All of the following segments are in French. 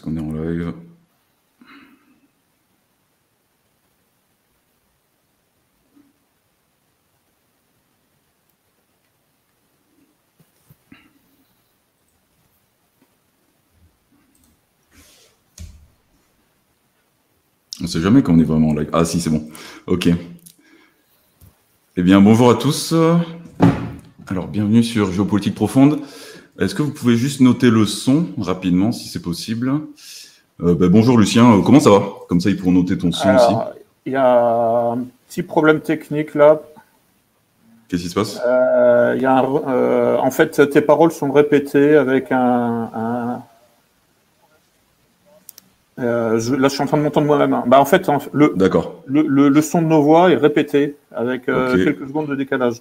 qu'on est en live On sait jamais quand on est vraiment en live. Ah si, c'est bon. Ok. Eh bien, bonjour à tous. Alors, bienvenue sur Géopolitique Profonde. Est-ce que vous pouvez juste noter le son rapidement, si c'est possible? Euh, ben, Bonjour Lucien, euh, comment ça va? Comme ça, ils pourront noter ton son aussi. Il y a un petit problème technique là. Qu'est-ce qui se passe? Euh, il y a En fait, tes paroles sont répétées avec un, je, là, je suis en train de m'entendre moi-même. Bah, en fait, le, le, le, son de nos voix est répété avec quelques secondes de décalage.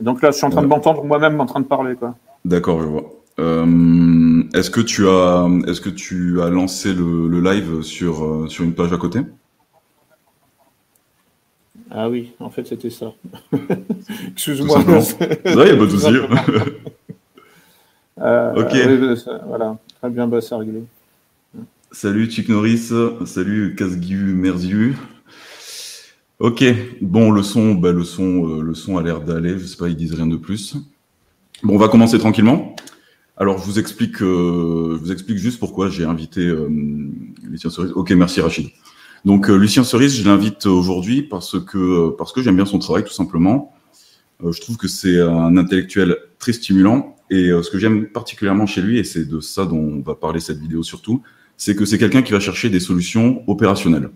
Donc là, je suis en train de m'entendre moi-même en train de parler. quoi. D'accord, je vois. Euh, est-ce que tu as, est-ce que tu as lancé le, le live sur euh, sur une page à côté? Ah oui, en fait, c'était ça. Excuse-moi. Il n'y a pas de souci. ok. voilà, très bien, bah, c'est réglé. Salut Chick Norris, salut Casgu Merziu. Ok, bon le son, bah, le son, euh, le son a l'air d'aller. Je sais pas, ils disent rien de plus. Bon, on va commencer tranquillement. Alors je vous explique, euh, je vous explique juste pourquoi j'ai invité euh, Lucien Cerise. Ok, merci Rachid. Donc Lucien Cerise, je l'invite aujourd'hui parce que parce que j'aime bien son travail tout simplement. je trouve que c'est un intellectuel très stimulant et ce que j'aime particulièrement chez lui et c'est de ça dont on va parler cette vidéo surtout, c'est que c'est quelqu'un qui va chercher des solutions opérationnelles.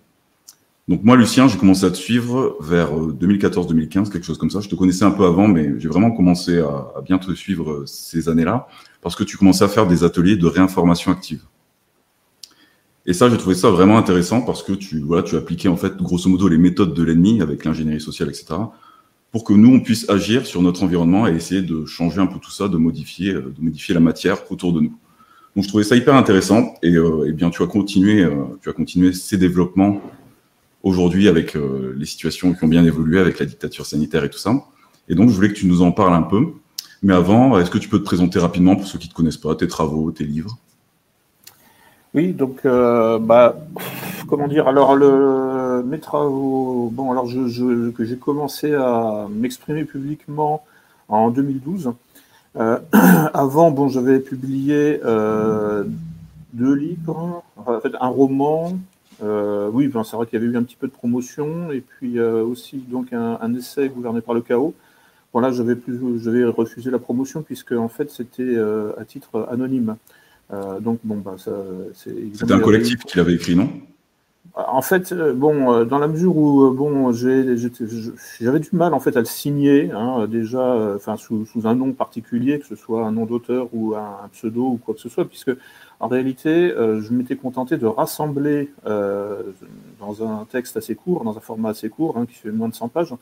Donc moi, Lucien, j'ai commencé à te suivre vers 2014-2015, euh, quelque chose comme ça. Je te connaissais un peu avant, mais j'ai vraiment commencé à, bien te suivre euh, ces années-là, parce que tu commençais à faire des ateliers de réinformation active. Et ça, j'ai trouvé ça vraiment intéressant parce que tu, voilà, tu appliquais en fait grosso modo les méthodes de l'ennemi avec l'ingénierie sociale, etc., pour que nous, on puisse agir sur notre environnement et essayer de changer un peu tout ça, de modifier, euh, de modifier la matière autour de nous. Donc je trouvais ça hyper intéressant et, euh, eh bien tu as continué, euh, tu as continué ces développements aujourd'hui avec euh, les situations qui ont bien évolué avec la dictature sanitaire et tout ça. Et donc je voulais que tu nous en parles un peu. Mais avant, est-ce que tu peux te présenter rapidement pour ceux qui ne te connaissent pas, tes travaux, tes livres? Oui, donc bah, comment dire? Alors mes travaux, bon alors que j'ai commencé à m'exprimer publiquement en 2012. Euh, avant, bon, j'avais publié euh, deux livres, en fait, un roman. Euh, oui, ben, c'est vrai qu'il y avait eu un petit peu de promotion et puis aussi donc un, essai gouverné par le chaos. Voilà, j'avais plus, j'avais refusé la promotion puisque en fait c'était à titre anonyme. donc bon, bah, c'est. C'était un collectif qui l'avait écrit, non? En fait, euh, bon, euh, dans la mesure où euh, bon, j'avais du mal en fait à le signer, hein, déjà, enfin sous, un nom particulier, que ce soit un nom d'auteur ou un, pseudo ou quoi que ce soit, puisque en réalité, je m'étais contenté de rassembler dans un texte assez court, dans un format assez court, hein, qui fait moins de 100 pages,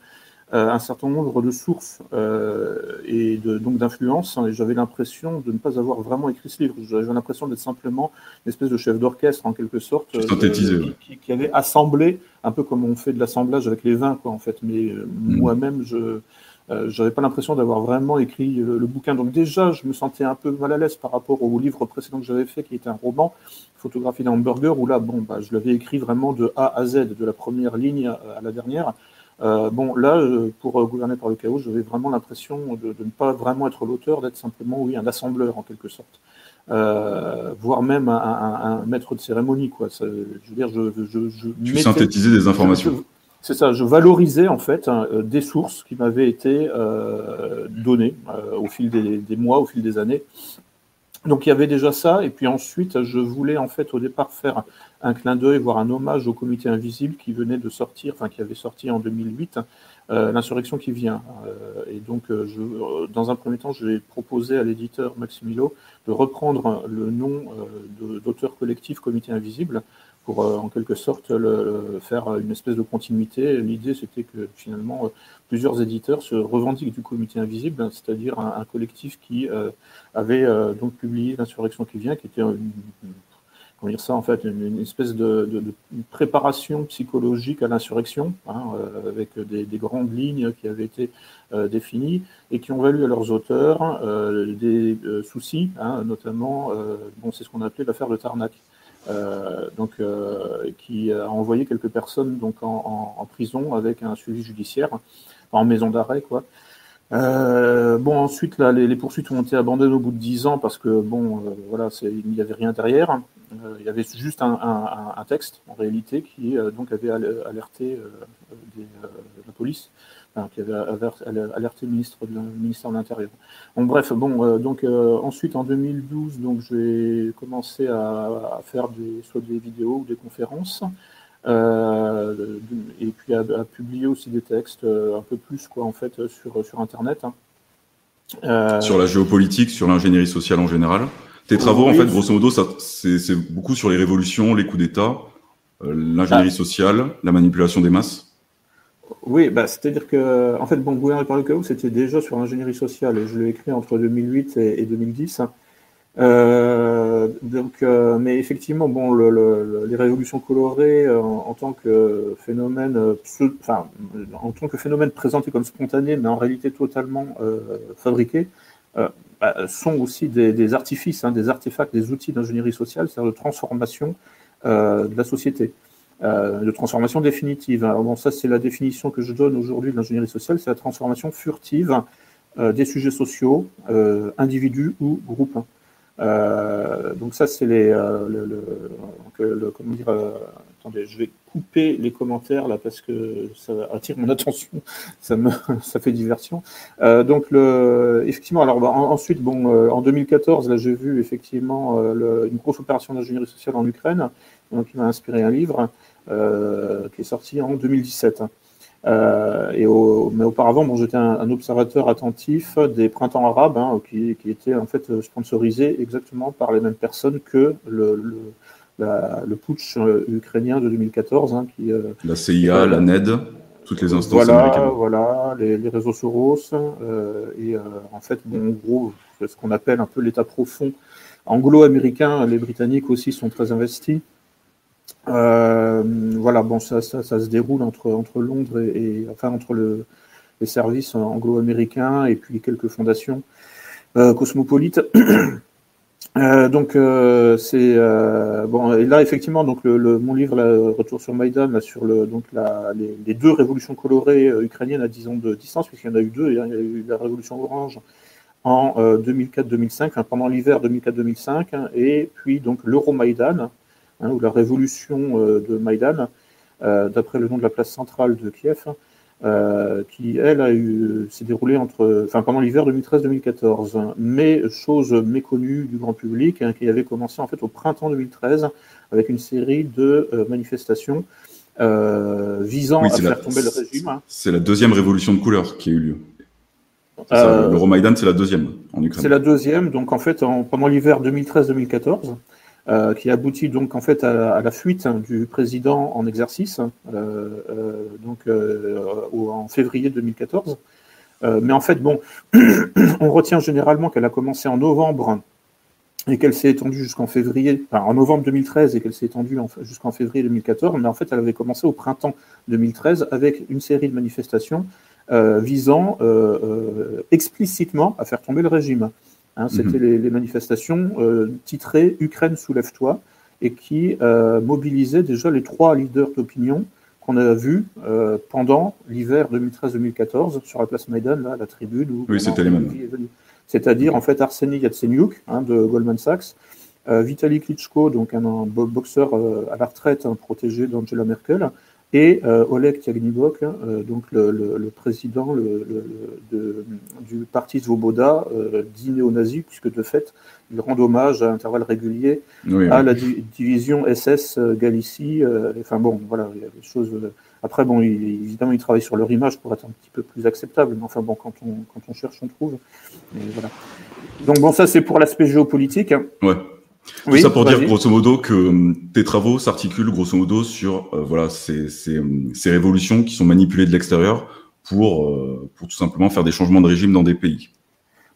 euh, un certain nombre de sources euh, et de, donc d'influences. et j'avais l'impression de ne pas avoir vraiment écrit ce livre. J'avais l'impression d'être simplement une espèce de chef d'orchestre, en quelque sorte, euh, qui, qui, avait assemblé, un peu comme on fait de l'assemblage avec les vins, quoi, en fait. Mais mm. moi-même, je n'avais pas l'impression d'avoir vraiment écrit le, bouquin. Donc déjà, je me sentais un peu mal à l'aise par rapport au livre précédent que j'avais fait, qui était un roman, Photographie d'un hamburger, où là, bon, bah, je l'avais écrit vraiment de A à Z, de la première ligne à la dernière. Euh, bon, là, euh, pour euh, gouverner par le chaos, j'avais vraiment l'impression de, ne pas vraiment être l'auteur, d'être simplement, oui, un assembleur en quelque sorte, voire même un, maître de cérémonie, quoi. je veux dire, je, je, je tu synthétisais des informations. C'est ça, je valorisais en fait hein, des sources qui m'avaient été données au fil des, mois, au fil des années. Donc il y avait déjà ça, et puis ensuite je voulais en fait au départ faire un clin d'œil, voire un hommage au comité invisible qui venait de sortir, enfin qui avait sorti en 2008, euh, l'insurrection qui vient. Euh, et donc, euh, dans un premier temps, j'ai proposé à l'éditeur Maximilo de reprendre le nom d'auteur collectif Comité Invisible pour en quelque sorte faire une espèce de continuité. L'idée, c'était que finalement, plusieurs éditeurs se revendiquent du Comité Invisible, c'est-à-dire un, collectif qui avait donc publié l'insurrection qui vient, qui était une, comment dire ça, en fait, une, espèce de, préparation psychologique à l'insurrection, hein, euh, avec des, grandes lignes qui avaient été euh, définies et qui ont valu à leurs auteurs euh, des soucis, hein, notamment, bon, c'est ce qu'on appelait l'affaire de Tarnac. Donc, qui a envoyé quelques personnes donc en, prison avec un suivi judiciaire, en maison d'arrêt, quoi. bon, ensuite, là, les, poursuites ont été abandonnées au bout de dix ans parce que, bon, voilà, il n'y avait rien derrière. Euh, il y avait juste un, texte, en réalité, qui euh, donc avait alerté euh, la police, qui avait alerté le, ministre de, ministère de l'Intérieur. bref, bon, donc ensuite en 2012, donc j'ai commencé à, faire des, soit des vidéos ou des conférences. et puis à, publier aussi des textes un peu plus quoi en fait sur, sur internet. Hein. sur la géopolitique, sur l'ingénierie sociale en général tes travaux, en fait, grosso modo, c'est beaucoup sur les révolutions, les coups d'État, euh, l'ingénierie ah. sociale, la manipulation des masses. Oui, bah, c'est-à-dire que, en fait, bon, Gouvernement par le chaos, c'était déjà sur l'ingénierie sociale, et je l'ai écrit entre 2008 et, 2010. Euh, donc, euh, mais effectivement, bon, les révolutions colorées en, tant que phénomène, en tant que phénomène présenté comme spontané, mais en réalité totalement fabriqué, bah, sont aussi des, artifices, hein, des artefacts, des outils d'ingénierie sociale, c'est-à-dire de transformation euh, de la société, euh, de transformation définitive. Alors bon, ça, c'est la définition que je donne aujourd'hui de l'ingénierie sociale, c'est la transformation furtive euh, des sujets sociaux, individus ou groupes. donc ça, c'est les, le, comment dire, attendez, je vais couper les commentaires là parce que ça attire mon attention, ça me, ça fait diversion. Euh, donc le, effectivement, alors bah, ensuite, bon, euh, en 2014, là j'ai vu effectivement euh, une grosse opération d'ingénierie sociale en Ukraine, donc qui m'a inspiré un livre qui est sorti en 2017. et mais auparavant, bon, j'étais un, observateur attentif des printemps arabes, hein, qui, qui étaient en fait sponsorisés exactement par les mêmes personnes que le le putsch euh, ukrainien de 2014. Hein, qui, euh, la CIA, la NED, toutes les instances voilà, américaines. Voilà, les, les réseaux Soros. Euh, et en fait, bon, en gros, ce qu'on appelle un peu l'État profond anglo-américain. Les Britanniques aussi sont très investis. Voilà, bon, ça, se déroule entre, Londres et, enfin entre le, les services anglo-américains et puis quelques fondations cosmopolites. Euh, donc euh, c'est euh, bon et là effectivement donc mon livre Retour sur Maïdan sur donc les, deux révolutions colorées ukrainiennes à 10 ans de distance puisqu'il y en a eu deux il y a eu la révolution orange en 2004-2005 pendant l'hiver 2004-2005 hein, et puis donc l'Euromaïdan hein, ou la révolution de Maïdan d'après le nom de la place centrale de Kiev euh, qui, elle, a eu, s'est déroulée entre, enfin, pendant l'hiver 2013-2014. Mais, chose méconnue du grand public, hein, qui avait commencé en fait au printemps 2013 avec une série de euh, manifestations euh, visant à faire tomber le régime. Hein. C'est la deuxième révolution de couleur qui a eu lieu. Euh, L'Euromaidan, c'est la deuxième en Ukraine. C'est la deuxième, donc en fait, en, pendant l'hiver 2013-2014. Euh, qui aboutit donc en fait à, la fuite du président en exercice, euh, euh, donc en février 2014. mais en fait, bon, on retient généralement qu'elle a commencé en novembre et qu'elle s'est étendue jusqu'en février, enfin, en novembre 2013 et qu'elle s'est étendue jusqu'en février 2014, mais en fait elle avait commencé au printemps 2013 avec une série de manifestations visant explicitement à faire tomber le régime. Hein, c'était mhm. les, manifestations euh, titrées Ukraine soulève-toi et qui euh, mobilisaient déjà les trois leaders d'opinion qu'on a vus euh, pendant l'hiver 2013-2014 sur la place Maïdan, là, à la tribune. Où oui, c'était les mêmes. C'est-à-dire en fait Arseny Yatsenyuk hein, de Goldman Sachs, Vitaly Klitschko, donc un, boxeur à la retraite hein, protégé d'Angela Merkel, et euh, Oleg Tiagnibok, hein, euh, donc le, président du parti Svoboda, euh, dit néo-nazi, puisque de fait, il rend hommage à intervalles réguliers à la division SS Galicie. enfin bon, voilà, il y a des choses. après, bon, évidemment, il travaille sur leur image pour être un petit peu plus acceptable, mais enfin bon, quand on, quand on cherche, on trouve. voilà. Donc bon, ça c'est pour l'aspect géopolitique. Hein. Ouais. Tout ça pour dire grosso modo que hum, tes travaux s'articulent grosso modo sur euh, voilà ces, ces, hum, ces, révolutions qui sont manipulées de l'extérieur pour, euh, pour tout simplement faire des changements de régime dans des pays.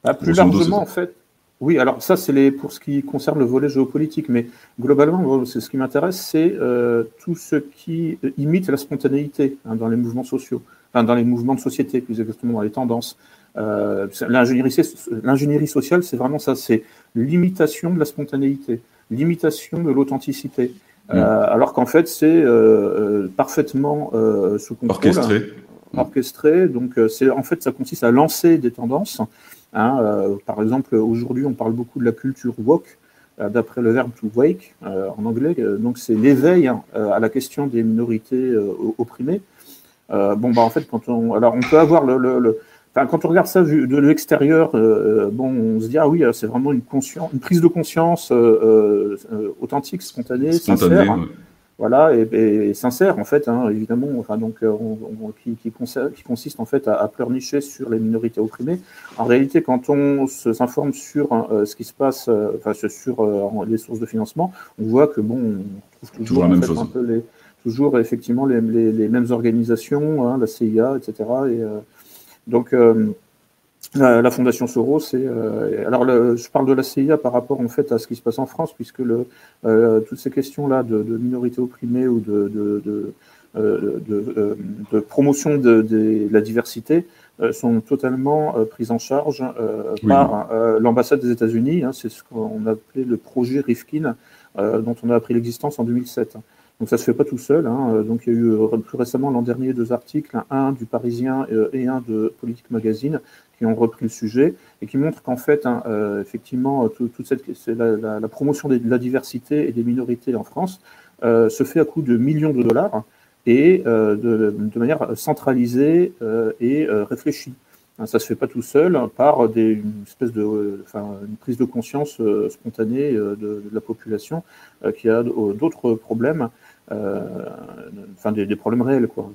Bah, plus largement, en fait, Oui, alors ça, c'est les, pour ce qui concerne le volet géopolitique, mais globalement, c'est ce qui m'intéresse, c'est euh, tout ce qui imite la spontanéité hein, dans les mouvements sociaux, enfin, dans les mouvements de société, plus exactement dans les tendances. Euh, L'ingénierie sociale, c'est vraiment ça, c'est l'imitation de la spontanéité, l'imitation de l'authenticité. Euh, mm. alors qu'en fait, c'est euh, euh, parfaitement sous contrôle. Orchestré. Orchestré. Donc, en fait, ça consiste à lancer des tendances Hein, euh, par exemple, aujourd'hui, on parle beaucoup de la culture woke, euh, d'après le verbe to wake euh, en anglais. donc, c'est l'éveil hein, à la question des minorités opprimées. bon, bah, en fait, quand on, alors, on peut avoir le, Enfin, quand on regarde ça de l'extérieur, bon, on se dit ah oui, c'est vraiment une conscience, une prise de conscience authentique, spontanée, sincère voilà, et, sincère en fait, hein, évidemment, enfin donc euh, qui, qui, consiste en fait à, pleurnicher sur les minorités opprimées. En réalité, quand on s'informe sur euh, ce qui se passe, euh, enfin sur les sources de financement, on voit que bon, on trouve toujours, la même chose. un peu les, toujours effectivement les, les, mêmes organisations, hein, la CIA, etc. Et donc la, Fondation Soros, c'est euh, alors je parle de la CIA par rapport en fait à ce qui se passe en France, puisque le, euh, toutes ces questions-là de, de minorités opprimées ou de, de, de, euh, de promotion de, la diversité sont totalement prises en charge par l'ambassade des États-Unis. Hein, c'est ce qu'on a appelé le projet Rifkin, dont on a appris l'existence en 2007. Donc ça se fait pas tout seul. Hein. Donc il y a eu plus récemment l'an dernier deux articles, un du Parisien et un de Politique Magazine, qui ont repris le sujet et qui montrent qu'en fait, hein, euh, effectivement, toute cette, la, la, promotion de la diversité et des minorités en France euh, se fait à coût de millions de dollars et euh, de, manière centralisée et réfléchie. Hein, ça se fait pas tout seul par des, une espèce de, enfin, une prise de conscience spontanée de, la population qui a d'autres problèmes euh, enfin des, problèmes réels. Quoi.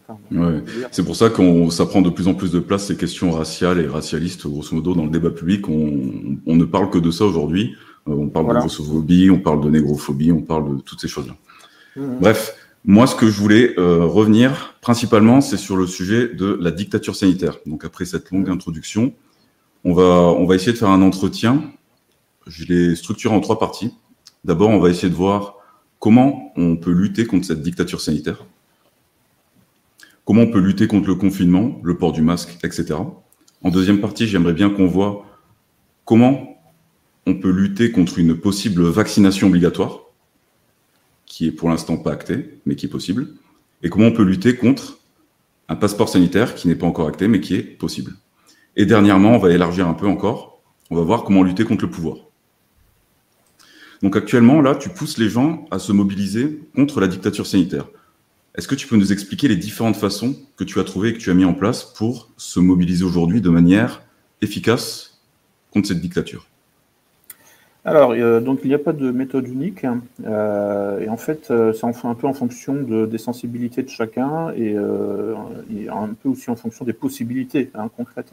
C'est pour ça qu'on ça prend de plus en plus de place ces questions raciales et racialistes, grosso modo, dans le débat public. On, on ne parle que de ça aujourd'hui. Euh, on parle de grossophobie, on parle de négrophobie, on parle de toutes ces choses-là. Mmh. Bref, moi, ce que je voulais euh, revenir principalement, c'est sur le sujet de la dictature sanitaire. Donc, après cette longue mmh. introduction, on va, on va essayer de faire un entretien. Je l'ai structuré en trois parties. D'abord, on va essayer de voir comment on peut lutter contre cette dictature sanitaire, comment on peut lutter contre le confinement, le port du masque, etc. En deuxième partie, j'aimerais bien qu'on voit comment on peut lutter contre une possible vaccination obligatoire, qui est pour l'instant pas actée, mais qui est possible, et comment on peut lutter contre un passeport sanitaire qui n'est pas encore acté, mais qui est possible. Et dernièrement, on va élargir un peu encore, on va voir comment lutter contre le pouvoir. Donc actuellement, là, tu pousses les gens à se mobiliser contre la dictature sanitaire. Est-ce que tu peux nous expliquer les différentes façons que tu as trouvées et que tu as mis en place pour se mobiliser aujourd'hui de manière efficace contre cette dictature? Alors, euh, donc il n'y a pas de méthode unique, hein. euh, et en fait, euh, c'est un peu en fonction de, des sensibilités de chacun et, un peu aussi en fonction des possibilités hein, concrètes.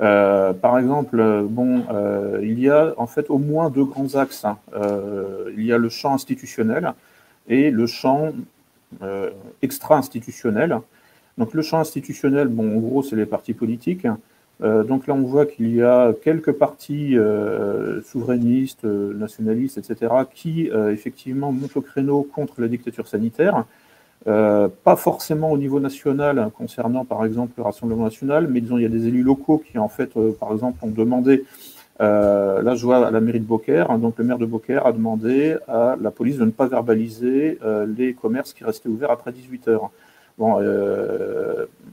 Euh, par exemple, bon, euh, il y a en fait au moins deux grands axes. Hein. Euh, il y a le champ institutionnel et le champ extra-institutionnel. Donc le champ institutionnel, bon, en gros, c'est les partis politiques. donc là, on voit qu'il y a quelques partis souverainistes, nationalistes, etc., qui effectivement montent au créneau contre la dictature sanitaire. Euh, pas forcément au niveau national hein, concernant par exemple le Rassemblement national, mais disons il y a des élus locaux qui en fait euh, par exemple ont demandé, euh, là je vois à la mairie de Beaucaire, hein, donc le maire de Beaucaire a demandé à la police de ne pas verbaliser les commerces qui restaient ouverts après 18 heures. Bon,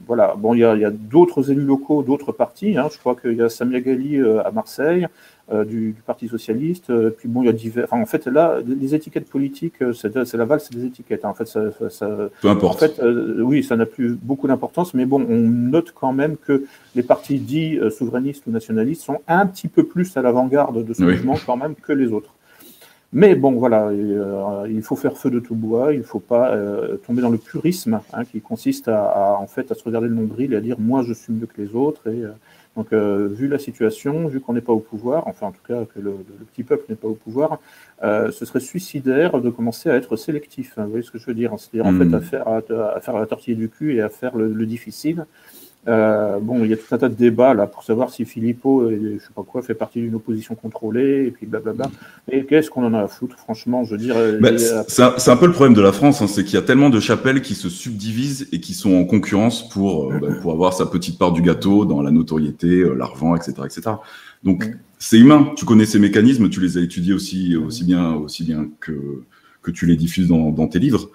voilà. Bon, il y a, a d'autres élus locaux, d'autres partis. Hein. Je crois qu'il y a Samia Gali à Marseille. Euh, du, Parti socialiste. Euh, puis bon, il y a divers. en fait, là, les étiquettes politiques, euh, c'est la valse des étiquettes. Hein. En fait, ça, peu importe. En fait, oui, ça n'a plus beaucoup d'importance, mais bon, on note quand même que les partis dits souverainistes ou nationalistes sont un petit peu plus à l'avant-garde de ce mouvement quand même que les autres. Mais bon, voilà, il faut faire feu de tout bois, il ne faut pas tomber dans le purisme hein, qui consiste à, en fait à se regarder le nombril et à dire moi je suis mieux que les autres et donc, euh, vu la situation, vu qu'on n'est pas au pouvoir, enfin en tout cas que le, petit peuple n'est pas au pouvoir, euh, ce serait suicidaire de commencer à être sélectif. Hein, vous voyez ce que je veux dire C'est-à-dire en fait hmm. à faire, à, faire la tortille du cul et à faire le, difficile. Euh, bon, il y a tout un tas de débats là pour savoir si Philippot, je sais pas quoi, fait partie d'une opposition contrôlée et puis blablabla. Et qu'est-ce qu'on en a à foutre, franchement, je veux dire. c'est un, peu le problème de la France, hein, c'est qu'il y a tellement de chapelles qui se subdivisent et qui sont en concurrence pour bah, pour avoir sa petite part du gâteau dans la notoriété, l'argent, etc., etc. Donc mm. c'est humain. Tu connais ces mécanismes, tu les as étudiés aussi aussi bien aussi bien que que tu les diffuses dans, dans tes livres.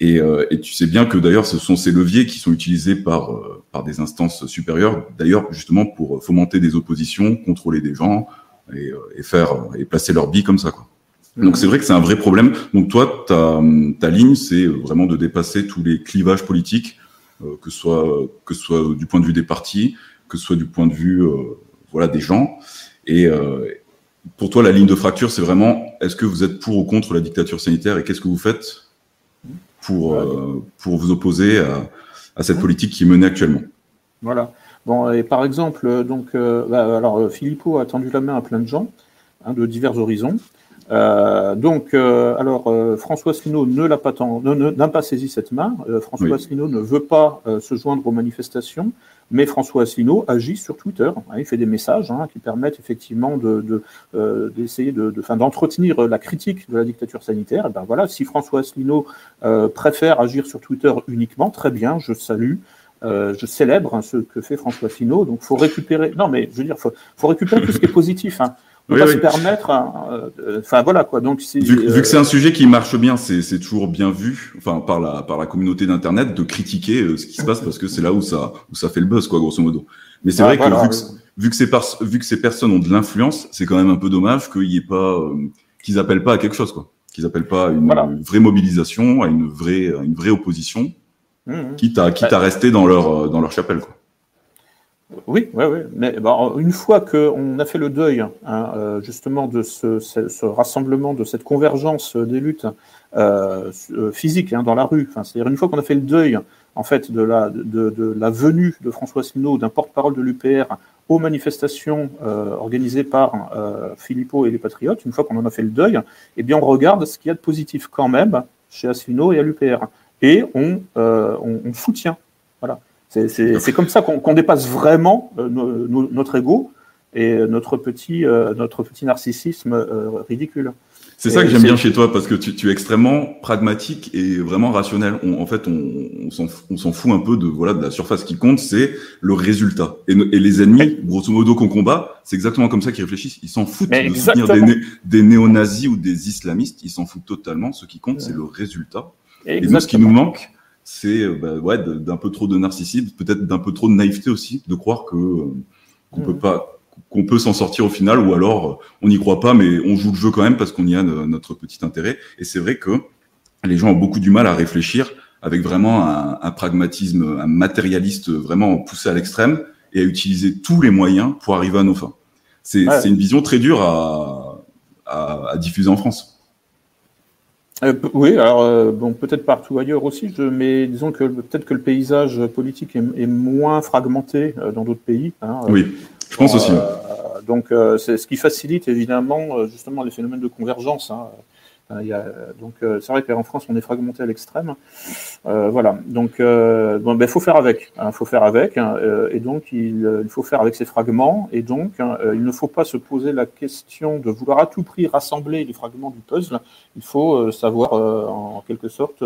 Et, euh, et, tu sais bien que d'ailleurs, ce sont ces leviers qui sont utilisés par, euh, par des instances supérieures, d'ailleurs justement pour fomenter des oppositions, contrôler des gens et, euh, et faire et placer leur billes comme ça. Quoi. Donc c'est vrai que c'est un vrai problème. Donc toi, ta, ta ligne, c'est vraiment de dépasser tous les clivages politiques, que ce soit que ce soit du point de vue des partis, que ce soit du point de vue voilà des gens. Et pour toi, la ligne de fracture, c'est vraiment est-ce que vous êtes pour ou contre la dictature sanitaire et qu'est-ce que vous faites pour, euh, pour vous opposer à, à, cette politique qui est menée actuellement. Voilà. Bon, et par exemple, euh, donc, euh, bah, alors Philippot a tendu la main à plein de gens hein, de divers horizons. Euh, donc, euh, alors, euh, François Asselineau ne l'a pas n'a pas saisi cette main. François oui. Asselineau ne veut pas se joindre aux manifestations, mais François Asselineau agit sur Twitter. Hein, il fait des messages hein, qui permettent effectivement de, d'essayer de, de, d'entretenir la critique de la dictature sanitaire. Et ben voilà, si François Asselineau préfère agir sur Twitter uniquement, très bien, je salue. je célèbre hein, ce que fait François Asselineau. Donc, faut récupérer. Non, mais je veux dire, faut, faut récupérer tout ce qui est positif. Hein oui, se permettre. Euh, enfin voilà quoi. Donc vu, vu, que c'est un sujet qui marche bien, c'est toujours bien vu, enfin par la par la communauté d'internet de critiquer euh, ce qui se passe parce que c'est là où ça où ça fait le buzz quoi grosso modo. Mais c'est vrai que vu que vu que ces vu que ces personnes ont de l'influence, c'est quand même un peu dommage qu'il y ait pas euh, qu'ils appellent pas à quelque chose quoi, qu'ils appellent pas à une, vraie mobilisation, à une vraie à une vraie opposition, mmh, mmh. quitte à quitte à rester dans leur dans leur chapelle quoi. Oui, oui, oui. Mais bon, une fois qu'on a fait le deuil, hein, euh, justement, de ce, rassemblement, de cette convergence des luttes euh, euh physiques hein, dans la rue, c'est-à-dire une fois qu'on a fait le deuil, en fait, de la, venue de François Asselineau, d'un porte-parole de l'UPR, aux manifestations euh, organisées par euh, Philippot et les Patriotes, une fois qu'on en a fait le deuil, eh bien, on regarde ce qu'il y a de positif quand même chez Asselineau et à l'UPR. Et on, euh, on, on soutient. Voilà. C'est comme ça qu'on dépasse vraiment euh, notre ego et notre petit, euh, notre petit narcissisme euh, ridicule. C'est ça que j'aime bien chez toi parce que tu, tu, es extrêmement pragmatique et vraiment rationnel. On, en fait, on, on s'en fout un peu de voilà de la surface qui compte, c'est le résultat. Et, et, les ennemis, grosso modo, qu'on combat, c'est exactement comme ça qu'ils réfléchissent. Ils s'en foutent de soutenir des, né, des néo-nazis ou des islamistes. Ils s'en foutent totalement. Ce qui compte, c'est le résultat. Et nous, ce qui nous manque, c'est euh, bah, ouais, d'un peu trop de narcissisme, peut-être d'un peu trop de naïveté aussi, de croire que euh, qu'on peut mm. pas qu'on peut s'en sortir au final, ou alors euh, on n'y croit pas, mais on joue le jeu quand même parce qu'on y a notre petit intérêt. Et c'est vrai que les gens ont beaucoup du mal à réfléchir avec vraiment un, un pragmatisme, un matérialiste vraiment poussé à l'extrême et à utiliser tous les moyens pour arriver à nos fins. C'est ouais. une vision très dure à, à, à diffuser en France. Euh, oui, alors euh, bon, peut-être partout ailleurs aussi, je, mais disons que peut-être que le paysage politique est, est moins fragmenté euh, dans d'autres pays. Hein, oui, je pense aussi. donc, c'est ce qui facilite évidemment justement les phénomènes de convergence. Hein. Il y a, donc c'est vrai qu'en France on est fragmenté à l'extrême. Euh, voilà. Donc euh, bon, ben faut faire avec. Hein, faut faire avec. Hein, et donc il, il, faut faire avec ces fragments. Et donc hein, il ne faut pas se poser la question de vouloir à tout prix rassembler les fragments du puzzle il faut euh, savoir euh, en quelque sorte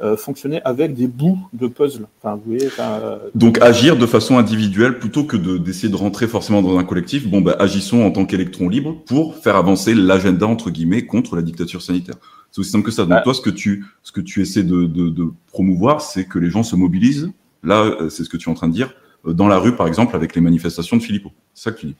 euh, fonctionner avec des bouts de puzzle. Enfin, vous voyez, enfin, Donc agir de façon individuelle plutôt que d'essayer de, de, rentrer forcément dans un collectif. Bon, bah, agissons en tant qu'électron libre pour faire avancer l'agenda entre guillemets contre la dictature sanitaire. C'est aussi simple que ça. Donc bah. toi, ce que tu, ce que tu essaies de, de, de promouvoir, c'est que les gens se mobilisent. Là, c'est ce que tu es en train de dire dans la rue, par exemple, avec les manifestations de Philippot. C'est ça que tu dis.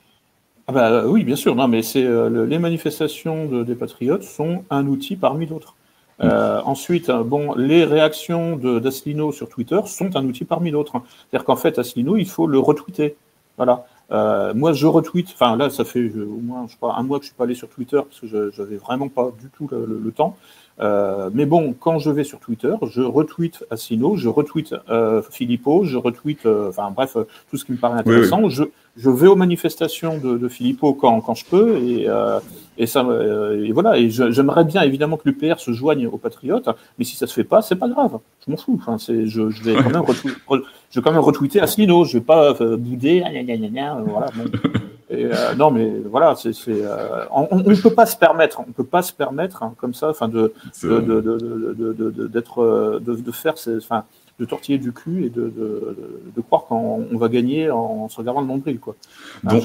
Ah bah, oui, bien sûr. Non, mais c'est euh, les manifestations de, des patriotes sont un outil parmi d'autres. Euh, ensuite, bon, les réactions d'Aslino sur Twitter sont un outil parmi d'autres. C'est-à-dire qu'en fait, Aslino, il faut le retweeter. Voilà. Euh, moi, je retweet. Enfin, là, ça fait au moins, je sais pas, un mois que je suis pas allé sur Twitter parce que je n'avais vraiment pas du tout le, le temps. Euh, mais bon, quand je vais sur Twitter, je retweet Assino, je retweet euh, Philippot, je retweet, euh, enfin bref, tout ce qui me paraît intéressant. Oui, oui. Je, je vais aux manifestations de, de Philippot quand, quand je peux et, euh, Et ça, et voilà. Et j'aimerais bien évidemment que l'UPR se joigne aux Patriotes, mais si ça se fait pas, c'est pas grave. Je m'en fous. Enfin, je, je, vais quand même je vais quand même retweeter Asselineau. Je vais pas bouder. Voilà. Bon. Et, non, mais voilà, c'est, on ne peut pas se permettre, on peut pas se permettre hein, comme ça, enfin de, de, de, de, d'être, de, de, faire, enfin de tortiller du cul et de, de, croire qu'on va gagner en, se regardant le nombril. Quoi. donc,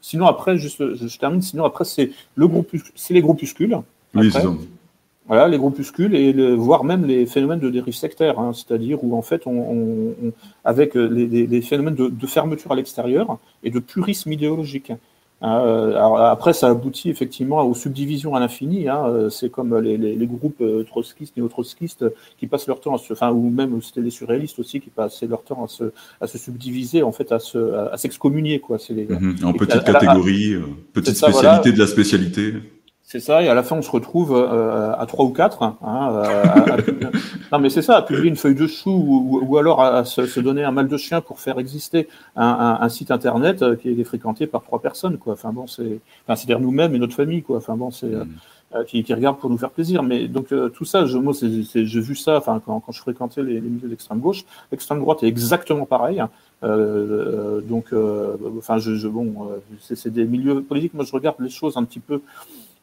sinon, après, juste, je, termine, sinon après, c'est le c'est les groupuscules. oui, c'est ça. Voilà, les groupuscules et voire même les phénomènes de dérive sectaire, hein, c'est-à-dire où en fait, on, avec les, phénomènes de, de fermeture à l'extérieur et de purisme idéologique. Hein, euh, alors après, ça aboutit effectivement aux subdivisions à l'infini. Hein, euh, c'est comme les, les, les, groupes euh, trotskistes, néo-trotskistes, qui passent leur temps à se, enfin, ou même c'était les surréalistes aussi, qui passaient leur temps à se, à se subdiviser, en fait, à se, à, s'excommunier, quoi. C'est les, mhm. en petites catégories, petite spécialité de la spécialité. C'est ça, et à la fin, on se retrouve euh, à trois ou quatre. Hein, euh, non, mais c'est ça, à publier une feuille de chou ou, ou alors à, se, donner un mal de chien pour faire exister un, un, site internet euh, qui est fréquenté par trois personnes, quoi. Enfin bon, c'est, enfin, c'est-à-dire nous-mêmes et notre famille, quoi. Enfin bon, c'est mm. qui, qui regardent pour nous faire plaisir. Mais donc tout ça, je, moi, c'est, j'ai vu ça. Enfin, quand, quand je fréquentais les, les milieux d'extrême gauche, l'extrême droite est exactement pareil. Hein. Euh, donc, enfin, je, je bon, c'est, c'est des milieux politiques. Moi, je regarde les choses un petit peu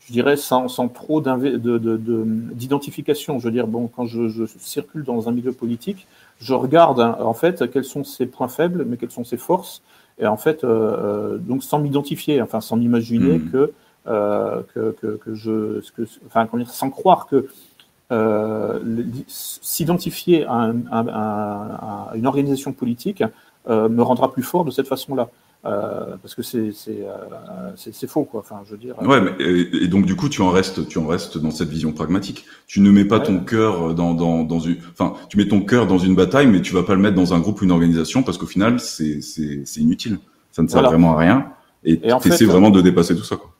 je dirais, sans, sans trop d'identification. Je veux dire, bon, quand je, je, circule dans un milieu politique, je regarde hein, en fait quels sont ses points faibles, mais quelles sont ses forces, et en fait, euh, euh donc sans m'identifier, enfin sans m'imaginer hmm. que, euh, que, que, que, je, que, enfin, dire, sans croire que euh, s'identifier à, à, une organisation politique me rendra plus fort de cette façon-là. Euh, parce que c'est euh, c'est faux quoi. Enfin, je veux dire. Ouais, mais, et, donc du coup, tu en restes, tu en restes dans cette vision pragmatique. Tu ne mets pas ton cœur dans, dans, dans une, enfin, tu mets ton cœur dans une bataille, mais tu vas pas le mettre dans un groupe ou une organisation parce qu'au final, c'est c'est inutile. Ça ne sert vraiment à rien. Et, tu essaies vraiment de dépasser tout ça quoi.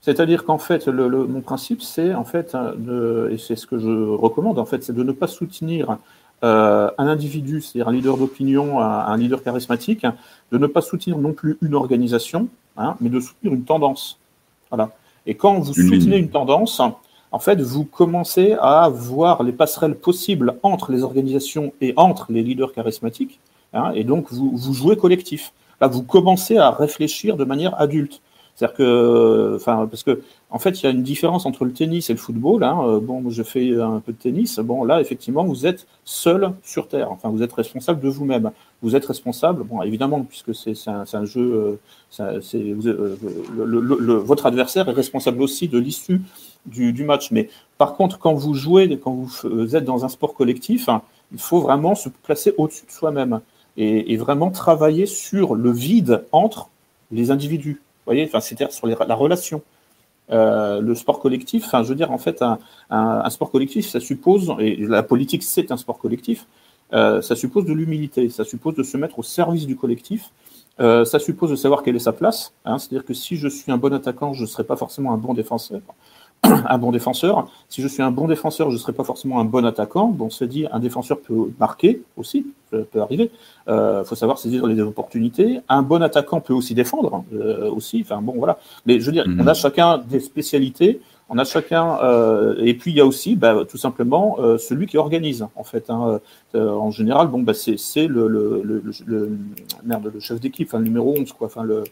C'est-à-dire qu'en fait, le, le, mon principe, c'est en fait, de, et c'est ce que je recommande, en fait, c'est de ne pas soutenir euh, un individu, c'est-à-dire un leader d'opinion, un, leader charismatique, de ne pas soutenir non plus une organisation, hein, mais de soutenir une tendance. Voilà. Et quand vous soutenez une tendance, en fait, vous commencez à voir les passerelles possibles entre les organisations et entre les leaders charismatiques, hein, et donc vous, vous jouez collectif. Là, vous commencez à réfléchir de manière adulte. C'est-à-dire que, parce que, en fait, il y a une différence entre le tennis et le football. Hein. Euh, bon, je fais un peu de tennis. Bon, là, effectivement, vous êtes seul sur terre. Enfin, vous êtes responsable de vous-même. Vous êtes responsable, bon, évidemment, puisque c'est un, jeu, euh, euh, votre adversaire est responsable aussi de l'issue du, match. Mais par contre, quand vous jouez, quand vous êtes dans un sport collectif, hein, il faut vraiment se placer au-dessus de soi-même et vraiment travailler sur le vide entre les individus voyez, enfin, c'est-à-dire sur la relation. Euh, le sport collectif, enfin, je veux dire, en fait, un, sport collectif, ça suppose, et la politique, c'est un sport collectif, euh, ça suppose de l'humilité, ça suppose de se mettre au service du collectif, euh, ça suppose de savoir quelle est sa place. Hein, C'est-à-dire que si je suis un bon attaquant, je ne serai pas forcément un bon défenseur. Un bon défenseur. Si je suis un bon défenseur, je ne serai pas forcément un bon attaquant. Bon, c'est dit, un défenseur peut marquer aussi, ça peut arriver. Il euh, faut savoir saisir les opportunités. Un bon attaquant peut aussi défendre, euh, aussi. Enfin bon, voilà. Mais je veux dire, on a mhm. chacun des spécialités. On a chacun, euh, et puis il y a aussi, bah, tout simplement, euh, celui qui organise. En fait, hein. Euh, en général, bon, bah, c'est le, le, le, le, merde, le chef d'équipe, enfin, le numéro 11, quoi. Enfin, le,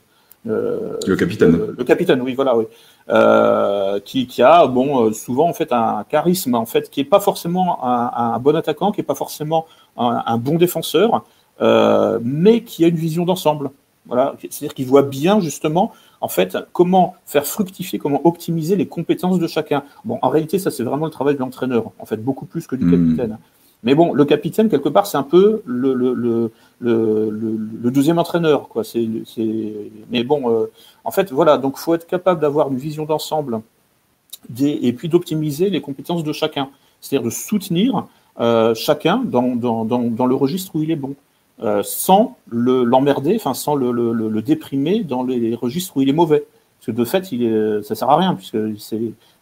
euh, le capitaine. Le, capitaine, oui, voilà, oui. Euh, qui, qui, a bon euh, souvent en fait un charisme en fait qui est pas forcément un, un bon attaquant, qui est pas forcément un, un bon défenseur, euh, mais qui a une vision d'ensemble. Voilà, c'est-à-dire qu'il voit bien justement en fait comment faire fructifier, comment optimiser les compétences de chacun. Bon, en réalité, ça c'est vraiment le travail de l'entraîneur, en fait, beaucoup plus que du hmm. capitaine. Mais bon, le capitaine, quelque part, c'est un peu le, le, le, le, deuxième entraîneur. Quoi. C'est, c'est... Mais bon, euh, en fait, voilà, donc faut être capable d'avoir une vision d'ensemble et puis d'optimiser les compétences de chacun. C'est-à-dire de soutenir euh, chacun dans, dans, dans, dans, le registre où il est bon, euh, sans le, l'emmerder, enfin sans le, déprimer dans les registres où il est mauvais. Parce que de fait, il est, ça sert à rien, puisque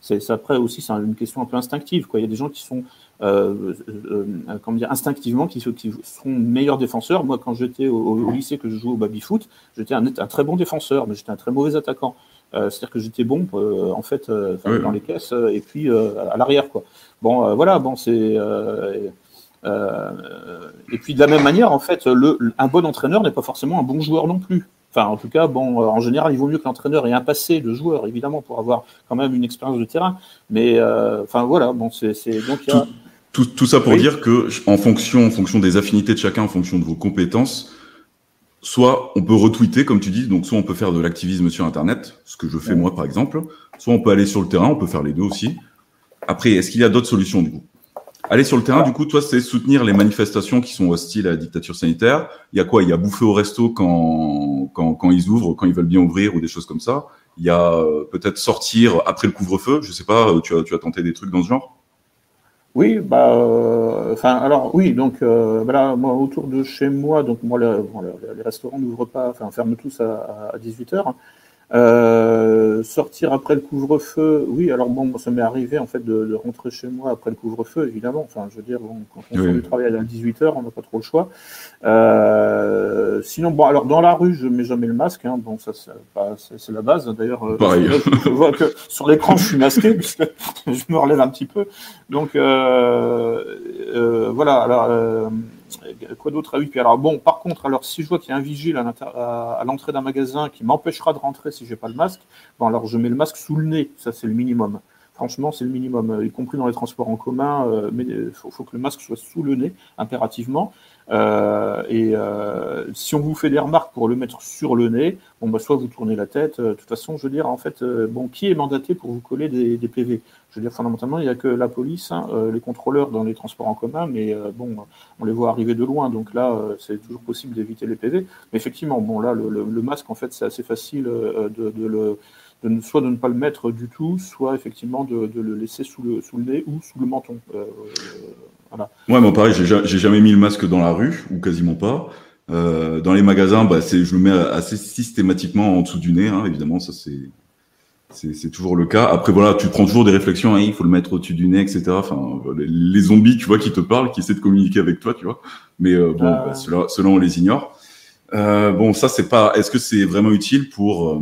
c'est, après aussi c'est une question un peu instinctive. Quoi. Il y a des gens qui sont euh, euh, comment dire, instinctivement qui, qui seront meilleurs défenseurs. Moi, quand j'étais au, lycée que je jouais au baby-foot, j'étais un, un, très bon défenseur, mais j'étais un très mauvais attaquant. c'est-à-dire que j'étais bon, en fait, dans les caisses et puis à l'arrière, quoi. Bon, voilà, bon, c'est. et puis de la même manière, en fait, le, un bon entraîneur n'est pas forcément un bon joueur non plus. Enfin, en tout cas, bon, en général, il vaut mieux que l'entraîneur ait un passé de joueur, évidemment, pour avoir quand même une expérience de terrain. Mais, enfin, voilà, bon, c'est donc il y a. Tout, tout, ça pour dire que, en fonction, en fonction des affinités de chacun, en fonction de vos compétences, soit on peut retweeter, comme tu dis, donc soit on peut faire de l'activisme sur Internet, ce que je fais moi par exemple, soit on peut aller sur le terrain, on peut faire les deux aussi. Après, est-ce qu'il y a d'autres solutions du coup? Aller sur le terrain, du coup, toi, c'est soutenir les manifestations qui sont hostiles à la dictature sanitaire. Il y a quoi? Il y a bouffer au resto quand, quand, quand, ils ouvrent, quand ils veulent bien ouvrir ou des choses comme ça. Il y a euh, peut-être sortir après le couvre-feu. Je sais pas, tu as, tu as tenté des trucs dans ce genre? Oui, bah, euh, enfin, alors oui, donc euh, voilà, moi autour de chez moi, donc moi, les restaurants n'ouvrent pas, enfin, ferment tous à, à 18 h euh, sortir après le couvre-feu, oui, alors bon, ça m'est arrivé en fait de, rentrer chez moi après le couvre-feu, évidemment. Enfin, je veux dire, quand on fait du travail à 18h, on n'a pas trop le choix. Euh, sinon, bon, alors dans la rue, je mets jamais le masque. Hein. Bon, ça, c'est la base. D'ailleurs, euh, je vois que sur l'écran, je suis masqué puisque je me relève un petit peu. Donc euh, voilà. Alors quoi d'autre? Ah oui, puis alors bon, par contre, alors si je vois qu'il y a un vigile à l'entrée d'un magasin qui m'empêchera de rentrer si j'ai pas le masque, bon alors je mets le masque sous le nez, ça c'est le minimum. Franchement, c'est le minimum, euh, y compris dans les transports en commun. Euh, mais il euh, faut, que le masque soit sous le nez, impérativement. Et si on vous fait des remarques pour le mettre sur le nez, bon, bah, soit vous tournez la tête. de toute façon, je veux dire, en fait, bon, qui est mandaté pour vous coller des, des PV Je veux dire, fondamentalement, il n'y a que la police, hein, les contrôleurs dans les transports en commun, mais bon, on les voit arriver de loin, donc là, c'est toujours possible d'éviter les PV. Mais effectivement, bon, là, le, le masque, en fait, c'est assez facile de, de le de soit de ne pas le mettre du tout, soit effectivement de, le laisser sous le, sous le nez ou sous le menton. Voilà. Ouais, moi pareil, j'ai jamais mis le masque dans la rue, ou quasiment pas. Euh, dans les magasins, bah, je le mets assez systématiquement en dessous du nez, hein, évidemment, ça c'est c'est toujours le cas. Après, voilà, tu prends toujours des réflexions, hein, il faut le mettre au-dessus du nez, etc. Enfin, les, zombies, tu vois, qui te parlent, qui essaient de communiquer avec toi, tu vois. Mais euh, bon, bah, cela, on les ignore. Euh, bon, ça, c'est pas. Est-ce que c'est vraiment utile pour euh,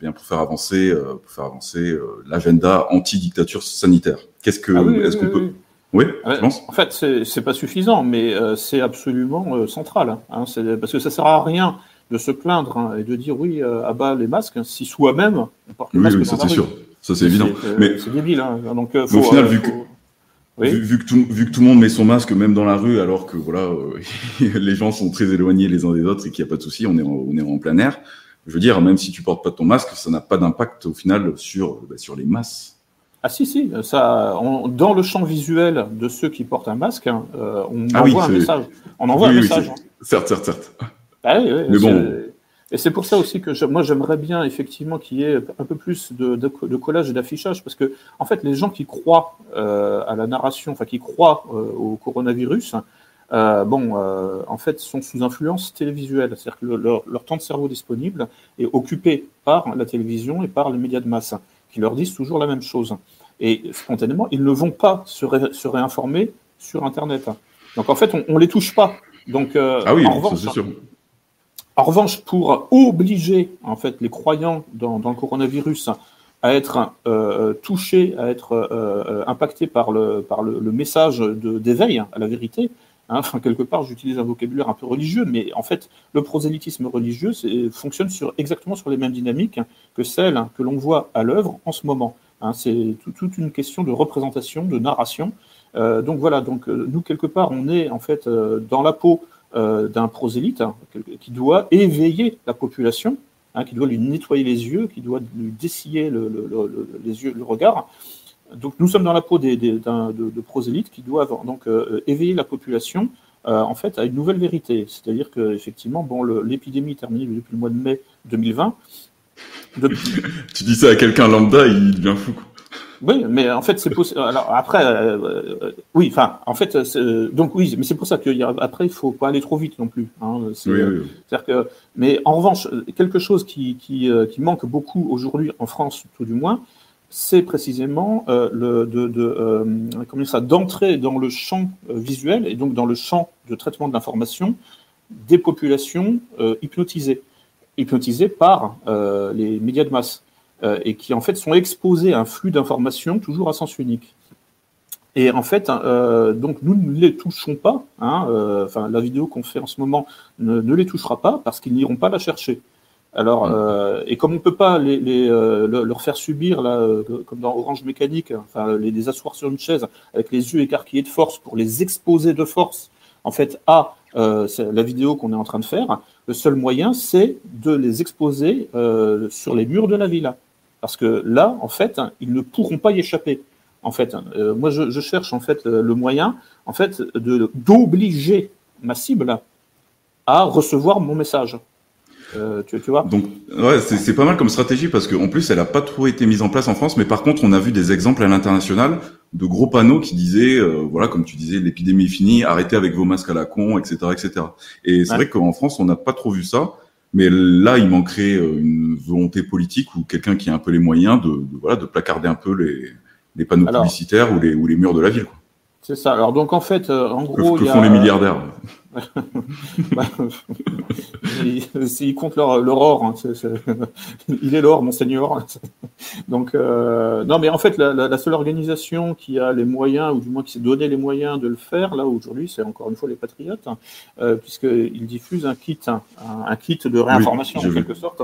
bien pour faire avancer, pour faire avancer l'agenda anti-dictature sanitaire? Qu'est-ce que, ah est-ce qu'on peut oui, je pense. En fait, c'est pas suffisant, mais euh, c'est absolument central. Hein, hein parce que ça sert à rien de se plaindre hein, et de dire oui, à bas les masques, si soi-même on porte le masque oui, ça c'est sûr, ça c'est évident. Mais c'est débile. Donc, au final, vu que Vu, que tout, vu, que tout, le monde met son masque même dans la rue, alors que voilà, les gens sont très éloignés les uns des autres et qu'il n'y a pas de souci, on est on est en plein air je veux dire, même si tu portes pas ton masque, ça n'a pas d'impact au final sur, bah, sur les masses. Ah si, si, ça, dans le champ visuel de ceux qui portent un masque, hein, euh, on ah envoie un message. On envoie un message. certes, certes, certes. Ah Mais bon. Et c'est pour ça aussi que moi j'aimerais bien effectivement qu'il y ait un peu plus de, de, collage et d'affichage, parce que en fait les gens qui croient euh, à la narration, enfin qui croient euh, au coronavirus, euh, bon, en fait, sont sous influence télévisuelle. C'est-à-dire que leur, temps de cerveau disponible est occupé par la télévision et par les médias de masse, qui leur disent toujours la même chose. Et spontanément, ils ne vont pas se, réinformer sur Internet. Donc, en fait, on ne les touche pas. Donc, euh, ah oui, en revanche, sûr. En revanche, pour obliger en fait les croyants dans, le coronavirus à être touchés, à être impactés par le, par le, le message d'éveil à la vérité, Hein, enfin, quelque part, j'utilise un vocabulaire un peu religieux, mais en fait, le prosélytisme religieux fonctionne sur, exactement sur les mêmes dynamiques que celles que l'on voit à l'œuvre en ce moment. Hein. c'est toute une question de représentation, de narration. Euh, donc voilà, donc euh, nous quelque part, on est en fait euh, dans la peau d'un prosélyte hein, qui doit éveiller la population, qui doit lui nettoyer les yeux, qui doit lui dessiller les yeux, le regard, donc nous sommes dans la peau des, de, prosélytes qui doivent donc euh, éveiller la population euh, en fait à une nouvelle vérité. C'est-à-dire que effectivement, bon, l'épidémie est terminée depuis le mois de mai 2020. tu dis ça à quelqu'un lambda, il devient fou. Oui, mais en fait c'est possible. Alors après, euh, oui, enfin, en fait, donc oui, mais c'est pour ça qu'après il faut pas aller trop vite non plus. Hein, oui, oui, oui. que, mais en revanche, quelque chose qui, qui, qui manque beaucoup aujourd'hui en France, tout du moins, c'est précisément euh, euh, d'entrer dans le champ euh, visuel et donc dans le champ de traitement de l'information des populations hypnotisées, hypnotisées par les médias de masse. et qui en fait sont exposés à un flux d'informations toujours à sens unique. Et en fait, donc nous ne les touchons pas. Hein, la vidéo qu'on fait en ce moment ne, les touchera pas parce qu'ils n'iront pas la chercher. Alors, mm. euh, et comme on ne peut pas les, leur faire subir, là, comme dans Orange Mécanique, enfin, les, les, asseoir sur une chaise avec les yeux écarquillés de force pour les exposer de force, en fait, à la vidéo qu'on est en train de faire, le seul moyen, c'est de les exposer sur les murs de la villa. Parce que là, en fait, ils ne pourront pas y échapper en fait. Euh, moi, je, cherche en fait le moyen, en fait, d'obliger ma cible à recevoir mon message. Euh, tu, vois Donc, ouais, c'est pas mal comme stratégie parce qu'en plus, elle n'a pas trop été mise en place en France, mais par contre, on a vu des exemples à l'international de gros panneaux qui disaient, euh, voilà, comme tu disais, l'épidémie est finie, arrêtez avec vos masques à la con, etc., etc. Et c'est vrai qu'en France, on n'a pas trop vu ça. Mais là, il manquerait une volonté politique ou quelqu'un qui a un peu les moyens de, de, voilà, de placarder un peu les, les panneaux publicitaires ou les, ou les murs de la ville. C'est ça. Alors donc en fait, euh, en gros, que, font les milliardaires bah, S'ils comptent leur, leur or, hein, il est l'or, monseigneur. Donc, euh, non, mais en fait, la, seule organisation qui a les moyens, ou du moins qui s'est donné les moyens de le faire, là, aujourd'hui, c'est encore une fois les Patriotes, hein, euh, puisqu'ils diffusent un kit, un, kit de réinformation, en quelque sorte.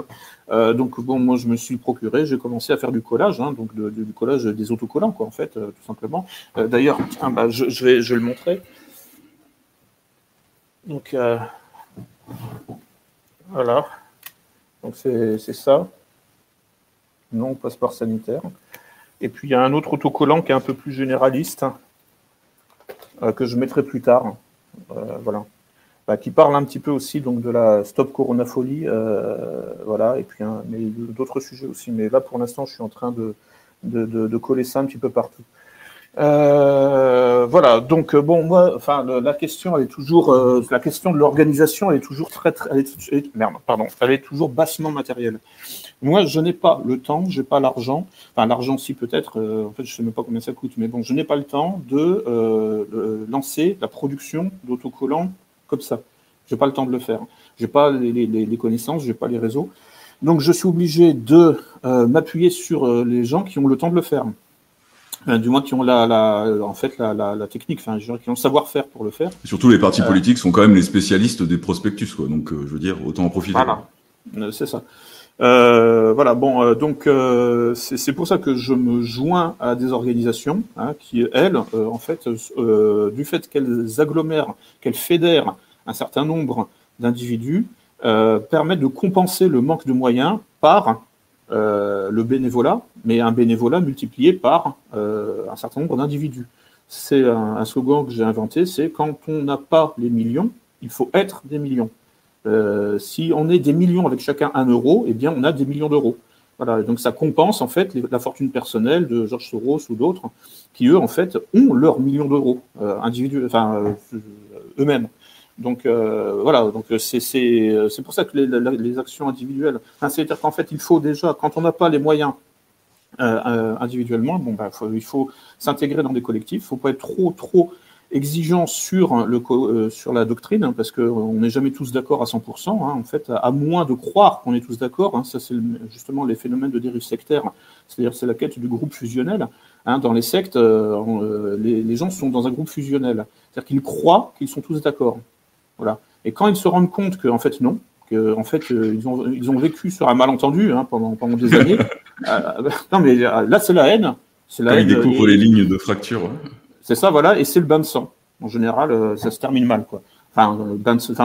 Euh, donc, bon, moi, je me suis procuré, j'ai commencé à faire du collage, hein, donc du collage des autocollants, quoi, en fait, tout simplement. D'ailleurs, bah, je, je, vais, je vais le montrer. Donc, euh, voilà. Donc, c'est ça. Non passeport sanitaire. Et puis, il y a un autre autocollant qui est un peu plus généraliste, euh, que je mettrai plus tard. Euh, voilà. Bah, qui parle un petit peu aussi donc, de la Stop Corona Folie. voilà. Et puis, mais d'autres sujets aussi. Mais là, pour l'instant, je suis en train de, de coller ça un petit peu partout. Euh, voilà, donc euh, bon, moi, enfin, la question, elle est toujours, euh, la question de l'organisation, elle est toujours très, très elle est, merde, pardon, elle est toujours bassement matérielle. Moi, je n'ai pas le temps, j'ai pas l'argent, enfin l'argent si peut-être, en fait, je sais même pas combien ça coûte, mais bon, je n'ai pas le temps de lancer la production d'autocollants comme ça. J'ai pas le temps de le faire. J'ai pas les, les, les connaissances, j'ai pas les réseaux. Donc, je suis obligé de m'appuyer sur les gens qui ont le temps de le faire. Euh, du moins qui ont la, la en fait la, la, la technique, enfin, je dirais, qui ont le savoir-faire pour le faire. surtout, les partis euh, politiques sont quand même les spécialistes des prospectus, quoi. Donc, euh, je veux dire, autant en profiter. Voilà, c'est ça. Euh, voilà, bon, donc c'est pour ça que je me joins à des organisations hein, qui, elles, en fait, du fait qu'elles agglomèrent, qu'elles fédèrent un certain nombre d'individus, permettent de compenser le manque de moyens par euh, le bénévolat, mais un bénévolat multiplié par euh, un certain nombre d'individus. C'est un, slogan que j'ai inventé, c'est quand on n'a pas les millions, il faut être des millions. Euh, si on est des millions avec chacun un euro, eh bien on a des millions d'euros. Voilà, donc ça compense en fait la fortune personnelle de Georges Soros ou d'autres qui eux en fait ont leurs millions d'euros individuels, enfin eux-mêmes. Donc euh, voilà, donc euh, c'est c'est pour ça que les, les actions individuelles, c'est-à-dire qu'en fait il faut déjà, quand on n'a pas les moyens euh, individuellement, bon bah, il faut s'intégrer dans des collectifs, il faut pas être trop trop exigeant sur le sur la doctrine, hein, parce qu'on n'est jamais tous d'accord à 100%. Hein, en fait, à, moins de croire qu'on est tous d'accord, hein, ça c'est justement les phénomènes de dérive sectaire, c'est-à-dire c'est la quête du groupe fusionnel. Hein, dans les sectes, les, les, gens sont dans un groupe fusionnel, c'est-à-dire qu'ils croient qu'ils sont tous d'accord. Voilà. Et quand ils se rendent compte qu'en fait non, que en fait euh, ils ont ils ont vécu sur un malentendu hein, pendant pendant des années. Euh, euh, non mais là c'est la haine. C'est la haine. Ils découvrent les lignes de fracture. C'est ça voilà et c'est le bain de sang. En général ça se termine mal quoi. Enfin,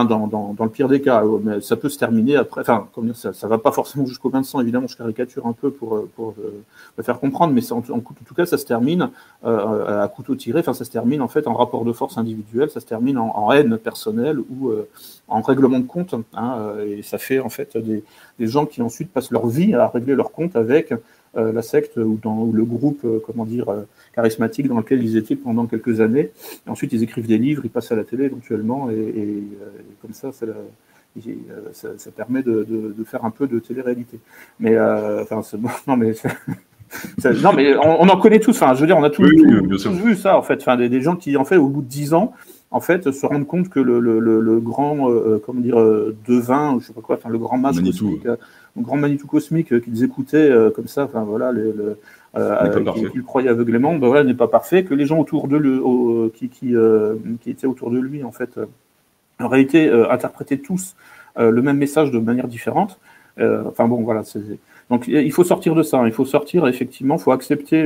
dans, dans, dans, le pire des cas, mais ça peut se terminer après. Enfin, ça, ça va pas forcément jusqu'au bain de sang, évidemment, je caricature un peu pour, pour euh, faire comprendre, mais en, en, tout cas, ça se termine euh, à couteau tiré. Enfin, ça se termine en fait en rapport de force individuel, ça se termine en, en haine personnelle ou euh, en règlement de compte. Hein, euh, et ça fait en fait des, des, gens qui ensuite passent leur vie à régler leur compte avec la secte ou dans ou le groupe, comment dire charismatique dans lequel ils étaient pendant quelques années. Et ensuite, ils écrivent des livres, ils passent à la télé éventuellement, et, et, euh, comme ça, ça, euh, ça, ça permet de, de, de, faire un peu de télé-réalité. Mais, euh, enfin, non, mais. non, mais on, on, en connaît tous. Enfin, je veux dire, on a tous, vu ça, en fait. Enfin, des, des, gens qui, en fait, au bout de dix ans, en fait, se rendent compte que le, le, le, le grand, euh, comment dire, euh, devin, je sais pas quoi, enfin, le grand masque, grand Manitou cosmique qu'ils écoutaient comme ça, enfin voilà, le, qu'il croyait aveuglément, ben voilà, n'est pas parfait, que les gens autour de lui, qui, qui, qui, étaient autour de lui, en fait, en réalité, interprétaient tous le même message de manière différente. enfin bon, voilà, c'est donc il faut sortir de ça, il faut sortir effectivement, il faut accepter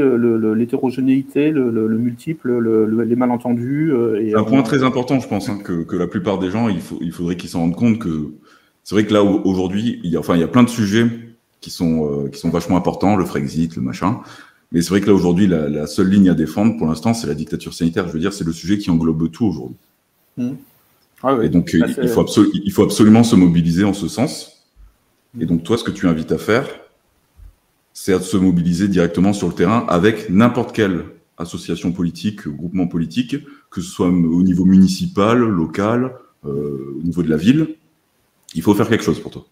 l'hétérogénéité, le, multiple, les malentendus. Euh, c'est un point très important, je pense, hein, que, la plupart des gens, il, faut, il faudrait qu'ils s'en rendent compte que c'est vrai que là aujourd'hui, il y a, enfin il y a plein de sujets qui sont euh, qui sont vachement importants, le Frexit, le machin. Mais c'est vrai que là aujourd'hui, la, seule ligne à défendre pour l'instant, c'est la dictature sanitaire. Je veux dire, c'est le sujet qui englobe tout aujourd'hui. Mmh. Ah Et donc bah, il, faut il faut absolument se mobiliser en ce sens. Et donc toi, ce que tu invites à faire, c'est de se mobiliser directement sur le terrain avec n'importe quelle association politique, groupement politique, que ce soit au niveau municipal, local, euh, au niveau de la ville. Il faut faire quelque chose pour toi.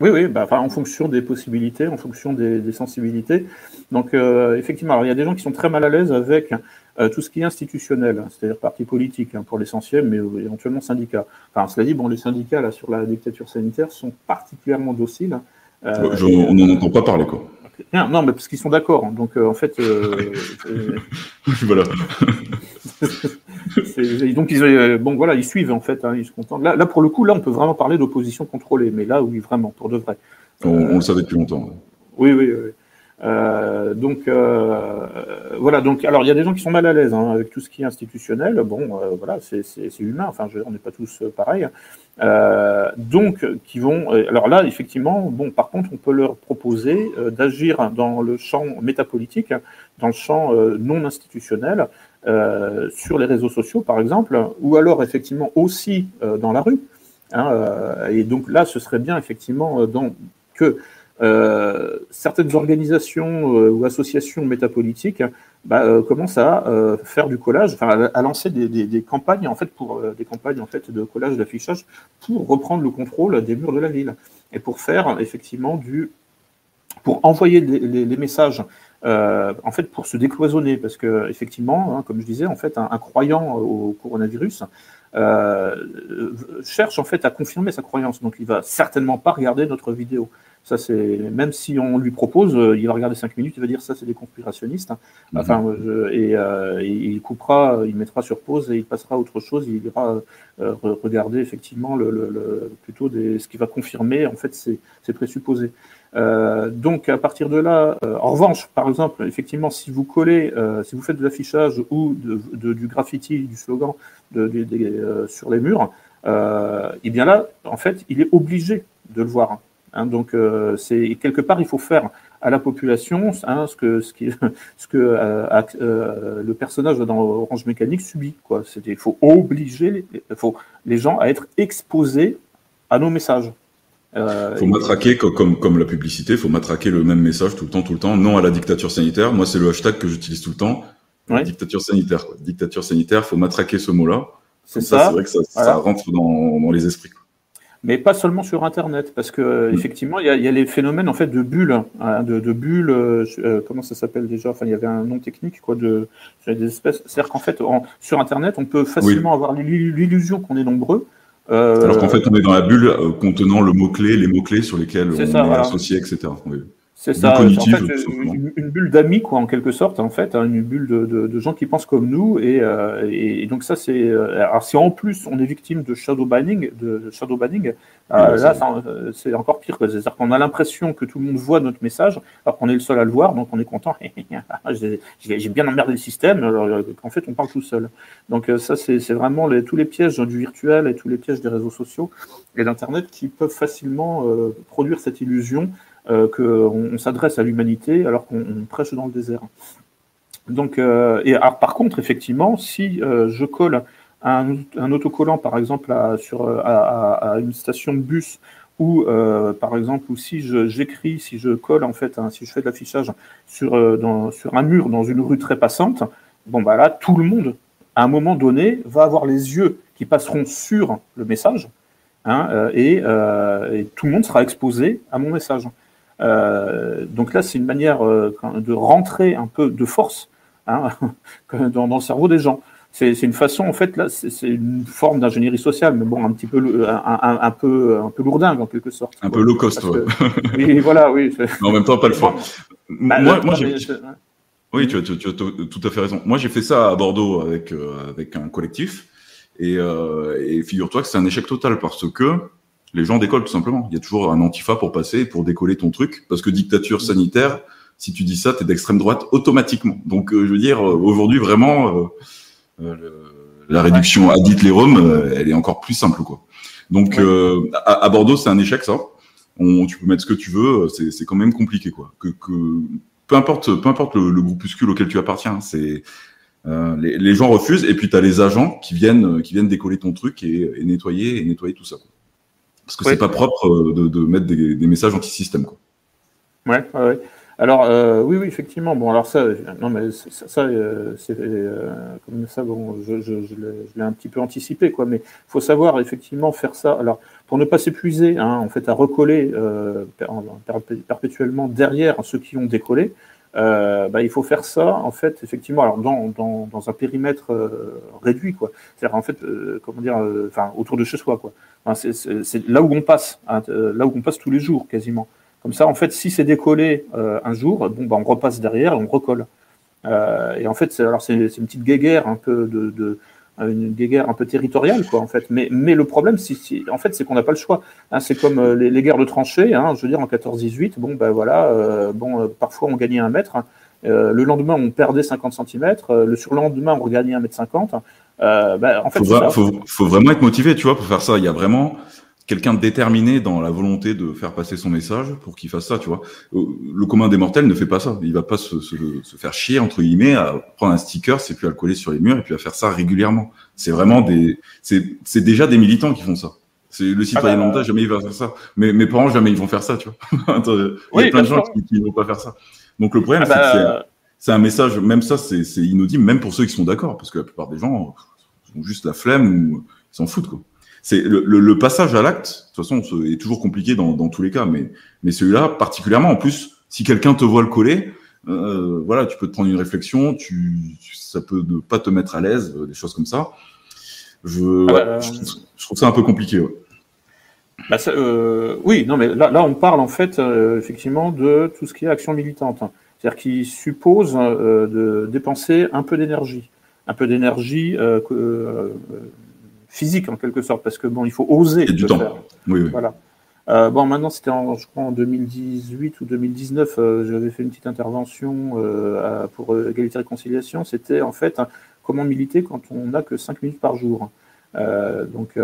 Oui, oui, bah, en fonction des possibilités, en fonction des, sensibilités. Donc, euh, effectivement, il y a des gens qui sont très mal à l'aise avec euh, tout ce qui est institutionnel, c'est-à-dire parti politique hein, pour l'essentiel, mais éventuellement syndicats. Enfin, cela dit, bon, les syndicats là sur la dictature sanitaire sont particulièrement dociles. on n'en entend pas parler, quoi non, mais parce qu'ils sont d'accord. Hein. Donc, euh, en fait. Euh, voilà. Donc, ils, euh, bon, voilà, ils suivent, en fait. Hein, ils se contentent. Là, là, pour le coup, là, on peut vraiment parler d'opposition contrôlée. Mais là, oui, vraiment, pour de vrai. On, le savait depuis longtemps. Oui, oui, oui. Euh, donc euh, voilà. Donc alors il y a des gens qui sont mal à l'aise hein, avec tout ce qui est institutionnel. Bon, euh, voilà, c'est humain. Enfin, je, on n'est pas tous pareils. donc qui vont. Alors là, effectivement, bon, par contre, on peut leur proposer d'agir dans le champ métapolitique, dans le champ non institutionnel, sur les réseaux sociaux, par exemple, ou alors effectivement aussi dans la rue. Hein, et donc là, ce serait bien effectivement dans, que euh, certaines organisations euh, ou associations métapolitiques bah, euh, commencent à faire du collage, enfin à, lancer des, campagnes en fait pour des campagnes en fait de collage d'affichage pour reprendre le contrôle des murs de la ville et pour faire effectivement du pour envoyer les, messages en fait pour se décloisonner parce que effectivement hein, comme je disais en fait un, croyant au coronavirus cherche en fait à confirmer sa croyance donc il va certainement pas regarder notre vidéo ça, c'est même si on lui propose, euh, il va regarder cinq minutes, il va dire ça, c'est des conspirationnistes. Hein. Mhm. Enfin, euh, et, il coupera, il mettra sur pause et il passera à autre chose. Il ira euh, regarder effectivement le, plutôt des, ce qui va confirmer en fait ses, présupposés. Donc à partir de là, en revanche, par exemple, effectivement, si vous collez, si vous faites de l'affichage ou de, du graffiti, du slogan sur les murs, et bien là, en fait, il est obligé de le voir. Hein. Donc, euh, c'est quelque part, il faut faire à la population hein, ce que, ce, ce que euh, euh, le personnage dans Orange Mécanique subit. Il faut obliger les gens à être exposés à nos messages. Il faut matraquer comme, comme la publicité, il faut matraquer le même message tout le temps, tout le temps. Non à la dictature sanitaire. Moi, c'est le hashtag que j'utilise tout le temps. Dictature sanitaire. Quoi. Dictature sanitaire, faut matraquer ce mot-là. C'est ça. C'est vrai que ça, ça rentre dans, dans les esprits mais pas seulement sur Internet, parce que mm. effectivement, il y, a, il y, a, les phénomènes en fait de bulles, hein, de, de, bulles. Euh, euh, comment ça s'appelle déjà? Enfin, il y avait un nom technique, quoi, de des espèces. C'est-à-dire qu'en fait, sur Internet, on peut facilement avoir l'illusion qu'on est nombreux. Euh, Alors qu'en fait, on est dans la bulle contenant le mot clé, les mots clés sur lesquels on est associé, etc. Oui. C'est ça, en fait, une, bulle d'amis, quoi, en quelque sorte, en fait, hein, une bulle de, de, de, gens qui pensent comme nous, et, euh, et, donc ça, c'est, euh, alors si en plus on est victime de shadow banning, de shadow banning, euh, là, c'est encore pire, c'est-à-dire qu'on a l'impression que tout le monde voit notre message, alors qu'on est le seul à le voir, donc on est content, j'ai bien emmerdé le système, alors, en fait, on parle tout seul. Donc ça, c'est vraiment les, tous les pièges du virtuel et tous les pièges des réseaux sociaux et d'Internet qui peuvent facilement produire cette illusion euh, qu'on s'adresse à l'humanité alors qu'on prêche dans le désert. Donc, euh, et par contre, effectivement, si euh, je colle un, autocollant, par exemple, à, une station de bus, ou par exemple, ou si j'écris, si je colle en fait, si je fais de l'affichage sur, un mur dans une rue très passante, bon bah là, tout le monde, à un moment donné, va avoir les yeux qui passeront sur le message, hein, et, tout le monde sera exposé à mon message. Euh, donc là, c'est une manière euh, de rentrer un peu de force hein, dans, le cerveau des gens. c'est une façon, en fait, là, c'est une forme d'ingénierie sociale, mais bon, un petit peu, un, peu, un peu lourdingue en quelque sorte. Un peu low cost, oui, voilà, oui. Mais en même temps, pas le fort. Bah, moi, moi j'ai. Oui, tu as, tu, as, tout à fait raison. Moi, j'ai fait ça à Bordeaux avec, euh, avec un collectif. Et, euh, et figure-toi que c'est un échec total parce que les gens décollent tout simplement. Il y a toujours un antifa pour passer, pour décoller ton truc. Parce que dictature sanitaire, si tu dis ça, tu es d'extrême droite automatiquement. Donc, euh, je veux dire, aujourd'hui, vraiment, euh, la réduction à les Roms, euh, elle est encore plus simple, quoi. Donc, euh, à, Bordeaux, c'est un échec, ça. On, tu peux mettre ce que tu veux, c'est quand même compliqué, quoi. Que, peu importe, peu importe le, groupuscule auquel tu appartiens, c'est les, gens refusent et puis tu as les agents qui viennent, qui viennent décoller ton truc et, nettoyer et nettoyer tout ça. Parce que c'est pas propre de, mettre des, messages anti-système. Quoi. Ouais, ouais. Alors euh, oui, oui, effectivement. Bon, alors ça, non, mais ça, ça euh, c'est euh, comme ça. Bon, je, je, je l'ai un petit peu anticipé, quoi. Mais il faut savoir effectivement faire ça. Alors, pour ne pas s'épuiser, hein, en fait, à recoller perpétuellement derrière ceux qui ont décollé. Bah, il faut faire ça, en fait, effectivement, alors dans, dans, dans un périmètre réduit, quoi. C'est-à-dire, en fait, comment dire, enfin, autour de chez soi, quoi. C'est là où on passe, hein, là où on passe tous les jours, quasiment. Comme ça, en fait, si c'est décollé euh, un jour, bon, bah, on repasse derrière et on recolle. Euh, et en fait, alors c'est, une petite guéguerre un peu de, une guéguerre un peu territoriale, quoi, en fait. Mais, le problème, en fait, c'est qu'on n'a pas le choix. Hein, c'est comme euh, les, guerres de tranchées. Hein, je veux dire, en 14-18, bon, ben voilà, bon, parfois on gagnait un mètre. Le lendemain, on perdait 50 cm. le surlendemain, on regagnait un mètre 50. Ben, en fait, faut, faut, faut, vraiment être motivé, tu vois, pour faire ça. Il y a vraiment quelqu'un de déterminé dans la volonté de faire passer son message pour qu'il fasse ça, tu vois. Euh, le commun des mortels ne fait pas ça. Il va pas se, se, se faire chier, entre guillemets, à prendre un sticker, c'est puis à le coller sur les murs et puis à faire ça régulièrement. C'est vraiment des, c'est déjà des militants qui font ça. C'est le citoyen ah bah, lambda, jamais il va faire ça. Mais mes parents, jamais ils vont faire ça, tu vois. il y a plein de gens qui, ne vont pas faire ça. Donc le problème, ah c'est que bah, c'est un message, même ça, c'est inaudible, même pour ceux qui sont d'accord, parce que la plupart des gens ont juste la flemme ou ils s'en foutent, quoi c'est le, le, passage à l'acte. De toute façon, est toujours compliqué dans, dans tous les cas, mais mais celui-là particulièrement. En plus, si quelqu'un te voit le coller, euh, voilà, tu peux te prendre une réflexion. Tu, ça peut ne pas te mettre à l'aise, euh, des choses comme ça. Je, ah bah, je, trouve, ça un peu compliqué. Bah euh, oui, non, mais là, là, on parle en fait euh, effectivement de tout ce qui est action militante, hein. c'est-à-dire qui suppose euh, de dépenser un peu d'énergie, un peu d'énergie physique en quelque sorte, parce que bon, il faut oser. du temps. Oui, oui. Voilà. Euh, bon, maintenant, c'était en, je crois en 2018 ou 2019, euh, j'avais fait une petite intervention euh, pour égalité et réconciliation. C'était en fait comment militer quand on n'a que 5 minutes par jour. donc,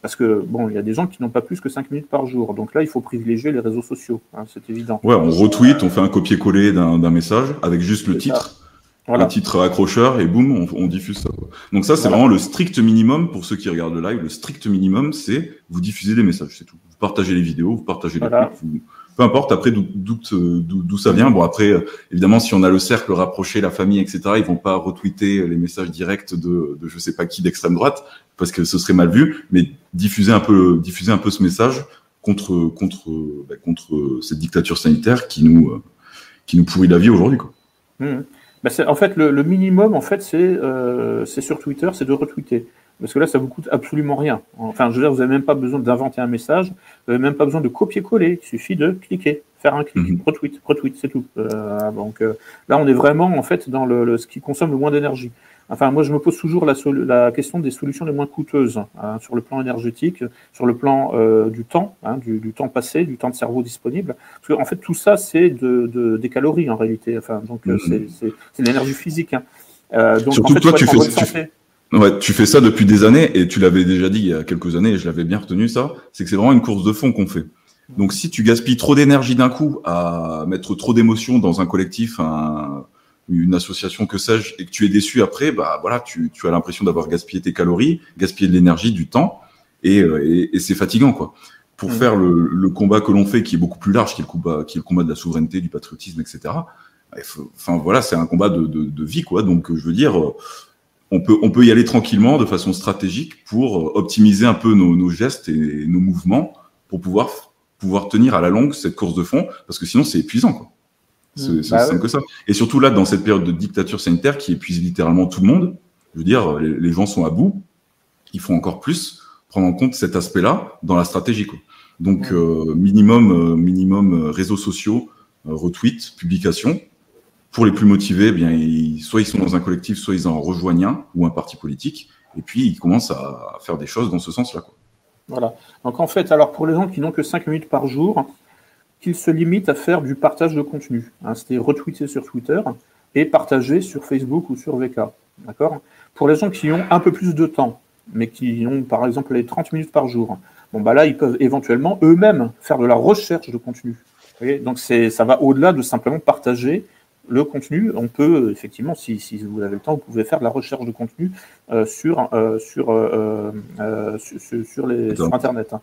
parce que bon, il y a des gens qui n'ont pas plus que 5 minutes par jour. Donc là, il faut privilégier les réseaux sociaux, hein, c'est évident. Ouais, on retweet, on fait un copier-coller d'un message avec juste le titre un titre accrocheur et boum, on, diffuse ça. Donc ça, c'est vraiment le strict minimum pour ceux qui regardent le live. Le strict minimum, c'est vous diffusez des messages, c'est tout. Vous partagez les vidéos, vous partagez les clips, peu importe après d'où ça vient. Bon après, évidemment, si on a le cercle rapproché, la famille, etc., ils vont pas retweeter les messages directs de, de je sais pas qui d'extrême droite parce que ce serait mal vu. Mais diffuser un peu, diffuser un peu ce message contre contre bah, contre cette dictature sanitaire qui nous qui nous pourrit la vie aujourd'hui, quoi. Mmh. Bah, en fait, le, minimum, en fait, c'est euh, sur Twitter, c'est de retweeter. Parce que là, ça vous coûte absolument rien. Enfin, je veux dire, vous n'avez même pas besoin d'inventer un message, vous n'avez même pas besoin de copier-coller. Il suffit de cliquer, faire un clic, mhm. retweet, retweet, c'est tout. Euh, donc euh, là, on est vraiment en fait dans le, ce qui consomme le moins d'énergie. Enfin, moi, je me pose toujours la, la, question des solutions les moins coûteuses hein, sur le plan énergétique, sur le plan euh, du temps, hein, du, du, temps passé, du temps de cerveau disponible. Parce qu'en en fait, tout ça, c'est de, de, des calories en réalité. Enfin, donc, euh, mm-hmm. c'est de l'énergie physique. Hein. Euh, donc, Surtout en fait, toi, tu fais, tu, ouais, tu fais ça depuis des années et tu l'avais déjà dit il y a quelques années et je l'avais bien retenu ça. C'est que c'est vraiment une course de fond qu'on fait. Donc, si tu gaspilles trop d'énergie d'un coup à mettre trop d'émotions dans un collectif, un, une association que sais-je, et que tu es déçu après, bah voilà, tu, tu as l'impression d'avoir gaspillé tes calories, gaspillé de l'énergie, du temps, et, euh, et, et c'est fatigant quoi. Pour mm. faire le, le, combat que l'on fait, qui est beaucoup plus large, qui est le combat, qui est le combat de la souveraineté, du patriotisme, etc. Enfin voilà, c'est un combat de, de, de, vie quoi. Donc je veux dire, on peut on peut y aller tranquillement, de façon stratégique, pour optimiser un peu nos, nos gestes et nos mouvements pour pouvoir pouvoir tenir à la longue cette course de fond, parce que sinon c'est épuisant quoi. C'est bah simple que ça. Et surtout là, dans cette période de dictature sanitaire qui épuise littéralement tout le monde, Je veux dire, les, gens sont à bout, il faut encore plus prendre en compte cet aspect-là dans la stratégie. Quoi. Donc, euh, minimum, euh, minimum réseaux sociaux, retweets, publications. Pour les plus motivés, eh bien, soit ils sont dans un collectif, soit ils en rejoignent un ou un parti politique. Et puis, ils commencent à faire des choses dans ce sens-là. Voilà. Donc, en fait, alors pour les gens qui n'ont que 5 minutes par jour, se limitent à faire du partage de contenu. Hein, C'était retweeter sur Twitter et partager sur Facebook ou sur VK. D'accord? Pour les gens qui ont un peu plus de temps, mais qui ont par exemple les 30 minutes par jour, bon bah là ils peuvent éventuellement eux-mêmes faire de la recherche de contenu. Donc c'est ça va au-delà de simplement partager le contenu. On peut effectivement, si, si, vous avez le temps, vous pouvez faire de la recherche de contenu euh, sur, euh, sur, euh, sur, sur, les, sur Internet. Hein.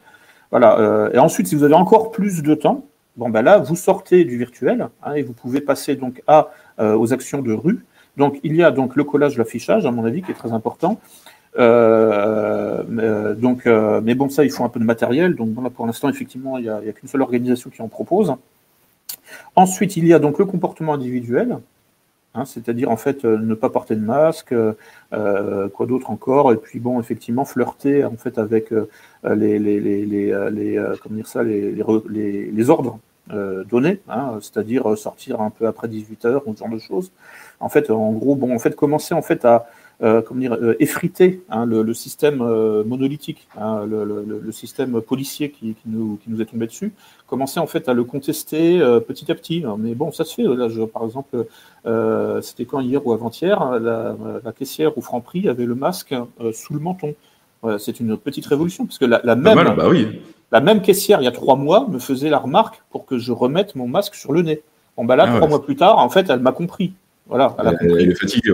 Voilà. et ensuite, si vous avez encore plus de temps, bon ben là, vous sortez du virtuel hein, et vous pouvez passer donc à aux actions de rue. Donc il y a donc le collage, l'affichage, à mon avis, qui est très important. Euh, donc, mais bon, ça, il faut un peu de matériel. Donc, bon, là, pour l'instant, effectivement, il n'y a, a qu'une seule organisation qui en propose. Ensuite, il y a donc le comportement individuel, hein, c'est-à-dire en fait euh, ne pas porter de masque, euh, quoi d'autre encore, et puis bon, effectivement, flirter en fait avec les, ordres donnés, hein, c'est-à-dire sortir un peu après 18 heures ou ce genre de choses. En fait, en gros, bon, en fait, commencer en fait à euh, euh, effriter hein, le, système euh, monolithique, le, système policier qui, nous, qui, nous, est tombé dessus, commencer en fait à le contester petit à petit. Mais bon, ça se fait. Là, je, par exemple, c'était quand hier ou avant-hier, la, caissière au Franprix avait le masque sous le menton. c'est une petite révolution, parce que la, même, bah oui. la même caissière, il y a trois mois, me faisait la remarque pour que je remette mon masque sur le nez. Bon, bah là, ah trois mois plus tard, en fait, elle m'a compris. Voilà, elle, est fatiguée.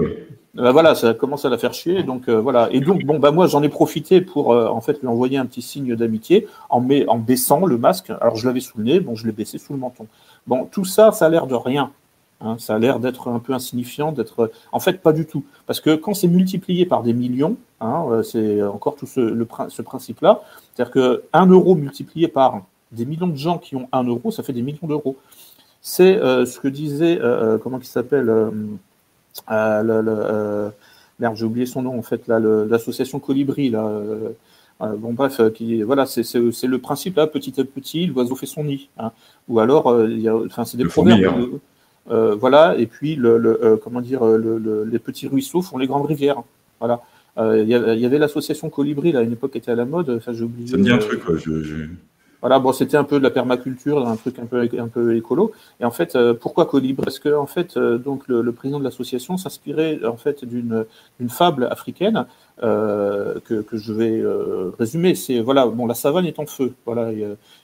Bah voilà, ça commence à la faire chier. Donc euh, voilà. Et donc bon bah moi j'en ai profité pour euh, en fait lui envoyer un petit signe d'amitié en, en baissant le masque. Alors je l'avais sous le nez, bon je l'ai baissé sous le menton. Bon tout ça, ça a l'air de rien. Hein. ça a l'air d'être un peu insignifiant, d'être en fait pas du tout, parce que quand c'est multiplié par des millions, hein, euh, c'est encore tout ce, le, ce principe-là, c'est-à-dire que un euro multiplié par des millions de gens qui ont un euro, ça fait des millions d'euros. C'est ce que disait comment il s'appelle euh, le, euh, merde, j'ai oublié son nom en fait, là, l'association Colibri, là. Euh, bon bref, qui voilà, c'est le principe là, petit à petit, l'oiseau fait son nid. Hein. Ou alors, il enfin, c'est des proverbes. voilà, et puis le, comment dire, les petits ruisseaux font les grandes rivières. Voilà. Il y, avait l'association Colibri là, à une époque qui était à la mode. Enfin, j'ai oublié. Ça me dit un truc. Je, voilà, bon, c'était un peu de la permaculture, un truc un peu, un peu écolo. Et en fait, euh, pourquoi Colibri? Parce que en fait, euh, donc le, président de l'association s'inspirait en fait d'une fable africaine euh, que, que, je vais résumer. C'est voilà, bon, la savane est en feu, voilà,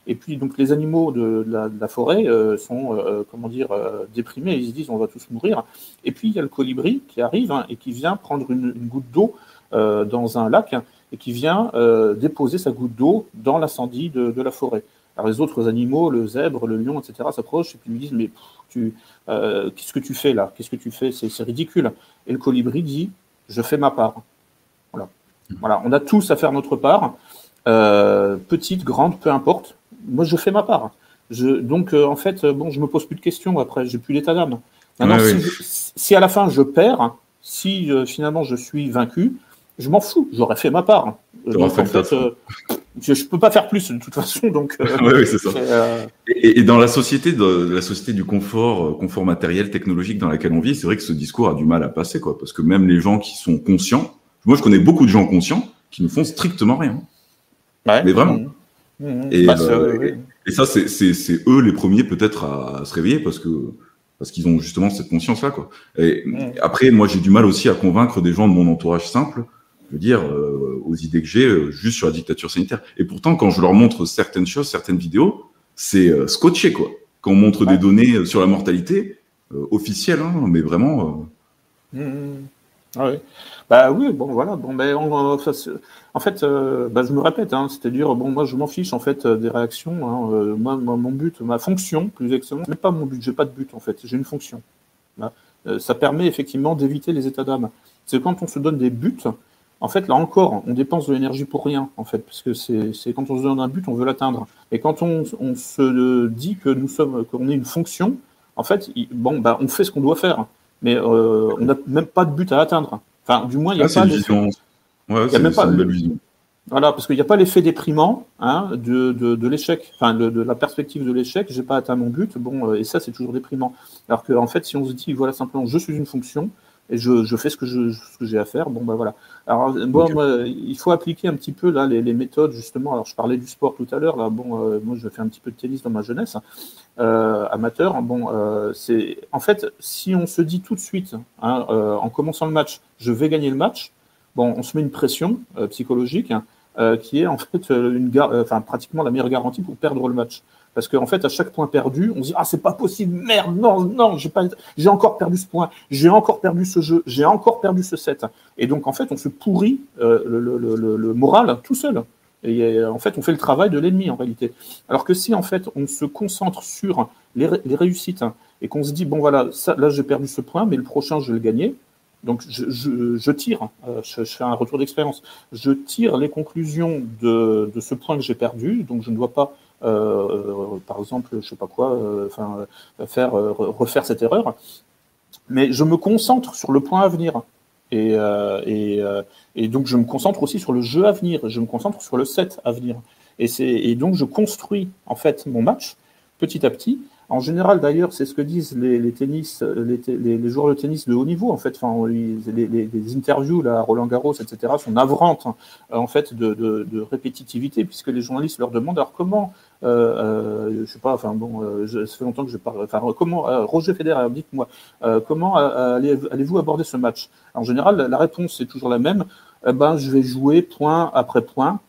et, puis donc les animaux de, la, forêt sont comment dire déprimés. Ils se disent on va tous mourir. Et puis il y a le colibri qui arrive hein, et qui vient prendre une, une goutte d'eau dans un lac et qui vient euh, déposer sa goutte d'eau dans l'incendie de, la forêt. Alors les autres animaux, le zèbre, le lion, etc., s'approchent et puis lui disent mais tu, euh, qu'est-ce que tu fais là? Qu'est-ce que tu fais? C'est ridicule. Et le colibri dit je fais ma part. Voilà. Voilà. On a tous à faire notre part, euh, petite, grande, peu importe. Moi je fais ma part. Je, donc en fait bon, je me pose plus de questions après. J'ai plus l'état d'âme. Maintenant, si, à la fin je perds, si finalement je suis vaincu, je m'en fous, j'aurais fait ma part. en fait, euh, je, ne peux pas faire plus de toute façon, donc. Euh, oui, c'est ça. Euh, et, dans la société, de, la société du confort, confort matériel, technologique dans laquelle on vit, c'est vrai que ce discours a du mal à passer, quoi, parce que même les gens qui sont conscients, moi je connais beaucoup de gens conscients qui ne font strictement rien. Ouais. Mais vraiment. Mmh. Mmh. Et, bah, et, ça, c'est eux les premiers peut-être à se réveiller parce que parce qu'ils ont justement cette conscience-là, quoi. Et mmh. après, moi, j'ai du mal aussi à convaincre des gens de mon entourage simple dire, euh, aux idées que j'ai euh, juste sur la dictature sanitaire. Et pourtant, quand je leur montre certaines choses, certaines vidéos, c'est euh, scotché, quoi. Quand on montre des données sur la mortalité, officielles, hein, mais vraiment. Mmh, mmh. Ah oui. Bah oui, bon voilà, bon ben en fait, bah, je me répète, hein, c'est-à-dire bon moi je m'en fiche en fait des réactions. Hein, moi, mon but, ma fonction, plus exactement, n'est pas mon but, j'ai pas de but en fait, j'ai une fonction. ça permet effectivement d'éviter les états d'âme. C'est quand on se donne des buts, en fait, là encore, on dépense de l'énergie pour rien, en fait, parce que c'est quand on se donne un but, on veut l'atteindre. Et quand on, se dit que nous sommes, qu'on est une fonction, en fait, bon, bah, on fait ce qu'on doit faire, mais euh, on n'a même pas de but à atteindre. Enfin, du moins, il n'y a ah, pas. Vision... Ouais, une belle vision. Voilà, parce qu'il n'y a pas l'effet déprimant hein, de, de, de l'échec, enfin de, de, la perspective de l'échec, j'ai pas atteint mon but, bon, euh, et ça c'est toujours déprimant. Alors qu'en en fait, si on se dit, voilà, simplement, je suis une fonction, et je, je fais ce que j'ai à faire, bon, ben voilà. Alors, bon, il faut appliquer un petit peu là les, les, méthodes, justement. Alors, je parlais du sport tout à l'heure, là, bon, euh, moi je fais un petit peu de tennis dans ma jeunesse, euh, amateur, bon, euh, c'est, en fait, si on se dit tout de suite, hein, en commençant le match, je vais gagner le match, bon, on se met une pression psychologique, hein, qui est en fait une enfin pratiquement la meilleure garantie pour perdre le match. Parce qu'en fait, à chaque point perdu, on se dit ah c'est pas possible, merde, non, non, j'ai pas, j'ai encore perdu ce point, j'ai encore perdu ce jeu, j'ai encore perdu ce set. Et donc en fait, on se pourrit euh, le, moral tout seul. Et en fait, on fait le travail de l'ennemi en réalité. Alors que si en fait on se concentre sur les, réussites et qu'on se dit bon voilà, là j'ai perdu ce point, mais le prochain je vais le gagner, donc je, tire, euh, je, je, fais un retour d'expérience, je tire les conclusions de, de ce point que j'ai perdu, donc je ne dois pas, euh, par exemple, je sais pas quoi, euh, faire refaire cette erreur, mais je me concentre sur le point à venir. Et, donc je me concentre aussi sur le jeu à venir, je me concentre sur le set à venir. Et, et donc je construis en fait mon match petit à petit en général, d'ailleurs, c'est ce que disent les, tennis, les, joueurs de tennis de haut niveau. En fait, enfin, les, interviews là, Roland Garros, etc., sont navrantes en fait de, répétitivité, puisque les journalistes leur demandent alors comment, euh, euh, je sais pas, enfin bon, euh, ça fait longtemps que je parle, enfin comment, Roger Federer, dites-moi, comment allez-vous aborder ce match? En général, la réponse est toujours la même. Eh ben, je vais jouer point après point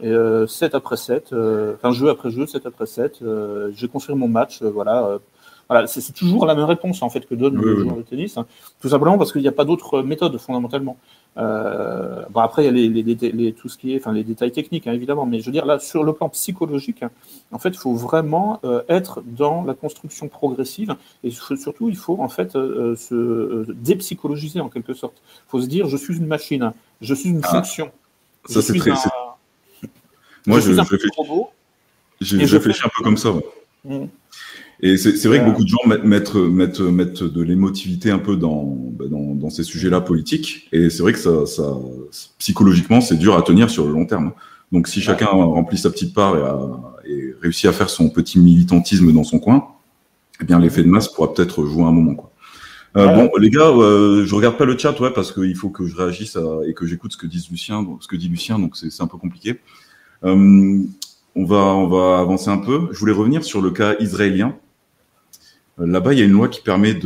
et, euh, 7 après 7, euh, enfin jeu après jeu, 7 après 7. Euh, j'ai construit mon match, euh, voilà. Euh, voilà, c'est toujours la même réponse en fait que donne le joueur de tennis, hein. tout simplement parce qu'il n'y a pas d'autre méthode fondamentalement. Euh, bon après il y a les, les, les, tout ce qui est, enfin les détails techniques hein, évidemment, mais je veux dire là sur le plan psychologique, en fait il faut vraiment être dans la construction progressive et surtout il faut en fait se dépsychologiser en quelque sorte. Il faut se dire je suis une machine, je suis une ah, fonction. Ça c'est très, moi, je, je, réfléchis, je, je réfléchis un peu comme ça. Ouais. Mm. Et c'est vrai que beaucoup de gens mettent, mettent, mettent de l'émotivité un peu dans, bah, dans, dans, ces sujets-là politiques. Et c'est vrai que ça, ça psychologiquement, c'est dur à tenir sur le long terme. Donc, si chacun remplit sa petite part et, a, et, réussit à faire son petit militantisme dans son coin, eh bien, l'effet de masse pourra peut-être jouer un moment. Quoi. Euh, Bon, les gars, euh, je regarde pas le chat, ouais, parce qu'il faut que je réagisse à, et que j'écoute ce que dit Lucien, ce que dit Lucien, donc c'est un peu compliqué. Euh, on, va, avancer un peu. Je voulais revenir sur le cas israélien. Euh, là-bas, il y a une loi qui permet,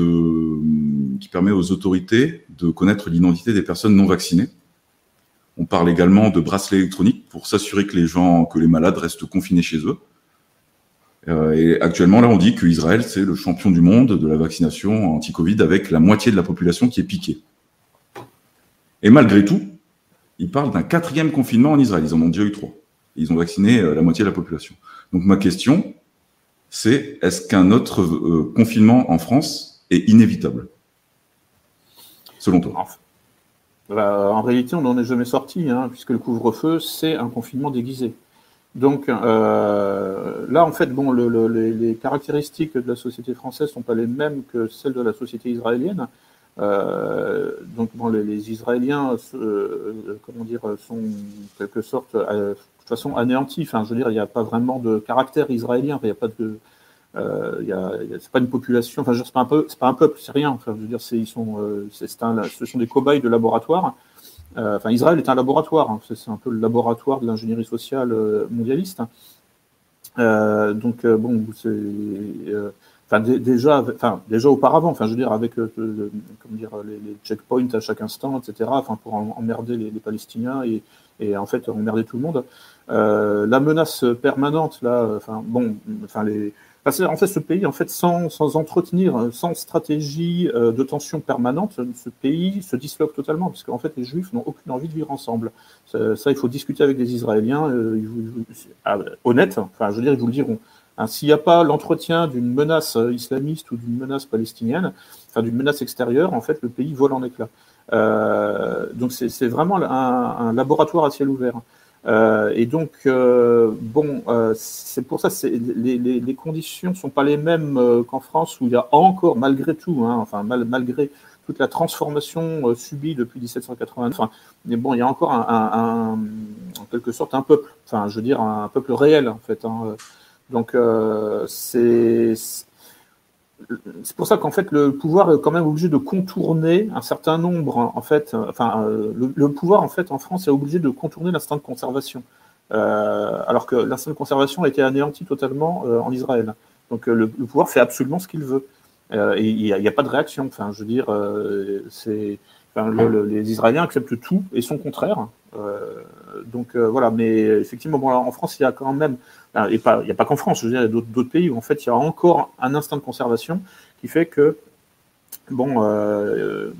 aux autorités de connaître l'identité des personnes non vaccinées. On parle également de bracelets électroniques pour s'assurer que les gens, que les malades restent confinés chez eux. Euh, et actuellement, là, on dit que Israël, c'est le champion du monde de la vaccination anti-Covid avec la moitié de la population qui est piquée. Et malgré tout, ils parlent d'un quatrième confinement en Israël. Ils en ont déjà eu trois ils ont vacciné euh, la moitié de la population. Donc ma question, c'est est-ce qu'un autre euh, confinement en France est inévitable, selon toi bah, En réalité, on n'en est jamais sorti, hein, puisque le couvre-feu, c'est un confinement déguisé. Donc euh, là, en fait, bon, le, les, caractéristiques de la société française sont pas les mêmes que celles de la société israélienne. Donc bon, les, Israéliens, comment dire, sont en quelque sorte toute façon anéanti. Enfin, je veux dire, il n'y a pas vraiment de caractère israélien. il n'y a pas de, euh, c'est pas une population. Enfin, c'est pas un peu, c'est pas un peuple, c'est rien. Enfin, je veux dire, c'est, ils sont, euh, c'est un, ce sont des cobayes de laboratoire. Euh, enfin, Israël est un laboratoire. Hein. C'est, un peu le laboratoire de l'ingénierie sociale euh, mondialiste. Euh, donc, euh, bon, c'est, enfin, déjà, enfin, déjà auparavant. Enfin, je veux dire, avec, le, comment dire, les, les, checkpoints à chaque instant, etc. Enfin, pour emmerder les, les Palestiniens et, et en fait emmerder tout le monde. Euh, la menace permanente, là, enfin bon, enfin les, en fait, ce pays, en fait, sans, sans entretenir, sans stratégie euh, de tension permanente, ce pays se disloque totalement, parce qu'en fait, les Juifs n'ont aucune envie de vivre ensemble. Ça, il faut discuter avec les Israéliens, euh, ah, honnêtes, enfin, je veux dire, ils vous le diront. Hein, S'il n'y a pas l'entretien d'une menace islamiste ou d'une menace palestinienne, enfin d'une menace extérieure, en fait, le pays vole en éclats. Euh, donc c'est vraiment un, un, laboratoire à ciel ouvert. et donc, bon, c'est pour ça, les, les, les, conditions sont pas les mêmes qu'en France, où il y a encore, malgré tout, hein, enfin, mal, malgré toute la transformation subie depuis 1780. Enfin, mais bon, il y a encore un, un, en quelque sorte un peuple, enfin, je veux dire un peuple réel en fait. Hein. Donc c'est c'est pour ça qu'en fait le pouvoir est quand même obligé de contourner un certain nombre en fait enfin euh, le, pouvoir en fait en France est obligé de contourner l'instinct de conservation. Euh, alors que l'instinct de conservation a été anéanti totalement euh, en Israël. Donc le, pouvoir fait absolument ce qu'il veut. Et il n'y a, pas de réaction. Enfin je veux dire c'est les Israéliens acceptent tout et son contraire donc voilà mais effectivement bon en France il y a quand même il n'y a pas qu'en France, je veux dire, il y a d'autres pays où en fait il y a encore un instinct de conservation qui fait que bon, euh,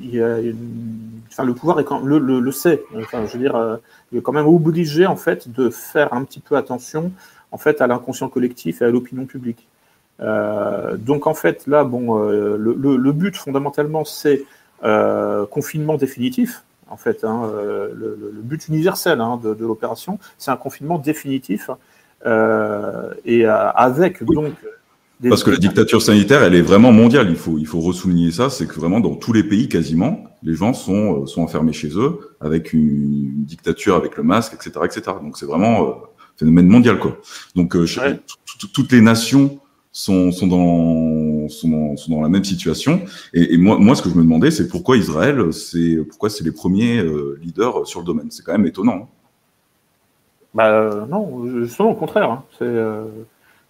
le pouvoir le, sait. Je veux dire, euh, il est quand même obligé en fait de faire un petit peu attention en fait à l'inconscient collectif et à l'opinion publique. Euh, donc en fait là, bon, le, but fondamentalement c'est confinement définitif. En fait, hein, le, but universel hein, de, de l'opération, c'est un confinement définitif euh, et euh, avec donc. Parce que la dictature sanitaire, elle est vraiment mondiale. Il faut, il faut ressouligner ça. C'est que vraiment dans tous les pays, quasiment, les gens sont, euh, sont enfermés chez eux avec une, dictature, avec le masque, etc., etc. Donc c'est vraiment un phénomène mondial, quoi. Donc toutes les nations sont, sont, dans, sont, dans, sont dans la même situation. Et, et, moi, moi, ce que je me demandais, c'est pourquoi Israël, c'est pourquoi c'est les premiers leaders sur le domaine. C'est quand même étonnant. Hein. Bah non, justement au contraire. Hein. Euh,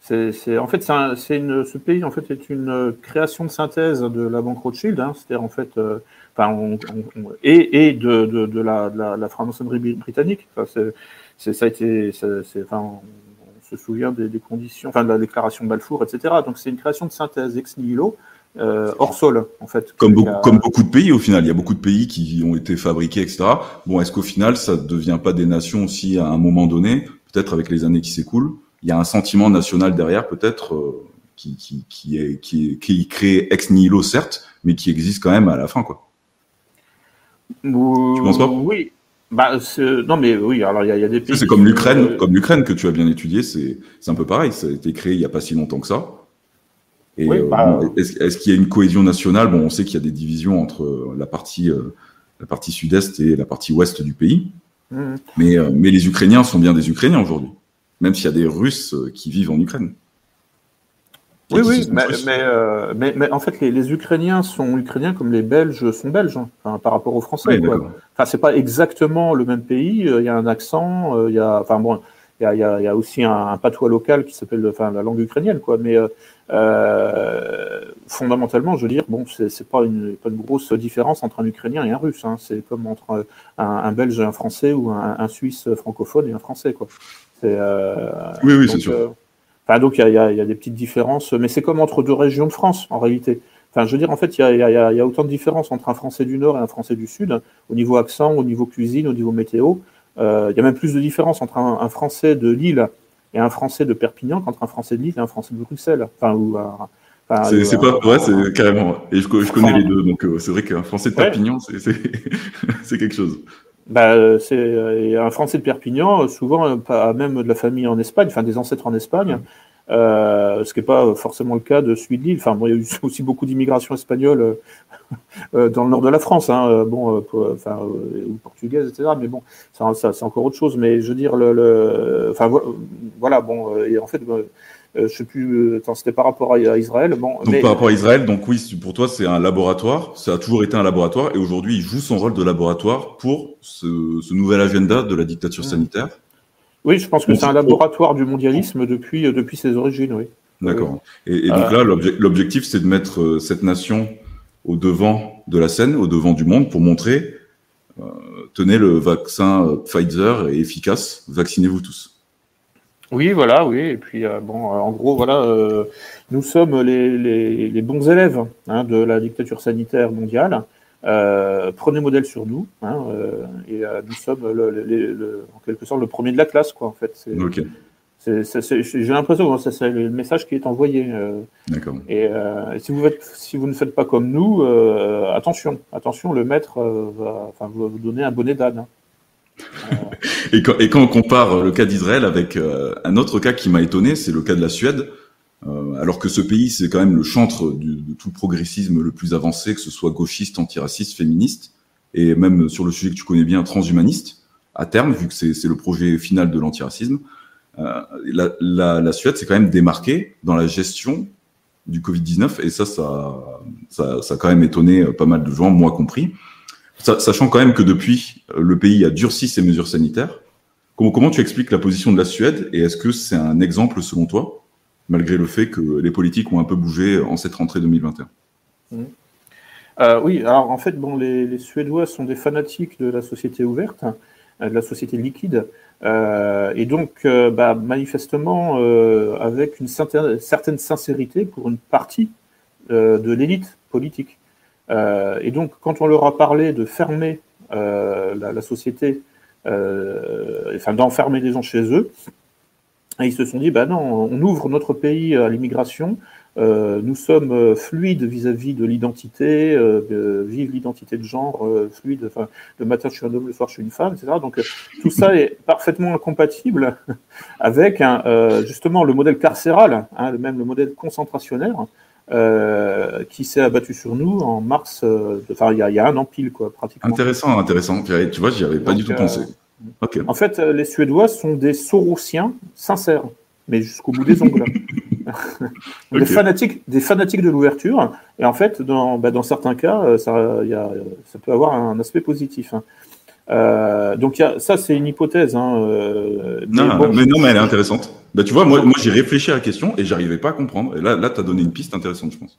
c'est, en fait, c'est, une, ce pays en fait est une création de synthèse de la banque Rothschild, hein. c'est-à-dire en fait, euh, enfin, on, et, et de, de, de, la, de la, la franc-maçonnerie britannique. Enfin, c'est, ça a été, c'est, enfin, on, se souvient des, des, conditions, enfin, de la déclaration de Balfour, etc. Donc c'est une création de synthèse ex nihilo euh, hors sol, en fait. Comme beaucoup, comme beaucoup de pays, au final. Il y a beaucoup de pays qui ont été fabriqués, etc. Bon, est-ce qu'au final, ça ne devient pas des nations aussi à un moment donné, peut-être avec les années qui s'écoulent? Il y a un sentiment national derrière, peut-être, euh, qui, qui, qui, est, qui, est, qui crée ex nihilo, certes, mais qui existe quand même à la fin, quoi. tu penses pas? Oui. Bah, non, mais oui, alors il y, a des pays. C'est comme l'Ukraine, comme l'Ukraine que tu as bien étudié, c'est un peu pareil. Ça a été créé il n'y a pas si longtemps que ça. Et euh, bah, est-ce, qu'il y a une cohésion nationale? Bon, on sait qu'il y a des divisions entre euh, la partie, euh, la partie sud-est et la partie ouest du pays. Mmh. Mais, mais les Ukrainiens sont bien des Ukrainiens aujourd'hui, même s'il y a des Russes qui vivent en Ukraine. Oui, oui, mais, mais, mais, en fait, les, les, Ukrainiens sont Ukrainiens comme les Belges sont Belges, hein, par rapport aux Français. Oui, quoi. Enfin, c'est pas exactement le même pays. Il y a un accent. Il y a, enfin bon, il y a, il y a aussi un, un, patois local qui s'appelle, enfin, la langue ukrainienne, quoi. Mais euh, fondamentalement, je veux dire, bon, c'est pas une, pas une grosse différence entre un Ukrainien et un Russe. Hein. C'est comme entre un, un, Belge et un Français ou un, un, Suisse francophone et un Français, quoi. Euh, oui, oui, c'est sûr. Enfin, donc il y a, y a, des petites différences, mais c'est comme entre deux régions de France en réalité. Enfin, je veux dire, en fait, il y a, y, a, y a, autant de différences entre un Français du Nord et un Français du Sud, au niveau accent, au niveau cuisine, au niveau météo. Euh, il y a même plus de différence entre un, un Français de Lille et un Français de Perpignan contre un Français de Lille et un Français de Bruxelles. Enfin, ou, enfin, c'est pas, ouais, c'est carrément. Et je, je connais les deux, donc euh, c'est vrai qu'un Français de Perpignan, c'est quelque chose. Bah, c'est un Français de Perpignan, souvent pas même de la famille en Espagne, enfin des ancêtres en Espagne. Euh, ce qui n'est pas forcément le cas de celui de Lille. Enfin, bon, il y a eu aussi beaucoup d'immigration espagnole euh, dans le nord de la France, hein, bon, enfin, ou portugaise, etc. Mais bon, ça, ça c'est encore autre chose. Mais je veux dire, le, le enfin, voilà, bon, et en fait, je sais plus, c'était par rapport à, Israël. Bon, donc par rapport à Israël, donc oui, pour toi, c'est un laboratoire. Ça a toujours été un laboratoire, et aujourd'hui, il joue son rôle de laboratoire pour ce, ce nouvel agenda de la dictature mmh. sanitaire. Oui, je pense que c'est un laboratoire du mondialisme depuis, euh, depuis ses origines, oui. D'accord. Et, et, donc là, l'objectif, c'est de mettre euh, cette nation au devant de la scène, au devant du monde, pour montrer, euh, tenez, le vaccin euh, Pfizer est efficace, vaccinez-vous tous. Oui, voilà, oui. Et puis, euh, bon, en gros, voilà, euh, nous sommes les, les, les bons élèves hein, de la dictature sanitaire mondiale. Euh, prenez modèle sur nous, hein, euh, et euh, nous sommes le, le, le, en quelque sorte le premier de la classe, quoi. En fait, okay. j'ai l'impression que c'est le message qui est envoyé. Euh, D'accord. Et, si vous faites, si vous ne faites pas comme nous, attention, attention, le maître va, enfin, va vous donner un bonnet d'âne. Hein. Et, quand, on compare le cas d'Israël avec un autre cas qui m'a étonné, c'est le cas de la Suède. alors que ce pays, c'est quand même le chantre de tout le progressisme le plus avancé, que ce soit gauchiste, antiraciste, féministe, et même sur le sujet que tu connais bien, transhumaniste, à terme, vu que c'est le projet final de l'antiracisme. Euh, la, Suède s'est quand même démarquée dans la gestion du Covid-19 et ça, ça, ça, a quand même étonné pas mal de gens, moi compris. Sachant quand même que depuis, le pays a durci ses mesures sanitaires. Comment, tu expliques la position de la Suède et est-ce que c'est un exemple selon toi, malgré le fait que les politiques ont un peu bougé en cette rentrée 2021 mmh. euh, Oui, alors en fait, bon, les, Suédois sont des fanatiques de la société ouverte, de la société liquide. Euh, et donc, euh, bah, manifestement, euh, avec une certaine sincérité pour une partie de l'élite politique. Et donc, quand on leur a parlé de fermer la, la, société, enfin d'enfermer les gens chez eux, ils se sont dit, bah non, on ouvre notre pays à l'immigration, euh, nous sommes euh, fluides vis-à-vis de l'identité, euh, vive l'identité de genre, euh, fluide, le matin je suis un homme, le soir je suis une femme, etc. Donc tout ça est parfaitement incompatible avec justement le modèle carcéral, hein, même le modèle concentrationnaire, qui s'est abattu sur nous en mars, enfin il y, a, il y, a, un an pile, quoi, pratiquement. Intéressant, intéressant. Tu vois, j'y avais pas du tout pensé. En fait, les Suédois sont des Sorosiens sincères, mais jusqu'au bout des ongles. des, fanatiques, des fanatiques de l'ouverture. Et en fait, dans, bah, dans certains cas, euh, ça, y a, ça peut avoir un aspect positif. Hein. Euh, donc y a, ça, c'est une hypothèse. Hein, euh, mais non, mais non, mais elle est intéressante. Bah, tu vois, moi, moi j'ai réfléchi à la question et j'arrivais pas à comprendre. Et là, là tu as donné une piste intéressante, je pense.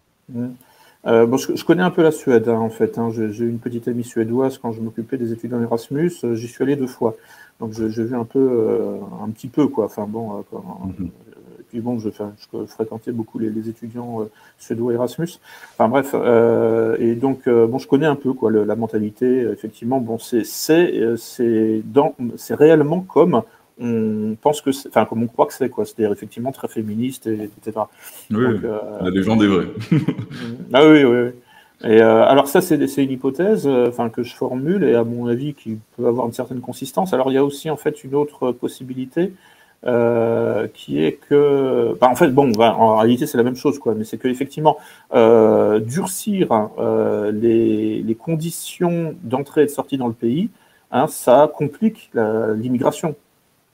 Euh, bon, je, je, connais un peu la Suède, hein, en fait. Hein. J'ai eu une petite amie suédoise quand je m'occupais des études en Erasmus. J'y suis allé deux fois. Donc, j'ai vu un peu, un petit peu, quoi. Enfin, bon, mm -hmm puis bon, je, je fréquentais beaucoup les, les étudiants euh, suédois Erasmus. Enfin bref, euh, et donc euh, bon, je connais un peu quoi le, la mentalité. Effectivement, bon, c'est c'est c'est réellement comme on pense que enfin comme on croit que c'est quoi, c'est-à-dire effectivement très féministe et, etc. Oui, donc, euh, la légende est vraie. ah oui, oui. oui. Et euh, alors ça, c'est une hypothèse, enfin que je formule et à mon avis qui peut avoir une certaine consistance. Alors il y a aussi en fait une autre possibilité, euh, qui est que, bah, en fait, bon, bah, en réalité c'est la même chose, quoi, mais c'est que effectivement euh, durcir euh, les, les, conditions d'entrée et de sortie dans le pays, hein, ça complique l'immigration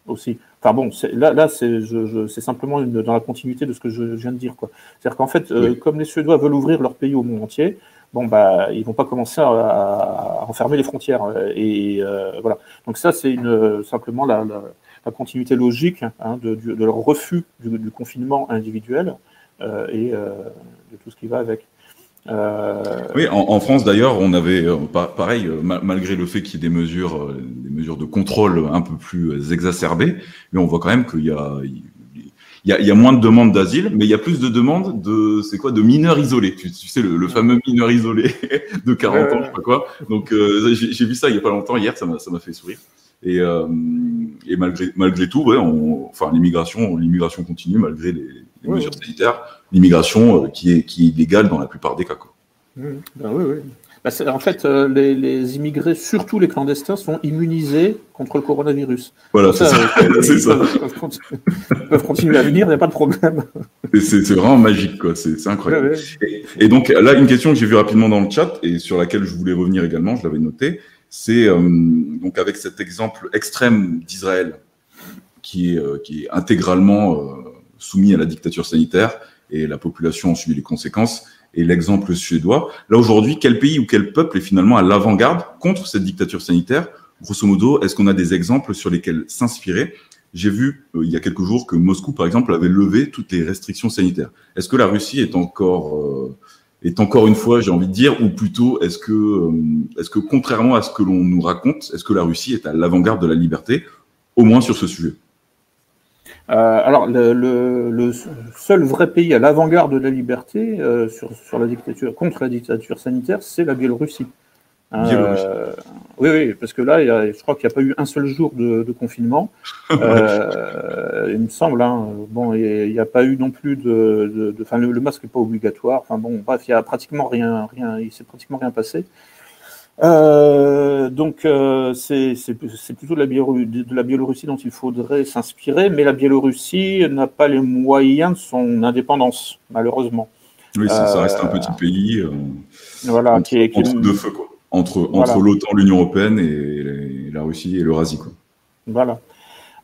aussi. Enfin bon, là, là c'est simplement une, dans la continuité de ce que je, viens de dire, quoi. C'est-à-dire qu'en fait, euh, oui. comme les Suédois veulent ouvrir leur pays au monde entier, bon bah ils vont pas commencer à, à, enfermer les frontières et voilà. Donc ça c'est une simplement la, la la continuité logique hein, de, de, leur refus du, du confinement individuel euh, et euh, de tout ce qui va avec. Euh... Oui, en, en France d'ailleurs, on avait pareil, malgré le fait qu'il y ait des mesures, des mesures de contrôle un peu plus exacerbées, mais on voit quand même qu'il y a, il y, a, il y a, moins de demandes d'asile, mais il y a plus de demandes de, c'est quoi, de mineurs isolés. Tu, tu sais, le, le, fameux mineur isolé de 40 ans, je sais pas quoi. Donc, euh, j'ai vu ça il y a pas longtemps, hier, ça m'a fait sourire. Et, euh, et malgré, malgré tout, ouais, on, enfin, l'immigration, l'immigration continue malgré les, les ouais, mesures ouais. sanitaires. L'immigration euh, qui est, qui est illégale dans la plupart des cas. Quoi. Ben oui, oui. Bah en fait, euh, les, les, immigrés, surtout les clandestins, sont immunisés contre le coronavirus. Voilà, c'est ça. ça. ça. Ils, peuvent continuer, ils peuvent continuer à venir, il n'y a pas de problème. C'est vraiment magique, quoi. C'est incroyable. Et, et, donc, là, une question que j'ai vue rapidement dans le chat et sur laquelle je voulais revenir également, je l'avais noté, c'est euh, donc avec cet exemple extrême d'Israël qui est, euh, qui est intégralement euh, soumis à la dictature sanitaire et la population en subit les conséquences et l'exemple suédois. Là aujourd'hui, quel pays ou quel peuple est finalement à l'avant-garde contre cette dictature sanitaire? Grosso modo, est-ce qu'on a des exemples sur lesquels s'inspirer? J'ai vu euh, il y a quelques jours que Moscou, par exemple, avait levé toutes les restrictions sanitaires. Est-ce que la Russie est encore euh, est encore une fois, j'ai envie de dire, ou plutôt, est-ce que, euh, est-ce que contrairement à ce que l'on nous raconte, est-ce que la Russie est à l'avant-garde de la liberté, au moins sur ce sujet? Euh, alors, le, seul vrai pays à l'avant-garde de la liberté euh, sur, sur, la dictature, contre la dictature sanitaire, c'est la Biélorussie. Euh, oui, oui, parce que là, il y a, je crois qu'il n'y a pas eu un seul jour de, de confinement. euh, il me semble. Hein, bon, il n'y a pas eu non plus de, de, de enfin, le, le, masque n'est pas obligatoire. Enfin bon, bref, il y a pratiquement rien, rien, il s'est pratiquement rien passé. Euh, donc c'est plutôt de la, de la, Biélorussie dont il faudrait s'inspirer, mais la Biélorussie n'a pas les moyens de son indépendance, malheureusement. Oui, ça, reste un petit pays voilà, qui est, entre deux feux, quoi. Entre, entre l'OTAN, l'Union Européenne et, la Russie et l'Eurasie. Voilà.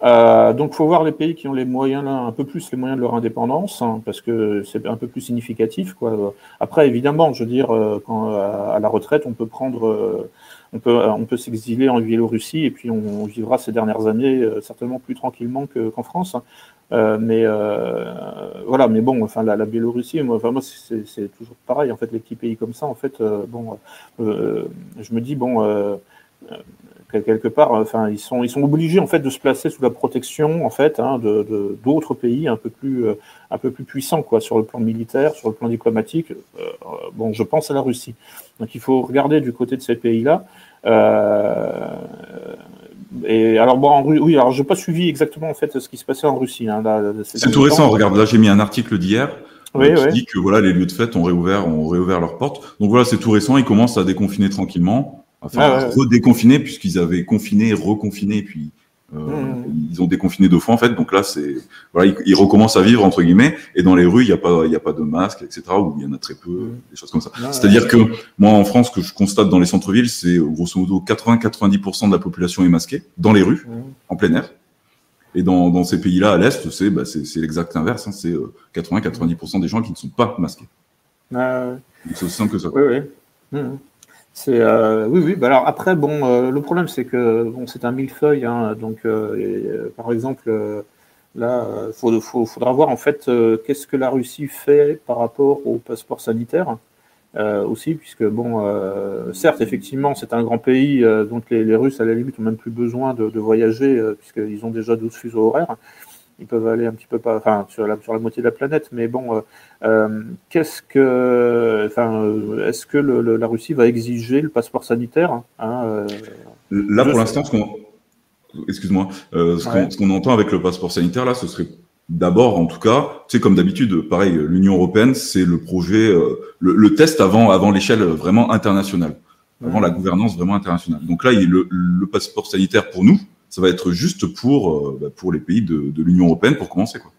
Euh, donc, il faut voir les pays qui ont les moyens, là, un peu plus les moyens de leur indépendance, hein, parce que c'est un peu plus significatif. Quoi. Après, évidemment, je veux dire, euh, quand, à la retraite, on peut prendre, euh, on peut, on peut s'exiler en Biélorussie et puis on, vivra ces dernières années certainement plus tranquillement qu'en France. Hein. mais voilà, mais bon, enfin, la, la Biélorussie, moi, enfin, moi c'est toujours pareil. En fait, les petits pays comme ça, en fait, bon, je me dis, bon quelque part, enfin, ils sont, ils sont obligés en fait de se placer sous la protection en fait hein, de d'autres pays un peu plus, euh, un peu plus puissants quoi, sur le plan militaire, sur le plan diplomatique. Euh, bon, je pense à la Russie. Donc, il faut regarder du côté de ces pays-là. Euh, et alors bon, en, oui, alors j'ai pas suivi exactement en fait ce qui se passait en Russie. Hein, c'est tout récent. Regarde, là j'ai mis un article d'hier. Oui, qui dit que voilà les lieux de fête ont réouvert, ont réouvert leurs portes. Donc voilà, c'est tout récent. Ils commencent à déconfiner tranquillement. Enfin, ah redéconfiner puisqu'ils avaient confiné, reconfiné, puis euh, mmh. ils ont déconfiné deux fois en fait. Donc là, c'est voilà, ils, recommencent à vivre entre guillemets. Et dans les rues, il n'y a pas, il y a pas de masques, etc. Ou il y en a très peu, mmh. des choses comme ça. C'est-à-dire que moi, en France, ce que je constate dans les centres-villes, c'est grosso modo 80-90% de la population est masquée dans les rues, mmh. en plein air. Et dans, dans ces pays-là, à l'est, c'est bah, c'est l'exact inverse. Hein, c'est 80-90% euh, des gens qui ne sont pas masqués. Ah c'est aussi simple que ça. Oui, oui. C'est euh, oui, oui. Bah alors après, bon, euh, le problème c'est que bon, c'est un millefeuille. Hein, donc, euh, par exemple, là, il faudra voir en fait qu'est-ce que la Russie fait par rapport au passeport sanitaire aussi, puisque bon, certes, effectivement, c'est un grand pays, donc les, Russes à la limite ont même plus besoin de, de voyager puisqu'ils ont déjà 12 fuseaux horaires ils peuvent aller un petit peu pas, enfin, sur la, sur la moitié de la planète, mais bon, euh, euh, qu'est-ce que, enfin, euh, est-ce que le, la Russie va exiger le passeport sanitaire hein, Là, pour l'instant, ce qu'on, excuse-moi, ce qu'on entend avec le passeport sanitaire, là, ce serait d'abord, en tout cas, c'est comme d'habitude, pareil, l'Union européenne, c'est le projet, le, test avant, avant l'échelle vraiment internationale, avant la gouvernance vraiment internationale. Donc là, il le, le passeport sanitaire pour nous, ça va être juste pour, euh, bah, pour les pays de, de l'Union européenne pour commencer. Quoi.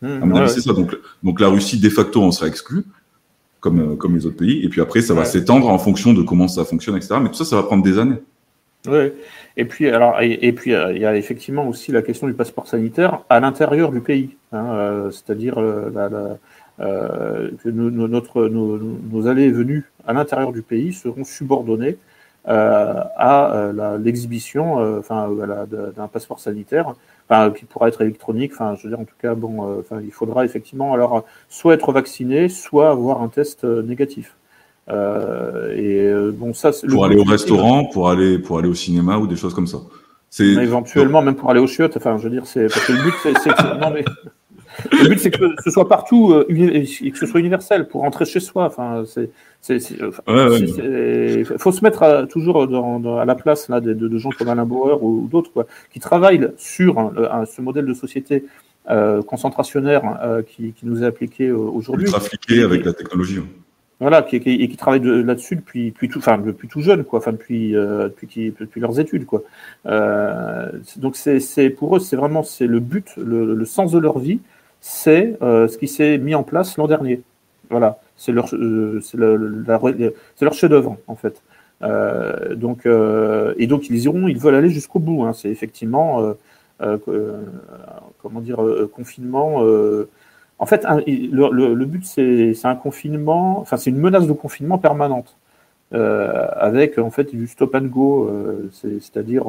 Mmh, c'est ça. Donc, donc la Russie, de facto, en sera exclue, comme, euh, comme les autres pays. Et puis après, ça va s'étendre en fonction de comment ça fonctionne, etc. Mais tout ça, ça va prendre des années. Oui. Et puis, alors, et, puis, euh, il y a effectivement aussi la question du passeport sanitaire à l'intérieur du pays. Hein, c'est-à-dire la, la que notre, nos, nos allées et venues à l'intérieur du pays seront subordonnées à euh, l'exhibition euh, enfin, d'un passeport sanitaire, qui pourra être électronique. Enfin, je veux dire, en tout cas, bon, enfin, il faudra effectivement alors soit être vacciné, soit avoir un test négatif. et bon, ça, pour aller au restaurant, pour aller pour aller au cinéma ou des choses comme ça. Éventuellement, même pour aller au chiottes. Enfin, je veux dire, c'est parce que le but, c'est non mais le but, c'est que ce soit partout euh, et que ce soit universel pour rentrer chez soi. Enfin, c'est, il faut se mettre toujours dans, à la place là, de, de, gens comme Alain Bauer ou, d'autres qui travaillent sur ce modèle de société euh, concentrationnaire euh, qui, qui, nous est appliqué euh, aujourd'hui. Trafiqué avec la technologie. Voilà, qui, et qui travaillent là-dessus depuis, depuis tout, enfin depuis tout jeune, quoi, enfin depuis euh, depuis, depuis leurs études, quoi. Euh, donc c'est pour eux, c'est vraiment c'est le but, le, le, sens de leur vie, c'est euh, ce qui s'est mis en place l'an dernier. Voilà, c'est leur, euh, c'est leur chef-d'œuvre en fait. Euh, donc, et donc ils iront, ils veulent aller jusqu'au bout. Hein. C'est effectivement, comment dire, confinement. en fait, le, but c'est un confinement, enfin c'est une menace de confinement permanente, avec en fait du stop and go, c'est-à-dire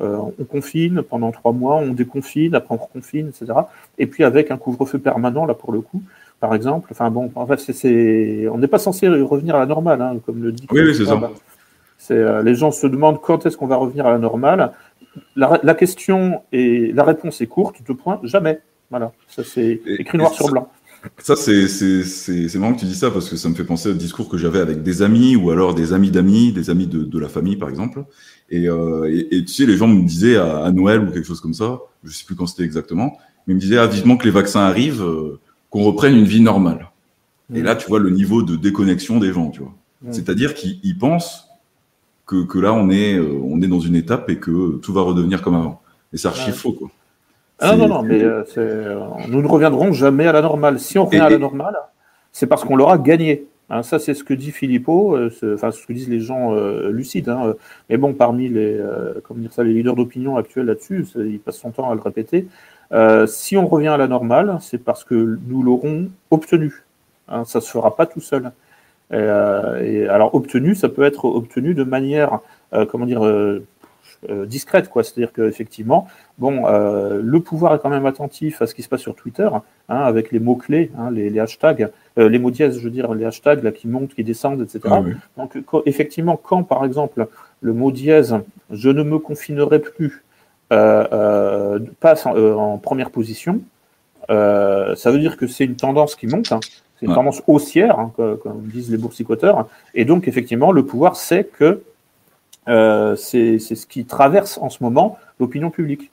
euh, on confine pendant trois mois, on déconfine, après on reconfine, etc. Et puis avec un couvre-feu permanent, là pour le coup, par exemple. Enfin bon, en fait, c'est, on n'est pas censé revenir à la normale, hein, comme le dit. Oui, oui c'est ça. Euh, les gens se demandent quand est-ce qu'on va revenir à la normale. La, question et la réponse est courte, deux points, jamais. Voilà, ça c'est écrit noir sur blanc. Ça, c'est, marrant que tu dis ça parce que ça me fait penser au discours que j'avais avec des amis ou alors des amis d'amis, des amis de, de la famille, par exemple. Et, euh, et, et, tu sais, les gens me disaient à, Noël ou quelque chose comme ça, je sais plus quand c'était exactement, mais ils me disaient ah, vivement que les vaccins arrivent, euh, qu'on reprenne une vie normale. Et là, tu vois le niveau de déconnexion des gens, tu vois. C'est-à-dire qu'ils pensent que, que là, on est, on est dans une étape et que tout va redevenir comme avant. Et c'est archi faux, quoi. Ah non, non, non, mais nous ne reviendrons jamais à la normale. Si on revient à la normale, c'est parce qu'on l'aura gagné. Hein, ça, c'est ce que dit Philippot, euh, enfin ce que disent les gens euh, lucides. Hein, mais bon, parmi les, euh, dire ça, les leaders d'opinion actuels là-dessus, ils passent son temps à le répéter. si on revient à la normale, c'est parce que nous l'aurons obtenu. Hein, ça se fera pas tout seul. Alors obtenu, ça peut être obtenu de manière, comment dire, discrète, quoi. C'est-à-dire qu'effectivement, bon, le pouvoir est quand même attentif à ce qui se passe sur Twitter, hein, avec les mots-clés, hein, les, hashtags, euh, les mots dièses, je veux dire, les hashtags là, qui montent, qui descendent, etc. Ah Donc, effectivement, quand, par exemple, le mot dièse, je ne me confinerai plus, euh, euh, passe en, première position, ça veut dire que c'est une tendance qui monte, hein. c'est une tendance haussière, comme, disent les boursicoteurs, et donc, effectivement, le pouvoir sait que c'est ce qui traverse en ce moment l'opinion publique.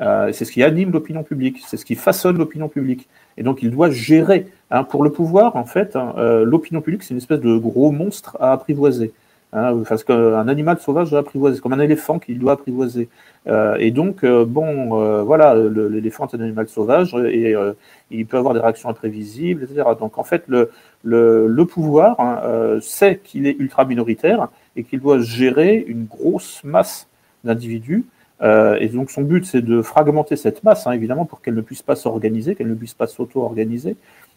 Euh, c'est ce qui anime l'opinion publique, c'est ce qui façonne l'opinion publique. Et donc il doit gérer. Hein, pour le pouvoir, en fait, hein, euh, l'opinion publique, c'est une espèce de gros monstre à apprivoiser. Hein, parce qu'un animal sauvage doit apprivoiser, comme un éléphant qu'il doit apprivoiser. Euh, et donc, bon, voilà, l'éléphant est un animal sauvage et il peut avoir des réactions imprévisibles, etc. Donc, en fait, le, pouvoir sait qu'il est ultra minoritaire et qu'il doit gérer une grosse masse d'individus euh, et donc son but, c'est de fragmenter cette masse, hein, évidemment, pour qu'elle ne puisse pas s'organiser, qu'elle ne puisse pas s'auto-organiser.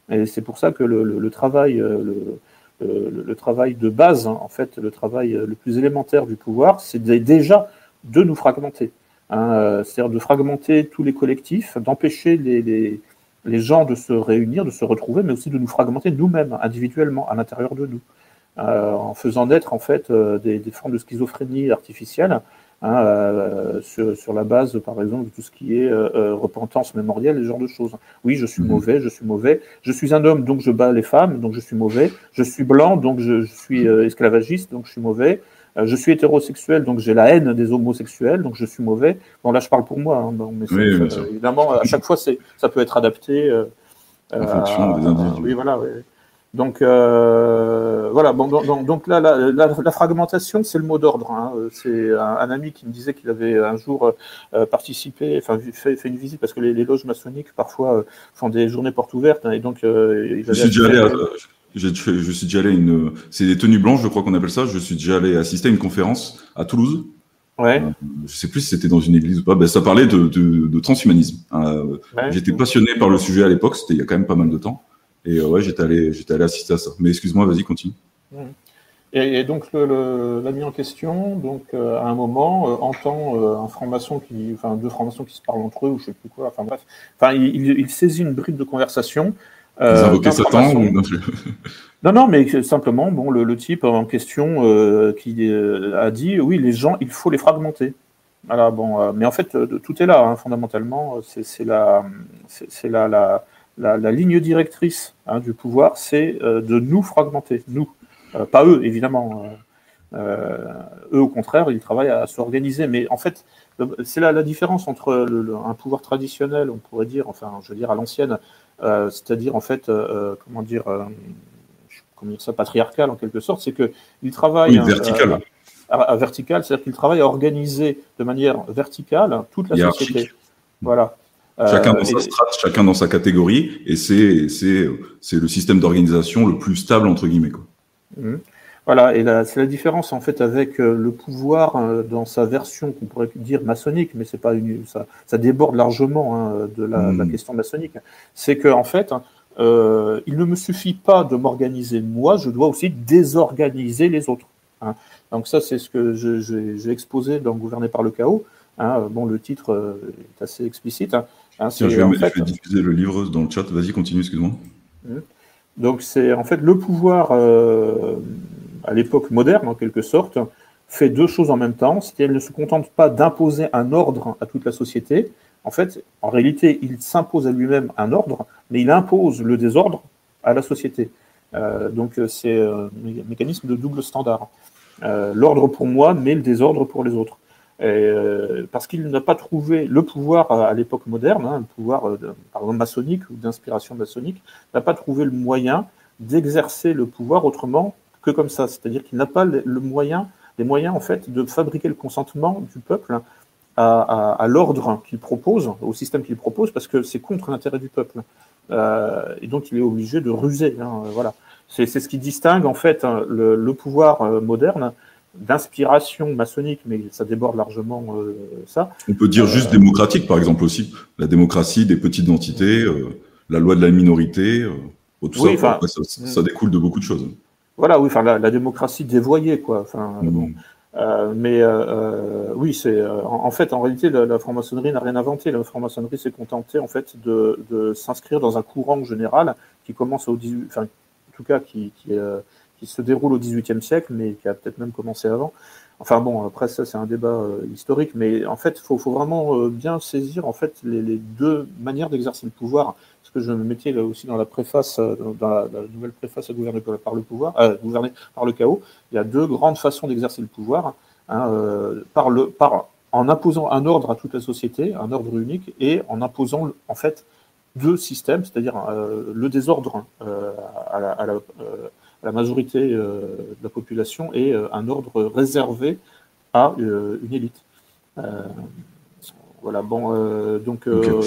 Et c'est pour ça que le, travail, euh, le, travail de base, hein, en fait, le travail le plus élémentaire du pouvoir, c'est déjà de nous fragmenter. Hein, euh, c'est-à-dire de fragmenter tous les collectifs, d'empêcher les, les, gens de se réunir, de se retrouver, mais aussi de nous fragmenter nous-mêmes, individuellement, à l'intérieur de nous, en faisant naître en fait des, des formes de schizophrénie artificielle Hein, euh, sur, la base, par exemple, de tout ce qui est euh, euh, repentance mémorielle, ce genre de choses. Oui, je suis mhm. mauvais, je suis mauvais. Je suis un homme, donc je bats les femmes, donc je suis mauvais. Je suis blanc, donc je, suis esclavagiste, donc je suis mauvais. je suis hétérosexuel, donc j'ai la haine des homosexuels, donc je suis mauvais. Bon, là, je parle pour moi, hein, mais évidemment, à chaque fois, ça peut être adapté. en fonction des individus. oui, voilà. Donc euh, voilà, bon, donc, là, la, fragmentation, c'est le mot d'ordre. Hein. C'est un, ami qui me disait qu'il avait un jour euh, participé, enfin fait, fait, une visite parce que les, loges maçonniques parfois euh, font des journées portes ouvertes, hein, et donc je suis déjà allé. À, je, je, suis déjà allé une, c'est des tenues blanches, je crois qu'on appelle ça. Je suis déjà allé assister à une conférence à Toulouse. Ouais. je sais plus si c'était dans une église ou pas. Ben, ça parlait de, de, transhumanisme. J'étais passionné par le sujet à l'époque. C'était il y a quand même pas mal de temps. Et euh, ouais, j'étais allé, j'étais allé assister à ça. Mais excuse-moi, vas-y, continue. Et, donc l'ami en question, donc euh, à un moment, euh, entend un franc-maçon qui, enfin deux francs-maçons qui se parlent entre eux ou je sais plus quoi. Enfin bref, enfin il, saisit une bride de conversation. Euh, Satan ou... Non, non, mais simplement, bon, le, type en question qui a dit, oui, les gens, il faut les fragmenter. Voilà, bon, mais en fait, tout est là, hein, fondamentalement. C'est la, c'est la, la la, ligne directrice hein, du pouvoir, c'est euh, de nous fragmenter, nous, euh, pas eux évidemment. Euh, eux, au contraire, ils travaillent à s'organiser. Mais en fait, c'est la, la, différence entre un pouvoir traditionnel, on pourrait dire, enfin, je veux dire à l'ancienne, c'est-à-dire en fait, comment dire, comment dire ça, patriarcal en quelque sorte, c'est que ils travaillent. Oui, vertical. À, vertical, c'est-à-dire qu'ils travaillent à organiser de manière verticale toute la société. Voilà. Chacun dans sa strate, chacun dans sa catégorie, et c'est c'est c'est le système d'organisation le plus stable entre guillemets quoi. Mmh. Voilà, et c'est la différence en fait avec euh, le pouvoir euh, dans sa version qu'on pourrait dire maçonnique, mais c'est pas une, ça, ça déborde largement hein, de, la, la, mmh. question maçonnique. C'est que en fait, euh, il ne me suffit pas de m'organiser moi, je dois aussi désorganiser les autres. Hein. Donc ça, c'est ce que j'ai exposé dans Gouverner par le chaos. Hein. Bon, le titre euh, est assez explicite. Hein. Hein, je, vais, diffuser le livre dans le chat. Vas-y, continue, excuse-moi. Mmh. Donc, c'est en fait le pouvoir euh, à l'époque moderne, en quelque sorte, fait deux choses en même temps. C'est qu'elle ne se contente pas d'imposer un ordre à toute la société. En fait, en réalité, il s'impose à lui-même un ordre, mais il impose le désordre à la société. Euh, donc, c'est un mécanisme de double standard. Euh, l'ordre pour moi, mais le désordre pour les autres. Euh, parce qu'il n'a pas trouvé le pouvoir à, l'époque moderne, hein, le pouvoir euh, par exemple maçonnique ou d'inspiration maçonnique, n'a pas trouvé le moyen d'exercer le pouvoir autrement que comme ça. C'est-à-dire qu'il n'a pas le, moyen des moyens en fait de fabriquer le consentement du peuple à, l'ordre qu'il propose, au système qu'il propose, parce que c'est contre l'intérêt du peuple. Euh, et donc il est obligé de ruser. Hein, voilà. C'est ce qui distingue en fait hein, le, pouvoir euh, moderne d'inspiration maçonnique, mais ça déborde largement euh, ça. On peut dire juste démocratique, par exemple aussi. La démocratie des petites entités, la loi de la minorité, tout ça, ça, découle de beaucoup de choses. Voilà, oui, enfin la, démocratie dévoyée, quoi. Enfin, mmh. Euh, mais euh, euh, oui, c'est en, fait en réalité la, franc-maçonnerie n'a rien inventé. La franc-maçonnerie s'est contentée en fait de, de s'inscrire dans un courant général qui commence au 18, enfin en tout cas qui qui, qui se déroule au XVIIIe siècle, mais qui a peut-être même commencé avant. Enfin bon, après ça c'est un débat historique, mais en fait faut faut vraiment bien saisir en fait les, deux manières d'exercer le pouvoir que je me mettais là aussi dans la préface, euh, dans la, nouvelle préface à gouverner par le pouvoir, euh, gouverner par le chaos, il y a deux grandes façons d'exercer le pouvoir, hein, euh, par le, par, en imposant un ordre à toute la société, un ordre unique, et en imposant en fait deux systèmes, c'est-à-dire le désordre à la, à, la, majorité de la population et un ordre réservé à une élite. Voilà, bon, euh, donc. Euh,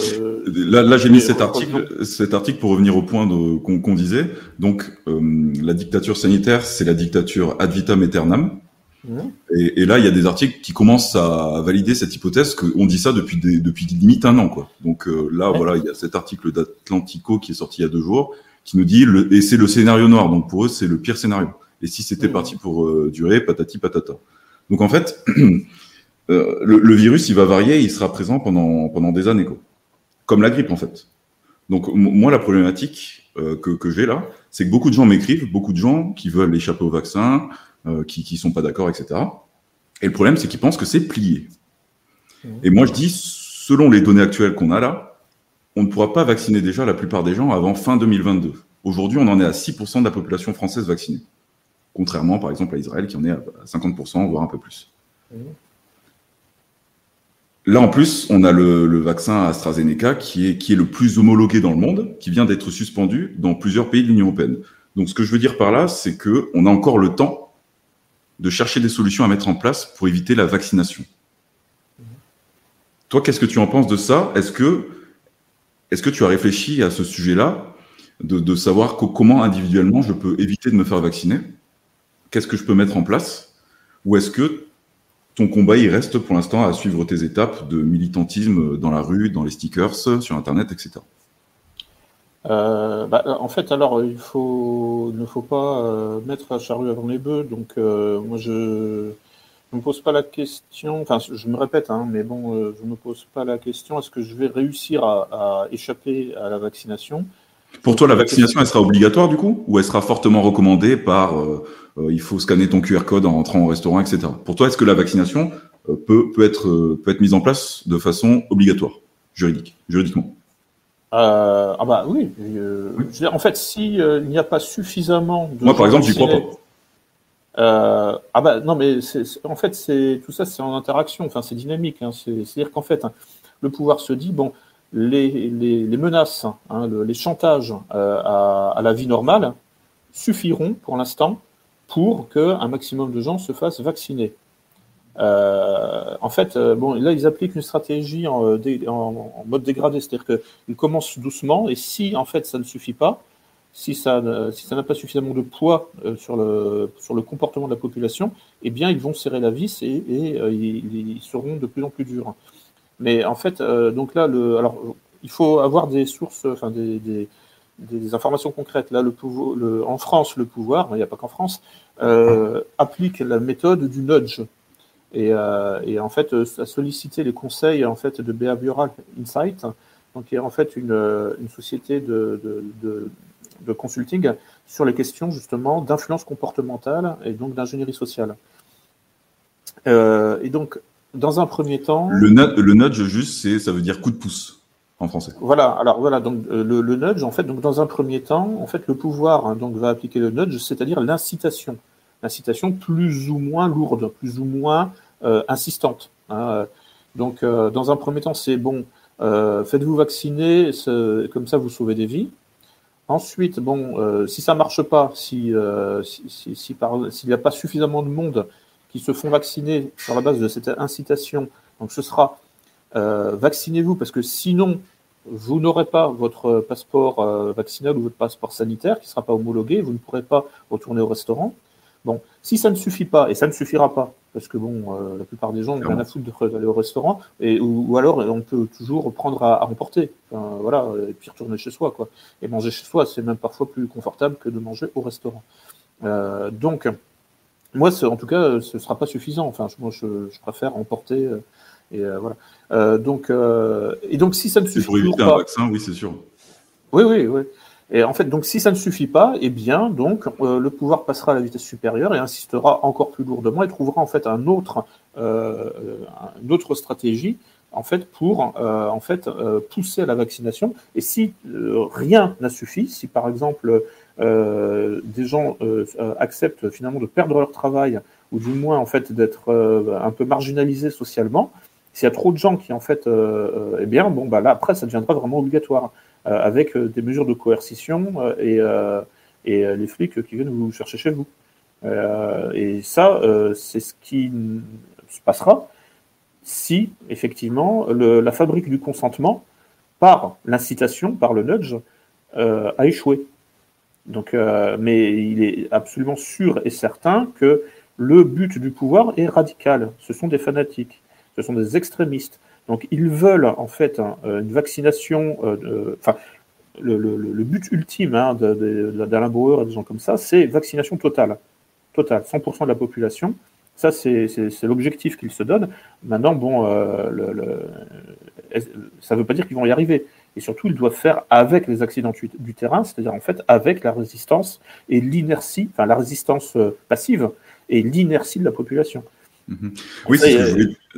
là, là j'ai mis cet article, cet article pour revenir au point qu'on disait. Donc, euh, la dictature sanitaire, c'est la dictature ad vitam aeternam. Mmh. Et, et, là, il y a des articles qui commencent à valider cette hypothèse qu'on dit ça depuis des, depuis limite un an, quoi. Donc là, voilà, il y a cet article d'Atlantico qui est sorti il y a deux jours, qui nous dit le, et c'est le scénario noir. Donc pour eux, c'est le pire scénario. Et si c'était mmh. parti pour durer, patati patata. Donc en fait. Euh, le, virus, il va varier, il sera présent pendant, pendant des années, quoi. Comme la grippe, en fait. Donc, moi, la problématique euh, que, que j'ai là, c'est que beaucoup de gens m'écrivent, beaucoup de gens qui veulent échapper au vaccin, euh, qui, qui sont pas d'accord, etc. Et le problème, c'est qu'ils pensent que c'est plié. Mmh. Et moi, je dis, selon les données actuelles qu'on a là, on ne pourra pas vacciner déjà la plupart des gens avant fin 2022. Aujourd'hui, on en est à 6% de la population française vaccinée. Contrairement, par exemple, à Israël, qui en est à 50%, voire un peu plus. Là, en plus, on a le, vaccin AstraZeneca qui est, qui est le plus homologué dans le monde, qui vient d'être suspendu dans plusieurs pays de l'Union européenne. Donc, ce que je veux dire par là, c'est que on a encore le temps de chercher des solutions à mettre en place pour éviter la vaccination. Toi, qu'est-ce que tu en penses de ça? Est-ce que, est-ce que tu as réfléchi à ce sujet-là, de, savoir comment individuellement je peux éviter de me faire vacciner? Qu'est-ce que je peux mettre en place? Ou est-ce que ton combat, il reste pour l'instant à suivre tes étapes de militantisme dans la rue, dans les stickers, sur Internet, etc. Euh, bah, en fait, alors, il ne faut pas euh, mettre la charrue avant les bœufs. Donc, euh, moi, je ne me pose pas la question, enfin, je me répète, hein, mais bon, je ne me pose pas la question est-ce que je vais réussir à, échapper à la vaccination? Pour toi, la vaccination, elle sera obligatoire du coup? Ou elle sera fortement recommandée par euh, il faut scanner ton QR code en rentrant au restaurant, etc. Pour toi, est-ce que la vaccination euh, peut, peut, être, euh, peut être mise en place de façon obligatoire, juridique, juridiquement? Ah bah oui. en fait, si il n'y a pas suffisamment de moi par exemple, j'y crois pas. Ah bah non mais en fait c'est tout ça c'est en interaction. Enfin c'est dynamique. Hein, C'est-à-dire qu'en fait hein, le pouvoir se dit bon les, les, menaces, hein, les chantages à, à, la vie normale suffiront pour l'instant pour qu'un maximum de gens se fassent vacciner. Euh, en fait, euh, bon, là, ils appliquent une stratégie en, euh, en, mode dégradé, c'est-à-dire qu'ils commencent doucement, et si en fait ça ne suffit pas, si ça, n'a pas suffisamment de poids sur, le, sur le comportement de la population, eh bien, ils vont serrer la vis et, et ils, seront de plus en plus durs. Mais en fait, donc là, alors, il faut avoir des sources, enfin des, informations concrètes. Là, en France, le pouvoir, il n'y a pas qu'en France, euh, applique la méthode du nudge. Et, euh, en fait, a sollicité les conseils en fait de Behavioral Insight, donc qui est en fait une, société de, consulting sur les questions justement d'influence comportementale et donc d'ingénierie sociale. Euh, et donc, dans un premier temps, le, le nudge juste, c'est ça veut dire coup de pouce en français. Voilà, alors voilà, donc euh, le, le, nudge, en fait, donc dans un premier temps, en fait, le pouvoir hein, donc va appliquer le nudge, c'est-à-dire l'incitation, l'incitation plus ou moins lourde, plus ou moins euh, insistante. Hein. Donc, euh, dans un premier temps, c'est bon, faites-vous vacciner, comme ça vous sauvez des vies. Ensuite, bon, si ça marche pas, si s'il si, n'y a pas suffisamment de monde qui se font vacciner sur la base de cette incitation, ce sera euh, vaccinez-vous parce que sinon vous n'aurez pas votre passeport euh, vaccinal ou votre passeport sanitaire qui ne sera pas homologué, vous ne pourrez pas retourner au restaurant. Bon, si ça ne suffit pas, et ça ne suffira pas, parce que bon, euh, la plupart des gens ont rien à foutre d'aller au restaurant, et, ou, alors on peut toujours prendre à, emporter, voilà, et puis retourner chez soi, quoi. Et manger chez soi, c'est même parfois plus confortable que de manger au restaurant. Euh, donc, moi, en tout cas, ce ne sera pas suffisant. Enfin, moi, je, je préfère emporter. Euh, et voilà. donc, et donc, si ça ne suffit pas. pour éviter un vaccin, oui, c'est sûr. Oui, oui, oui. Et en fait, donc, si ça ne suffit pas, eh bien, donc, euh, le pouvoir passera à la vitesse supérieure et insistera encore plus lourdement et trouvera en fait un autre, euh, une autre stratégie en fait pour euh, en fait euh, pousser à la vaccination. Et si euh, rien n'a suffi, si par exemple des gens acceptent finalement de perdre leur travail ou du moins en fait d'être un peu marginalisés socialement, s'il y a trop de gens qui en fait, eh bien, bon bah là après ça deviendra vraiment obligatoire. Euh, avec euh, des mesures de coercition euh, et, les flics qui viennent vous chercher chez vous. et ça, c'est ce qui se passera si, effectivement, la fabrique du consentement, par l'incitation, par le nudge, a échoué. Donc, mais il est absolument sûr et certain que le but du pouvoir est radical. Ce sont des fanatiques, ce sont des extrémistes. Donc ils veulent en fait euh, une vaccination, euh, enfin le, but ultime hein, d'Alain Bauer et des gens comme ça, c'est vaccination totale, totale, 100% de la population. Ça, c'est l'objectif qu'ils se donnent. Maintenant, bon, euh, ça ne veut pas dire qu'ils vont y arriver. Et surtout, ils doivent faire avec les accidents du, terrain, c'est-à-dire en fait avec la résistance et l'inertie, enfin la résistance passive et l'inertie de la population. Mhm. Oui,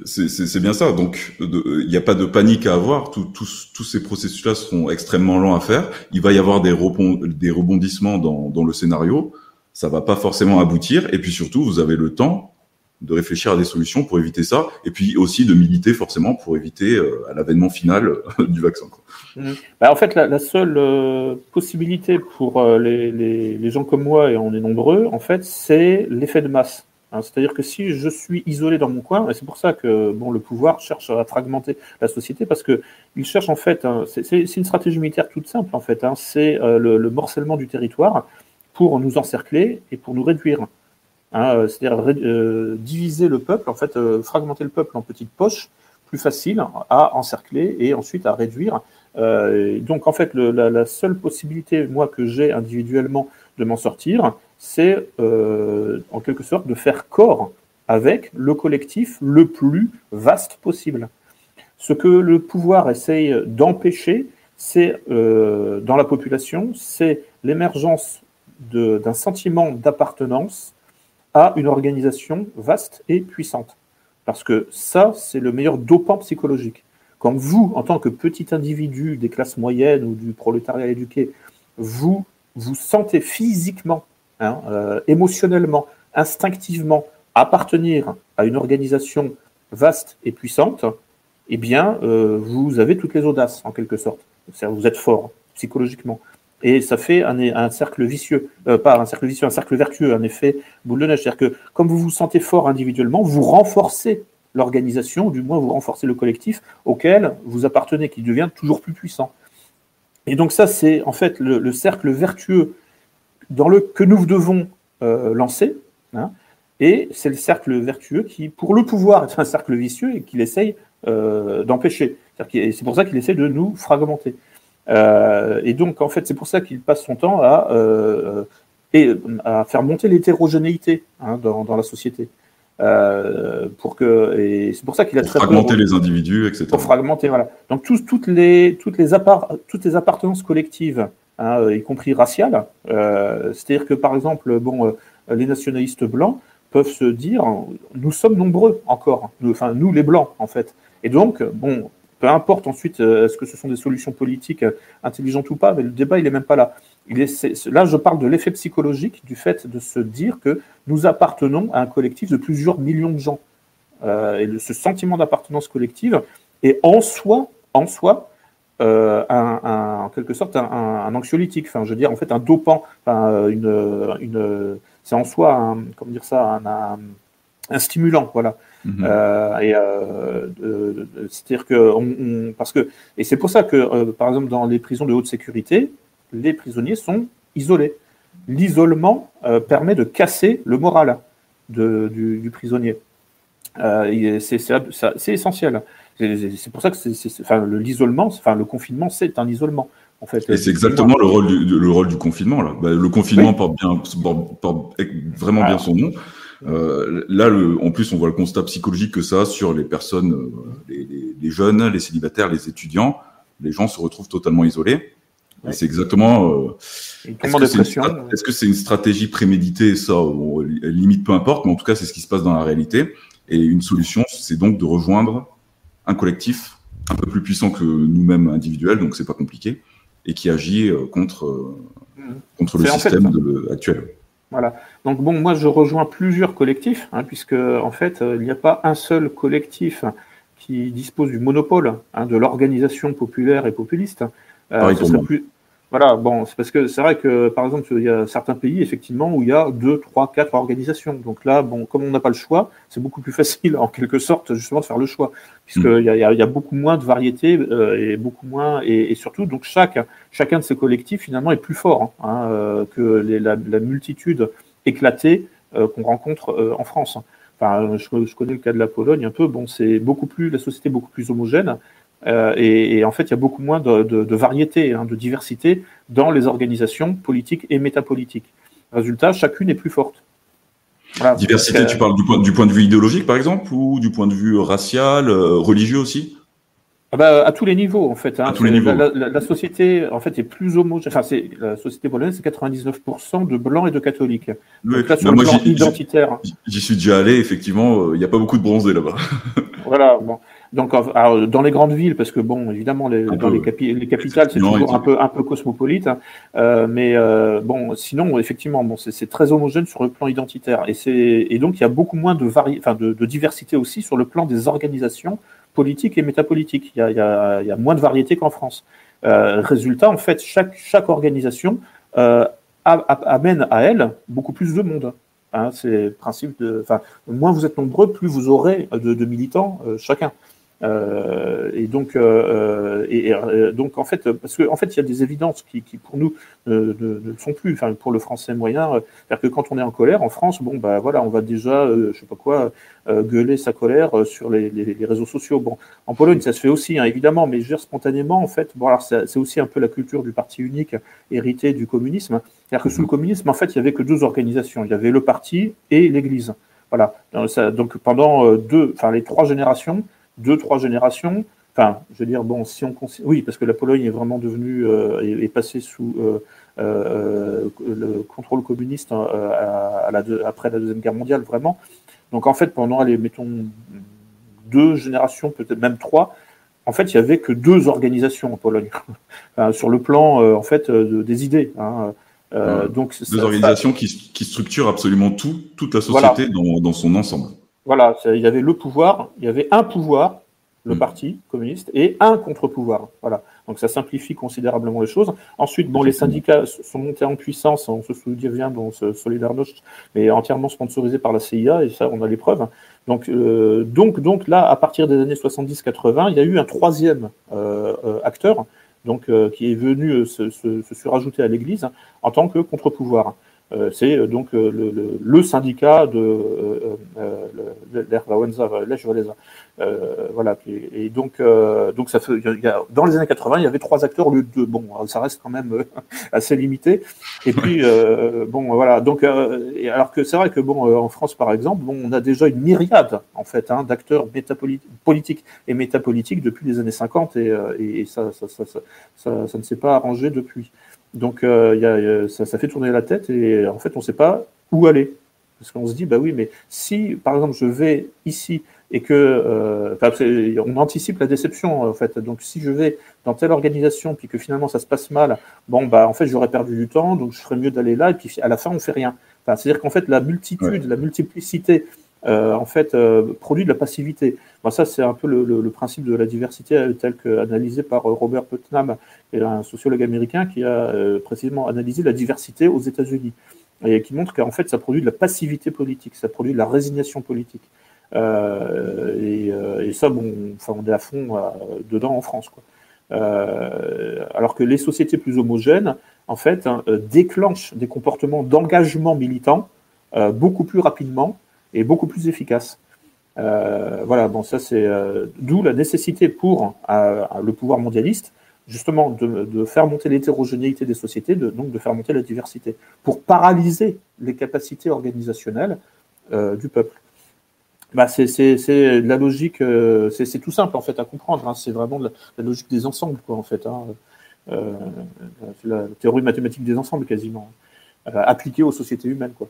c'est bien ça. Donc, il n'y a pas de panique à avoir. tous ces processus-là seront extrêmement lents à faire. Il va y avoir des, des rebondissements dans, dans, le scénario. Ça va pas forcément aboutir. Et puis surtout, vous avez le temps de réfléchir à des solutions pour éviter ça. Et puis aussi de militer forcément pour éviter euh, l'avènement final euh, du vaccin. Mhm. Bah, en fait, la, seule euh, possibilité pour euh, les, les, les gens comme moi, et on est nombreux, en fait, c'est l'effet de masse. Hein, c'est-à-dire que si je suis isolé dans mon coin, et c'est pour ça que bon, le pouvoir cherche à fragmenter la société, parce que il cherche en fait, c'est une stratégie militaire toute simple en fait, hein, c'est euh, le, morcellement du territoire pour nous encercler et pour nous réduire. Hein, euh, c'est-à-dire euh, diviser le peuple, en fait, fragmenter le peuple en petites poches, plus facile à encercler et ensuite à réduire. donc en fait, la, seule possibilité, moi, que j'ai individuellement de m'en sortir, c'est euh, en quelque sorte de faire corps avec le collectif le plus vaste possible. Ce que le pouvoir essaye d'empêcher, c'est euh, dans la population, c'est l'émergence d'un sentiment d'appartenance à une organisation vaste et puissante. Parce que ça, c'est le meilleur dopant psychologique. Quand vous, en tant que petit individu des classes moyennes ou du prolétariat éduqué, vous vous sentez physiquement Hein, euh, émotionnellement, instinctivement, appartenir à une organisation vaste et puissante, eh bien, euh, vous avez toutes les audaces, en quelque sorte. Vous êtes fort psychologiquement. Et ça fait un, cercle vicieux, euh, pas un cercle vicieux, un cercle vertueux, un effet boule de neige. C'est-à-dire que comme vous vous sentez fort individuellement, vous renforcez l'organisation, du moins vous renforcez le collectif auquel vous appartenez, qui devient toujours plus puissant. Et donc ça, c'est en fait le cercle vertueux dans le que nous devons euh, lancer. Hein, et c'est le cercle vertueux qui, pour le pouvoir, est un cercle vicieux et qu'il essaye euh, d'empêcher. C'est pour ça qu'il essaie de nous fragmenter. Euh, et donc, en fait, c'est pour ça qu'il passe son temps à, et, à faire monter l'hétérogénéité hein, dans, dans, la société. pour que c'est pour ça qu'il a très fragmenter les individus, etc. Pour fragmenter, voilà. Donc tous, toutes les toutes les toutes les appartenances collectives Hein, euh, y compris raciale. Euh, c'est-à-dire que, par exemple, bon, euh, les nationalistes blancs peuvent se dire, nous sommes nombreux encore, nous, enfin nous les blancs en fait. Et donc, bon, peu importe ensuite est-ce que ce sont des solutions politiques intelligentes ou pas, mais le débat il est même pas là. Là, je parle de l'effet psychologique du fait de se dire que nous appartenons à un collectif de plusieurs millions de gens. Et ce sentiment d'appartenance collective est en soi, en soi, euh, un, en quelque sorte un, anxiolytique, enfin, je veux dire, en fait, un dopant, enfin, une, une c'est en soi, un, comment dire ça, un, un stimulant, voilà. Mhm. Euh, et euh, c'est-à-dire que on, parce que et c'est pour ça que euh, par exemple dans les prisons de haute sécurité, les prisonniers sont isolés. L'isolement permet de casser le moral de, du, du, prisonnier. c'est essentiel. C'est pour ça que l'isolement, enfin, le confinement, c'est un isolement. En fait, et c'est exactement le rôle, du, le rôle du confinement. Là. Bah, le confinement porte, bien, porte, vraiment bien son nom. Euh, là, le, en plus, on voit le constat psychologique que ça a sur les personnes, euh, les, les, les, jeunes, les célibataires, les étudiants. Les gens se retrouvent totalement isolés. Et c'est exactement. Euh, est-ce que c'est une, stratégie préméditée? Ça, limite peu importe, mais en tout cas, c'est ce qui se passe dans la réalité. Et une solution, c'est donc de rejoindre un collectif un peu plus puissant que nous-mêmes individuels, donc c'est pas compliqué, et qui agit euh, contre, euh, contre le système de, actuel. Voilà. Donc bon, moi je rejoins plusieurs collectifs, hein, puisque en fait euh, il n'y a pas un seul collectif qui dispose du monopole hein, de l'organisation populaire et populiste. Euh, plus... Voilà, bon, c'est parce que c'est vrai que par exemple il y a certains pays effectivement où il y a deux, trois, quatre organisations. Donc là, bon, comme on n'a pas le choix, c'est beaucoup plus facile en quelque sorte justement de faire le choix, puisqu'il mm. y, a, y, a, beaucoup moins de variétés euh, et beaucoup moins et, et, surtout donc chaque chacun de ces collectifs finalement est plus fort hein, hein euh, que les, la, la, multitude éclatée euh, qu'on rencontre euh, en France. Enfin, je, je, connais le cas de la Pologne un peu. Bon, c'est beaucoup plus la société est beaucoup plus homogène. Et, et, en fait, il y a beaucoup moins de, de, de variété, hein, de diversité dans les organisations politiques et métapolitiques. Résultat, chacune est plus forte. Voilà. Diversité, tu parles du point, du point, de vue idéologique, par exemple, ou du point de vue racial, religieux aussi? Ah bah, à tous les niveaux, en fait. Hein. À tous les niveaux. La, la, la, société, en fait, est plus homogène. Enfin, c'est la société polonaise, c'est 99% de blancs et de catholiques. Donc là, sur le plan identitaire. J'y suis déjà allé, effectivement. Il euh, n'y a pas beaucoup de bronzés là-bas. voilà. Bon. Donc, alors, dans les grandes villes, parce que bon, évidemment, les, dans les, capi les, capitales, c'est toujours un peu, un peu cosmopolite. Hein. Euh, mais euh, bon, sinon, effectivement, bon, c'est très homogène sur le plan identitaire. Et, et donc, il y a beaucoup moins de, vari enfin, de, de diversité aussi sur le plan des organisations politique et métapolitique. Il y a, il y a, il y a moins de variété qu'en France. Euh, résultat, en fait, chaque, chaque organisation euh, amène à elle beaucoup plus de monde. Hein, c'est le principe de. Enfin, moins vous êtes nombreux, plus vous aurez de, de militants euh, chacun. Euh, et donc, euh, et, donc en fait, parce qu'en en fait, il y a des évidences qui, qui pour nous ne, ne, sont plus. Enfin, pour le français moyen, c'est-à-dire que quand on est en colère en France, bon, bah voilà, on va déjà, je sais pas quoi, gueuler sa colère sur les, les, réseaux sociaux. Bon, en Pologne, ça se fait aussi, hein, évidemment, mais je veux spontanément, en fait, bon, alors c'est aussi un peu la culture du parti unique hérité du communisme. C'est-à-dire que sous le communisme, en fait, il y avait que deux organisations. Il y avait le parti et l'Église. Voilà. Donc, donc pendant deux, enfin les trois générations, deux, trois générations. Enfin, je veux dire, bon, si on oui, parce que la Pologne est vraiment devenue, euh, est, passée sous euh, euh, le contrôle communiste hein, à, la après la deuxième guerre mondiale, vraiment. Donc en fait, pendant, allez, mettons deux générations, peut-être même trois, en fait, il y avait que deux organisations en Pologne enfin, sur le plan, en fait, des idées. Hein. donc deux organisations qui, qui, structurent absolument tout, toute la société dans, dans son ensemble. Voilà, il y avait le pouvoir, il y avait un pouvoir, le mm. parti communiste, et un contre-pouvoir. Voilà. Donc ça simplifie considérablement les choses. Ensuite, bon, les syndicats sont montés en puissance, on se souvient, bon, Solidarność, mais entièrement sponsorisé par la CIA, et ça, on a les preuves. Donc, euh, donc, donc là, à partir des années 70-80, il y a eu un troisième euh, euh acteur, donc euh, qui est venu se, se, se surajouter à l'Église en tant que contre-pouvoir. Euh, c'est euh, donc euh, le, le, le, syndicat de l'Erwawenza, voilà. Et, donc, donc ça fait, y a, dans les années 80, il y avait trois acteurs au lieu de deux. Bon, ça reste quand même assez limité. Et puis, bon, voilà. Donc, et alors que c'est vrai que bon, en France, par exemple, bon, on a déjà une myriade en fait hein, d'acteurs politiques et métapolitiques depuis les années 50, et, et ça, ça, ça, ça, ça ne s'est pas arrangé depuis. Donc euh, y a, ça, ça, fait tourner la tête et en fait on ne sait pas où aller. Parce qu'on se dit, bah oui, mais si par exemple je vais ici et que euh, on anticipe la déception en fait. Donc si je vais dans telle organisation puis que finalement ça se passe mal, bon bah en fait j'aurais perdu du temps, donc je ferais mieux d'aller là et puis à la fin on fait rien. Enfin, C'est-à-dire qu'en fait la multitude, la multiplicité en fait euh, produit de la passivité. Ça c'est un peu le, principe de la diversité euh, tel qu'analysé par euh, Robert Putnam, un sociologue américain qui a précisément analysé la diversité aux États-Unis. et qui montre qu'en fait, ça produit de la passivité politique, ça produit de la résignation politique. Et, ça, bon, on est à fond dedans en France. Alors que les sociétés plus homogènes, en fait, hein, déclenchent des comportements d'engagement militant beaucoup plus rapidement et beaucoup plus efficaces. Euh, voilà, bon, ça c'est euh, d'où la nécessité pour euh, le pouvoir mondialiste, justement, de, faire monter l'hétérogénéité des sociétés, donc de faire monter la diversité, pour paralyser les capacités organisationnelles du peuple. Bah, c'est la logique, c'est tout simple en fait à comprendre. Hein, c'est vraiment la, logique des ensembles, quoi, en fait. Hein, la théorie mathématique des ensembles quasiment, appliquée aux sociétés humaines, quoi.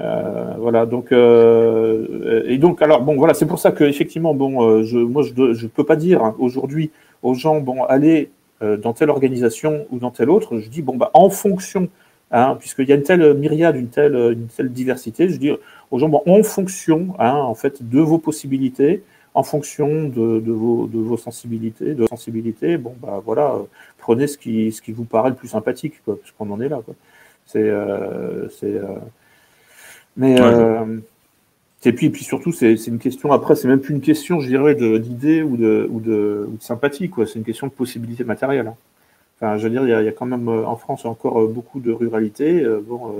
Euh, voilà, donc euh, et donc alors bon voilà, c'est pour ça que effectivement bon, euh, je, moi je je peux pas dire hein, aujourd'hui aux gens bon allez dans telle organisation ou dans telle autre. Je dis bon bah en fonction, hein, puisqu'il y a une telle myriade, une telle une telle diversité, je dis aux gens bon en fonction hein, en fait de vos possibilités, en fonction de, de, vos, de vos sensibilités, de sensibilités, bon bah voilà, prenez ce qui ce qui vous paraît le plus sympathique quoi, parce qu'on en est là quoi. C'est c'est mais euh, et puis, puis surtout, c'est une question. Après, c'est même plus une question, je dirais, d'idée ou de, ou, de, ou de sympathie. quoi. C'est une question de possibilité matérielle. Hein. Enfin, je veux dire, il y, a, il y, a, quand même euh, en France encore euh, beaucoup de ruralité. bon,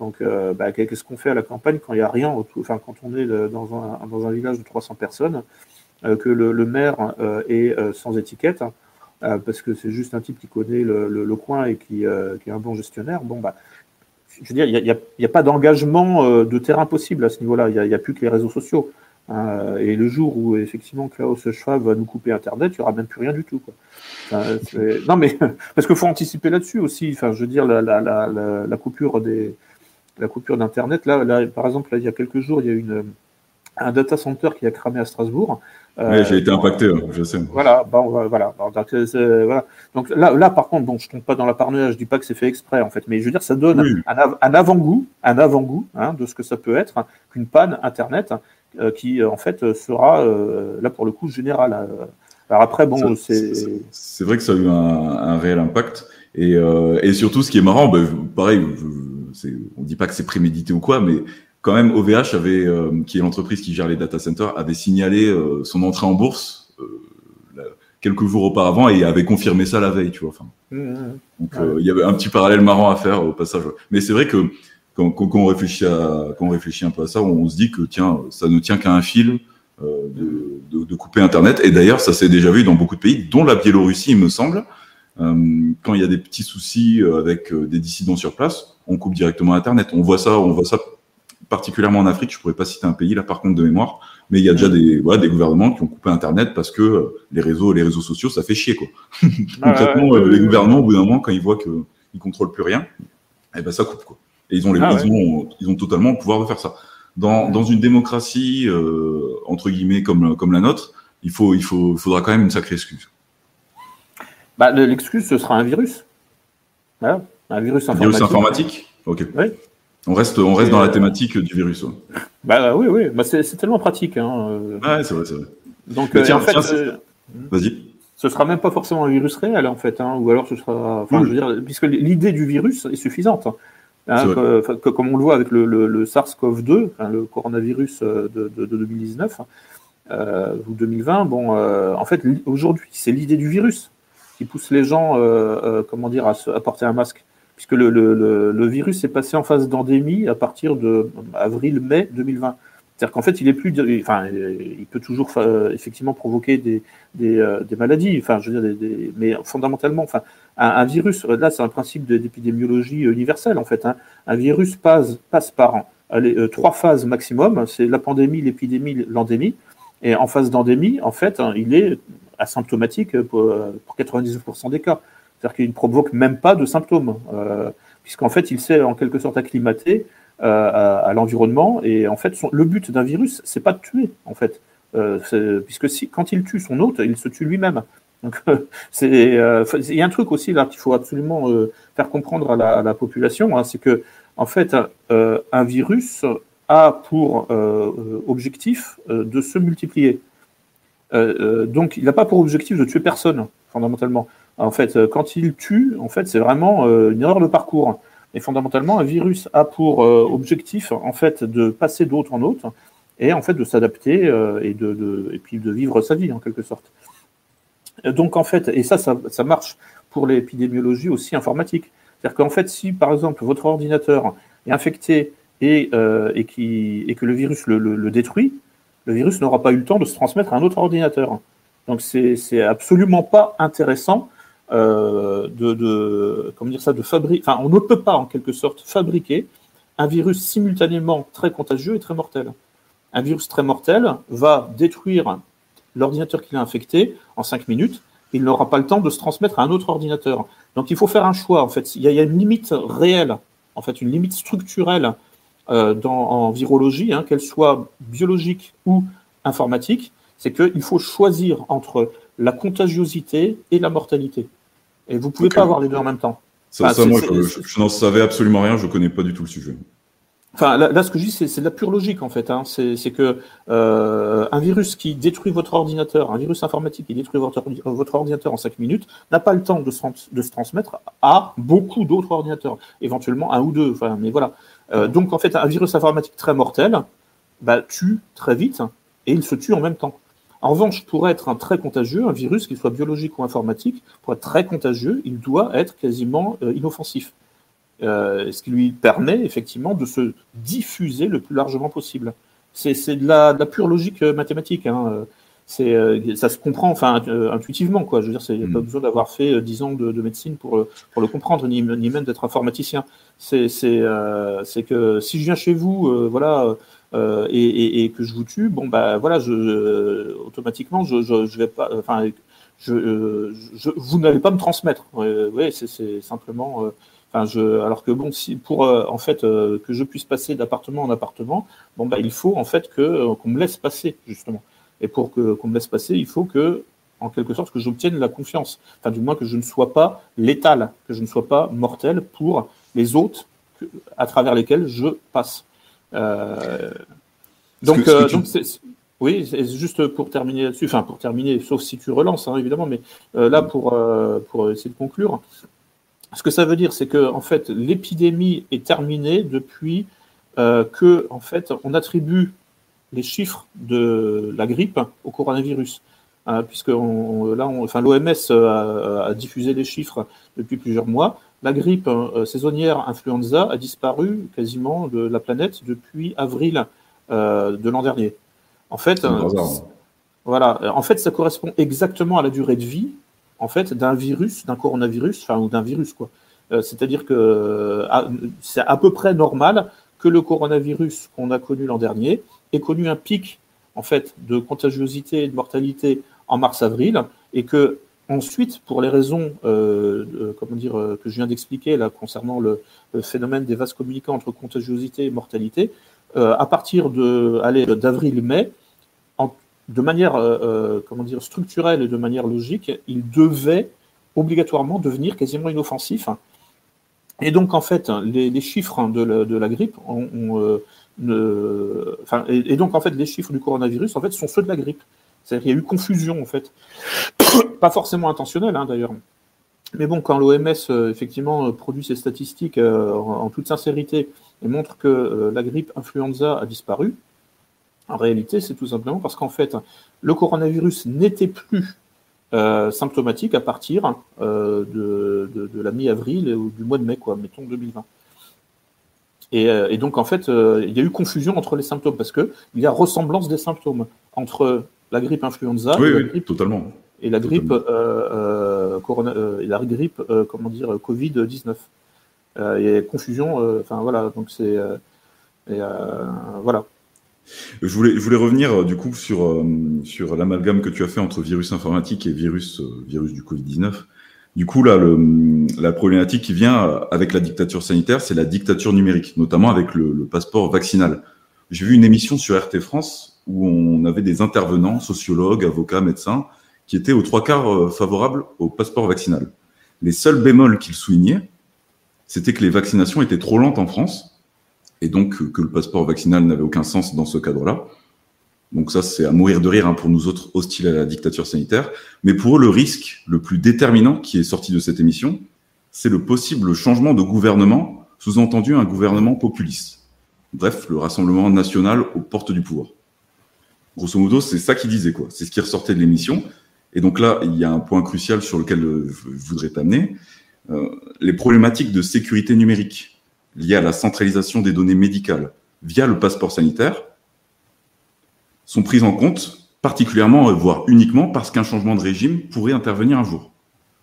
donc, bah, qu'est-ce qu'on fait à la campagne quand il n'y a rien Enfin, quand on est dans un, dans un village de 300 personnes, que le, le maire est sans étiquette, hein, parce que c'est juste un type qui connaît le, le, coin et qui, qui, est un bon gestionnaire. Bon, bah, je veux dire, il n'y a, pas d'engagement euh, de terrain possible à ce niveau-là. Il n'y a, plus que les réseaux sociaux. Hein. et le jour où effectivement Klaus Schwab va nous couper Internet, il n'y aura même plus rien du tout. non, mais parce qu'il faut anticiper là-dessus aussi. Enfin, je veux dire, la, coupure la coupure d'Internet. Là, par exemple, il y a quelques jours, il y a une, un data center qui a cramé à Strasbourg. Oui, j'ai été euh, impacté, je sais. Voilà, bon, voilà. Euh, voilà. Donc là, là, par contre, bon, je tombe pas dans la paranoïa, je dis pas que c'est fait exprès en fait, mais je veux dire, ça donne un, un avant-goût, un avant-goût hein, de ce que ça peut être hein, qu'une panne Internet euh, qui en fait sera là pour le coup générale. Alors après, bon, c'est. C'est vrai que ça a eu un, un réel impact. Et, et, surtout, ce qui est marrant, bah, pareil, je, on dit pas que c'est prémédité ou quoi, mais quand même, OVH avait, euh, qui est l'entreprise qui gère les data centers, avait signalé euh, son entrée en bourse euh, quelques jours auparavant et avait confirmé ça la veille, tu vois. Enfin, mmh, mmh. donc il y avait un petit parallèle marrant à faire au passage. Mais c'est vrai que quand, quand, on réfléchit à, quand on réfléchit un peu à ça, on, se dit que tiens, ça ne tient qu'à un fil. De, de, de, couper Internet. Et d'ailleurs, ça s'est déjà vu dans beaucoup de pays, dont la Biélorussie, il me semble. quand il y a des petits soucis avec des dissidents sur place, on coupe directement Internet. On voit ça, on voit ça particulièrement en Afrique, je pourrais pas citer un pays là par contre de mémoire, mais il y a déjà des, voilà, des gouvernements qui ont coupé Internet parce que euh, les réseaux, les réseaux sociaux, ça fait chier quoi. Concrètement, euh, les gouvernements au bout d'un moment, quand ils voient qu'ils contrôlent plus rien, eh ben ça coupe quoi. Et ils ont, les, ah ils, ont, ils ont totalement le pouvoir de faire ça. Dans, dans une démocratie euh, entre guillemets comme comme la nôtre, il faut il faut faudra quand même une sacrée excuse. Bah, l'excuse ce sera un virus. Voilà. Un virus informatique. Un virus informatique? Ok. Oui. On reste, on reste dans la thématique du virus. Bah oui, oui. Bah, c'est tellement pratique. Hein. Ouais, c'est vrai, c'est vrai. Donc, euh, en fait, euh, vas-y. Ce sera même pas forcément un virus réel, en fait, hein, ou alors ce sera. Enfin, je veux dire, puisque l'idée du virus est suffisante. Hein, comme on le voit avec le, SARS-CoV-2, le coronavirus euh, de, 2019 ou 2020. Bon, en fait, aujourd'hui, c'est l'idée du virus qui pousse les gens, comment dire, à, à porter un masque puisque le, le, le, virus est passé en phase d'endémie à partir de avril-mai 2020. C'est-à-dire qu'en fait, il est plus, enfin, il peut toujours effectivement provoquer des, des, euh, des, maladies, enfin, je veux dire, des, mais fondamentalement, enfin, un, virus, là, c'est un principe d'épidémiologie universelle, en fait. Hein. Un virus passe, passe par allez, euh, trois phases maximum, c'est la pandémie, l'épidémie, l'endémie. Et en phase d'endémie, en fait, hein, il est asymptomatique pour, pour 99% des cas. C'est-à-dire qu'il ne provoque même pas de symptômes, euh, puisqu'en fait, il s'est en quelque sorte acclimaté euh, à, l'environnement. Et en fait, le but d'un virus, c'est pas de tuer, en fait. Euh, puisque si, quand il tue son hôte, il se tue lui-même. Donc, il y a un truc aussi là qu'il faut absolument faire comprendre à la, population, hein, c'est que en fait, un virus a pour objectif de se multiplier. donc, il n'a pas pour objectif de tuer personne, fondamentalement. En fait, euh, quand il tue, en fait, c'est vraiment euh, une erreur de parcours. Et fondamentalement, un virus a pour objectif en fait de passer d'autre en autre et en fait de s'adapter et de, et puis de vivre sa vie en quelque sorte. Donc en fait, et ça, ça, marche pour l'épidémiologie aussi informatique. C'est-à-dire qu'en fait, si par exemple votre ordinateur est infecté et, euh, et, qui, et que le virus le, le, détruit, le virus n'aura pas eu le temps de se transmettre à un autre ordinateur. Donc c'est absolument pas intéressant euh, de, de, comment dire ça, de. Enfin, on ne peut pas en quelque sorte fabriquer un virus simultanément très contagieux et très mortel. Un virus très mortel va détruire l'ordinateur qui l'a infecté en 5 minutes. Il n'aura pas le temps de se transmettre à un autre ordinateur. Donc il faut faire un choix. En fait, il y a, une limite réelle, en fait, une limite structurelle euh, en virologie, hein, qu'elle soit biologique ou informatique, c'est qu'il faut choisir entre la contagiosité et la mortalité. Et vous ne pouvez pas avoir les deux en même temps. Ça, moi, je, n'en savais absolument rien, je ne connais pas du tout le sujet. Enfin, là, ce que je dis, c'est de la pure logique en fait. Hein. C'est que euh, un virus qui détruit votre ordinateur, un virus informatique qui détruit votre, votre ordinateur en 5 minutes, n'a pas le temps de se, de se transmettre à beaucoup d'autres ordinateurs, éventuellement un ou deux. Enfin, mais voilà. Euh, donc en fait, un virus informatique très mortel bah, tue très vite et il se tue en même temps. En revanche, pour être un très contagieux, un virus, qu'il soit biologique ou informatique, pour être très contagieux, il doit être quasiment euh, inoffensif. Euh, ce qui lui permet effectivement de se diffuser le plus largement possible. C'est de la, de la, pure logique euh, mathématique. Hein. C'est, ça se comprend enfin intuitivement quoi. Je veux dire, il n'y a pas mm. besoin d'avoir fait dix ans de, de, médecine pour pour le comprendre, ni, ni même d'être informaticien. C'est c'est c'est que si je viens chez vous, voilà. Et, et, que je vous tue, bon bah voilà, je, automatiquement je, je, je vais pas, enfin je, je, vous n'allez pas me transmettre. Oui, c'est simplement alors que bon, si pour euh, en fait euh, que je puisse passer d'appartement en appartement, bon bah il faut en fait euh, qu'on me laisse passer justement. Et pour qu'on me laisse passer, il faut que en quelque sorte que j'obtienne la confiance. Enfin du moins que je ne sois pas létal, que je ne sois pas mortel pour les autres à travers lesquels je passe. Donc donc oui, c'est juste pour terminer là-dessus, enfin pour terminer, sauf si tu relances hein, évidemment, mais là pour pour essayer de conclure. Ce que ça veut dire, c'est que en fait, l'épidémie est terminée depuis euh, que en fait, on attribue les chiffres de la grippe au coronavirus. Hein, puisque on, là, enfin, l'OMS a, diffusé les chiffres depuis plusieurs mois. La grippe euh, saisonnière influenza a disparu quasiment de la planète depuis avril euh, de l'an dernier. En fait, voilà, en fait, ça correspond exactement à la durée de vie en fait, d'un virus, d'un coronavirus, enfin, ou d'un virus, quoi. Euh, c'est-à-dire que c'est à peu près normal que le coronavirus qu'on a connu l'an dernier ait connu un pic, en fait, de contagiosité et de mortalité en mars-avril, et que ensuite, pour les raisons, euh, dire, euh, que je viens d'expliquer là concernant le, phénomène des vases communicants entre contagiosité et mortalité, à partir d'avril-mai, de manière euh, euh, comment dire, structurelle et de manière logique, il devait obligatoirement devenir quasiment inoffensif. Et donc, en fait, les, chiffres de la, grippe ont, euh, et, donc, en fait, les chiffres du coronavirus, en fait, sont ceux de la grippe. C'est-à-dire qu'il y a eu confusion, en fait. Pas forcément intentionnelle, hein, d'ailleurs. Mais bon, quand l'OMS, effectivement, produit ses statistiques en, toute sincérité et montre que la grippe influenza a disparu, en réalité, c'est tout simplement parce qu'en fait, le coronavirus n'était plus euh, symptomatique à partir euh, de, la mi-avril ou du mois de mai, quoi, mettons 2020. Euh, et, donc, en fait, il y a eu confusion entre les symptômes parce qu'il y a ressemblance des symptômes entre la grippe influenza et, la grippe, totalement. et la grippe, corona, et la grippe comment dire, Covid-19. il y a confusion, enfin voilà, donc c'est. voilà. Je voulais, je voulais revenir euh, du coup sur, euh, sur l'amalgame que tu as fait entre virus informatique et virus, euh, virus du Covid-19. Du coup, là, le, la problématique qui vient avec la dictature sanitaire, c'est la dictature numérique, notamment avec le, le passeport vaccinal. J'ai vu une émission sur RT France où on avait des intervenants, sociologues, avocats, médecins, qui étaient aux trois quarts favorables au passeport vaccinal. Les seuls bémols qu'ils soulignaient, c'était que les vaccinations étaient trop lentes en France et donc que le passeport vaccinal n'avait aucun sens dans ce cadre-là. Donc ça, c'est à mourir de rire hein, pour nous autres hostiles à la dictature sanitaire. Mais pour eux, le risque le plus déterminant qui est sorti de cette émission, c'est le possible changement de gouvernement sous-entendu un gouvernement populiste. Bref, le Rassemblement national aux portes du pouvoir. Grosso modo, c'est ça qu'il disait, quoi. C'est ce qui ressortait de l'émission. Et donc là, il y a un point crucial sur lequel je voudrais t'amener. Euh, les problématiques de sécurité numérique liées à la centralisation des données médicales via le passeport sanitaire sont prises en compte, particulièrement, voire uniquement, parce qu'un changement de régime pourrait intervenir un jour.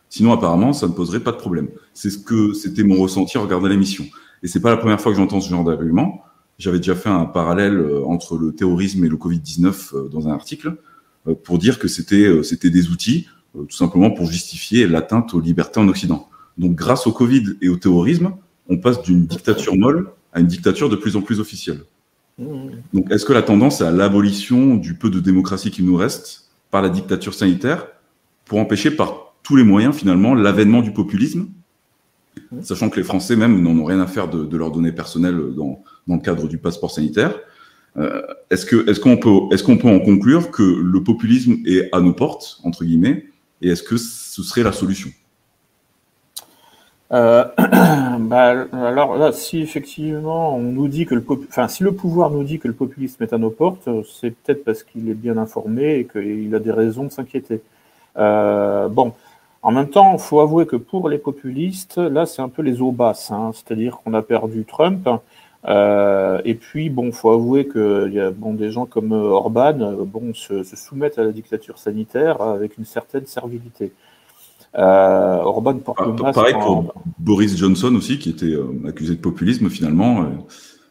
Sinon, apparemment, ça ne poserait pas de problème. C'est ce que c'était mon ressenti en regardant l'émission. Et c'est pas la première fois que j'entends ce genre d'argument. J'avais déjà fait un parallèle euh, entre le terrorisme et le Covid-19 euh, dans un article euh, pour dire que c'était c'était des outils tout simplement pour justifier l'atteinte aux libertés en Occident. Donc, grâce au Covid et au terrorisme, on passe d'une dictature molle à une dictature de plus en plus officielle. Mmh. Donc, est-ce que la tendance est à l'abolition du peu de démocratie qui nous reste par la dictature sanitaire pour empêcher par tous les moyens finalement l'avènement du populisme, sachant que les Français même n'en ont rien à faire de, leurs données personnelles dans, dans, le cadre du passeport sanitaire. Euh, est-ce qu'on peut en conclure que le populisme est à nos portes entre guillemets et est-ce que ce serait la solution? Euh, bah, alors là, si effectivement on nous dit que le enfin si le pouvoir nous dit que le populisme est à nos portes, c'est peut-être parce qu'il est bien informé et qu'il a des raisons de s'inquiéter. Euh, bon, en même temps, il faut avouer que pour les populistes, là, c'est un peu les eaux basses. Hein. C'est-à-dire qu'on a perdu Trump. Euh, et puis, bon, faut avouer que y a bon, des gens comme Orban bon, se, soumettent à la dictature sanitaire avec une certaine servilité. Euh, Orban porte ah, le masque. Pareil pour Boris Johnson aussi, qui était euh, accusé de populisme finalement.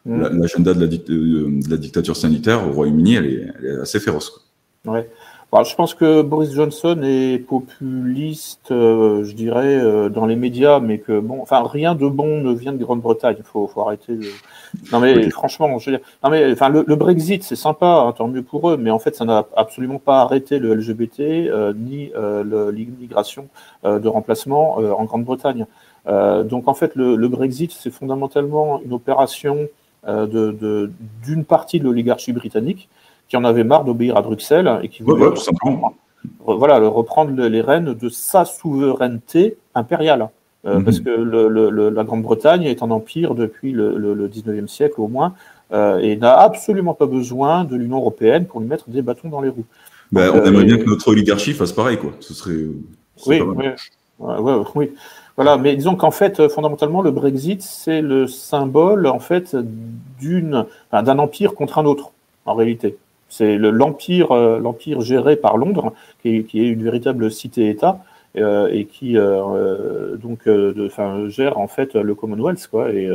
Mm. L'agenda de, la, de la dictature sanitaire au Royaume-Uni, elle, elle est, assez féroce. Quoi. Ouais. Bah, je pense que Boris Johnson est populiste, euh, je dirais, euh, dans les médias, mais que bon, enfin, rien de bon ne vient de Grande-Bretagne. Il faut, faut, arrêter. Non mais franchement, je veux dire, non mais enfin, le, Brexit, c'est sympa, hein, tant mieux pour eux, mais en fait, ça n'a absolument pas arrêté le LGBT euh, ni l'immigration de remplacement en Grande-Bretagne. donc en fait, le, le Brexit, c'est fondamentalement une opération de d'une partie de l'oligarchie britannique qui en avait marre d'obéir à Bruxelles et qui voulait voilà, reprendre les rênes de sa souveraineté impériale. Euh, mhm. Parce que la Grande-Bretagne est en empire depuis le, 19e siècle au moins euh, et n'a absolument pas besoin de l'Union européenne pour lui mettre des bâtons dans les roues. Ben, on aimerait euh, bien que notre oligarchie fasse pareil, quoi. Ce serait. Oui, oui. oui. Voilà, mais disons qu'en fait, fondamentalement, le Brexit, c'est le symbole en fait d'une d'un empire contre un autre, en réalité. C'est l'empire, euh, l'empire géré par Londres, qui est, une véritable cité-État euh, et qui euh, donc, gère en fait le Commonwealth, quoi, et,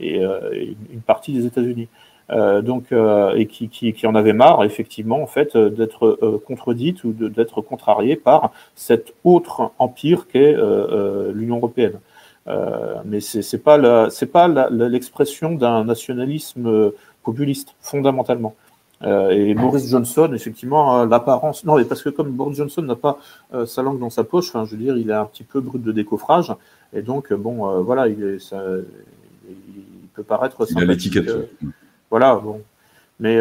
une partie des États-Unis. donc et qui, en avait marre effectivement en fait d'être contredite ou d'être contrarié par cet autre empire qu'est l'Union européenne. mais c'est pas c'est pas l'expression d'un nationalisme populiste fondamentalement. Euh, et Boris Johnson, effectivement, l'apparence. Non, mais parce que comme Boris Johnson n'a pas euh, sa langue dans sa poche, enfin, je veux dire, il est un petit peu brut de décoffrage, et donc bon, euh, voilà, il, est, ça, il peut paraître sympathique. voilà, bon. Mais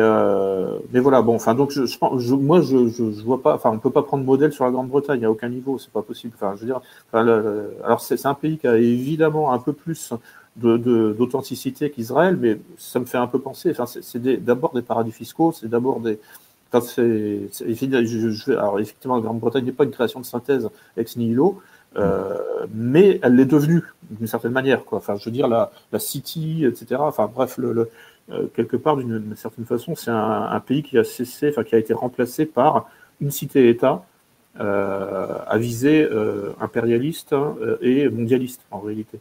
mais voilà, bon, enfin donc je, je, moi je, je, je, vois pas, enfin on peut pas prendre modèle sur la Grande-Bretagne à aucun niveau, c'est pas possible. Enfin je veux dire, alors c'est un pays qui a évidemment un peu plus d'authenticité qu'Israël, mais ça me fait un peu penser. Enfin, c'est d'abord des paradis fiscaux, c'est d'abord des. Enfin, c'est, alors effectivement, la Grande-Bretagne n'est pas une création de synthèse ex nihilo, euh, mais elle l'est devenue d'une certaine manière. Enfin, je veux dire la, la City, etc. Enfin, bref, euh, quelque part, d'une certaine façon, c'est un, pays qui a cessé, enfin, qui a été remplacé par une cité-État à visée euh, impérialiste hein, et mondialiste en réalité.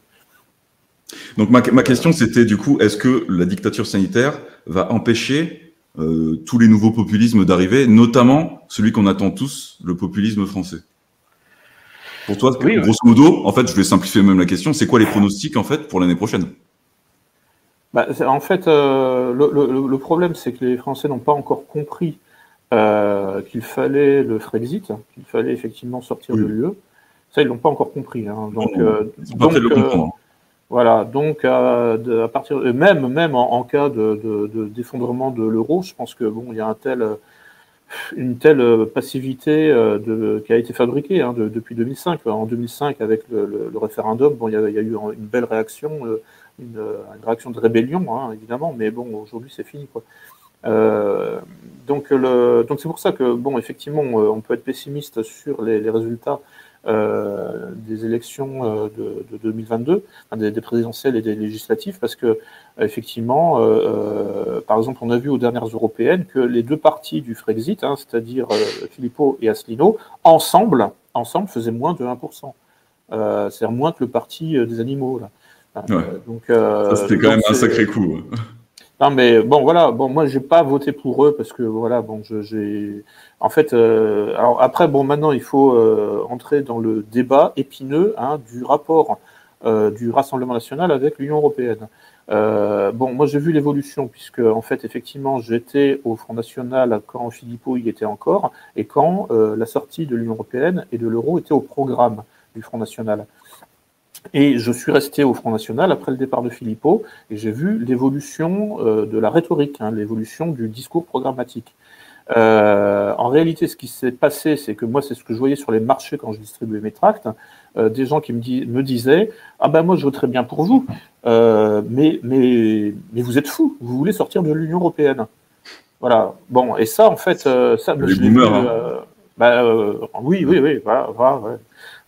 Donc ma, question c'était du coup, est-ce que la dictature sanitaire va empêcher euh, tous les nouveaux populismes d'arriver, notamment celui qu'on attend tous, le populisme français? Pour toi, grosso modo, en fait, je vais simplifier même la question, c'est quoi les pronostics en fait pour l'année prochaine? Bah, En fait, euh, le, problème c'est que les Français n'ont pas encore compris euh, qu'il fallait le Frexit, qu'il fallait effectivement sortir de l'UE. Ça, ils l'ont pas encore compris. Hein. Donc, donc, le comprendre. Voilà, donc à, à partir même même en, cas de, de, de d'effondrement de l'euro, je pense que bon, il y a un tel une telle passivité euh, de, qui a été fabriquée hein, depuis 2005. En 2005, avec le, le, référendum, bon, il y, a, il y, a, eu une belle réaction euh, une, réaction de rébellion, hein, évidemment, mais bon, aujourd'hui c'est fini. Quoi. donc le, donc c'est pour ça que bon, effectivement, on peut être pessimiste sur les, les résultats euh, des élections euh, de, de 2022, des, des, présidentielles et des législatives, parce que effectivement, euh, par exemple, on a vu aux dernières européennes que les deux partis du Frexit, hein, c'est-à-dire Filippo et Asselineau, ensemble, ensemble faisaient moins de 1%. c'est-à-dire moins que le parti des animaux. Là. donc, Ça, c'était quand même un sacré coup. Non, mais bon, voilà. Bon, moi, j'ai pas voté pour eux parce que voilà, bon, j'ai. En fait, euh, alors après, bon, maintenant, il faut euh, entrer dans le débat épineux hein, du rapport euh, du Rassemblement national avec l'Union européenne. Euh, bon, moi, j'ai vu l'évolution puisque, en fait, effectivement, j'étais au Front national quand Philippot y était encore et quand la sortie de l'Union européenne et de l'euro était au programme du Front national. Et je suis resté au Front National après le départ de Philippot, et j'ai vu l'évolution euh, de la rhétorique, hein, l'évolution du discours programmatique. Euh, en réalité, ce qui s'est passé, c'est que moi, c'est ce que je voyais sur les marchés quand je distribuais mes tracts, euh, des gens qui me, me, disaient Ah ben moi, je voterais bien pour vous, euh, mais, mais, mais vous êtes fous, vous voulez sortir de l'Union européenne. Voilà. Bon, et ça, en fait, euh, ça, les boomers, hein. bah, oui, oui, oui, voilà, voilà ouais.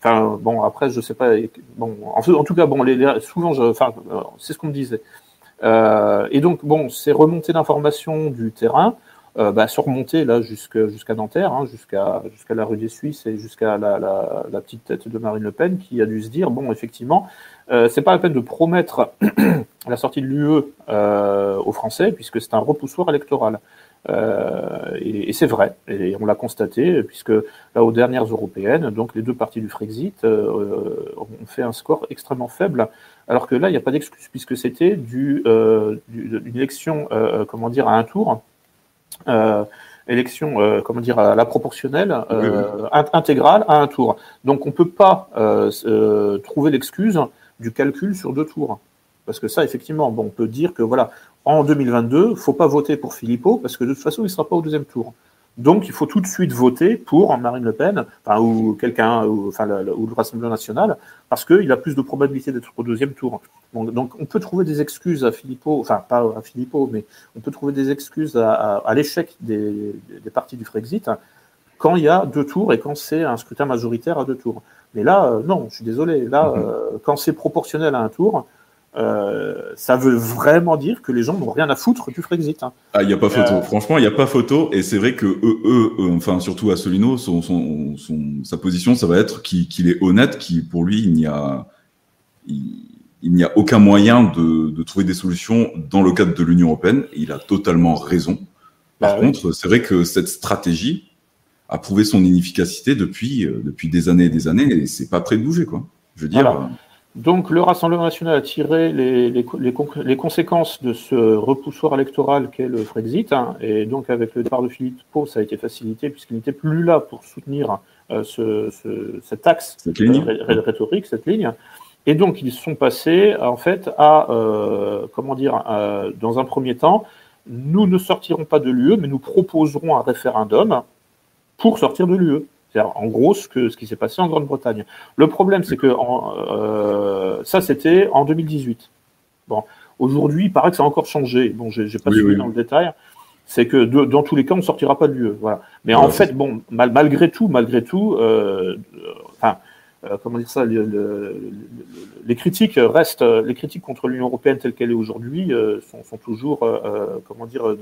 Enfin, bon, après, je sais pas. Bon, en, en tout cas, bon, les, souvent, je, enfin, c'est ce qu'on me disait. Euh, et donc, bon, ces remontées d'informations du terrain, euh, bah, là jusqu'à Nanterre, hein, jusqu'à jusqu'à la rue des Suisses et jusqu'à la, la, la, petite tête de Marine Le Pen, qui a dû se dire bon, effectivement, euh, c'est pas la peine de promettre la sortie de l'UE euh, aux Français, puisque c'est un repoussoir électoral. Euh, et, et c'est vrai, et on l'a constaté, puisque là, aux dernières européennes, donc les deux partis du Frexit euh, ont fait un score extrêmement faible, alors que là, il n'y a pas d'excuse, puisque c'était du, euh, du, élection, comment dire, à un tour, élection, comment dire, à la proportionnelle, intégrale à un tour. Donc on ne peut pas trouver l'excuse du calcul sur deux tours. Parce que ça, effectivement, bon, on peut dire que voilà, en 2022, il ne faut pas voter pour Philippot parce que de toute façon, il ne sera pas au deuxième tour. Donc, il faut tout de suite voter pour Marine Le Pen, enfin, ou quelqu'un, ou, enfin, le, ou le Rassemblement national, parce qu'il a plus de probabilité d'être au deuxième tour. Donc, donc, on peut trouver des excuses à Philippot, enfin, pas à Philippot, mais on peut trouver des excuses à, à, à l'échec des, des, partis du Frexit quand il y a deux tours et quand c'est un scrutin majoritaire à deux tours. Mais là, euh, non, je suis désolé. Là, mm-hmm. euh, quand c'est proportionnel à un tour, euh, ça veut vraiment dire que les gens n'ont rien à foutre du Frexit. Hein. Ah, il n'y a pas photo. Euh... Franchement, il n'y a pas photo. Et c'est vrai que eux, eux, eux enfin surtout Asselineau, son, son, son, sa position, ça va être qu'il qu est honnête, qui pour lui, il n'y a, il, il n'y a aucun moyen de, de, trouver des solutions dans le cadre de l'Union européenne. Et il a totalement raison. Par bah, contre, oui. c'est vrai que cette stratégie a prouvé son inefficacité depuis euh, depuis des années et des années, et c'est pas prêt de bouger, quoi. Je veux dire. Donc le Rassemblement national a tiré les, les, les, les conséquences de ce repoussoir électoral qu'est le Frexit, hein, et donc avec le départ de Philippe Pau, ça a été facilité puisqu'il n'était plus là pour soutenir euh, ce, ce, cet axe cette ligne. Euh, rhétorique, cette ligne. Et donc ils sont passés en fait à, euh, comment dire, dans un premier temps, nous ne sortirons pas de l'UE, mais nous proposerons un référendum pour sortir de l'UE. C'est-à-dire, en gros, ce, que, ce qui s'est passé en Grande-Bretagne. Le problème, c'est que en, euh, ça, c'était en 2018. Bon, aujourd'hui, il paraît que ça a encore changé. Bon, j'ai pas oui, suivi oui. dans le détail. C'est que de, dans tous les cas, on ne sortira pas de l'UE. Voilà. Mais ouais, en fait, bon, mal, malgré tout, malgré tout, euh, enfin, euh, comment dire ça, le, le, les critiques restent, les critiques contre l'Union européenne telle qu'elle est aujourd'hui euh, sont, sont, toujours, euh, comment dire,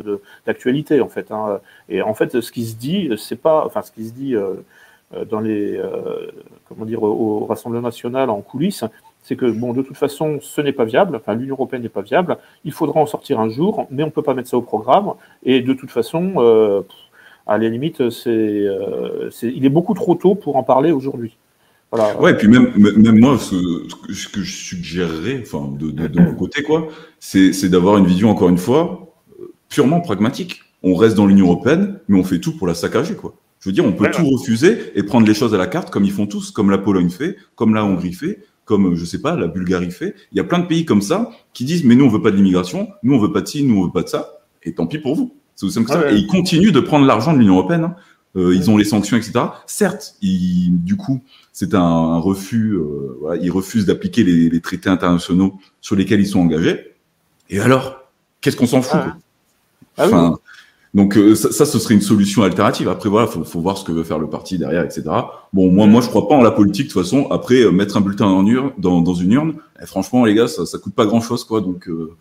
d'actualité en fait. Hein. Et en fait, ce qui se dit, c'est pas, enfin, ce qui se dit dans les, comment dire, au, Rassemblement national en coulisses, c'est que bon, de toute façon, ce n'est pas viable. Enfin, l'Union européenne n'est pas viable. Il faudra en sortir un jour, mais on peut pas mettre ça au programme. Et de toute façon, à la limite, c'est, il est beaucoup trop tôt pour en parler aujourd'hui. Voilà. Ouais, et puis même, même moi, ce, que je suggérerais, enfin, de, de, de mon côté, quoi, c'est d'avoir une vision, encore une fois, purement pragmatique. On reste dans l'Union européenne, mais on fait tout pour la saccager, quoi. Je veux dire, on peut ouais, tout ouais. refuser et prendre les choses à la carte comme ils font tous, comme la Pologne fait, comme la Hongrie fait, comme, je sais pas, la Bulgarie fait. Il y a plein de pays comme ça qui disent, mais nous, on veut pas de l'immigration, nous, on veut pas de ci, nous, on veut pas de ça, et tant pis pour vous. C'est aussi simple que ça. Et ils continuent de prendre l'argent de l'Union européenne. Hein. ils ont les sanctions, etc. Certes, du coup, c'est un, refus. Voilà, ils refusent d'appliquer les, traités internationaux sur lesquels ils sont engagés. Et alors, qu'est-ce qu'on s'en fout ah enfin, donc euh, ça, ce serait une solution alternative. Après voilà, faut, faut voir ce que veut faire le parti derrière, etc. Bon, moi, moi, je crois pas en la politique de toute façon. Après, euh, mettre un bulletin en urne, dans, dans une urne, eh, franchement, les gars, ça, ça coûte pas grand chose, quoi. Donc, euh,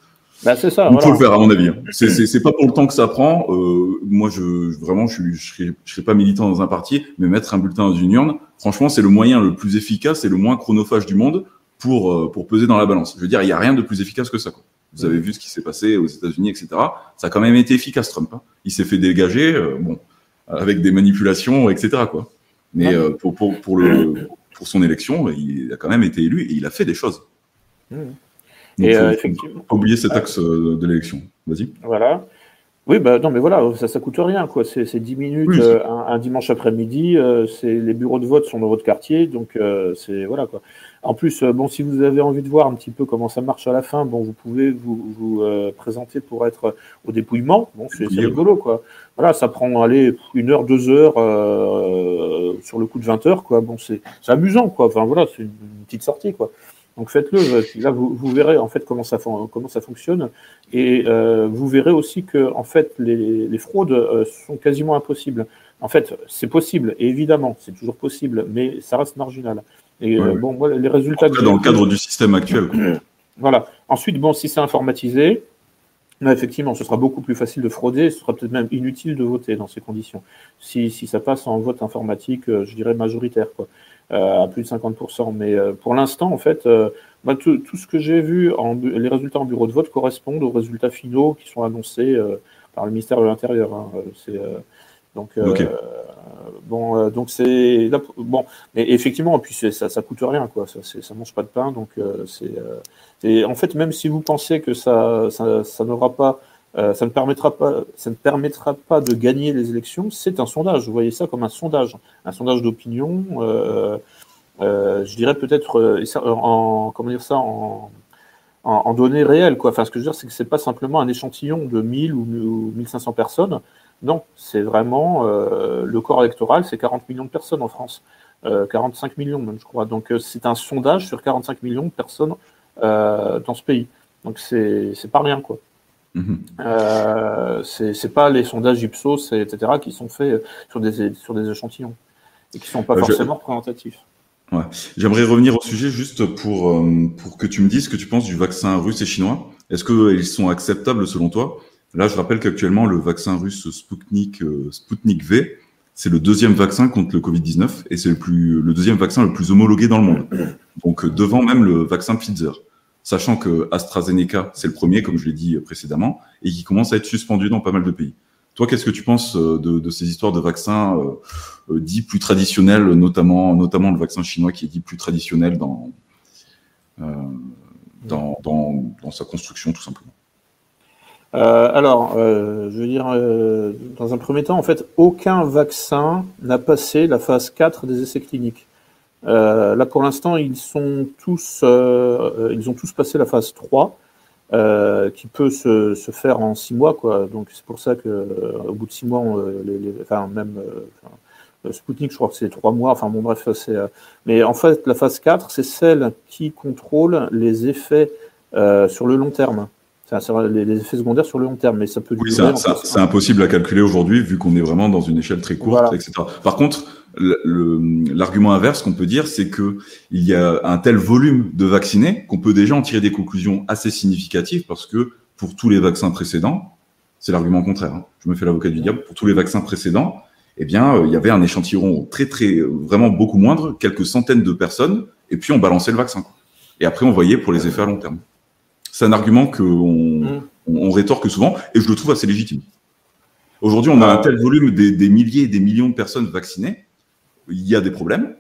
bah, c'est ça. Il faut le faire à mon avis. C'est, c'est, pas pour le temps que ça prend. Euh, moi, je vraiment, je, je, serais, je serais pas militant dans un parti, mais mettre un bulletin dans une urne, franchement, c'est le moyen le plus efficace et le moins chronophage du monde pour pour peser dans la balance. Je veux dire, il y a rien de plus efficace que ça. Quoi. Vous avez vu ce qui s'est passé aux États-Unis, etc. Ça a quand même été efficace, Trump. Hein. Il s'est fait dégager, euh, bon, avec des manipulations, etc. Quoi. Mais euh, pour, pour, pour, le, pour son élection, il a quand même été élu et il a fait des choses. Mmh. Donc, et euh, effectivement. Pas oublier cet axe de l'élection. Vas-y. Voilà. Oui, bah non, mais voilà, ça, ça coûte rien, quoi. C'est 10 minutes un, un, dimanche après-midi. les bureaux de vote sont dans votre quartier, donc c'est voilà quoi. En plus, euh, bon, si vous avez envie de voir un petit peu comment ça marche à la fin, bon, vous pouvez vous, euh, présenter pour être au dépouillement. Bon, c'est rigolo, quoi. Voilà, ça prend aller une heure, deux heures euh, sur le coup de 20 heures, quoi. Bon, c'est amusant, quoi. Enfin voilà, c'est une, petite sortie, quoi. Donc faites-le. Là, vous, verrez en fait comment ça comment ça fonctionne, et vous verrez aussi que en fait les, les fraudes sont quasiment impossibles. En fait, c'est possible, et évidemment, c'est toujours possible, mais ça reste marginal. Et euh, bon, les résultats. dans le cadre du système actuel. Voilà. Ensuite, bon, si c'est informatisé, là, effectivement, ce sera beaucoup plus facile de frauder. Ce sera peut-être même inutile de voter dans ces conditions. Si, si ça passe en vote informatique, euh, je dirais majoritaire, quoi, euh, à plus de 50%. Mais pour l'instant, en fait, bah, tout, tout, ce que j'ai vu, en, les résultats en bureau de vote correspondent aux résultats finaux qui sont annoncés par le ministère de l'Intérieur. Hein. Donc, bon, euh, donc c'est bon, mais effectivement, puis ça, ça coûte rien, quoi. Ça, ça mange pas de pain, donc euh, euh, c'est. en fait, même si vous pensez que ça, ça, n'aura pas, ça ne permettra pas, ça ne permettra pas de gagner les élections, c'est un sondage. Vous voyez ça comme un sondage, un sondage d'opinion. je dirais peut-être en comment dire ça en en, données réelles. Quoi. Enfin, ce que je veux dire, c'est que c'est pas simplement un échantillon de 1000 ou, ou 1500 personnes. Non, c'est vraiment euh, le corps électoral, c'est 40 millions de personnes en France, 45 euh, millions même, je crois. Donc euh, c'est un sondage sur 45 millions de personnes dans ce pays. Donc c'est pas rien, quoi. Mm c'est pas les sondages Ipsos, etc., qui sont faits sur des, sur des échantillons et qui sont pas forcément représentatifs. Ouais. J'aimerais revenir au sujet juste pour, pour que tu me dises ce que tu penses du vaccin russe et chinois. Est-ce qu'ils sont acceptables selon toi? Là, je rappelle qu'actuellement, le vaccin russe Sputnik, euh, V, c'est le deuxième vaccin contre le Covid-19 et c'est le, le deuxième vaccin le plus homologué dans le monde. Donc, euh, devant même le vaccin Pfizer. Sachant que AstraZeneca, c'est le premier, comme je l'ai dit précédemment, et qui commence à être suspendu dans pas mal de pays. Toi, qu'est-ce que tu penses euh, de, de, ces histoires de vaccins euh, dits plus traditionnels, notamment, notamment le vaccin chinois qui est dit plus traditionnel dans, euh, dans, dans, dans sa construction, tout simplement? Euh, alors, euh, je veux dire, euh, dans un premier temps, en fait, aucun vaccin n'a passé la phase 4 des essais cliniques. là, pour l'instant, ils sont tous, ils ont tous passé la phase 3, qui peut se, faire en 6 mois, quoi. Donc, c'est pour ça que, au bout de 6 mois, enfin, même Sputnik, je crois que c'est 3 mois. Enfin, bon, bref, c'est. mais en fait, la phase 4, c'est celle qui contrôle les effets sur le long terme les, effets secondaires sur le long terme, mais ça peut. Oui, c'est impossible à calculer aujourd'hui vu qu'on est vraiment dans une échelle très courte, etc. Par contre, l'argument inverse qu'on peut dire, c'est que il y a un tel volume de vaccinés qu'on peut déjà en tirer des conclusions assez significatives parce que pour tous les vaccins précédents, c'est l'argument contraire. Hein. Je me fais l'avocat du diable. Pour tous les vaccins précédents, eh bien, euh, il y avait un échantillon très, très, vraiment beaucoup moindre, quelques centaines de personnes, et puis on balançait le vaccin. Et après, on voyait pour les effets à long terme. C'est un argument qu'on mm. on, rétorque souvent et je le trouve assez légitime. Aujourd'hui, on a un tel volume des, milliers et des millions de personnes vaccinées. Il y a des problèmes,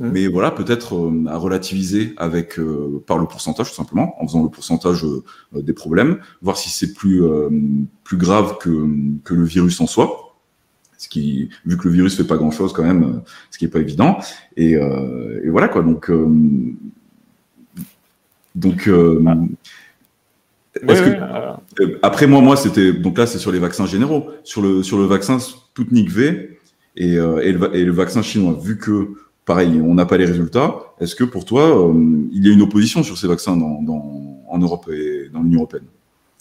mm. mais voilà, peut-être euh, à relativiser avec euh, par le pourcentage tout simplement, en faisant le pourcentage euh, des problèmes, voir si c'est plus plus grave que, que le virus en soi. Ce qui, vu que le virus fait pas grand chose quand même, ce qui est pas évident. Et, et voilà quoi. Donc donc euh, après moi, moi, c'était donc là, c'est sur les vaccins généraux. Sur le sur le vaccin Sputnik V, et, et, le, et, le, vaccin chinois. Vu que, pareil, on n'a pas les résultats, est-ce que pour toi, il y a une opposition sur ces vaccins dans, dans, en Europe et dans l'Union européenne?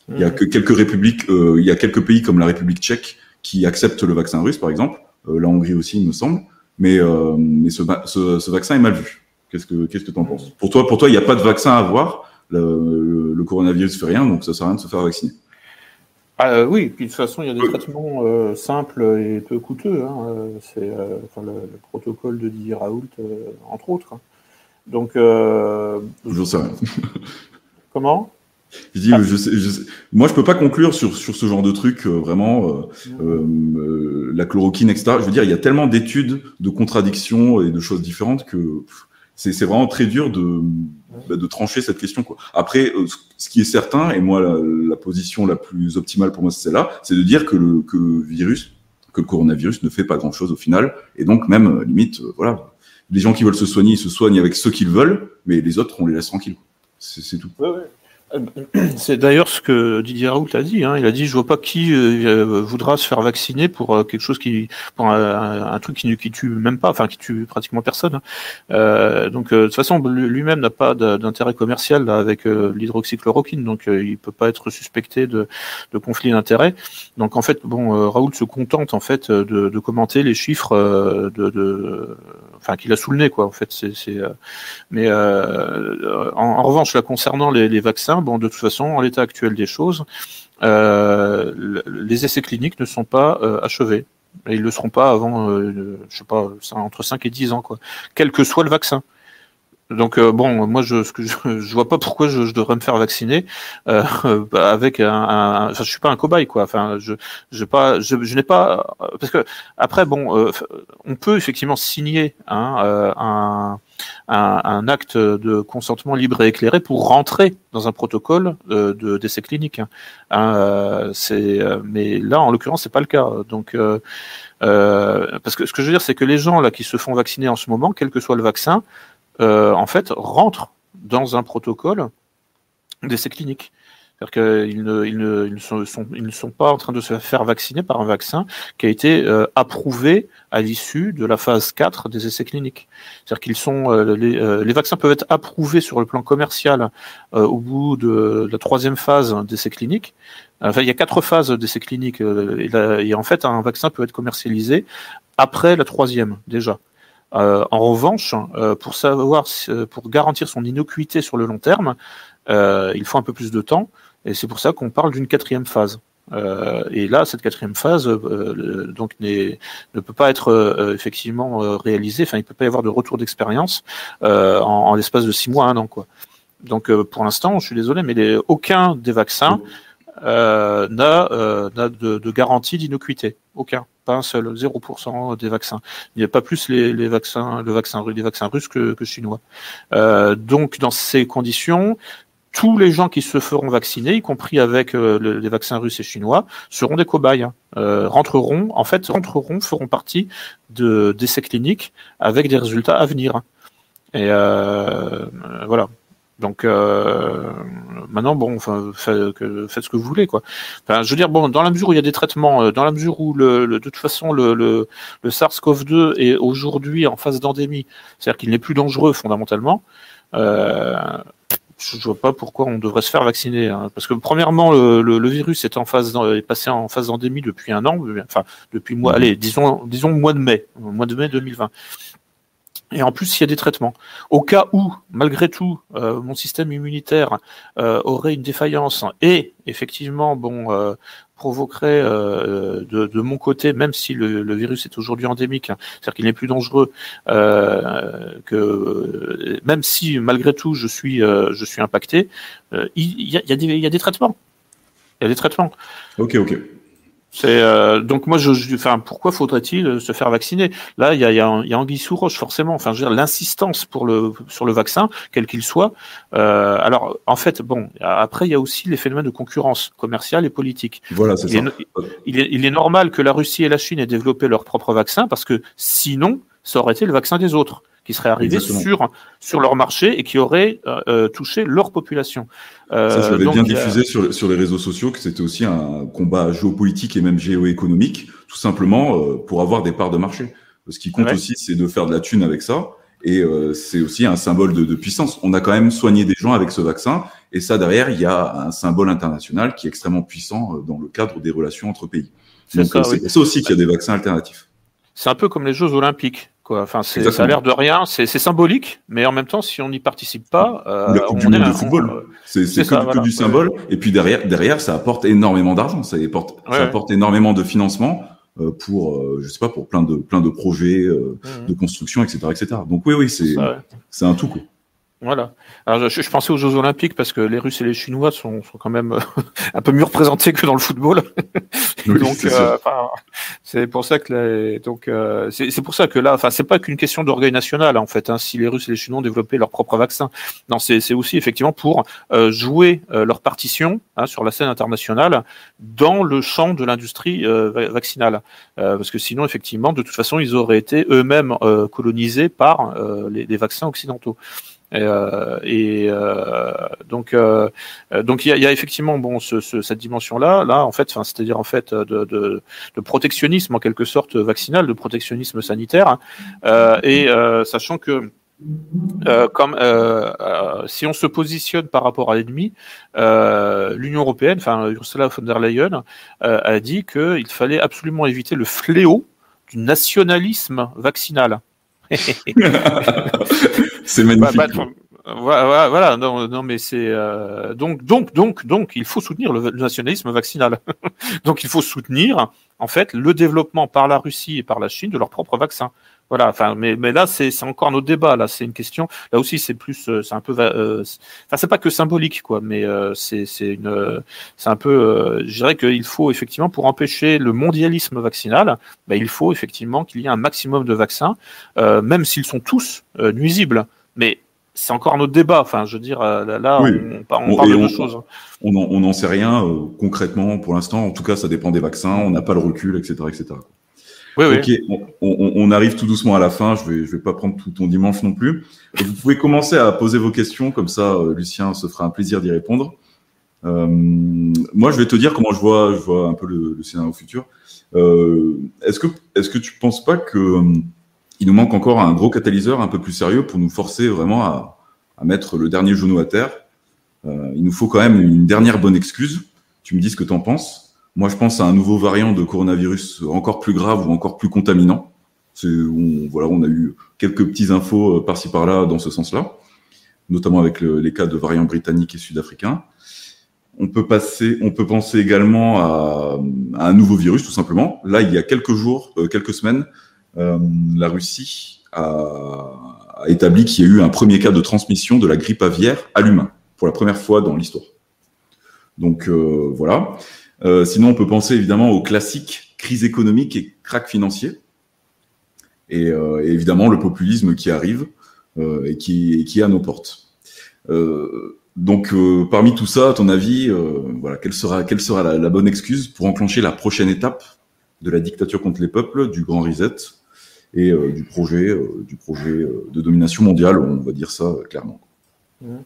Il y a que quelques républiques, il y a quelques pays comme la République tchèque qui acceptent le vaccin russe, par exemple. la Hongrie aussi, il me semble. Mais, mais ce, ce, ce vaccin est mal vu. Qu'est-ce que qu'est-ce que t'en penses? Pour toi, pour toi, il n'y a pas de vaccin à avoir. Le, le, coronavirus fait rien, donc ça sert à rien de se faire vacciner. Ah, oui, puis de toute façon, il y a des traitements euh, simples et peu coûteux. Hein. Euh, c'est euh, enfin, le, protocole de Didier Raoult, entre autres. Hein. Donc, je sais rien. Comment? Je dis, je sais, je sais. moi, je peux pas conclure sur sur ce genre de truc vraiment. la chloroquine, etc. Je veux dire, il y a tellement d'études, de contradictions et de choses différentes que c'est vraiment très dur de, bah, de trancher cette question. Quoi. Après, euh, ce qui est certain, et moi la, position la plus optimale pour moi c'est celle-là, c'est de dire que le, que le virus, que le coronavirus ne fait pas grand-chose au final, et donc même euh, limite, euh, voilà, les gens qui veulent se soigner, ils se soignent avec ceux qu'ils veulent, mais les autres, on les laisse tranquilles. C'est tout. C'est d'ailleurs ce que Didier Raoult a dit. Hein. Il a dit je vois pas qui euh, voudra se faire vacciner pour euh, quelque chose qui, pour un, truc qui, qui tue même pas, enfin qui tue pratiquement personne. Hein. Euh, donc de toute façon lui-même n'a pas d'intérêt commercial là, avec l'hydroxychloroquine, donc il peut pas être suspecté de, conflit d'intérêt. Donc en fait bon Raoult se contente en fait de, commenter les chiffres de, de enfin qu'il a sous le nez quoi. En fait c'est mais en, en, revanche là concernant les vaccins bon, de toute façon, en l'état actuel des choses, euh, les essais cliniques ne sont pas euh, achevés. Et ils ne le seront pas avant, euh, je sais pas, entre 5 et 10 ans, quoi. Quel que soit le vaccin. Donc bon, moi je, je, je vois pas pourquoi je, je, devrais me faire vacciner euh, avec un, un, enfin je suis pas un cobaye quoi. Enfin je je pas je, je n'ai pas parce que après bon on peut effectivement signer hein, un un, un, acte de consentement libre et éclairé pour rentrer dans un protocole de, de d'essai clinique. Hein. Euh, c'est, euh, mais là, en l'occurrence, c'est pas le cas. Donc, euh, euh, parce que ce que je veux dire, c'est que les gens là qui se font vacciner en ce moment, quel que soit le vaccin, euh, en fait, rentrent dans un protocole d'essai clinique. C'est-à-dire qu'ils ne, ils ne, ils sont, sont, ils ne sont pas en train de se faire vacciner par un vaccin qui a été euh, approuvé à l'issue de la phase 4 des essais cliniques. C'est-à-dire qu'ils sont, euh, les, euh, les, vaccins peuvent être approuvés sur le plan commercial au bout de la troisième phase d'essais cliniques. Enfin, il y a quatre phases d'essais cliniques et, et, en fait, un vaccin peut être commercialisé après la troisième déjà. En revanche, pour savoir, pour garantir son innocuité sur le long terme, il faut un peu plus de temps. Et c'est pour ça qu'on parle d'une quatrième phase. Euh, et là, cette quatrième phase euh, donc ne peut pas être euh, effectivement euh, réalisée. Enfin, il peut pas y avoir de retour d'expérience euh, en, en l'espace de six mois, un an, quoi. Donc, pour l'instant, je suis désolé, mais aucun des vaccins n'a de, de, garantie d'innocuité. Aucun, pas un seul, 0% des vaccins. Il n'y a pas plus les, les vaccins, le vaccin, les vaccins russes que, que chinois. donc, dans ces conditions, tous les gens qui se feront vacciner, y compris avec euh, les vaccins russes et chinois, seront des cobayes. Hein. Euh, rentreront, en fait, rentreront, feront partie de d'essais cliniques avec des résultats à venir. Et euh, voilà. Donc maintenant, bon, enfin, faites, faites, ce que vous voulez, quoi. Enfin, je veux dire, bon, dans la mesure où il y a des traitements, dans la mesure où le, de toute façon le, le, le SARS-CoV-2 est aujourd'hui en phase d'endémie, c'est-à-dire qu'il n'est plus dangereux fondamentalement. Euh, je vois pas pourquoi on devrait se faire vacciner. Hein. Parce que premièrement, le, le, virus est en phase est passé en phase d'endémie depuis un an, enfin depuis mois, mhm. allez, disons disons mois de mai, mois de mai 2020. Et en plus, il y a des traitements. Au cas où, malgré tout, euh, mon système immunitaire euh, aurait une défaillance et effectivement, bon, euh, provoquerait euh, de, de, mon côté, même si le, le virus est aujourd'hui endémique, hein, c'est-à-dire qu'il n'est plus dangereux, euh, que même si malgré tout je suis euh, je suis impacté, euh, il, y a, y a y a des traitements. Il y a des traitements. Ok, ok. C'est euh, donc moi je, je, enfin pourquoi faudrait-il se faire vacciner? Là il y a, y a, y a anguille sous roche forcément. Enfin je veux dire l'insistance pour le sur le vaccin quel qu'il soit. Euh, alors en fait bon après il y a aussi les phénomènes de concurrence commerciale et politique. Voilà c'est ça. il, est, il est normal que la Russie et la Chine aient développé leur propre vaccin parce que sinon ça aurait été le vaccin des autres qui seraient arrivés sur sur leur marché et qui auraient touché leur population. Ça, je l'avais bien diffusé sur, sur les réseaux sociaux que c'était aussi un combat géopolitique et même géoéconomique, tout simplement pour avoir des parts de marché. Ce qui compte aussi, c'est de faire de la thune avec ça. Et euh, c'est aussi un symbole de, de, puissance. On a quand même soigné des gens avec ce vaccin. Et ça, derrière, il y a un symbole international qui est extrêmement puissant euh, dans le cadre des relations entre pays. C'est euh, pour ça aussi qu'il y a des vaccins alternatifs. C'est un peu comme les Jeux Olympiques. Quoi. Enfin, ça a l'air de rien, c'est symbolique, mais en même temps, si on n'y participe pas, euh, on du monde de football, c'est que, que, du symbole. Et puis derrière, derrière, ça apporte énormément d'argent, ça apporte, ça apporte énormément de financement euh, pour, euh, je sais pas, pour plein de plein de projets euh, mmh. de construction, etc., etc. Donc oui, oui, c'est c'est un tout coup. Voilà. Alors, je, je, pensais aux Jeux Olympiques parce que les Russes et les Chinois sont, sont quand même un peu mieux représentés que dans le football. donc, euh, c'est pour ça que les, donc euh, c'est pour ça que là, enfin, c'est pas qu'une question d'orgueil national en fait. Hein, si les Russes et les Chinois ont développé leur propre vaccin, non, c'est aussi effectivement pour euh, jouer leur partition hein, sur la scène internationale dans le champ de l'industrie vaccinale, parce que sinon, effectivement, de toute façon, ils auraient été eux-mêmes colonisés par les, les vaccins occidentaux. Euh, et euh, donc, euh, donc il y a, y a, effectivement bon ce, ce, cette dimension-là, là en fait, c'est-à-dire en fait de, de, de, protectionnisme en quelque sorte vaccinal, de protectionnisme sanitaire, hein. et sachant que euh, comme euh, euh, si on se positionne par rapport à l'ennemi, l'Union européenne, enfin Ursula von der Leyen, a dit qu'il fallait absolument éviter le fléau du nationalisme vaccinal. c'est magnifique. Bah, bah, voilà, voilà, non, non mais c'est euh, donc donc donc donc il faut soutenir le, nationalisme vaccinal. donc il faut soutenir en fait le développement par la Russie et par la Chine de leur propre vaccin. Voilà, enfin, mais, mais là, c'est encore un autre débat. Là, c'est une question. Là aussi, c'est plus, euh, c'est un peu, euh, enfin, c'est pas que symbolique, quoi, mais euh, c'est une, c'est un peu, je dirais qu'il faut effectivement pour empêcher le mondialisme vaccinal, ben, il faut effectivement qu'il y ait un maximum de vaccins, même s'ils sont tous nuisibles. Mais c'est encore un autre débat. Enfin, je veux dire, là, on, parle de choses. On n'en sait rien concrètement pour l'instant. En tout cas, ça dépend des vaccins. On n'a pas le recul, etc., etc. Oui, ok, on, arrive tout doucement à la fin. Je vais, je vais pas prendre tout ton dimanche non plus. vous pouvez commencer à poser vos questions, comme ça, euh, Lucien se fera un plaisir d'y répondre. Euh, moi, je vais te dire comment je vois, je vois un peu le, le scénario futur. Euh, est-ce que, est-ce que tu penses pas que euh, il nous manque encore un gros catalyseur un peu plus sérieux pour nous forcer vraiment à, mettre le dernier genou à terre Il nous faut quand même une dernière bonne excuse. Tu me dis ce que tu en penses. Moi, je pense à un nouveau variant de coronavirus encore plus grave ou encore plus contaminant. On, voilà, on a eu quelques petites infos euh, par-ci par-là dans ce sens-là, notamment avec les cas de variants britanniques et sud-africains. On peut penser également à, un nouveau virus, tout simplement. Là, il y a quelques jours, euh, quelques semaines, euh, la Russie a, établi qu'il y a eu un premier cas de transmission de la grippe aviaire à l'humain pour la première fois dans l'histoire. Donc voilà. Euh, sinon, on peut penser évidemment aux classiques crise économique et crack financier. Et, euh, évidemment, le populisme qui arrive euh, et, qui, est à nos portes. donc, parmi tout ça, à ton avis, voilà, quelle sera, quelle sera la, bonne excuse pour enclencher la prochaine étape de la dictature contre les peuples, du grand reset? Et du projet, du projet de domination mondiale, on va dire ça clairement. Mmh.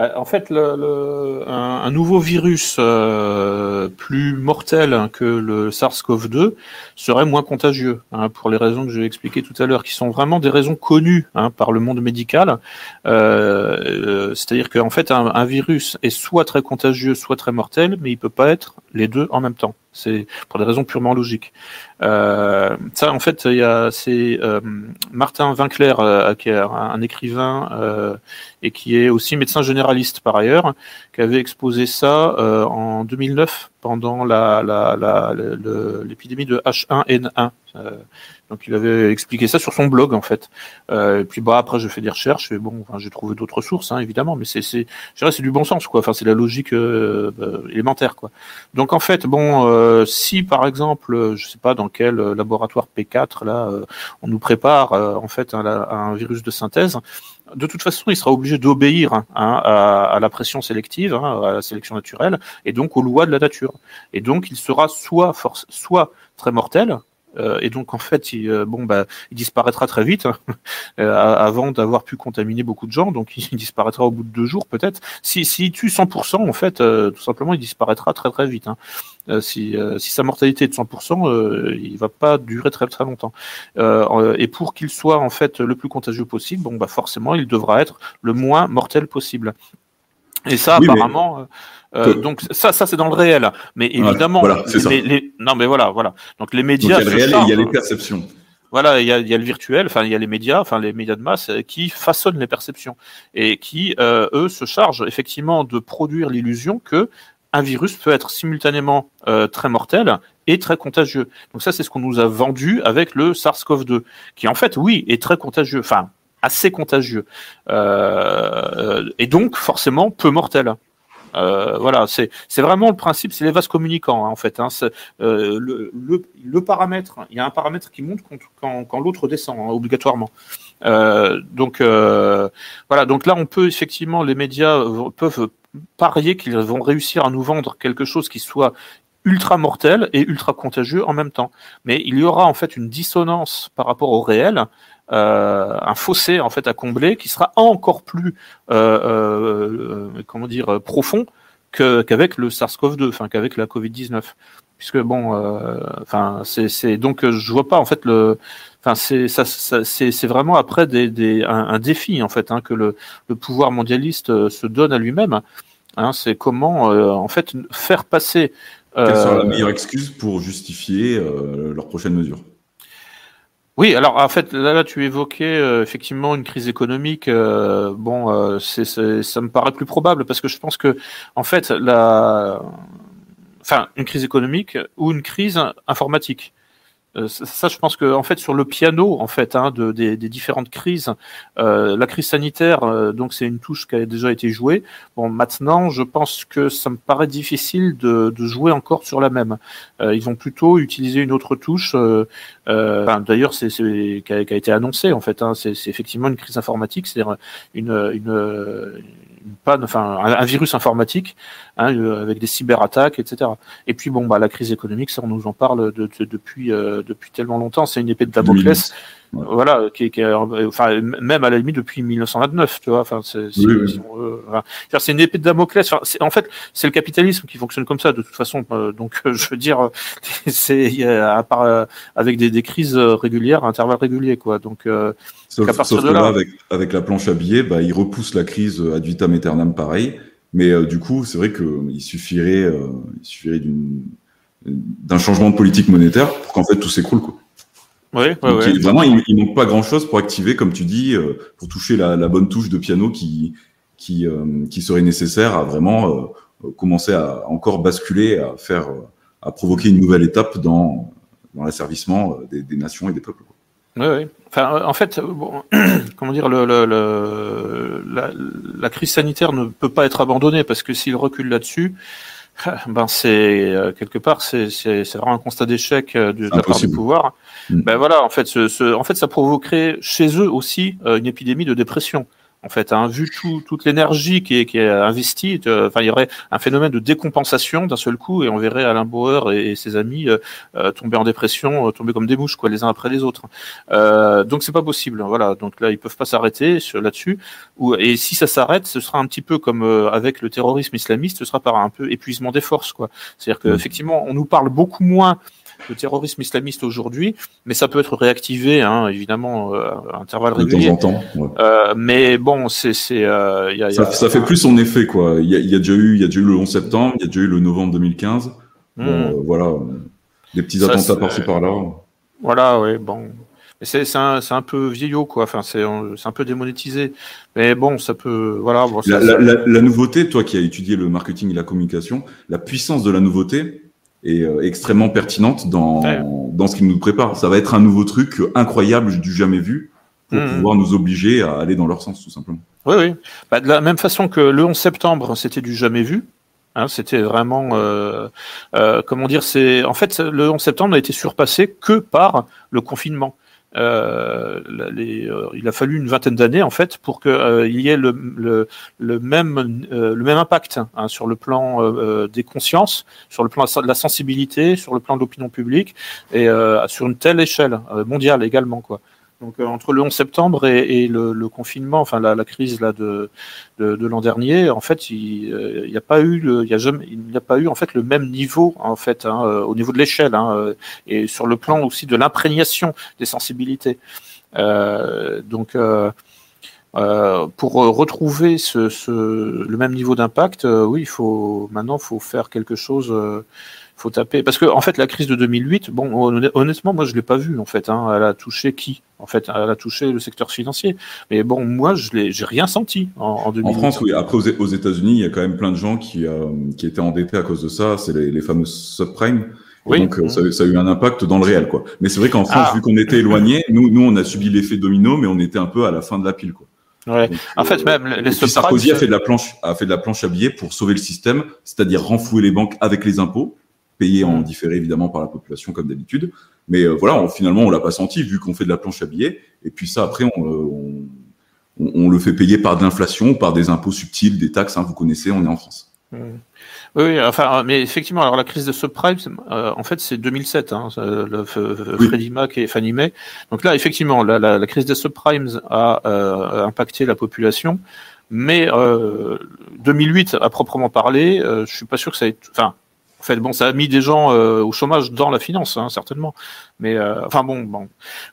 Euh, en fait, un, nouveau virus euh, plus mortel que le SARS-CoV-2 serait moins contagieux, hein, pour les raisons que j'ai expliquées tout à l'heure, qui sont vraiment des raisons connues hein, par le monde médical. Euh, c'est-à-dire qu'en fait, un, virus est soit très contagieux, soit très mortel, mais il peut pas être les deux en même temps. C'est pour des raisons purement logiques. Euh, ça, en fait, il y a c'est euh, Martin Winkler, euh, qui est un, écrivain euh, et qui est aussi médecin généraliste par ailleurs, qui avait exposé ça euh, en 2009 pendant la, la, la, l'épidémie de H1N1. Donc il avait expliqué ça sur son blog en fait. Euh, et puis bah après j'ai fait des recherches et bon j'ai trouvé d'autres sources hein, évidemment, mais c'est c'est c'est du bon sens quoi. Enfin c'est la logique euh, euh, élémentaire quoi. Donc en fait bon si par exemple je sais pas dans quel laboratoire P4 là on nous prépare en fait un, virus de synthèse de toute façon, il sera obligé d'obéir hein, à, à, la pression sélective, hein, à la sélection naturelle, et donc aux lois de la nature. Et donc, il sera soit force, soit très mortel, euh, et donc en fait, il, euh, bon bah, il disparaîtra très vite hein, avant d'avoir pu contaminer beaucoup de gens. Donc il disparaîtra au bout de deux jours peut-être. Si s'il tue 100%, en fait, tout simplement, il disparaîtra très très vite. Hein. si, si sa mortalité est de 100%, il va pas durer très très longtemps. et pour qu'il soit en fait le plus contagieux possible, bon bah forcément, il devra être le moins mortel possible. Et ça, apparemment, euh, donc ça, ça c'est dans le réel. Mais évidemment, les, non, mais voilà, voilà. Donc les médias. il y a le réel et il y a les perceptions. Voilà, il y, a, il y a le virtuel, enfin il y a les médias, enfin les médias de masse euh, qui façonnent les perceptions et qui euh, eux se chargent effectivement de produire l'illusion que un virus peut être simultanément euh, très mortel et très contagieux. Donc ça c'est ce qu'on nous a vendu avec le SARS-CoV-2, qui en fait oui est très contagieux, enfin assez contagieux euh, et donc forcément peu mortel. Euh, voilà, c'est vraiment le principe, c'est les vases communicants hein, en fait. Hein, euh, le, paramètre, il y a un paramètre qui monte quand, l'autre descend hein, obligatoirement. Euh, donc voilà, donc là on peut effectivement, les médias peuvent parier qu'ils vont réussir à nous vendre quelque chose qui soit ultra mortel et ultra contagieux en même temps. Mais il y aura en fait une dissonance par rapport au réel euh, un fossé en fait à combler qui sera encore plus euh, euh, comment dire profond qu'avec le SARS-CoV-2, enfin qu'avec la Covid-19, puisque bon, enfin c'est donc je vois pas en fait le, enfin c'est ça, c'est vraiment après des, des un, défi en fait hein, que le, le, pouvoir mondialiste se donne à lui-même. Hein, c'est comment en fait faire passer. Quelle sera la meilleure excuse pour justifier leurs prochaines mesures? Oui, alors en fait, là, tu évoquais euh, effectivement une crise économique. Euh, bon, euh, c'est, ça me paraît plus probable parce que je pense que, en fait, la, enfin, une crise économique ou une crise informatique. Euh, ça, je pense que en fait sur le piano en fait hein, de, des, des, différentes crises, euh, la crise sanitaire euh, donc c'est une touche qui a déjà été jouée. Bon maintenant je pense que ça me paraît difficile de, de jouer encore sur la même. Euh, ils vont plutôt utiliser une autre touche. D'ailleurs c'est qui a, a, été annoncé en fait. Hein, c'est effectivement une crise informatique, c'est-à-dire une, une une enfin un, virus informatique hein, euh, avec des cyberattaques, etc. Et puis bon, bah la crise économique, ça on nous en parle euh, depuis tellement longtemps. C'est une épée de Damoclès, voilà, qui, qui enfin même à la limite depuis 1929, tu vois. Enfin, c'est c'est une épée de Damoclès. Enfin, en fait, c'est le capitalisme qui fonctionne comme ça de toute façon. Euh, donc, je veux dire, c'est à part avec des, des, crises régulières, à intervalles réguliers, quoi. Donc Sauf, que là, avec, avec, la planche à billets, bah, il repousse la crise ad vitam aeternam pareil. Mais euh, du coup, c'est vrai qu'il suffirait, euh, il suffirait d'un changement de politique monétaire pour qu'en fait tout s'écroule. Oui, ouais, Vraiment, il, il, manque pas grand-chose pour activer, comme tu dis, euh, pour toucher la, la, bonne touche de piano qui, qui, qui serait nécessaire à vraiment commencer à encore basculer, à faire, à provoquer une nouvelle étape dans, dans l'asservissement des, des, nations et des peuples. Oui, oui. Enfin, euh, en fait, euh, bon, comment dire, le, le, le la, la, crise sanitaire ne peut pas être abandonnée parce que s'il recule là-dessus, ben c'est euh, quelque part c'est vraiment un constat d'échec de, la part du pouvoir. Mm. Ben voilà, en fait, ce, ce, en fait, ça provoquerait chez eux aussi une épidémie de dépression en fait, hein, vu tout, toute l'énergie qui est, qui est investie, euh, enfin, il y aurait un phénomène de décompensation d'un seul coup, et on verrait Alain Bauer et, ses amis euh, euh, tomber en dépression, tomber comme des mouches, quoi, les uns après les autres. Euh, donc c'est pas possible, voilà. Donc là, ils peuvent pas s'arrêter là-dessus. Et si ça s'arrête, ce sera un petit peu comme avec le terrorisme islamiste, ce sera par un peu épuisement des forces, quoi. C'est-à-dire qu'effectivement, on nous parle beaucoup moins le terrorisme islamiste aujourd'hui, mais ça peut être réactivé, hein, évidemment, euh, à intervalles réguliers. De temps en temps. Euh, mais bon, c'est, c'est, euh, y a, ça, ça, fait plus son effet, quoi. Il y a, y a, déjà eu, il y a déjà eu le 11 septembre, il y a déjà eu le novembre 2015. Bon, hmm. voilà, des petits attentats par-ci par-là. Voilà, oui, bon. C'est, un, un peu vieillot, quoi. Enfin, c'est, c'est un peu démonétisé. Mais bon, ça peut, voilà. Bon, la, la, la, la nouveauté, toi qui as étudié le marketing et la communication, la puissance de la nouveauté, est euh, extrêmement pertinente dans, dans ce qu'il nous prépare. Ça va être un nouveau truc incroyable du jamais vu pour mmh. pouvoir nous obliger à aller dans leur sens, tout simplement. Oui, oui. Bah, de la même façon que le 11 septembre, c'était du jamais vu. Hein, c'était vraiment, euh, euh, comment dire, c'est en fait le 11 septembre n'a été surpassé que par le confinement. Euh, les, euh, il a fallu une vingtaine d'années en fait pour qu'il euh, y ait le, le, le même le même impact hein, sur le plan des consciences, sur le plan de la sensibilité, sur le plan de l'opinion publique et sur une telle échelle mondiale également quoi. Donc euh, entre le 11 septembre et, le, confinement, enfin la, crise là de, de, l'an dernier, en fait, il n'y euh, a pas eu, le, a a pas eu en fait le même niveau en fait hein, euh, au niveau de l'échelle hein, et sur le plan aussi de l'imprégnation des sensibilités. donc pour retrouver ce, le même niveau d'impact, oui, il faut maintenant faut faire quelque chose faut taper parce que en fait la crise de 2008 bon honnêtement moi je l'ai pas vue en fait hein. elle a touché qui? En fait elle a touché le secteur financier mais bon moi je l'ai j'ai rien senti en, en 2008 en France oui après aux, États-Unis il y a quand même plein de gens qui euh, qui étaient endettés à cause de ça c'est les, les fameux subprimes oui. Donc euh, ça, ça, a eu un impact dans le réel, quoi. Mais c'est vrai qu'en France, ah. vu qu'on était éloigné, nous, nous, on a subi l'effet domino, mais on était un peu à la fin de la pile, quoi. Ouais. en fait, euh, même les Sarkozy a fait de la planche, a fait de la planche à billets pour sauver le système, c'est-à-dire renflouer les banques avec les impôts payé en différé évidemment par la population comme d'habitude. Mais euh, voilà, finalement, on l'a pas senti vu qu'on fait de la planche à billets. Et puis ça, après, on, on, le fait payer par de l'inflation, par des impôts subtils, des taxes. Hein, vous connaissez, on est en France. Mm. Oui, enfin, mais effectivement, alors la crise de subprime, euh, en fait, c'est 2007, hein, le, Freddie Mac et Fannie Mae. Donc là, effectivement, la, la, crise des subprimes a euh, impacté la population, mais 2008, à proprement parler, je suis pas sûr que ça ait, enfin, en fait, bon, ça a mis des gens euh, au chômage dans la finance, hein, certainement. Mais euh, enfin bon, bon,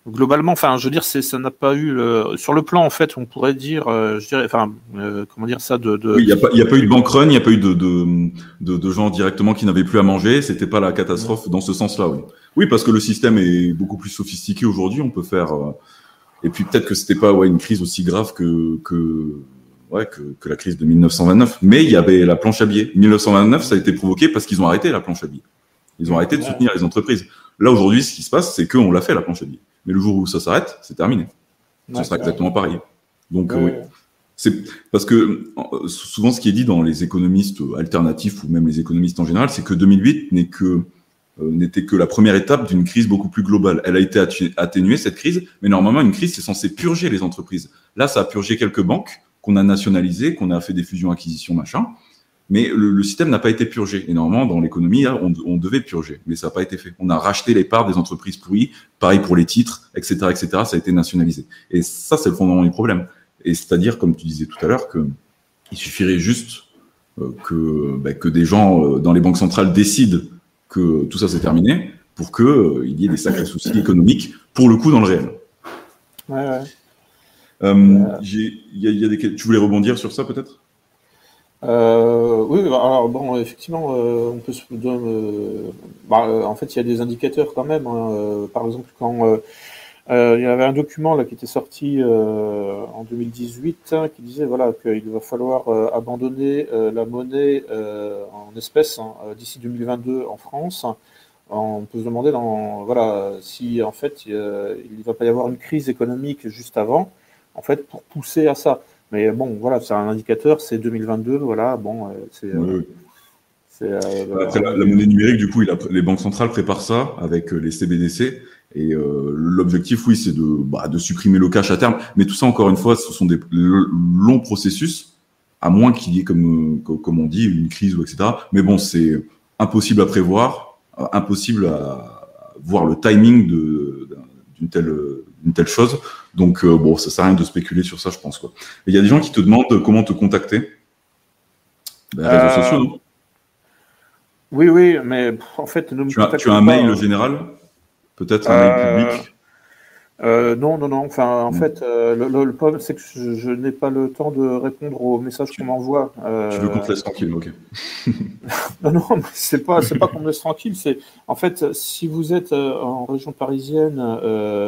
globalement, enfin, je veux dire, c'est ça n'a pas eu le, sur le plan en fait, on pourrait dire, euh, je dirais, enfin, comment dire ça de. de... Oui, il n'y a pas, il a pas eu de bank run, il n'y a pas eu de de, de, de gens directement qui n'avaient plus à manger. C'était pas la catastrophe dans ce sens-là, oui. Oui, parce que le système est beaucoup plus sophistiqué aujourd'hui. On peut faire. et puis peut-être que c'était pas ouais, une crise aussi grave que que ouais, que, que, la crise de 1929. Mais il y avait la planche à billets. 1929, ça a été provoqué parce qu'ils ont arrêté la planche à billets. Ils ont arrêté de soutenir les entreprises. Là, aujourd'hui, ce qui se passe, c'est qu'on l'a fait, la planche à billets. Mais le jour où ça s'arrête, c'est terminé. Ce sera exactement pareil. Donc, oui. C'est parce que souvent, ce qui est dit dans les économistes alternatifs ou même les économistes en général, c'est que 2008 n'est que euh, n'était que la première étape d'une crise beaucoup plus globale. Elle a été atténuée, cette crise, mais normalement, une crise, c'est censé purger les entreprises. Là, ça a purgé quelques banques, qu'on a nationalisé, qu'on a fait des fusions, acquisitions, machin. Mais le, système n'a pas été purgé. Et normalement, dans l'économie, on, devait purger, mais ça n'a pas été fait. On a racheté les parts des entreprises pourries, pareil pour les titres, etc., etc. Ça a été nationalisé. Et ça, c'est le fondement du problème. Et c'est-à-dire, comme tu disais tout à l'heure, que il suffirait juste euh, que, bah, que des gens euh, dans les banques centrales décident que tout ça c'est terminé pour qu'il euh, y ait des sacrés soucis économiques, pour le coup, dans le réel. Ouais. Euh, y a, des... Tu voulais rebondir sur ça peut-être? Euh, oui, bah, alors bon, effectivement, euh, on peut se. Bah, en fait, il y a des indicateurs quand même. Hein, par exemple, quand il y avait un document là qui était sorti en 2018 hein, qui disait voilà qu'il va falloir abandonner la monnaie en espèces hein, d'ici 2022 en France. On peut se demander dans voilà si en fait il ne va pas y avoir une crise économique juste avant en fait, pour pousser à ça. Mais bon, voilà, c'est un indicateur, c'est 2022, voilà, bon, euh, c'est. Euh, euh, la, monnaie numérique, du coup, les banques centrales préparent ça avec les CBDC. Et l'objectif, oui, c'est de, bah, de supprimer le cash à terme. Mais tout ça, encore une fois, ce sont des longs processus, à moins qu'il y ait, comme, comme on dit, une crise ou etc. Mais bon, c'est impossible à prévoir, impossible à voir le timing d'une telle, telle chose. Donc, euh, bon, ça sert à rien de spéculer sur ça, je pense. Quoi. Il y a des gens qui te demandent comment te contacter. Ben, réseaux euh, sociaux, non? Oui, oui, mais en fait, ne tu, as, tu as un mail général? Peut-être un mail euh, public? Euh, non, non, non. Enfin, en mm. fait, euh, le, problème, c'est que je, n'ai pas le temps de répondre aux messages qu'on m'envoie. Euh, tu veux qu'on te laisse tranquille, ok. non, non, c'est pas, c'est pas qu'on me laisse tranquille. C'est, en fait, si vous êtes en région parisienne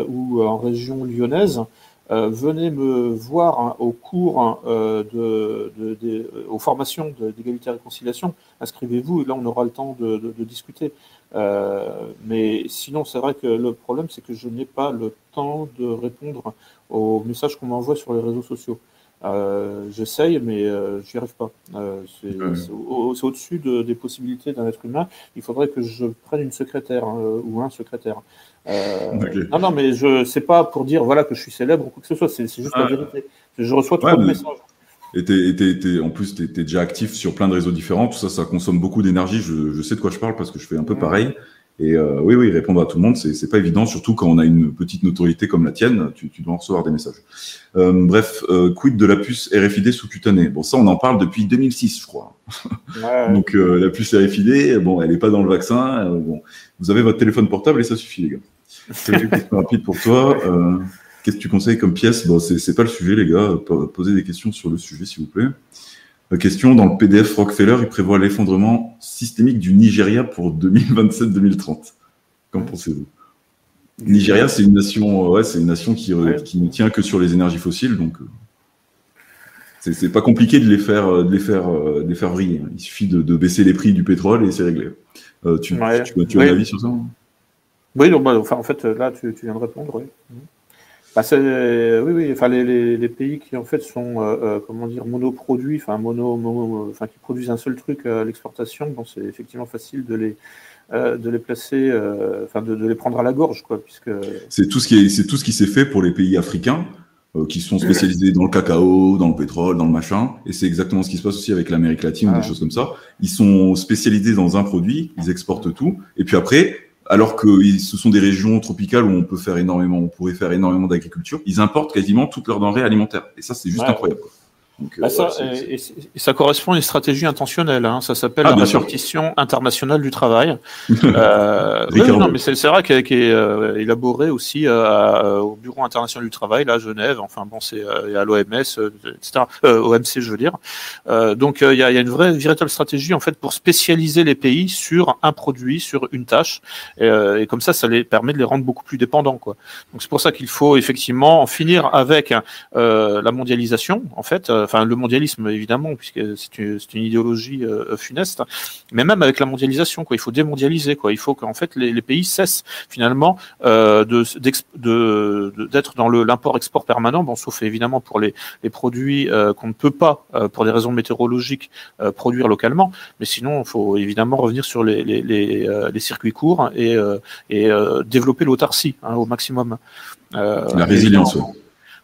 ou en région lyonnaise, venez me voir hein, au cours hein, de, aux formations d'égalité et réconciliation. Inscrivez-vous et là, on aura le temps de, de discuter. Euh, mais sinon, c'est vrai que le problème, c'est que je n'ai pas le temps de répondre aux messages qu'on m'envoie sur les réseaux sociaux. J'essaye, mais j'y arrive pas. c'est au-dessus des possibilités d'un être humain. Il faudrait que je prenne une secrétaire hein, ou un secrétaire. Non, non, mais je sais pas pour dire voilà que je suis célèbre ou quoi que ce soit. C'est juste la vérité. Je reçois trop de messages. Et, en plus, tu es, déjà actif sur plein de réseaux différents. Tout ça, ça consomme beaucoup d'énergie. Je, je, sais de quoi je parle parce que je fais un peu pareil. Et euh, oui, oui, répondre à tout le monde, c'est pas évident, surtout quand on a une petite notoriété comme la tienne, tu, tu dois recevoir des messages. Euh, bref, euh, quid de la puce RFID sous-cutanée? Bon, ça, on en parle depuis 2006, je crois. Donc, euh, la puce RFID, bon, elle n'est pas dans le vaccin. Euh, bon, vous avez votre téléphone portable et ça suffit, les gars. Questions rapides pour toi. Qu'est-ce que tu conseilles comme pièce? Bon, c'est pas le sujet, les gars. Posez des questions sur le sujet, s'il vous plaît. Euh, question, dans le PDF Rockefeller, il prévoit l'effondrement systémique du Nigeria pour 2027-2030. Qu'en pensez-vous? Nigeria, c'est une nation, ouais, c'est une nation qui, euh, qui, ne tient que sur les énergies fossiles, donc euh, c'est pas compliqué de les faire, de les faire, de les faire vriller. Il suffit de, baisser les prix du pétrole et c'est réglé. tu, tu, as un avis sur ça? Oui, donc, bah, enfin, en fait, là, tu, viens de répondre. Oui. Bah, oui, oui. Enfin, les, les, pays qui en fait sont euh, euh, comment dire monoproduits, enfin mono, enfin qui produisent un seul truc à l'exportation, bon, c'est effectivement facile de les euh, de les placer, enfin de, de, les prendre à la gorge, quoi, puisque c'est tout ce qui est, c'est tout ce qui s'est fait pour les pays africains qui sont spécialisés dans le cacao, dans le pétrole, dans le machin, et c'est exactement ce qui se passe aussi avec l'Amérique latine ou des ah. choses comme ça. Ils sont spécialisés dans un produit, ils exportent tout, et puis après alors que ce sont des régions tropicales où on peut faire énormément, on pourrait faire énormément d'agriculture, ils importent quasiment toutes leurs denrées alimentaires. Et ça, c'est juste incroyable. Bah, ça, et, ça correspond à une stratégie intentionnelle. Hein. Ça s'appelle ah, la répartition internationale du travail. euh, non, mais c'est vrai qu'elle est euh, élaborée aussi euh, au Bureau international du travail, là, à Genève. Enfin bon, c'est euh, à l'OMS, etc. OMC, je veux dire. donc il y a, y, a, une vraie véritable stratégie en fait pour spécialiser les pays sur un produit, sur une tâche, et, comme ça, ça les permet de les rendre beaucoup plus dépendants. Quoi. Donc c'est pour ça qu'il faut effectivement en finir avec la mondialisation, en fait enfin le mondialisme évidemment, puisque c'est une, une, idéologie euh, funeste, mais même avec la mondialisation, quoi, il faut démondialiser, quoi. Il faut qu'en fait les, les, pays cessent finalement euh, de d'être dans le l'import-export permanent, bon, sauf évidemment pour les, les produits euh, qu'on ne peut pas, euh, pour des raisons météorologiques, euh, produire localement, mais sinon il faut évidemment revenir sur les, les, les circuits courts et, et développer l'autarcie hein, au maximum. la résilience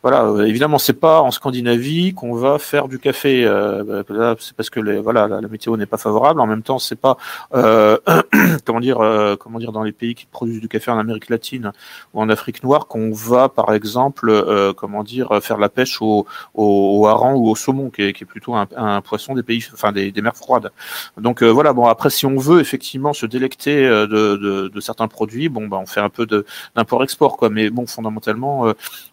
voilà, euh, évidemment, c'est pas en Scandinavie qu'on va faire du café. Euh, là, c'est parce que voilà, la, météo n'est pas favorable. En même temps, c'est pas euh, comment dire, euh, comment dire, dans les pays qui produisent du café en Amérique latine ou en Afrique noire qu'on va, par exemple, euh, comment dire, faire la pêche au, au, hareng ou au saumon, qui est, plutôt un, poisson des pays, enfin des, des mers froides. Donc voilà. Bon, après, si on veut effectivement se délecter de, de, certains produits, bon, bah, on fait un peu d'import-export, quoi. Mais bon, fondamentalement,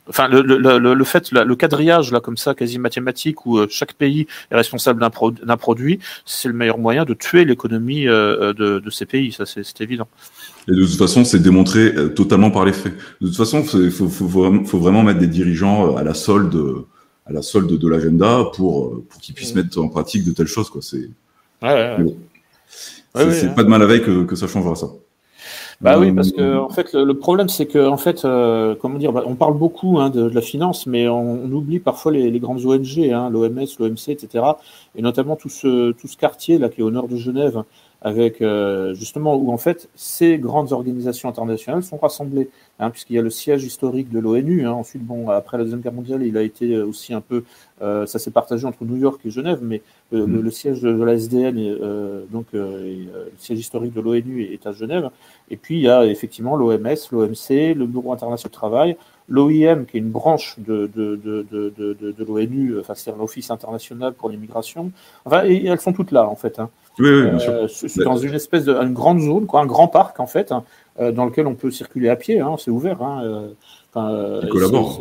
enfin, le le, le, fait, le quadrillage là comme ça, quasi mathématique, où euh, chaque pays est responsable d'un produit, c'est le meilleur moyen de tuer l'économie euh, de, de, ces pays. Ça, c'est évident. Et de toute façon, c'est démontré euh, totalement par les faits. De toute façon, il faut, faut, faut, vraiment mettre des dirigeants à la solde, à la solde de l'agenda pour, pour qu'ils puissent mettre en pratique de telles choses. Quoi. C'est, ouais, ouais, c'est, pas de mal avec que, que ça changera ça. Bah oui, parce que en fait, le, problème, c'est que en fait, euh, comment dire, bah, on parle beaucoup hein, de, de, la finance, mais on, on oublie parfois les, les grandes ONG, hein, l'OMS, l'OMC, etc., et notamment tout ce tout ce quartier là qui est au nord de Genève, avec euh, justement où en fait ces grandes organisations internationales sont rassemblées, hein, puisqu'il y a le siège historique de l'ONU. Hein, ensuite, bon, après la deuxième guerre mondiale, il a été aussi un peu, euh, ça s'est partagé entre New York et Genève, mais euh, le, siège de, la SDN, euh, donc le siège historique de l'ONU est à Genève. Et puis il y a effectivement l'OMS, l'OMC, le Bureau international du travail, l'OIM, qui est une branche de, de, de, de, de l'ONU, enfin c'est l'Office international pour l'immigration. Enfin, et, elles sont toutes là en fait. Hein. Oui, oui, bien sûr. C'est dans une espèce de une grande zone, quoi, un grand parc en fait, hein, dans lequel on peut circuler à pied. Hein, c'est ouvert. Enfin, Ils collaborent.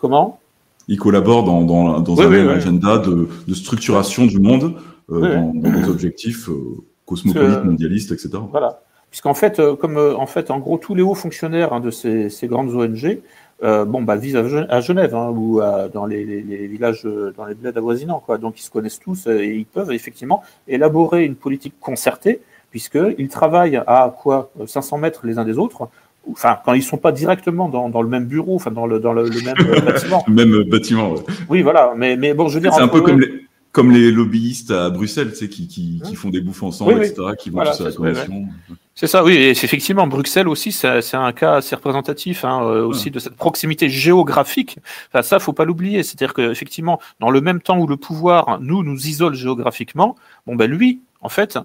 Comment? Ils collaborent dans, dans, dans un agenda de, de, structuration du monde, euh, dans, dans, des objectifs euh, cosmopolites, mondialistes, etc. Voilà. Puisqu'en fait, euh, comme euh, en fait, en gros, tous les hauts fonctionnaires hein, de ces, ces, grandes ONG, euh, bon, bah, vivent à Genève hein, ou à, dans les, les, les, villages, dans les bleds avoisinants, quoi. Donc, ils se connaissent tous et ils peuvent effectivement élaborer une politique concertée, puisqu'ils travaillent à quoi 500 mètres les uns des autres enfin quand ils sont pas directement dans, dans le même bureau, enfin dans le dans le, même euh, bâtiment. même bâtiment. Ouais. Oui, voilà. Mais mais bon, je veux dire. C'est un peu comme les comme les lobbyistes à Bruxelles, tu sais, qui, qui, qui font des bouffes ensemble, etc., qui vont tous à la commission. C'est ça, oui. Et effectivement, Bruxelles aussi, c'est un cas assez représentatif hein, euh, aussi de cette proximité géographique. Enfin, ça, faut pas l'oublier. C'est-à-dire qu'effectivement, dans le même temps où le pouvoir nous nous isole géographiquement, bon ben lui, en fait,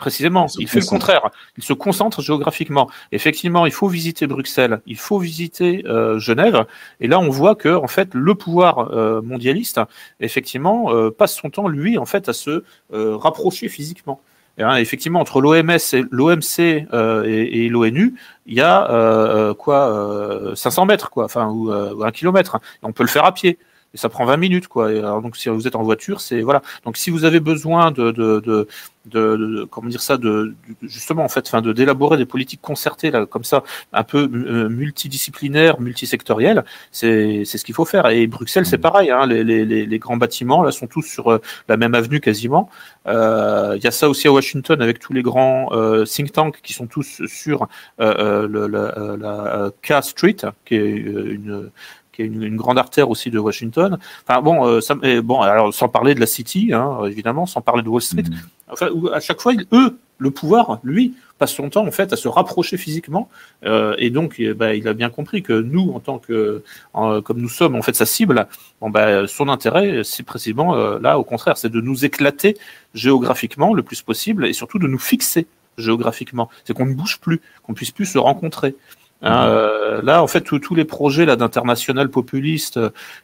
précisément. Il, fait le contraire. Il se concentre géographiquement. Effectivement, il faut visiter Bruxelles, il faut visiter euh, Genève. Et là, on voit que en fait, le pouvoir euh, mondialiste, effectivement, euh, passe son temps lui, en fait, à se rapprocher physiquement. Et, hein, effectivement, entre l'OMS, l'OMC et, et l'ONU, il y a quoi 500 mètres, quoi, enfin ou, un kilomètre. on peut le faire à pied et ça prend 20 minutes quoi. alors, donc si vous êtes en voiture, c'est voilà. Donc si vous avez besoin de de, de, de, comment dire ça, de, justement en fait, enfin de d'élaborer des politiques concertées là comme ça, un peu euh, multidisciplinaires, multisectorielles, c'est c'est ce qu'il faut faire. Et Bruxelles c'est mmh. pareil, hein, les, les, les, grands bâtiments là sont tous sur euh, la même avenue quasiment. Euh, il y a ça aussi à Washington avec tous les grands euh, think tanks qui sont tous sur euh, le, la, la K Street, qui est une une, grande artère aussi de Washington. Enfin bon, euh, ça, bon, alors sans parler de la City, hein, évidemment, sans parler de Wall Street. Mm. Enfin, à chaque fois, eux, le pouvoir, lui, passe son temps en fait à se rapprocher physiquement, euh, et donc, eh ben, il a bien compris que nous, en tant que, comme nous sommes en fait sa cible, bon, ben, son intérêt, c'est précisément euh, là, au contraire, c'est de nous éclater géographiquement le plus possible, et surtout de nous fixer géographiquement. C'est qu'on ne bouge plus, qu'on puisse plus se rencontrer. Hein, euh, là, en fait, tous les projets là d'international populiste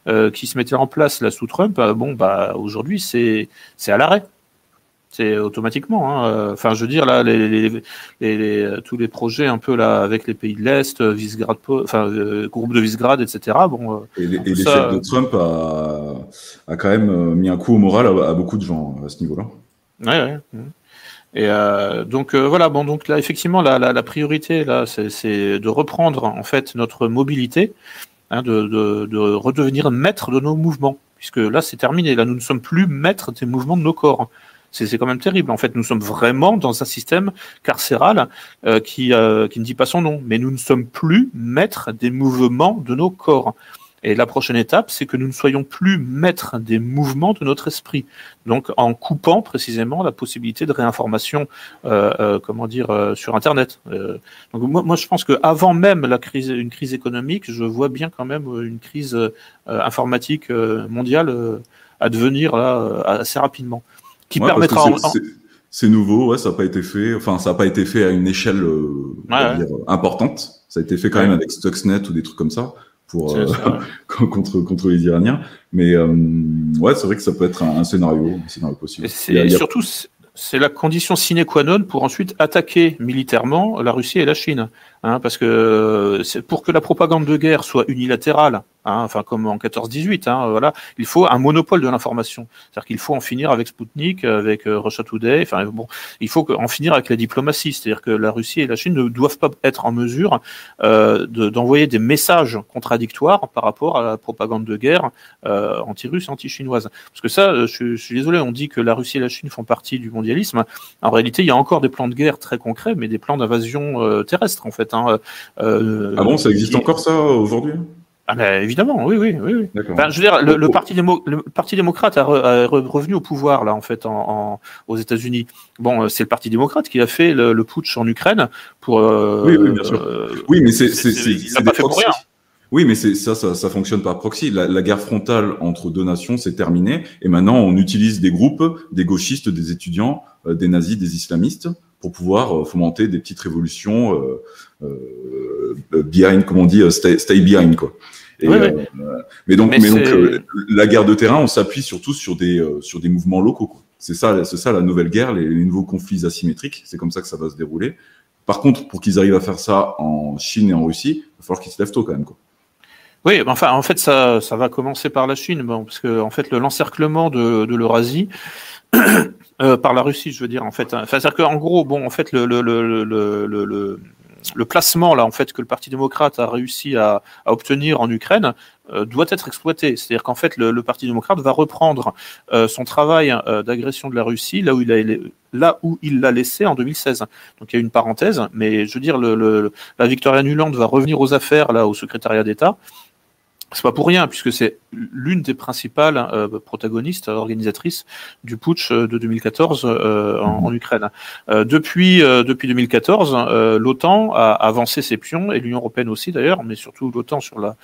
euh, qui se mettaient en place là sous Trump, euh, bon, bah aujourd'hui c'est c'est à l'arrêt. C'est automatiquement. Hein. Enfin, je veux dire là, les, les, les, tous les projets un peu là avec les pays de l'est, Visegrad, enfin groupe de Visegrad, etc. Bon. et l'échec de Trump a, a quand même mis un coup au moral à, beaucoup de gens à ce niveau-là. Ouais, ouais. Et euh, donc euh, voilà, bon donc là effectivement la, la, priorité là c'est de reprendre en fait notre mobilité, hein, de, de, de, redevenir maître de nos mouvements, puisque là c'est terminé, là nous ne sommes plus maîtres des mouvements de nos corps. C'est quand même terrible. En fait, nous sommes vraiment dans un système carcéral euh, qui, qui ne dit pas son nom, mais nous ne sommes plus maîtres des mouvements de nos corps. Et la prochaine étape, c'est que nous ne soyons plus maîtres des mouvements de notre esprit. Donc, en coupant précisément la possibilité de réinformation, euh, euh, comment dire, euh, sur Internet. Donc, moi, moi, je pense que avant même la crise, une crise économique, je vois bien quand même une crise informatique mondiale à devenir là assez rapidement, qui permettra. C'est nouveau, ouais, ça n'a pas été fait. Enfin, ça n'a pas été fait à une échelle dire, importante. Ça a été fait quand même avec Stuxnet ou des trucs comme ça pour euh, contre contre les Iraniens. Mais euh, ouais, c'est vrai que ça peut être un, scénario, un scénario possible. Et, surtout, c'est la condition sine qua non pour ensuite attaquer militairement la Russie et la Chine, hein, parce que c'est pour que la propagande de guerre soit unilatérale Hein, enfin comme en 14-18. Hein, voilà, il faut un monopole de l'information. C'est-à-dire qu'il faut en finir avec Sputnik, avec euh, Russia Today. Enfin bon, il faut en finir avec la diplomatie. C'est-à-dire que la Russie et la Chine ne doivent pas être en mesure euh, d'envoyer des messages contradictoires par rapport à la propagande de guerre euh, anti-russe, anti-chinoise. Parce que ça, je, je, suis désolé, on dit que la Russie et la Chine font partie du mondialisme. En réalité, il y a encore des plans de guerre très concrets, mais des plans d'invasion euh, terrestre en fait. Hein. Euh, ah bon, ça existe encore ça aujourd'hui? Ah ben, évidemment, oui, oui, oui. Enfin, je veux dire, le, parti le, parti démocrate a, revenu au pouvoir là, en fait, en, aux États-Unis. Bon, euh, c'est le Parti démocrate qui a fait le, putsch en Ukraine pour. Euh, oui, oui, bien sûr. Euh, oui, mais c'est pas fait pour rien. Oui, mais c'est ça, ça, ça fonctionne par proxy. La, la, guerre frontale entre deux nations, c'est terminé, et maintenant on utilise des groupes, des gauchistes, des étudiants, des nazis, des islamistes, pour pouvoir fomenter des petites révolutions euh, euh, behind, comme on dit, stay, stay behind, quoi. Euh, mais donc, mais, donc euh, la guerre de terrain, on s'appuie surtout sur des euh, sur des mouvements locaux. C'est ça, c'est ça la nouvelle guerre, les, nouveaux conflits asymétriques. C'est comme ça que ça va se dérouler. Par contre, pour qu'ils arrivent à faire ça en Chine et en Russie, il va falloir qu'ils se lèvent tôt quand même. Quoi. Oui, enfin, en fait, ça, ça va commencer par la Chine, bon, parce que en fait, l'encerclement de, de l'Eurasie par la Russie, je veux dire, en fait, hein. c'est-à-dire qu'en gros, bon, en fait, le, le, le, le le placement là en fait que le Parti démocrate a réussi à, obtenir en Ukraine euh, doit être exploité. C'est-à-dire qu'en fait le, Parti démocrate va reprendre euh, son travail euh, d'agression de la Russie là où il a là où il l'a laissé en 2016. Donc il y a une parenthèse, mais je veux dire le, la Victoria Nuland va revenir aux affaires là au secrétariat d'État c'est pas pour rien, puisque c'est l'une des principales euh, protagonistes, organisatrices du putsch euh, de 2014 euh, en, Ukraine. depuis depuis 2014, l'OTAN a avancé ses pions et l'Union européenne aussi d'ailleurs, mais surtout l'OTAN sur la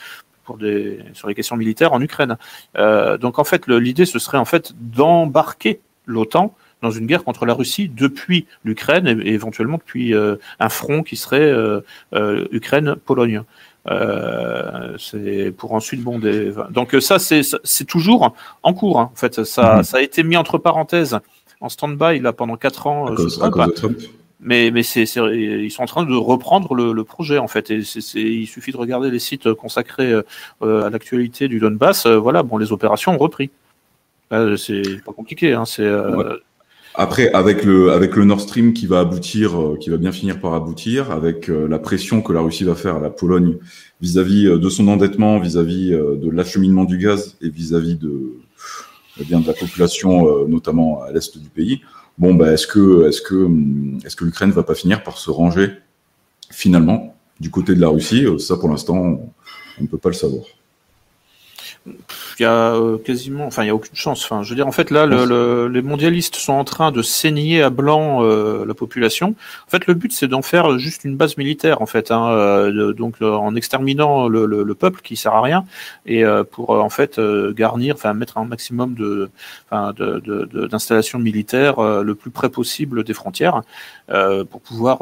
pour des sur les questions militaires en Ukraine. donc en fait, l'idée ce serait en fait d'embarquer l'OTAN dans une guerre contre la Russie depuis l'Ukraine et, éventuellement depuis un front qui serait Ukraine-Pologne. Euh, c'est pour ensuite bon des... donc ça c'est c'est toujours en cours hein. en fait ça mhm. ça a été mis entre parenthèses en stand-by là pendant quatre ans à cause, de Trump. mais mais c'est ils sont en train de reprendre le, le projet en fait et c'est il suffit de regarder les sites consacrés euh, à l'actualité du Donbass euh, voilà bon les opérations ont repris c'est pas compliqué hein, c'est après, avec le, avec le Nord Stream qui va aboutir, euh, qui va bien finir par aboutir, avec euh, la pression que la Russie va faire à la Pologne vis-à-vis euh, de son endettement, vis-à-vis de l'acheminement du gaz et vis-à-vis de, eh bien, de la population, notamment à l'est du pays. Bon, bah, est-ce que, est-ce que, hum, est-ce que l'Ukraine va pas finir par se ranger finalement du côté de la Russie? Ça, pour l'instant, on ne peut pas le savoir il y a euh, quasiment, enfin il y a aucune chance. Enfin, je veux dire, en fait là, le, les mondialistes sont en train de saigner à blanc euh, la population. En fait, le but c'est d'en faire juste une base militaire, en fait, hein, euh, donc en exterminant le, le, peuple qui sert à rien et pour en fait garnir, enfin mettre un maximum de, enfin, d'installations de, militaires le plus près possible des frontières pour pouvoir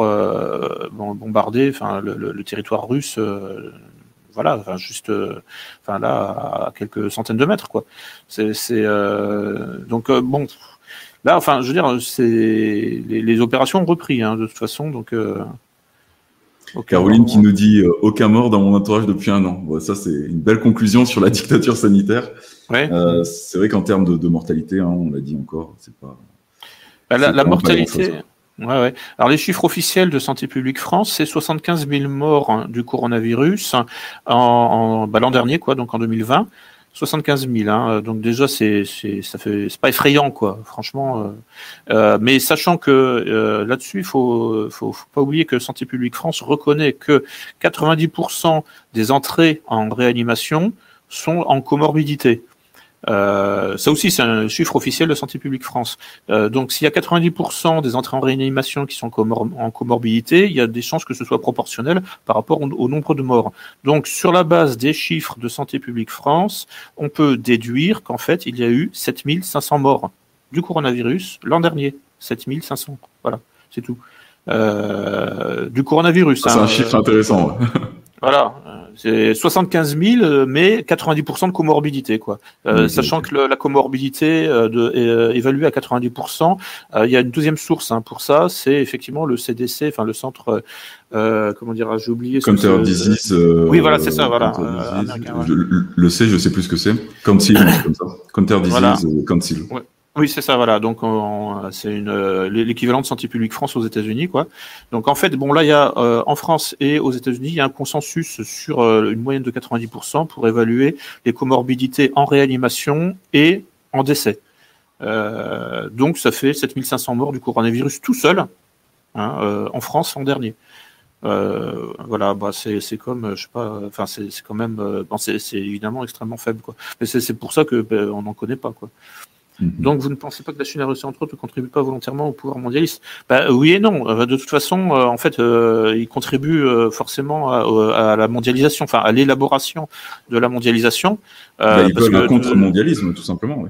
bombarder, enfin le, le territoire russe voilà, enfin, juste, euh, enfin là, à quelques centaines de mètres, quoi. C'est, euh, donc euh, bon, là, enfin, je veux dire, c'est les, opérations ont repris, hein, de toute façon, donc. Caroline qui nous dit aucun mort dans mon entourage depuis un an. ça, c'est une belle conclusion sur la dictature sanitaire. Ouais. c'est vrai qu'en termes de, mortalité, hein, on l'a dit encore, c'est pas. Bah, la, mortalité. Ouais, ouais. Alors les chiffres officiels de Santé publique France, c'est 75 000 morts hein, du coronavirus en, bah, l'an dernier, quoi, donc en 2020. 75 000, hein, donc déjà c'est c'est ça fait c'est pas effrayant quoi, franchement. Euh, euh, mais sachant que euh, là-dessus, il faut, faut faut pas oublier que Santé publique France reconnaît que 90% des entrées en réanimation sont en comorbidité. Euh, ça aussi, c'est un chiffre officiel de Santé publique France. Euh, donc, s'il y a 90% des entrées en réanimation qui sont en comorbidité, il y a des chances que ce soit proportionnel par rapport au, nombre de morts. Donc, sur la base des chiffres de Santé publique France, on peut déduire qu'en fait, il y a eu 7500 morts du coronavirus l'an dernier. 7500. Voilà, c'est tout. Euh, du coronavirus. c'est un hein, chiffre intéressant. Voilà, c'est 75 000, mais 90% de comorbidité, quoi. Euh, sachant que la comorbidité euh, de, est euh, évaluée à 90%, il y a une deuxième source hein, pour ça, c'est effectivement le CDC, enfin le centre, comment dire, j'ai oublié. Counter Disease. oui, voilà, c'est ça, voilà. je, le sais, je sais plus ce que c'est. Council, comme ça. Counter Disease Council. Ouais. Oui, c'est ça, voilà. Donc, c'est une euh, l'équivalent de Santé publique France aux États-Unis, quoi. Donc, en fait, bon, là, il y a euh, en France et aux États-Unis, il y a un consensus sur euh, une moyenne de 90% pour évaluer les comorbidités en réanimation et en décès. donc, ça fait 7500 morts du coronavirus tout seul hein, en France en dernier. voilà, bah c'est comme, je sais pas, enfin c'est quand même, bon, c'est évidemment extrêmement faible quoi. Mais c'est pour ça que ben, on n'en connaît pas quoi. Mhm. Donc vous ne pensez pas que la Chine et la Russie entre autres ne contribuent pas volontairement au pouvoir mondialiste? Bah, Oui et non. Euh, de toute façon, euh, en fait, euh, ils contribuent forcément à, la mondialisation, enfin à l'élaboration de la mondialisation. Bah, ils veulent contre-mondialisme, tout simplement. Oui.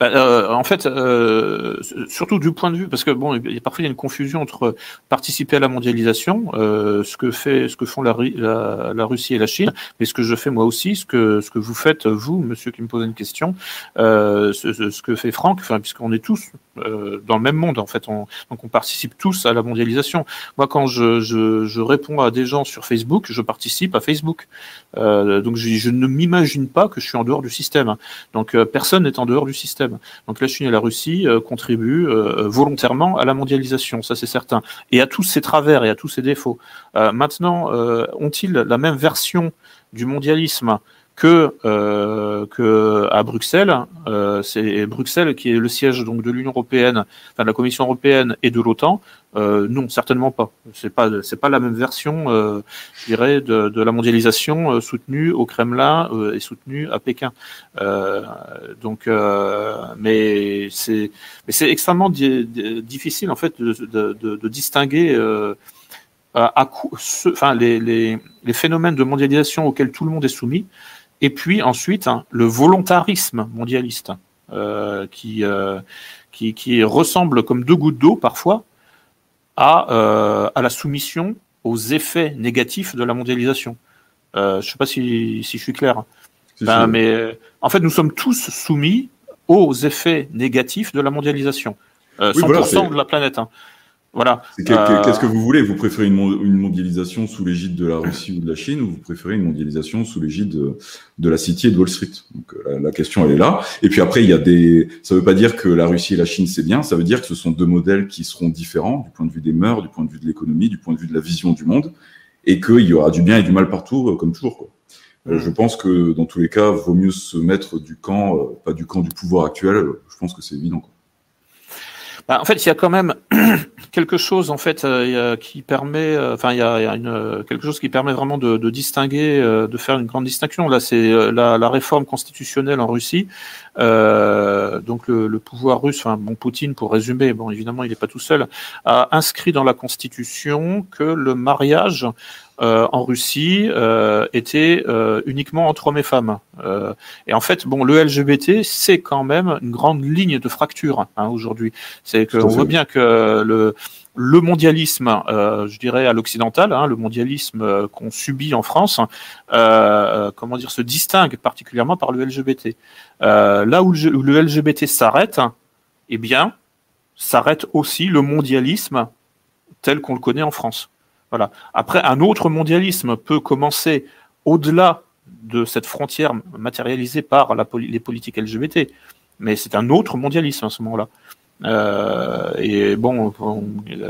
Bah, euh, en fait, euh, surtout du point de vue, parce que bon, il y a, parfois il y a une confusion entre participer à la mondialisation, euh, ce que fait, ce que font la, la, Russie et la Chine, mais ce que je fais moi aussi, ce que ce que vous faites vous, monsieur qui me posez une question, euh, ce, ce, que fait Franck, enfin puisqu'on est tous euh, dans le même monde en fait, on, donc on participe tous à la mondialisation. Moi, quand je, je, je, réponds à des gens sur Facebook, je participe à Facebook. Euh, donc je, je ne m'imagine pas que je suis en dehors du système. Donc personne n'est en dehors du système. Donc la Chine et la Russie contribuent volontairement à la mondialisation, ça c'est certain, et à tous ses travers et à tous ses défauts. maintenant, ont-ils la même version du mondialisme que, euh, que à Bruxelles, euh, c'est Bruxelles qui est le siège donc de l'Union européenne, enfin de la Commission européenne et de l'OTAN. Euh, non, certainement pas. C'est pas c'est pas la même version, euh, je dirais, de, de la mondialisation euh, soutenue au Kremlin euh, et soutenue à Pékin. donc, mais c'est mais c'est extrêmement difficile en fait de, de, de, distinguer à, enfin, les, les, les, phénomènes de mondialisation auxquels tout le monde est soumis, et puis ensuite hein, le volontarisme mondialiste, euh, qui, euh, qui, qui, ressemble comme deux gouttes d'eau parfois à, euh, à la soumission aux effets négatifs de la mondialisation. Euh, je ne sais pas si, si je suis clair. Ben, mais en fait, nous sommes tous soumis aux effets négatifs de la mondialisation. 100% de la planète. Hein. Voilà. Euh, qu'est-ce que vous voulez? Vous préférez une, mondialisation sous l'égide de la Russie ou de la Chine, ou vous préférez une mondialisation sous l'égide de, la City et de Wall Street? Donc euh, la, question elle est là. Et puis après il y a des. Ça ne veut pas dire que la Russie et la Chine c'est bien. Ça veut dire que ce sont deux modèles qui seront différents du point de vue des mœurs, du point de vue de l'économie, du point de vue de la vision du monde, et qu'il y aura du bien et du mal partout, euh, comme toujours. Quoi. Je pense que dans tous les cas, vaut mieux se mettre du camp, pas du camp du pouvoir actuel. Je pense que c'est évident. Quoi. Bah, en fait, il y a quand même quelque chose en fait euh, qui permet, euh, enfin, il y a, une, quelque chose qui permet vraiment de, distinguer, euh, de faire une grande distinction. Là, c'est la, la, réforme constitutionnelle en Russie. donc, le, le, pouvoir russe, enfin, bon, Poutine, pour résumer, bon, évidemment, il n'est pas tout seul, a inscrit dans la constitution que le mariage euh, en Russie euh, était euh, uniquement entre hommes et femmes. et en fait, bon, le LGBT, c'est quand même une grande ligne de fracture hein, aujourd'hui. C'est qu'on voit bien que le le mondialisme, euh, je dirais à l'occidental, hein, le mondialisme qu'on subit en France, euh, comment dire, se distingue particulièrement par le LGBT. Euh, là où le, où le LGBT s'arrête, eh bien, s'arrête aussi le mondialisme tel qu'on le connaît en France. Voilà. Après, un autre mondialisme peut commencer au-delà de cette frontière matérialisée par les politiques LGBT, mais c'est un autre mondialisme à ce moment-là. Euh, et bon,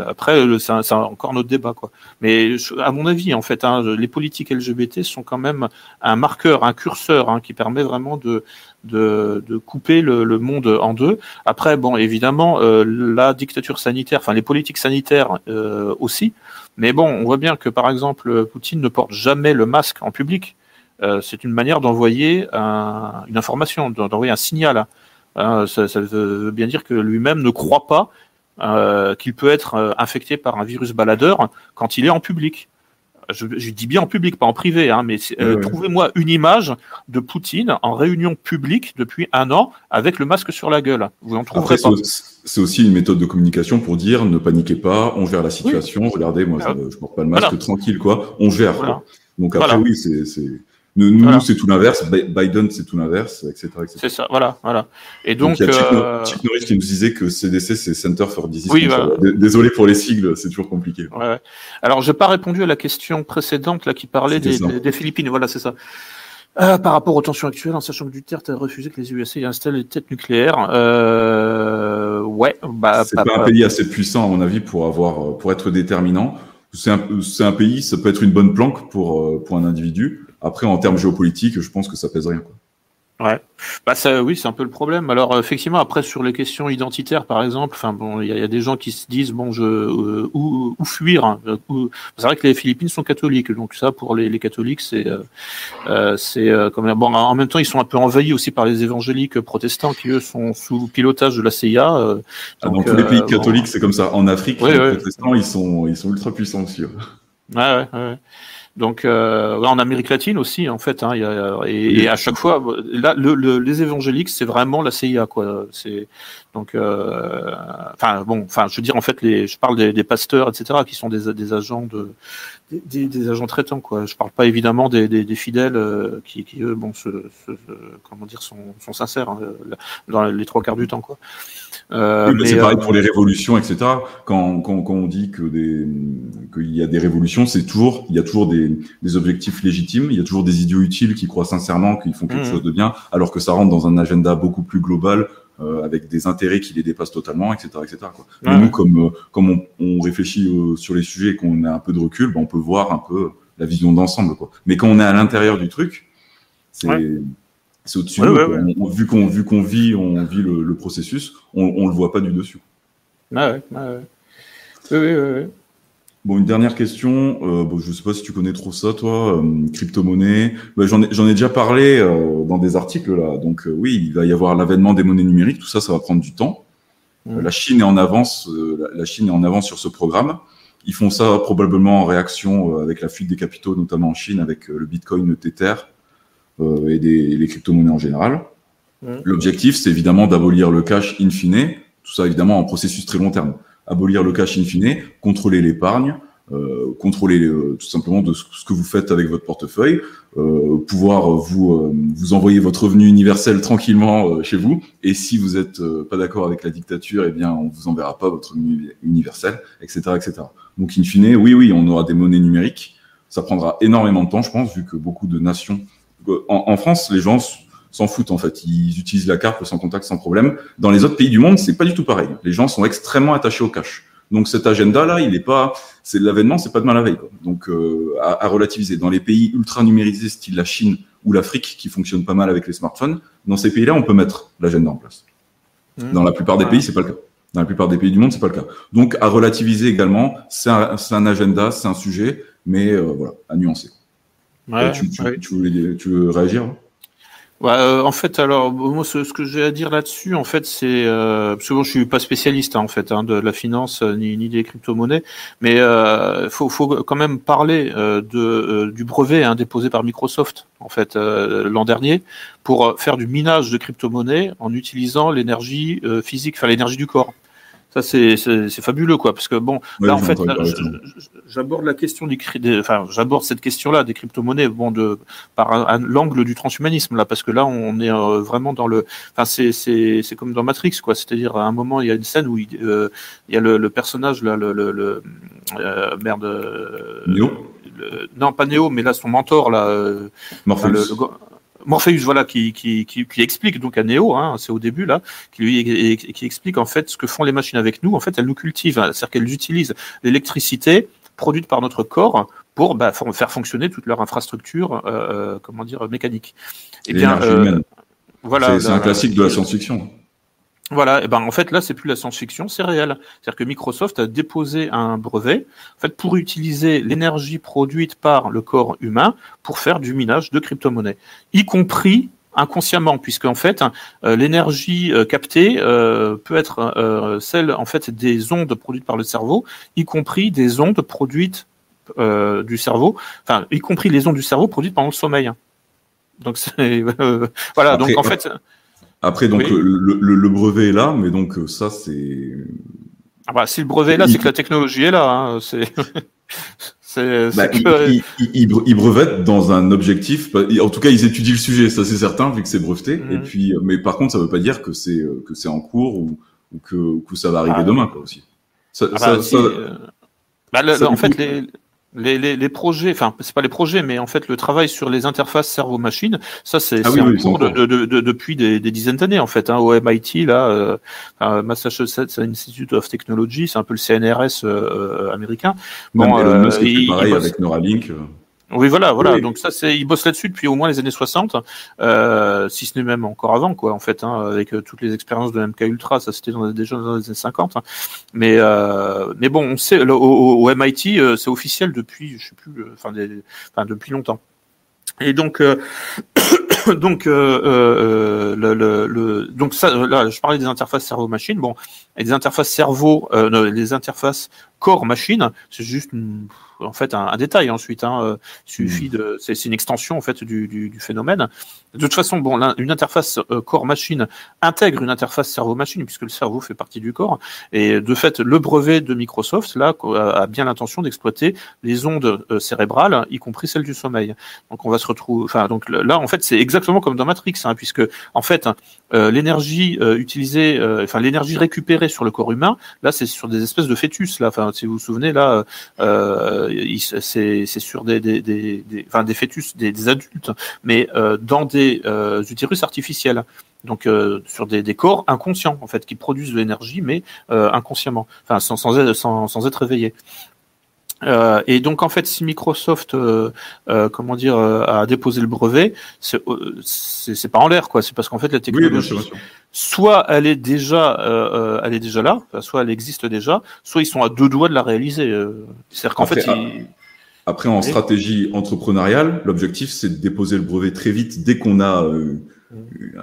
après, c'est encore notre débat, quoi. Mais à mon avis, en fait, hein, les politiques LGBT sont quand même un marqueur, un curseur hein, qui permet vraiment de, de, couper le, le, monde en deux. Après, bon, évidemment, euh, la dictature sanitaire, enfin les politiques sanitaires euh, aussi. Mais bon, on voit bien que par exemple, Poutine ne porte jamais le masque en public. Euh, c'est une manière d'envoyer un, une information, d'envoyer un signal. Hein, ça, veut bien dire que lui-même ne croit pas euh, qu'il peut être euh, infecté par un virus baladeur quand il est en public. Je, dis bien en public, pas en privé, hein, mais euh, trouvez-moi une image de Poutine en réunion publique depuis un an avec le masque sur la gueule. Vous en trouverez pas. C'est aussi une méthode de communication pour dire ne paniquez pas, on gère la situation. Regardez, moi, je, ne porte pas le masque, tranquille, quoi. On gère. Donc après, oui, c'est nous, c'est tout l'inverse. Biden, c'est tout l'inverse, etc. C'est ça, voilà, voilà. Et donc, donc il y a euh, Chip, Norris qui nous disait que CDC, c'est Center for Disease oui, Désolé pour les sigles, c'est toujours compliqué. Ouais. Alors, j'ai pas répondu à la question précédente là qui parlait des, des, Philippines. Voilà, c'est ça. Euh, par rapport aux tensions actuelles, en sachant que Duterte a refusé que les USA installent des têtes nucléaires. Euh, ouais, bah, c'est pas, un pays assez puissant à mon avis pour avoir, pour être déterminant. C'est un, un pays, ça peut être une bonne planque pour euh, pour un individu après, en termes géopolitiques, je pense que ça pèse rien. Quoi. Ouais, bah ça, oui, c'est un peu le problème. Alors effectivement, après sur les questions identitaires, par exemple, enfin bon, il y, a des gens qui se disent bon, je euh, où, fuir. Hein, c'est vrai que les Philippines sont catholiques, donc ça pour les, les catholiques, c'est euh, euh c'est euh, comme bon. En même temps, ils sont un peu envahis aussi par les évangéliques protestants qui eux sont sous pilotage de la CIA. Euh, ah, dans tous les pays catholiques, c'est comme ça. En Afrique, les protestants, ils sont ils sont ultra puissants aussi. Ouais, ouais, ouais. Donc euh, en Amérique latine aussi en fait, hein, y a, et, et, à chaque fois, là, le, le, les évangéliques c'est vraiment la CIA quoi. C'est donc, euh, enfin bon, enfin je veux dire en fait les, je parle des, des pasteurs etc qui sont des, des agents de des, des, agents traitants quoi. Je parle pas évidemment des, des, fidèles euh, qui, qui eux bon se, comment dire sont, sont sincères hein, dans les trois quarts du temps quoi. Euh, c'est pareil euh, pour les révolutions, etc. Quand, quand, quand on dit que des qu'il y a des révolutions, c'est toujours il y a toujours des, des, objectifs légitimes, il y a toujours des idiots utiles qui croient sincèrement qu'ils font quelque mmh. chose de bien, alors que ça rentre dans un agenda beaucoup plus global avec des intérêts qui les dépassent totalement, etc., etc. Quoi. Mais nous, comme comme on, on réfléchit sur les sujets et qu'on a un peu de recul, ben, on peut voir un peu la vision d'ensemble. Quoi. Mais quand on est à l'intérieur du truc, c'est c'est au-dessus. vu qu'on vu qu'on vit, on vit le, processus, on, on le voit pas du dessus. Ah ouais, ah ouais. Oui, oui, oui. Bon, une dernière question. Euh, bon, je ne sais pas si tu connais trop ça, toi, euh, crypto-monnaie. Bah, J'en ai, ai, déjà parlé euh, dans des articles là. Donc oui, il va y avoir l'avènement des monnaies numériques. Tout ça, ça va prendre du temps. Mmh. La Chine est en avance. la Chine est en avance sur ce programme. Ils font ça probablement en réaction avec la fuite des capitaux, notamment en Chine, avec le Bitcoin, le Tether et des, les crypto-monnaies en général. Mmh. L'objectif, c'est évidemment d'abolir le cash in fine. Tout ça, évidemment, en processus très long terme abolir le cash in fine, contrôler l'épargne, euh, contrôler euh, tout simplement de ce, que vous faites avec votre portefeuille, euh, pouvoir vous euh, vous envoyer votre revenu universel tranquillement euh, chez vous. Et si vous êtes pas d'accord avec la dictature, eh bien on vous enverra pas votre revenu universel, etc., etc. Donc in fine, oui, oui, on aura des monnaies numériques. Ça prendra énormément de temps, je pense, vu que beaucoup de nations en, en France, les gens s'en foutent en fait. Ils utilisent la carte sans contact sans problème. Dans les autres pays du monde, c'est pas du tout pareil. Les gens sont extrêmement attachés au cash. Donc cet agenda là, il est pas, c'est l'avènement, c'est pas demain la veille. Quoi. Donc euh, à, à, relativiser. Dans les pays ultra numérisés, style la Chine ou l'Afrique, qui fonctionnent pas mal avec les smartphones, dans ces pays-là, on peut mettre l'agenda en place. Mmh. Dans la plupart des pays, c'est pas le cas. Dans la plupart des pays du monde, c'est pas le cas. Donc à relativiser également, c'est un, un, agenda, c'est un sujet, mais euh, voilà, à nuancer. Ouais, tu, tu, ouais. tu, voulais, tu veux réagir hein? Euh, en fait, alors moi, ce, ce que j'ai à dire là-dessus, en fait, c'est euh, parce que bon, je suis pas spécialiste hein, en fait hein, de la finance euh, ni, ni des crypto-monnaies, mais il euh, faut, faut, quand même parler euh, de du brevet hein, déposé par Microsoft en fait l'an dernier pour faire du minage de crypto-monnaies en utilisant l'énergie physique, enfin l'énergie du corps. Ça, c'est fabuleux, quoi. Parce que bon, là, en fait, j'aborde la question du, enfin, j'aborde cette question-là des crypto-monnaies, bon, de par l'angle du transhumanisme, là, parce que là, on est euh, vraiment dans le, enfin, c'est c'est comme dans Matrix, quoi. C'est-à-dire, à un moment, il y a une scène où il, euh, il y a le, le, personnage là, le, le, le euh, merde. Néo. non, pas Néo, mais là, son mentor, là. Morpheus. le, Morpheus, voilà, qui, qui, qui, qui, explique donc à Néo, hein, c'est au début là, qui lui qui explique en fait ce que font les machines avec nous. En fait, elles nous cultivent, hein, c'est-à-dire qu'elles utilisent l'électricité produite par notre corps pour bah, faire fonctionner toute leur infrastructure, euh, euh comment dire, mécanique. Et, eh bien, euh, voilà, c'est un classique de la science-fiction. Voilà, et ben en fait là c'est plus la science-fiction, c'est réel. C'est-à-dire que Microsoft a déposé un brevet en fait pour utiliser l'énergie produite par le corps humain pour faire du minage de crypto-monnaies, y compris inconsciemment, puisque en fait euh, l'énergie euh, captée euh, peut être celle en fait des ondes produites par le cerveau, y compris des ondes produites du cerveau, enfin y compris les ondes du cerveau produites pendant le sommeil. Donc c'est voilà, donc en fait après, donc, le, le, le, brevet est là, mais donc, euh, ça, c'est. Ah bah, si le brevet est là, c'est que la technologie est là. Hein. C'est. bah, que... ils, ils, ils, brevettent dans un objectif. En tout cas, ils étudient le sujet, ça c'est certain, vu que c'est breveté. Mmh. Et puis, euh, mais par contre, ça veut pas dire que c'est euh, que c'est en cours ou, ou que, que ça va arriver ah, demain, quoi aussi. Ça, ah bah, ça, si, ça, euh... bah, le, en fait, les, les, les, les, projets, enfin c'est pas les projets, mais en fait le travail sur les interfaces cerveau-machine, ça c'est ah oui, en oui, cours de, de, de, depuis des, des dizaines d'années en fait. Hein, au MIT là, euh, Massachusetts Institute of Technology, c'est un peu le CNRS euh, euh, américain. Bon, Elon Musk euh, pareil avec Neuralink. Oui, voilà, voilà. Oui. Donc ça, c'est, ils bossent là-dessus depuis au moins les années 60, euh, si ce n'est même encore avant, quoi, en fait, hein, avec euh, toutes les expériences de MK Ultra, ça c'était dans, déjà dans les années 50. Hein. Mais, euh, mais bon, on sait, au, au, MIT, c'est officiel depuis, je sais plus, enfin, des, enfin depuis longtemps. Et donc, euh, donc, euh, le, le, le, donc ça, là, je parlais des interfaces cerveau-machine. Bon, et des interfaces cerveau, euh, les interfaces corps-machine, c'est juste une, en fait un, un détail ensuite. Hein, euh, suffit de, c'est une extension en fait du, du, du, phénomène. De toute façon, bon, une interface euh, corps-machine intègre une interface cerveau-machine puisque le cerveau fait partie du corps. Et de fait, le brevet de Microsoft là a bien l'intention d'exploiter les ondes euh, cérébrales, y compris celles du sommeil. Donc on va se retrouver. Enfin, donc là, en fait, c'est exactement comme dans Matrix, hein, puisque en fait, euh, l'énergie euh, utilisée, euh, enfin l'énergie récupérée sur le corps humain, là, c'est sur des espèces de fœtus, là, enfin hein, si vous vous souvenez là, c'est sur des, enfin, des fœtus, des, adultes, mais dans des utérus artificiels. Donc sur des, corps inconscients en fait qui produisent de l'énergie mais inconsciemment, enfin sans, sans, être, sans être réveillés. Euh, et donc en fait, si Microsoft, euh, euh, comment dire, a déposé le brevet, c'est c'est pas en l'air quoi. C'est parce qu'en fait la technologie, soit elle est déjà, elle est déjà là, soit elle existe déjà, soit ils sont à deux doigts de la réaliser. C'est-à-dire qu'en fait, après en stratégie entrepreneuriale, l'objectif c'est de déposer le brevet très vite dès qu'on a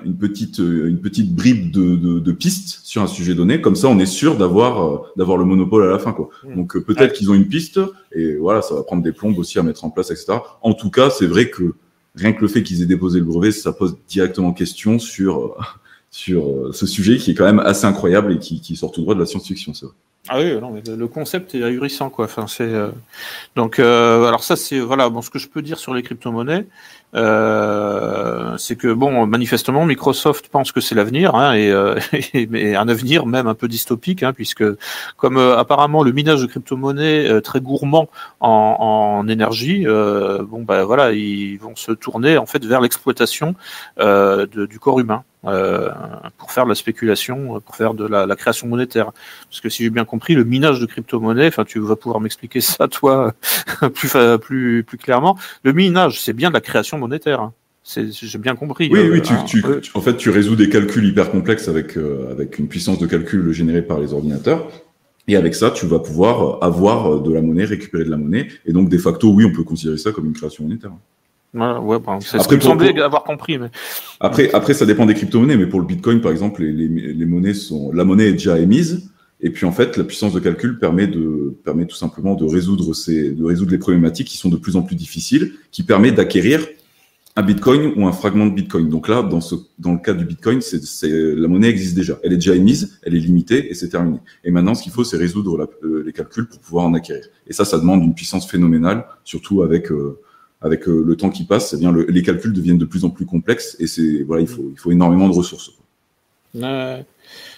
une petite une petite bribe de, de, de piste sur un sujet donné. Comme ça on est sûr d'avoir euh, d'avoir le monopole à la fin quoi. Mm. donc euh, peut-être qu'ils ont une piste et voilà ça va prendre des plombes aussi à mettre en place etc en tout cas c'est vrai que rien que le fait qu'ils aient déposé le brevet ça pose directement question sur euh, sur ce sujet qui est quand même assez incroyable et qui, qui sort tout droit de la science-fiction c'est vrai ah oui, non, mais le concept est ahurissant, quoi. Enfin, c'est donc, alors ça, c'est voilà. Bon, ce que je peux dire sur les crypto-monnaies, euh, c'est que bon, manifestement, Microsoft pense que c'est l'avenir, hein, et, euh, et, un avenir même un peu dystopique, hein, puisque comme euh, apparemment le minage de crypto-monnaies très gourmand en, en énergie, bon ben voilà, ils vont se tourner en fait vers l'exploitation du corps humain. Euh, pour faire de la spéculation, pour faire de la, la création monétaire. Parce que si j'ai bien compris, le minage de crypto-monnaies, enfin tu vas pouvoir m'expliquer ça toi plus plus plus clairement. Le minage, c'est bien de la création monétaire. Hein. J'ai bien compris. Oui, oui, euh, tu, tu, en fait, tu résous des calculs hyper complexes avec, euh, avec une puissance de calcul générée par les ordinateurs. Et avec ça, tu vas pouvoir avoir de la monnaie, récupérer de la monnaie. Et donc, de facto, oui, on peut considérer ça comme une création monétaire. Ouais, bon, c'est ce que me avoir compris. Mais... Après, après, ça dépend des crypto-monnaies, mais pour le Bitcoin, par exemple, les, les, les, monnaies sont, la monnaie est déjà émise, et puis en fait, la puissance de calcul permet de, permet tout simplement de résoudre ces, de résoudre les problématiques qui sont de plus en plus difficiles, qui permet d'acquérir un Bitcoin ou un fragment de Bitcoin. Donc là, dans ce, dans le cas du Bitcoin, c'est, la monnaie existe déjà, elle est déjà émise, elle est limitée et c'est terminé. Et maintenant, ce qu'il faut, c'est résoudre la, euh, les calculs pour pouvoir en acquérir. Et ça, ça demande une puissance phénoménale, surtout avec euh, avec euh, le temps qui passe, eh bien le, les calculs deviennent de plus en plus complexes et c'est voilà, il faut il faut énormément de ressources.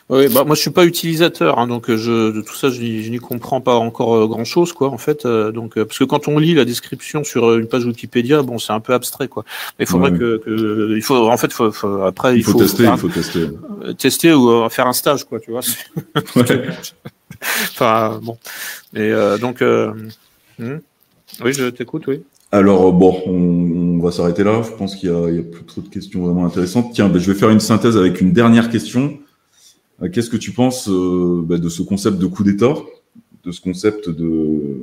oui, bah moi je suis pas utilisateur, hein, donc euh, je de tout ça je, n'y comprends pas encore euh, grand chose quoi en fait. donc parce que quand on lit la description sur une page Wikipédia, bon c'est un peu abstrait quoi. Mais il faudrait que, que, il faut en fait faut, faut après il, il faut, tester, il faut tester, tester ou faire un stage quoi, tu vois. enfin bon, et donc hmm. oui je t'écoute oui. Alors bon, on, va s'arrêter là. Je pense qu'il y, a plus trop de questions vraiment intéressantes. Tiens, ben, je vais faire une synthèse avec une dernière question. Euh, qu'est-ce que tu penses euh, ben, de ce concept de coup d'État, de ce concept de,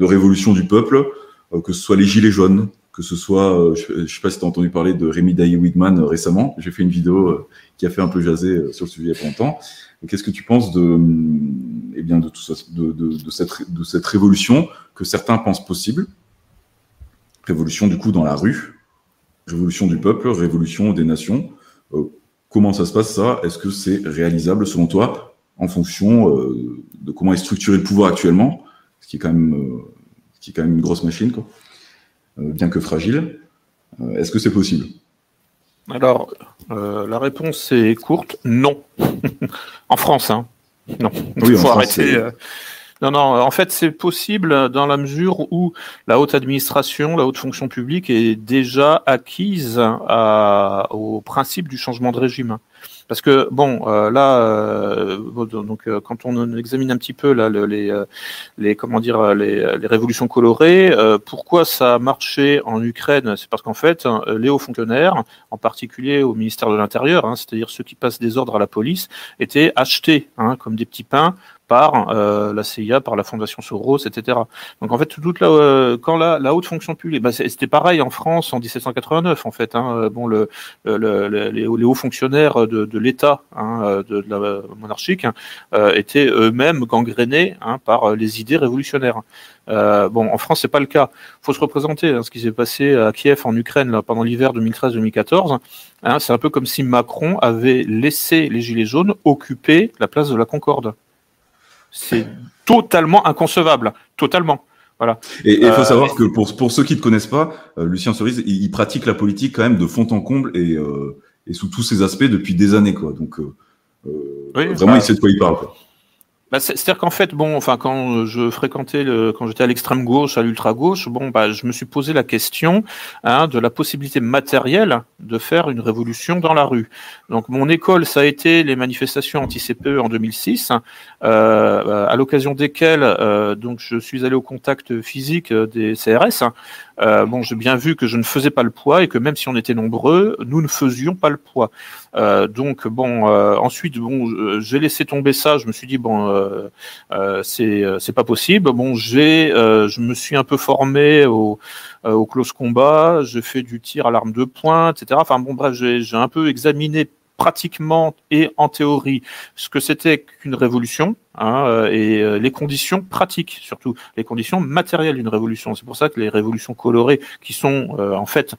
révolution du peuple, euh, que ce soit les gilets jaunes, que ce soit, je, ne sais pas si tu as entendu parler de Rémi Daï Wigman récemment. J'ai fait une vidéo qui a fait un peu jaser sur le sujet il y a longtemps. Qu'est-ce que tu penses de, eh de cette révolution que certains pensent possible? Révolution du coup dans la rue, révolution du peuple, révolution des nations. Euh, comment ça se passe ça? Est-ce que c'est réalisable selon toi en fonction euh, de comment est structuré le pouvoir actuellement, ce qui est quand même, euh, qui est quand même une grosse machine, quoi, bien que fragile. Est-ce que c'est possible? Alors, la réponse est courte, non. en France, hein. Non. Il faut arrêter. Non, non, en fait, c'est possible dans la mesure où la haute administration, la haute fonction publique est déjà acquise à, au principe du changement de régime. Parce que bon, euh, là, euh, donc euh, quand on examine un petit peu là les, les comment dire les, les révolutions colorées, pourquoi ça a marché en Ukraine? C'est parce qu'en fait, les hauts fonctionnaires, en particulier au ministère de l'Intérieur, hein, c'est-à-dire ceux qui passent des ordres à la police, étaient achetés hein, comme des petits pains par euh, la CIA, par la Fondation Soros, etc. Donc en fait, euh, quand la, haute fonction publique, bah, c'était pareil en France en 1789 en fait. Hein, euh, bon, le, le, les, hauts fonctionnaires de, l'État, hein, de, de, la monarchique, hein, étaient eux-mêmes gangrénés hein, par les idées révolutionnaires. bon, en France, c'est pas le cas. Faut se représenter hein, ce qui s'est passé à Kiev en Ukraine pendant l'hiver 2013-2014. Hein, c'est un peu comme si Macron avait laissé les gilets jaunes occuper la place de la Concorde. C'est totalement inconcevable, totalement. Voilà. Et il faut euh, savoir que pour, pour ceux qui ne connaissent pas, euh, Lucien Cerise, il, pratique la politique quand même de fond en comble et, euh, et sous tous ses aspects depuis des années, quoi. Donc vraiment, bah, il sait de quoi il parle. Quoi. Bah, C'est-à-dire qu'en fait, bon, enfin, quand je fréquentais, le, quand j'étais à l'extrême gauche, à l'ultra gauche, bon, bah, je me suis posé la question hein, de la possibilité matérielle de faire une révolution dans la rue. Donc, mon école, ça a été les manifestations anti-CPE en 2006, euh, à l'occasion desquelles, euh, donc, je suis allé au contact physique des CRS. Euh, bon, j'ai bien vu que je ne faisais pas le poids et que même si on était nombreux, nous ne faisions pas le poids. Euh, donc, bon, euh, ensuite, bon, j'ai laissé tomber ça. Je me suis dit bon euh, euh, c'est euh, c'est pas possible. Bon, j'ai je me suis un peu formé au au close combat, j'ai fait du tir à l'arme de poing, etc. Enfin bon bref, j'ai un peu examiné pratiquement et en théorie ce que c'était qu'une révolution hein, et les conditions pratiques surtout les conditions matérielles d'une révolution c'est pour ça que les révolutions colorées qui sont en fait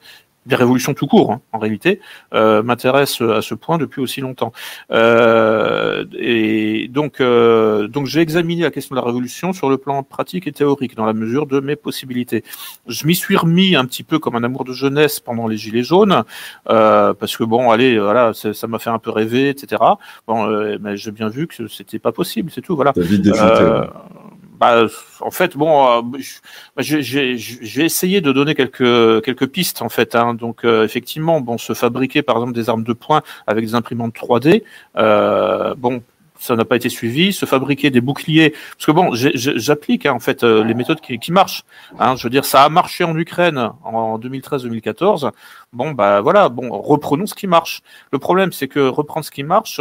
des révolutions tout court, hein, en réalité, euh, m'intéresse à ce point depuis aussi longtemps. Euh, et donc, euh, donc j'ai examiné la question de la révolution sur le plan pratique et théorique, dans la mesure de mes possibilités. Je m'y suis remis un petit peu comme un amour de jeunesse pendant les Gilets jaunes, euh, parce que bon, allez, voilà, ça m'a fait un peu rêver, etc. Bon, euh, mais j'ai bien vu que c'était pas possible, c'est tout, voilà. Bah, en fait, bon, euh, bah, j'ai essayé de donner quelques quelques pistes en fait. Hein. Donc, euh, effectivement, bon, se fabriquer par exemple des armes de poing avec des imprimantes 3D, euh, bon, ça n'a pas été suivi. Se fabriquer des boucliers, parce que bon, j'applique hein, en fait les méthodes qui, qui marchent. Hein. Je veux dire, ça a marché en Ukraine en 2013-2014. Bon, bah voilà, bon, reprenons ce qui marche. Le problème, c'est que reprendre ce qui marche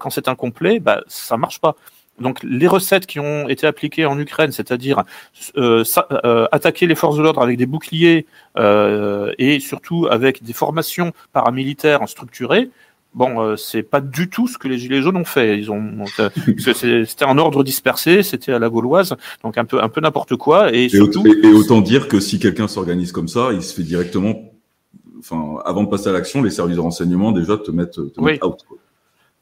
quand c'est incomplet, bah ça marche pas. Donc les recettes qui ont été appliquées en Ukraine, c'est-à-dire euh, euh, attaquer les forces de l'ordre avec des boucliers euh, et surtout avec des formations paramilitaires structurées, bon, euh, c'est pas du tout ce que les gilets jaunes ont fait. Ils ont, c'était un ordre dispersé, c'était à la gauloise, donc un peu, un peu n'importe quoi. Et, surtout, et, autant dire que si quelqu'un s'organise comme ça, il se fait directement, enfin, avant de passer à l'action, les services de renseignement déjà te mettent, te mettent out. Quoi.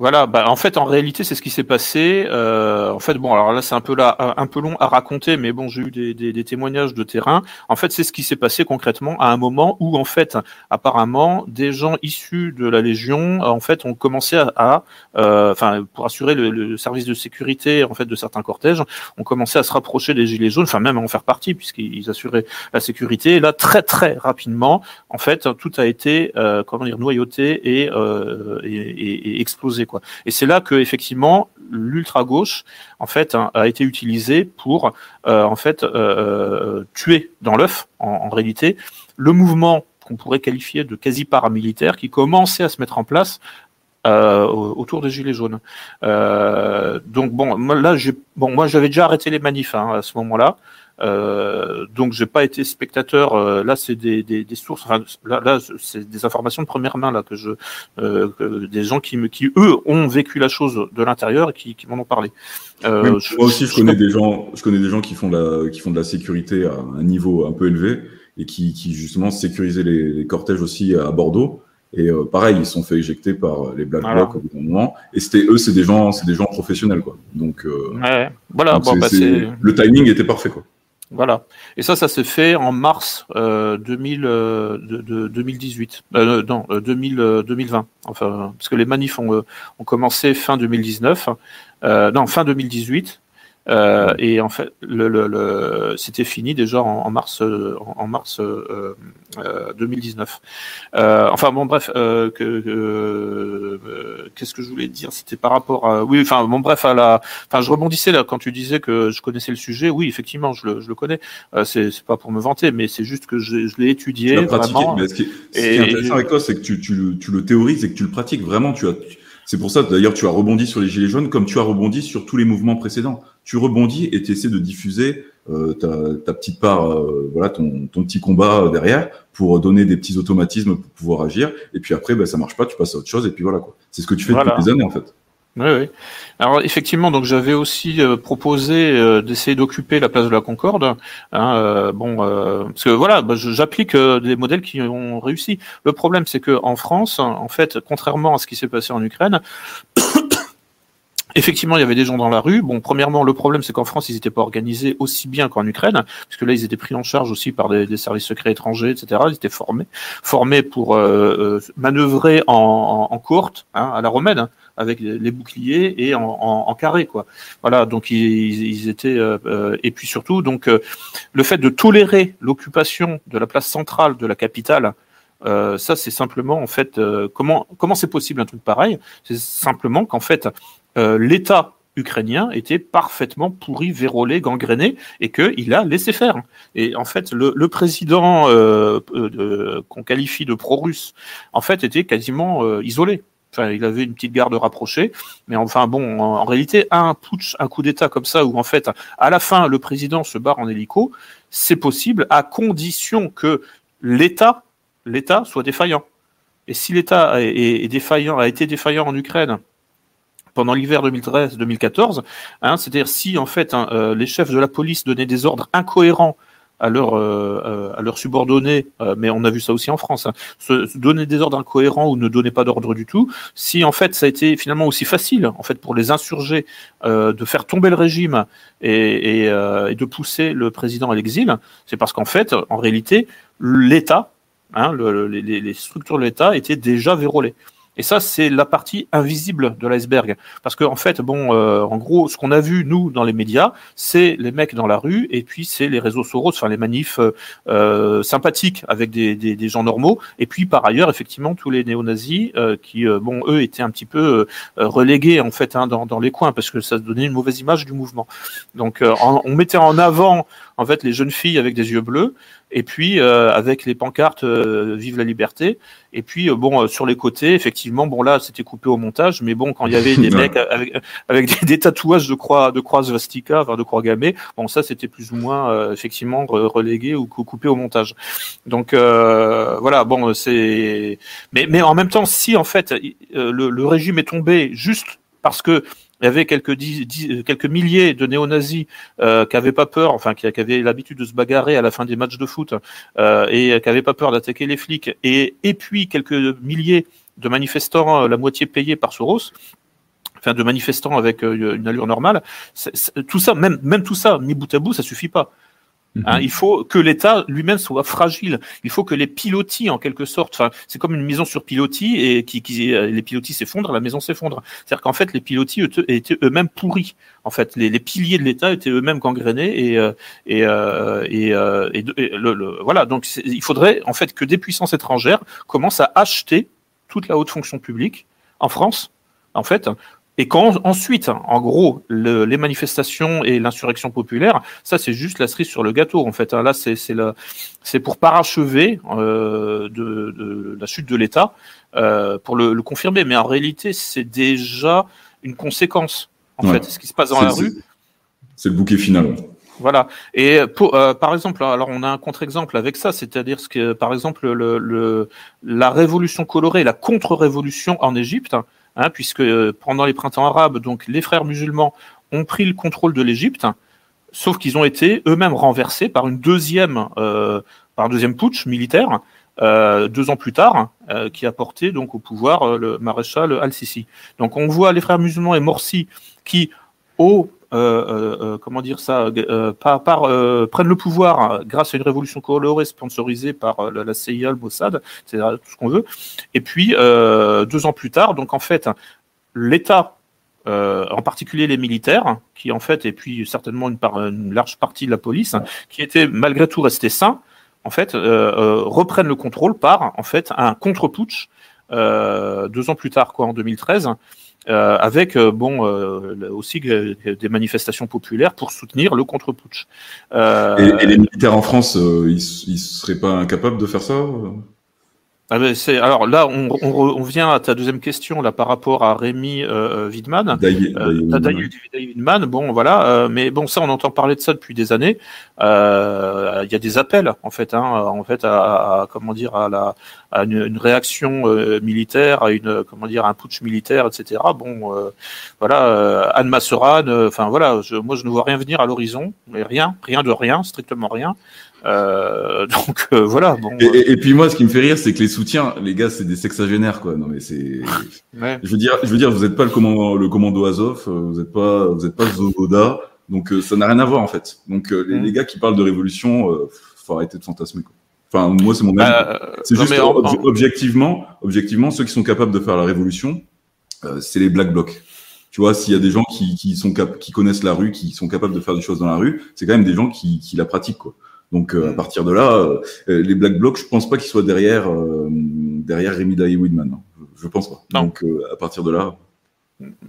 Voilà, bah en fait en réalité c'est ce qui s'est passé. Euh, en fait bon alors là c'est un peu là un peu long à raconter, mais bon j'ai eu des, témoignages de terrain. En fait c'est ce qui s'est passé concrètement à un moment où en fait apparemment des gens issus de la Légion en fait ont commencé à, euh, enfin pour assurer le, service de sécurité en fait de certains cortèges, ont commencé à se rapprocher des gilets jaunes, enfin même à en faire partie puisqu'ils assuraient la sécurité. Et là très très rapidement en fait tout a été euh, comment dire noyauté et, euh, et, et, et c'est là que effectivement l'ultra gauche en fait hein, a été utilisé pour euh, en fait euh, euh, tuer dans l'œuf en, réalité le mouvement qu'on pourrait qualifier de quasi paramilitaire qui commençait à se mettre en place autour des gilets jaunes. donc bon, là, bon, moi j'avais déjà arrêté les manifs hein, à ce moment-là. Euh, donc j'ai pas été spectateur. Euh, là, c'est des, des, des, sources. Enfin, là, là c'est des informations de première main là que je, euh, que des gens qui me, qui eux ont vécu la chose de l'intérieur et qui, qui m'en ont parlé. Euh, moi aussi, je, connais des gens. Je connais des gens qui font de la, qui font de la sécurité à un niveau un peu élevé et qui, qui justement sécurisaient les, les cortèges aussi à Bordeaux. Et euh, pareil, ils sont fait éjecter par les Black Blocs au bout d'un moment. Et c'était eux, c'est des gens, c'est des gens professionnels, quoi. Donc, ouais, voilà. bon, bah, le timing était parfait, quoi. Voilà. Et ça, ça s'est fait en mars euh, 2000, euh, 2018. Euh, non, 2000, euh, 2020. Euh, enfin, parce que les manifs ont, ont commencé fin 2019. non, fin 2018. Euh, et en fait, le, le, le c'était fini déjà en, en mars, en, mars euh, euh, 2019. Euh, enfin bon, bref, euh, que, qu'est-ce que je voulais dire? C'était par rapport à, oui, enfin bon, bref, à la, enfin, je rebondissais là quand tu disais que je connaissais le sujet. Oui, effectivement, je le, je le connais. c'est, c'est pas pour me vanter, mais c'est juste que je, je l'ai étudié. Vraiment, mais ce qui, ce qui est intéressant avec toi, c'est que tu, tu, le, tu le théorises et que tu le pratiques vraiment. Tu as c'est pour ça, d'ailleurs, tu as rebondi sur les Gilets jaunes comme tu as rebondi sur tous les mouvements précédents. Tu rebondis et tu essaies de diffuser euh, ta, ta, petite part, euh, voilà, ton, ton, petit combat derrière pour donner des petits automatismes pour pouvoir agir. Et puis après, ben, ça marche pas, tu passes à autre chose et puis voilà quoi. C'est ce que tu fais depuis des années en fait. Oui, oui. Alors effectivement, donc j'avais aussi euh, proposé euh, d'essayer d'occuper la place de la Concorde. Hein, euh, bon, parce que voilà, bah, j'applique des modèles qui ont réussi. Le problème, c'est que en France, en fait, contrairement à ce qui s'est passé en Ukraine. Effectivement, il y avait des gens dans la rue. Bon, premièrement, le problème, c'est qu'en France, ils n'étaient pas organisés aussi bien qu'en Ukraine, puisque là, ils étaient pris en charge aussi par des, services secrets étrangers, etc. Ils étaient formés, formés pour manœuvrer en, en, hein, à la romaine. Avec les boucliers et en, carré, quoi. Voilà, donc ils, étaient et puis surtout donc le fait de tolérer l'occupation de la place centrale de la capitale. ça, c'est simplement en fait comment comment c'est possible un truc pareil? C'est simplement qu'en fait l'État ukrainien était parfaitement pourri, vérolé, gangréné, et qu'il a laissé faire. Et en fait, le, le président euh, euh qu'on qualifie de pro-russe, en fait, était quasiment euh, isolé. Enfin, il avait une petite garde rapprochée, mais enfin bon, en, réalité, un putsch, un coup d'État comme ça, où en fait, à la fin, le président se barre en hélico, c'est possible à condition que l'État, soit défaillant. Et si l'État est défaillant, a été défaillant en Ukraine pendant l'hiver 2013-2014. Hein, C'est-à-dire si en fait hein, euh, les chefs de la police donnaient des ordres incohérents à leurs euh, à leurs subordonnés, euh, mais on a vu ça aussi en France, hein, se, donner des ordres incohérents ou ne donner pas d'ordre du tout. Si en fait ça a été finalement aussi facile en fait pour les insurgés de faire tomber le régime et, et, de pousser le président à l'exil, c'est parce qu'en fait en réalité l'État, hein, le, les, les structures de l'État étaient déjà vérolées. Et ça, c'est la partie invisible de l'iceberg. Parce qu'en en fait, bon, euh, en gros, ce qu'on a vu, nous, dans les médias, c'est les mecs dans la rue, et puis c'est les réseaux Soros, enfin les manifs euh, sympathiques avec des, des, des, gens normaux, et puis par ailleurs, effectivement, tous les néo-nazis euh, qui, euh, bon, eux, étaient un petit peu relégués, en fait, hein, dans, dans les coins, parce que ça donnait une mauvaise image du mouvement. Donc, on mettait en avant, en fait, les jeunes filles avec des yeux bleus, et puis avec les pancartes Vive la liberté, et puis euh, bon, euh, sur les côtés, effectivement, bon là, c'était coupé au montage, mais bon, quand il y avait des mecs avec, avec des, tatouages de croix, de croix svastika, enfin de croix gammée, bon ça, c'était plus ou moins euh, effectivement relégué ou coupé au montage. Donc voilà, bon, c'est, mais mais en même temps, si en fait le, le régime est tombé juste parce que il y avait quelques, quelques milliers de néo-nazis euh, qui n'avaient pas peur, enfin qui, avaient l'habitude de se bagarrer à la fin des matchs de foot euh, et qui n'avaient pas peur d'attaquer les flics, et, et puis quelques milliers de manifestants, euh, la moitié payés par Soros, enfin de manifestants avec euh, une allure normale, tout ça, même, même tout ça, mis bout à bout, ça suffit pas. Hein, mhm. il faut que l'État lui-même soit fragile. Il faut que les pilotis, en quelque sorte, enfin, c'est comme une maison sur pilotis et qui, qui les pilotis s'effondrent, la maison s'effondre. C'est-à-dire qu'en fait, les pilotis étaient eux-mêmes pourris. En fait, les, piliers de l'État étaient eux-mêmes gangrénés et euh, et euh, et, euh, et, le, voilà. Donc, il faudrait en fait que des puissances étrangères commencent à acheter toute la haute fonction publique en France, en fait, et quand ensuite, en gros, le, les manifestations et l'insurrection populaire, ça c'est juste la cerise sur le gâteau en fait. Hein. Là, c'est c'est pour parachever euh, de, de, la chute de l'État euh, pour le, le, confirmer. Mais en réalité, c'est déjà une conséquence en fait. Ce qui se passe dans la rue. C'est le bouquet final. Voilà. Et pour, euh, par exemple, alors on a un contre-exemple avec ça, c'est-à-dire ce que, par exemple, le, le, la révolution colorée, la contre-révolution en Égypte, hein, puisque euh, pendant les printemps arabes, donc les frères musulmans ont pris le contrôle de l'Égypte, sauf qu'ils ont été eux-mêmes renversés par une deuxième, euh, un deuxième putsch militaire. Euh, deux ans plus tard, qui a porté donc au pouvoir le maréchal Al-Sisi. Donc on voit les frères musulmans et Morsi qui, au comment dire ça, par, prennent le pouvoir grâce à une révolution colorée sponsorisée par la, CIA, le Mossad, c'est tout ce qu'on veut. Et puis deux ans plus tard, donc en fait, l'État en particulier les militaires, qui en fait, et puis certainement une, une large partie de la police, qui étaient malgré tout restés sains, en fait, reprennent le contrôle par en fait un contre-putsch deux ans plus tard, quoi, en 2013, euh, avec euh, bon euh, aussi des manifestations populaires pour soutenir le contre-putsch. Et, et, les militaires en France, ils, ils seraient pas incapables de faire ça ah ben c'est alors là on, on, on, vient à ta deuxième question là par rapport à Rémi euh, Widman. Widman. Bon voilà, euh, mais bon ça on entend parler de ça depuis des années. Euh, il y a des appels en fait, hein, en fait à, à, comment dire à la à une, une réaction euh, militaire, à une comment dire à un putsch militaire, etc. Bon voilà Anne Masseran, enfin voilà, je, moi je ne vois rien venir à l'horizon, mais rien, rien de rien, strictement rien. Euh, donc euh, voilà. Bon, et, et, et, puis moi, ce qui me fait rire, c'est que les soutiens, les gars, c'est des sexagénaires, quoi. Non mais c'est. Ouais. Je veux dire, je veux dire, vous n'êtes pas le commando, le commando Azov, euh, vous n'êtes pas, vous n'êtes pas Zogoda, donc euh, ça n'a rien à voir en fait. Donc les, mm. les, gars qui parlent de révolution, euh, faut arrêter de fantasmer. Quoi. Enfin, moi, c'est mon avis. c'est juste objectivement, objectivement, ceux qui sont capables de faire la révolution, c'est les black blocs. Tu vois, s'il y a des gens qui, qui sont qui connaissent la rue, qui sont capables de faire des choses dans la rue, c'est quand même des gens qui, qui la pratiquent, quoi. Donc à partir de là, les black blocs, je pense pas qu'ils soient derrière derrière Rémi Day Widman. Hein. Je, pense pas. Donc à partir de là.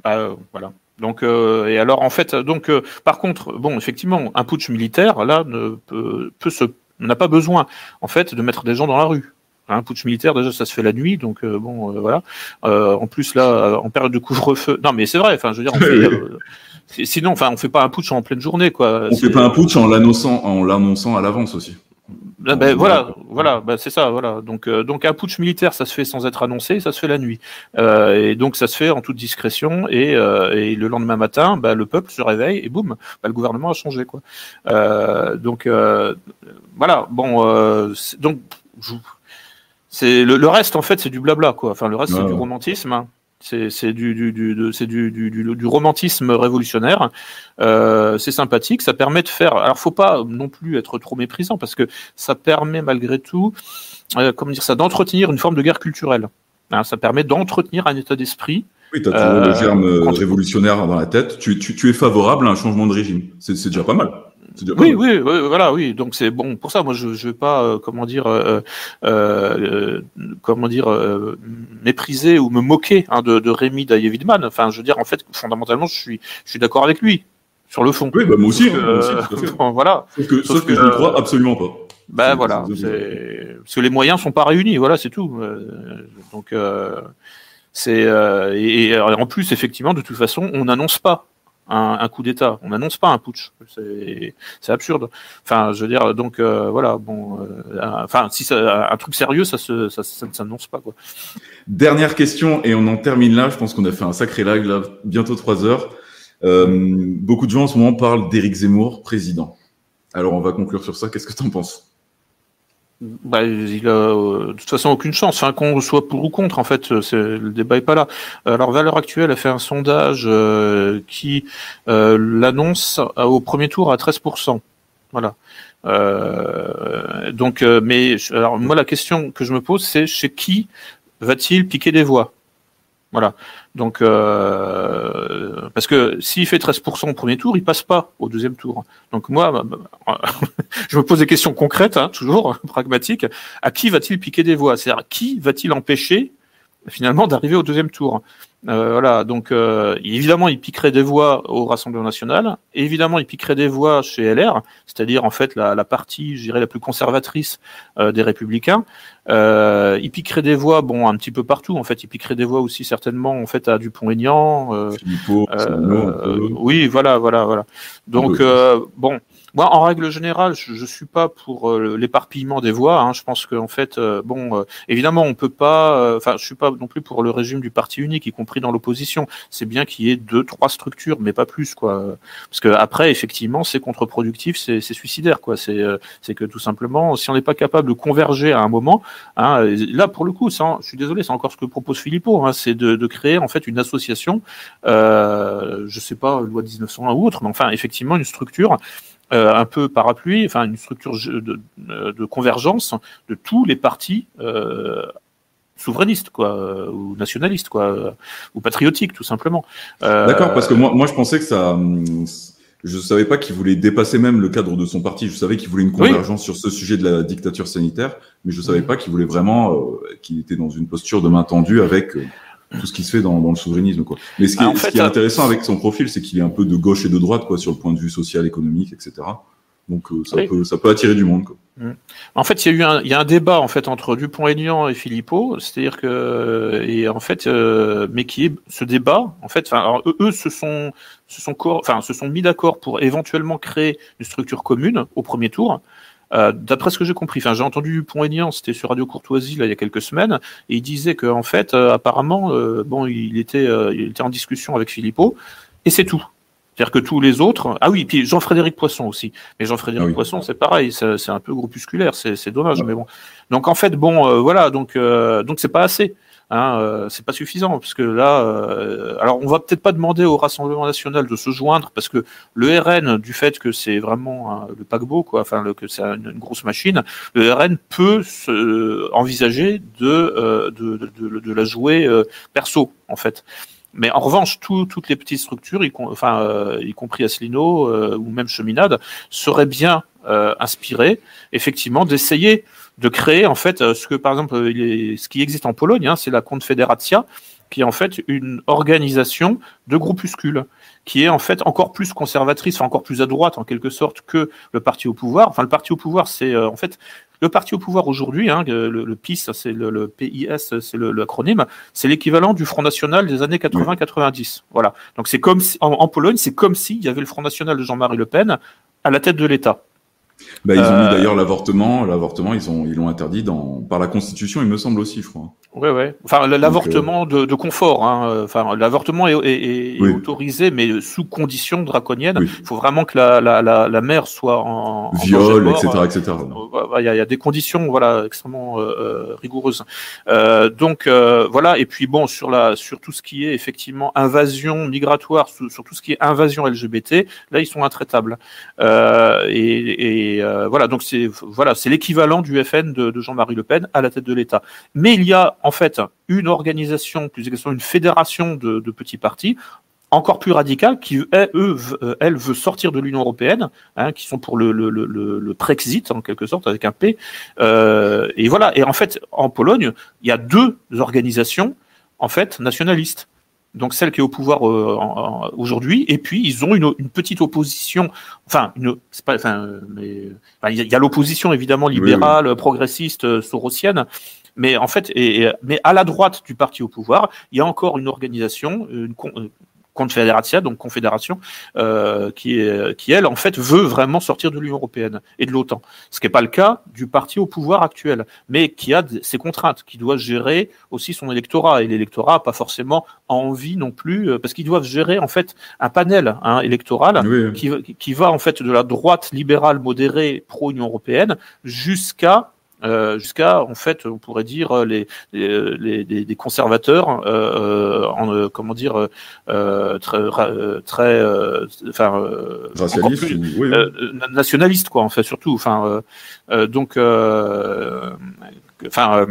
Bah, voilà. Donc et alors en fait donc par contre bon effectivement un putsch militaire là ne peut, peut se n'a pas besoin en fait de mettre des gens dans la rue. Un putsch militaire, déjà, ça se fait la nuit, donc euh, bon, euh, voilà. Euh, en plus, là, en période de couvre-feu. Non, mais c'est vrai. Enfin, je veux dire, on fait, sinon, enfin, on fait pas un putsch en pleine journée, quoi. On fait pas un putsch en l'annonçant, en l'annonçant à l'avance aussi. Ben, voilà, voilà, ben, c'est ça, voilà. Donc, donc un putsch militaire, ça se fait sans être annoncé, ça se fait la nuit, et donc ça se fait en toute discrétion, et, et le lendemain matin, ben, le peuple se réveille et boum, ben, le gouvernement a changé, quoi. donc voilà, bon, donc c'est le, reste en fait, c'est du blabla quoi. Enfin, le reste c'est du romantisme. Hein. C'est du, du, c'est du, du, romantisme révolutionnaire. Euh, c'est sympathique, ça permet de faire. Alors, faut pas non plus être trop méprisant parce que ça permet malgré tout, euh, comment dire ça, d'entretenir une forme de guerre culturelle. Hein, ça permet d'entretenir un état d'esprit. Oui, tu as toujours le euh, germe révolutionnaire dans la tête. Tu, tu, tu es favorable à un changement de régime. C'est déjà pas mal. Oui, oui, voilà, oui. Donc c'est bon pour ça. Moi, je, je vais pas, euh, comment dire, euh, euh, comment dire, mépriser ou me moquer hein, de, de Rémi Davidman. Enfin, je veux dire, en fait, fondamentalement, je suis, je suis d'accord avec lui sur le fond. Oui, bah moi aussi. voilà. Sauf que, sauf que, je ne crois absolument pas. Ben voilà, parce que les moyens sont pas réunis. Voilà, c'est tout. donc c'est et, en plus, effectivement, de toute façon, on n'annonce pas un, coup d'État. On n'annonce pas un putsch. C'est absurde. Enfin, je veux dire, donc euh, voilà, bon, euh, si ça, un truc sérieux, ça, ne s'annonce pas. Dernière question, et on en termine là. Je pense qu'on a fait un sacré live, là, bientôt trois heures. Euh, beaucoup de gens en ce moment parlent d'Éric Zemmour, président. Alors, on va conclure sur ça. Qu'est-ce que tu en penses? Bah, il a euh, de toute façon aucune chance, enfin, qu'on soit pour ou contre, en fait, le débat est pas là. Alors, Valeur Actuelle a fait un sondage euh, qui euh, l'annonce au premier tour à 13%. Voilà. donc, mais alors moi, la question que je me pose, c'est chez qui va-t-il piquer des voix? Voilà. Donc, euh, parce que s'il fait 13% au premier tour, il passe pas au deuxième tour. Donc moi, bah, bah, je me pose des questions concrètes, hein, toujours pragmatiques. À qui va-t-il piquer des voix? C'est-à-dire qui va-t-il empêcher finalement d'arriver au deuxième tour euh, voilà, donc euh, évidemment, il piquerait des voix au Rassemblement national. Évidemment, il piquerait des voix chez LR, c'est-à-dire en fait la, la partie, je dirais, la plus conservatrice euh, des Républicains. Euh, il piquerait des voix, bon, un petit peu partout. En fait, il piquerait des voix aussi certainement en fait à Dupont-Aignan. oui, voilà, voilà, voilà. Donc bon. Moi, en règle générale, je, je suis pas pour euh, l'éparpillement des voix. Hein. Je pense qu'en fait, euh, bon, euh, évidemment, on peut pas. Enfin, je suis pas non plus pour le régime du parti unique, y compris dans l'opposition. C'est bien qu'il y ait deux, trois structures, mais pas plus, quoi. Parce que après, effectivement, c'est contre-productif, c'est suicidaire, quoi. C'est c'est que tout simplement, si on n'est pas capable de converger à un moment, hein, là, pour le coup, je suis désolé, c'est encore ce que propose Philippot, hein, c'est de, de, créer en fait une association. Euh, je sais pas, loi 1901 ou autre, mais enfin, effectivement, une structure euh, un peu parapluie, enfin une structure de, de, convergence de tous les partis euh, souverainistes, quoi, euh, ou nationalistes, quoi, ou patriotiques, tout simplement. D'accord, parce que moi, moi, je pensais que ça. Je savais pas qu'il voulait dépasser même le cadre de son parti. Je savais qu'il voulait une convergence sur ce sujet de la dictature sanitaire, mais je savais pas qu'il voulait vraiment qu'il était dans une posture de main tendue avec tout ce qui se fait dans, dans le souverainisme. Quoi. Mais ce qui, est, ce qui est intéressant avec son profil, c'est qu'il est un peu de gauche et de droite quoi, sur le point de vue social, économique, etc. Donc euh, ça, peut, ça peut attirer du monde. Quoi. Mmh. En fait, il y a eu un, y a un débat en fait entre Dupont-Aignan et Philippot, c'est-à-dire que et en fait, euh, mais qui est ce débat en fait, enfin eux, eux se sont se sont enfin se sont mis d'accord pour éventuellement créer une structure commune au premier tour. Euh, d'après ce que j'ai compris, enfin j'ai entendu Pont-Aignan, c'était sur Radio Courtoisie là il y a quelques semaines, et il disait qu'en fait, euh, apparemment, euh, bon, il était, il était en discussion avec Philippot, et c'est tout. C'est-à-dire que tous les autres, ah oui, puis Jean-Frédéric Poisson aussi. Mais Jean-Frédéric ah Poisson, c'est pareil, c'est un peu groupusculaire, c'est dommage, mais bon. Donc en fait, bon, voilà, donc donc c'est pas assez. Hein, euh, c'est pas suffisant parce que là, euh, alors on va peut-être pas demander au Rassemblement national de se joindre parce que le RN, du fait que c'est vraiment le paquebot, quoi, enfin que c'est une, grosse machine, le RN peut se, envisager de, euh, de, de, de, la jouer perso en fait. Mais en revanche, toutes les petites structures, y, enfin, y compris Asselineau ou même Cheminade, seraient bien inspirées, effectivement, d'essayer de créer en fait ce que par exemple ce qui existe en Pologne, hein, c'est la Confederacja, qui est en fait une organisation de groupuscules, qui est en fait encore plus conservatrice, encore plus à droite en quelque sorte que le parti au pouvoir. Enfin, le parti au pouvoir, c'est euh, en fait le parti au pouvoir aujourd'hui, hein, le, PIS, c'est le, PIS, c'est l'acronyme, c'est l'équivalent du Front National des années 80-90. Voilà. Donc c'est comme si, en Pologne, c'est comme s'il y avait le Front National de Jean-Marie Le Pen à la tête de l'État. Bah, ils ont mis euh, d'ailleurs l'avortement. L'avortement, ils ont ils l'ont interdit dans par la Constitution, il me semble aussi, je crois. Ouais, ouais. Enfin, l'avortement euh, de, de, confort. Hein. Enfin, l'avortement est, est, est autorisé, mais sous conditions draconiennes. Il faut vraiment que la, la, la, la mère soit en viol, etc., etc. Il y, a, il y a des conditions, voilà, extrêmement euh, rigoureuses. Euh, donc voilà. Et puis bon, sur la sur tout ce qui est effectivement invasion migratoire, sur, sur tout ce qui est invasion LGBT, là, ils sont intraitables. et, et et euh, voilà, donc c'est l'équivalent du FN de, Jean-Marie Le Pen à la tête de l'État. Mais il y a en fait une organisation, plus exactement une fédération de, petits partis encore plus radicale qui, eux, euh, elle veut sortir de l'Union européenne, hein, qui sont pour le, Brexit en quelque sorte avec un P. Euh, et voilà. Et en fait, en Pologne, il y a deux organisations en fait nationalistes donc celle qui est au pouvoir euh, aujourd'hui, et puis ils ont une, une petite opposition, enfin, une, c'est pas, enfin, mais il y a, l'opposition évidemment libérale, progressiste, euh, sorosienne, mais en fait, et, mais à la droite du parti au pouvoir, il y a encore une organisation, une, Confederatia, donc confédération, euh, qui, est, qui elle en fait veut vraiment sortir de l'Union européenne et de l'OTAN. Ce qui n'est pas le cas du parti au pouvoir actuel, mais qui a ses contraintes, qui doit gérer aussi son électorat et l'électorat n'a pas forcément envie non plus, euh, parce qu'ils doivent gérer en fait un panel hein, électoral Qui, qui va en fait de la droite libérale modérée pro Union européenne jusqu'à euh, jusqu'à en fait on pourrait dire euh, les les, les, des conservateurs euh, en comment dire très très enfin oui, nationalistes quoi en fait surtout enfin donc enfin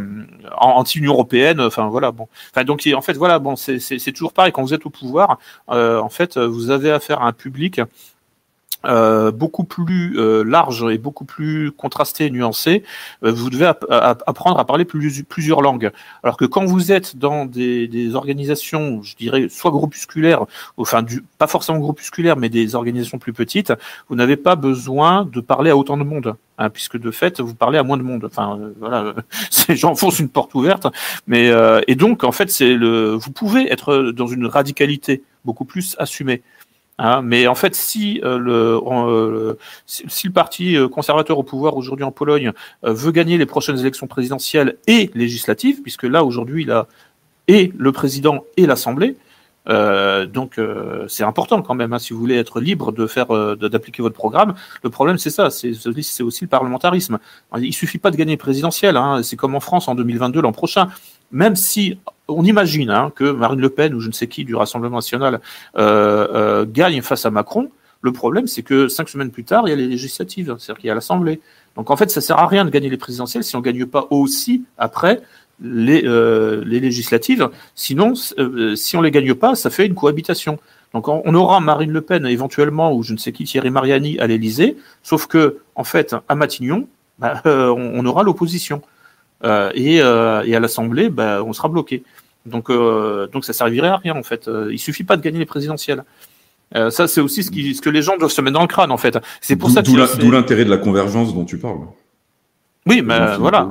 anti-Union européenne, enfin voilà bon, enfin donc en fait voilà bon c'est c'est toujours pareil. Quand vous êtes au pouvoir, en fait vous avez affaire à un public euh, beaucoup plus euh, large et beaucoup plus contrasté et nuancé, euh, vous devez apprendre à parler plusieurs langues. Alors que quand vous êtes dans des, des organisations, je dirais, soit groupusculaires, enfin du, pas forcément groupusculaires, mais des organisations plus petites, vous n'avez pas besoin de parler à autant de monde. Hein, puisque de fait vous parlez à moins de monde. Enfin voilà, j'enfonce une porte ouverte, mais et donc en fait c'est le, vous pouvez être dans une radicalité beaucoup plus assumée. Hein, mais en fait, si, euh, le, euh, si, le parti euh, conservateur au pouvoir aujourd'hui en Pologne veut gagner les prochaines élections présidentielles et législatives, puisque là aujourd'hui il a et le président et l'Assemblée, donc c'est important quand même. Hein, si vous voulez être libre de faire, d'appliquer votre programme, le problème c'est ça, c'est aussi le parlementarisme. Il suffit pas de gagner présidentiel. Hein, c'est comme en France en 2022 l'an prochain. Même si on imagine hein, que Marine Le Pen ou je ne sais qui du Rassemblement national euh, euh, gagne face à Macron. Le problème, c'est que cinq semaines plus tard, il y a les législatives, c'est-à-dire qu'il y a l'Assemblée. Donc en fait, ça sert à rien de gagner les présidentielles si on gagne pas aussi après les, euh, législatives. Sinon, si on les gagne pas, ça fait une cohabitation. Donc on aura Marine Le Pen éventuellement ou je ne sais qui Thierry Mariani à l'Élysée, sauf que en fait à Matignon, bah, on aura l'opposition. Euh, et, euh, et, à l'Assemblée, bah, on sera bloqué. Donc, euh, donc ça servirait à rien en fait. Il suffit pas de gagner les présidentielles. Euh, ça, c'est aussi ce, qui, ce, que les gens doivent se mettre dans le crâne, en fait. C'est pour ça D'où l'intérêt de la convergence dont tu parles. Oui, mais voilà.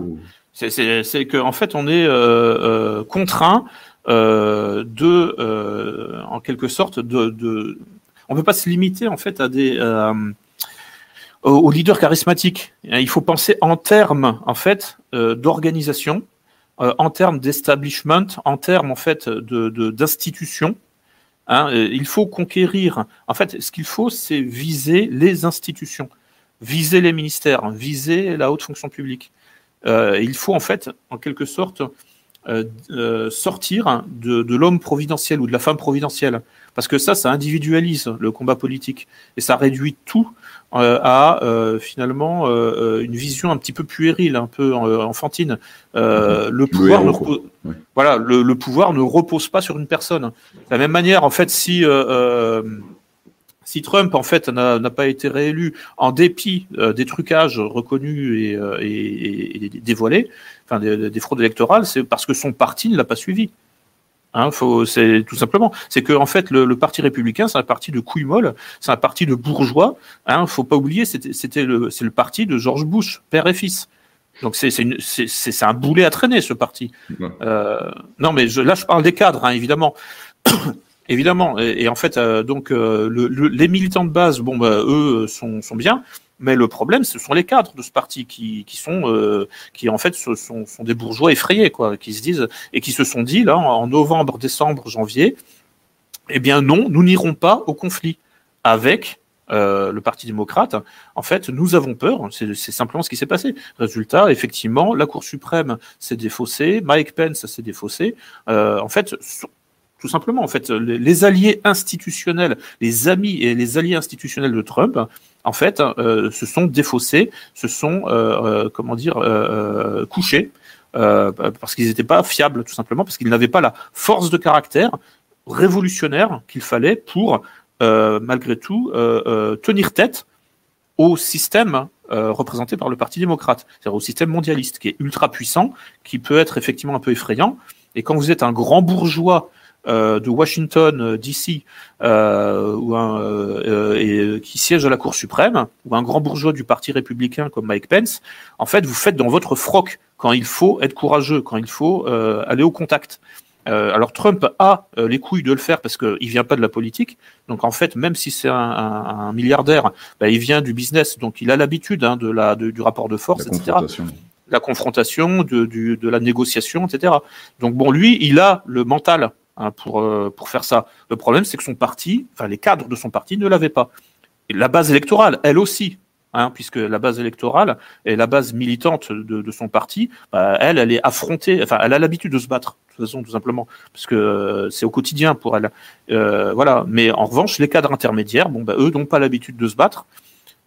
C'est qu'en en fait, on est euh, contraint euh, de, en quelque sorte, de, de, on peut pas se limiter en fait à des aux leaders charismatiques. Il faut penser en termes, en fait, euh, d'organisation, euh, en termes d'establishment, en termes, en fait, de d'institutions. Hein, il faut conquérir. En fait, ce qu'il faut, c'est viser les institutions, viser les ministères, viser la haute fonction publique. Euh, il faut en fait, en quelque sorte, sortir de, de l'homme providentiel ou de la femme providentielle. Parce que ça, ça individualise le combat politique et ça réduit tout euh, à euh, finalement euh, une vision un petit peu puérile, un peu enfantine. Mhm. le pouvoir, ne voilà, le, pouvoir ne repose pas sur une personne. De la même manière, en fait, si si Trump en fait n'a pas été réélu en dépit des trucages reconnus et, et, et dévoilés, enfin des, des fraudes électorales, c'est parce que son parti ne l'a pas suivi. Hein, c'est tout simplement, c'est que en fait le, parti républicain, c'est un parti de couilles molles, c'est un parti de bourgeois. Hein, faut pas oublier, c'était, le, c'est le parti de George Bush, père et fils. Donc c'est, un boulet à traîner ce parti. Euh, non, mais je, là je parle des cadres, hein, évidemment. évidemment, et, en fait, euh, donc euh, le, les militants de base, bon, bah, eux sont, sont bien, mais le problème, ce sont les cadres de ce parti qui, sont, euh, qui en fait sont, sont, des bourgeois effrayés, quoi, qui se disent et qui se sont dit là en novembre, décembre, janvier, eh bien non, nous n'irons pas au conflit avec euh, le Parti démocrate. En fait, nous avons peur. C'est simplement ce qui s'est passé. Résultat, effectivement, la Cour suprême s'est défaussée, Mike Pence s'est défaussé. Euh, en fait, tout simplement, en fait, les, alliés institutionnels, les amis et les alliés institutionnels de Trump, en fait, euh, se sont défaussés, se sont, euh, euh, comment dire, couchés, parce qu'ils n'étaient pas fiables, tout simplement, parce qu'ils n'avaient pas la force de caractère révolutionnaire qu'il fallait pour, malgré tout, tenir tête au système représenté par le Parti démocrate, c'est-à-dire au système mondialiste, qui est ultra puissant, qui peut être effectivement un peu effrayant. Et quand vous êtes un grand bourgeois euh, de Washington euh, DC euh, ou un, et, qui siège à la Cour suprême, ou un grand bourgeois du Parti républicain comme Mike Pence, en fait, vous faites dans votre froc quand il faut être courageux, quand il faut aller au contact. alors Trump a les couilles de le faire parce qu'il vient pas de la politique. Donc en fait, même si c'est un, milliardaire, bah, il vient du business, donc il a l'habitude hein, de la du rapport de force, etc. La confrontation, de, du, de la négociation, etc. Donc bon, lui, il a le mental Hein, pour, euh, pour faire ça. Le problème, c'est que son parti, enfin les cadres de son parti ne l'avaient pas. La base électorale, elle aussi, hein, puisque la base électorale et la base militante de, de son parti, bah, elle, elle est affrontée, enfin, elle a l'habitude de se battre, de toute façon, tout simplement, parce que euh, c'est au quotidien pour elle. Euh, voilà. Mais en revanche, les cadres intermédiaires, bon, bah, eux n'ont pas l'habitude de se battre.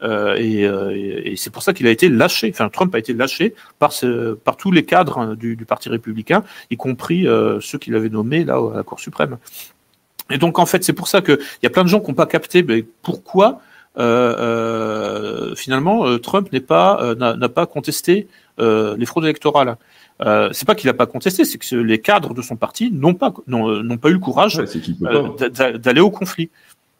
Euh, euh, et, et c'est pour ça qu'il a été lâché. Enfin, Trump a été lâché par, ce, par tous les cadres du, du Parti républicain, y compris euh, ceux qu'il avait nommés là à la Cour suprême. Et donc, en fait, c'est pour ça qu'il y a plein de gens qui n'ont pas capté mais pourquoi euh, finalement Trump n'est pas n'a pas contesté les fraudes électorales. Euh, c'est pas qu'il n'a pas contesté, c'est que les cadres de son parti n'ont pas n'ont pas eu le courage d'aller au conflit.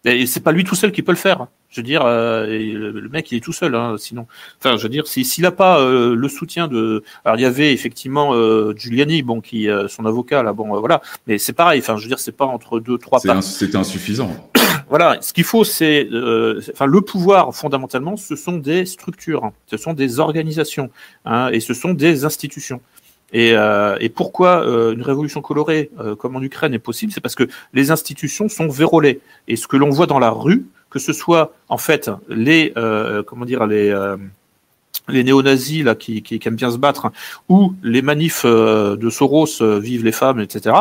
Et c'est pas lui tout seul qui peut le faire. Je veux dire, euh, le, mec, il est tout seul. Hein, sinon, enfin, je veux dire, s'il n'a pas euh, le soutien de, alors il y avait effectivement euh, Giuliani, bon, qui son avocat là, bon, voilà. Mais c'est pareil. Enfin, je veux dire, c'est pas entre deux, trois. C'était insuffisant. voilà. Ce qu'il faut, c'est, enfin, le pouvoir fondamentalement, ce sont des structures, hein. ce sont des organisations, hein, et ce sont des institutions. Et, euh, et, pourquoi euh, une révolution colorée euh, comme en Ukraine est possible C'est parce que les institutions sont vérolées. Et ce que l'on voit dans la rue, que ce soit en fait les comment dire les les néo-nazis là qui, qui, aiment bien se battre, ou les manifs de Soros, vive les femmes, etc.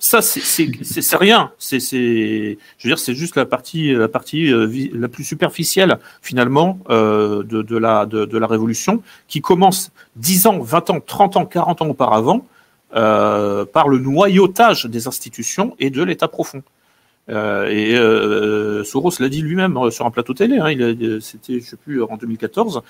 Ça, c'est rien. C'est, je veux dire, c'est juste la partie, la partie euh, la plus superficielle finalement euh, de, de, la de, la révolution, qui commence 10 ans, 20 ans, 30 ans, 40 ans auparavant euh, par le noyautage des institutions et de l'État profond. Et Soros l'a dit lui-même sur un plateau télé. Hein, c'était, je sais plus, en 2014.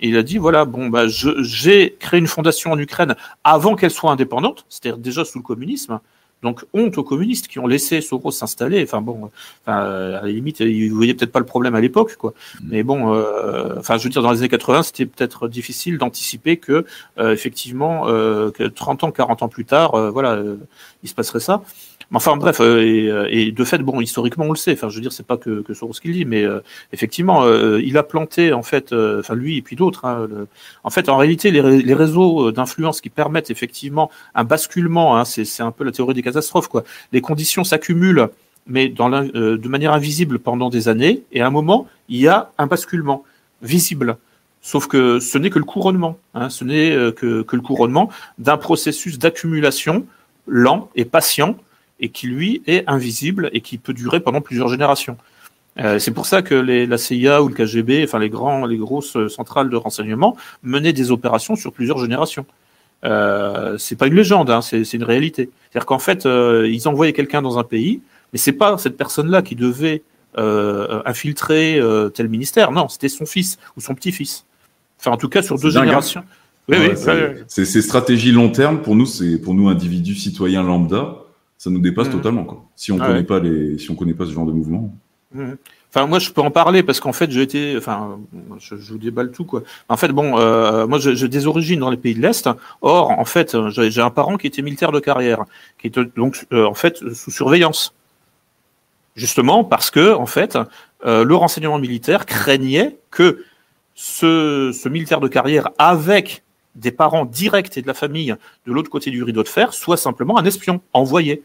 Et il a dit voilà, bon, bah, j'ai créé une fondation en Ukraine avant qu'elle soit indépendante, c'est-à-dire déjà sous le communisme. Donc honte aux communistes qui ont laissé Soros s'installer. Enfin bon, enfin, à la limite, ils voyaient peut-être pas le problème à l'époque, quoi. Mm. Mais bon, euh, enfin, je veux dire, dans les années 80, c'était peut-être difficile d'anticiper que euh, effectivement, euh, que 30 ans, 40 ans plus tard, voilà, il se passerait ça. Enfin bref, euh, euh, et, de fait, bon, historiquement on le sait. Enfin, je veux dire, c'est pas que, que Soros qui le dit, mais euh, effectivement, il a planté en fait, enfin lui et puis d'autres. Hein, en fait, en réalité, les, réseaux d'influence qui permettent effectivement un basculement, hein, c'est un peu la théorie des catastrophes, quoi. Les conditions s'accumulent, mais de manière invisible pendant des années, et à un moment, il y a un basculement visible Sauf que ce n'est que le couronnement. Hein, ce n'est que, le couronnement d'un processus d'accumulation lent et patient et qui lui est invisible et qui peut durer pendant plusieurs générations. Euh, c'est pour ça que les, la CIA ou le KGB, enfin les grands, les grosses centrales de renseignement menaient des opérations sur plusieurs générations. Euh, c'est pas une légende, hein, c'est une réalité. C'est-à-dire qu'en fait, euh, ils envoyaient quelqu'un dans un pays, mais c'est pas cette personne-là qui devait euh, infiltrer euh, tel ministère. Non, c'était son fils ou son petit-fils. Enfin, en tout cas, sur deux hein. générations. Oui, oui. C'est ces stratégies long terme pour nous, c'est pour nous individus citoyens lambda, ça nous dépasse mmh. totalement. Quoi. Si on ne connaît pas les, si on connaît pas ce genre de mouvement. Mmh. Enfin, moi, je peux en parler parce qu'en fait, j'ai été, enfin, je, je, vous déballe tout quoi. En fait, bon, euh, moi, j'ai des origines dans les pays de l'Est. Or, en fait, j'ai un parent qui était militaire de carrière, qui était donc, euh, en fait, sous surveillance, justement parce que, en fait, euh, le renseignement militaire craignait que ce, ce militaire de carrière, avec des parents directs et de la famille de l'autre côté du rideau de fer, soit simplement un espion envoyé.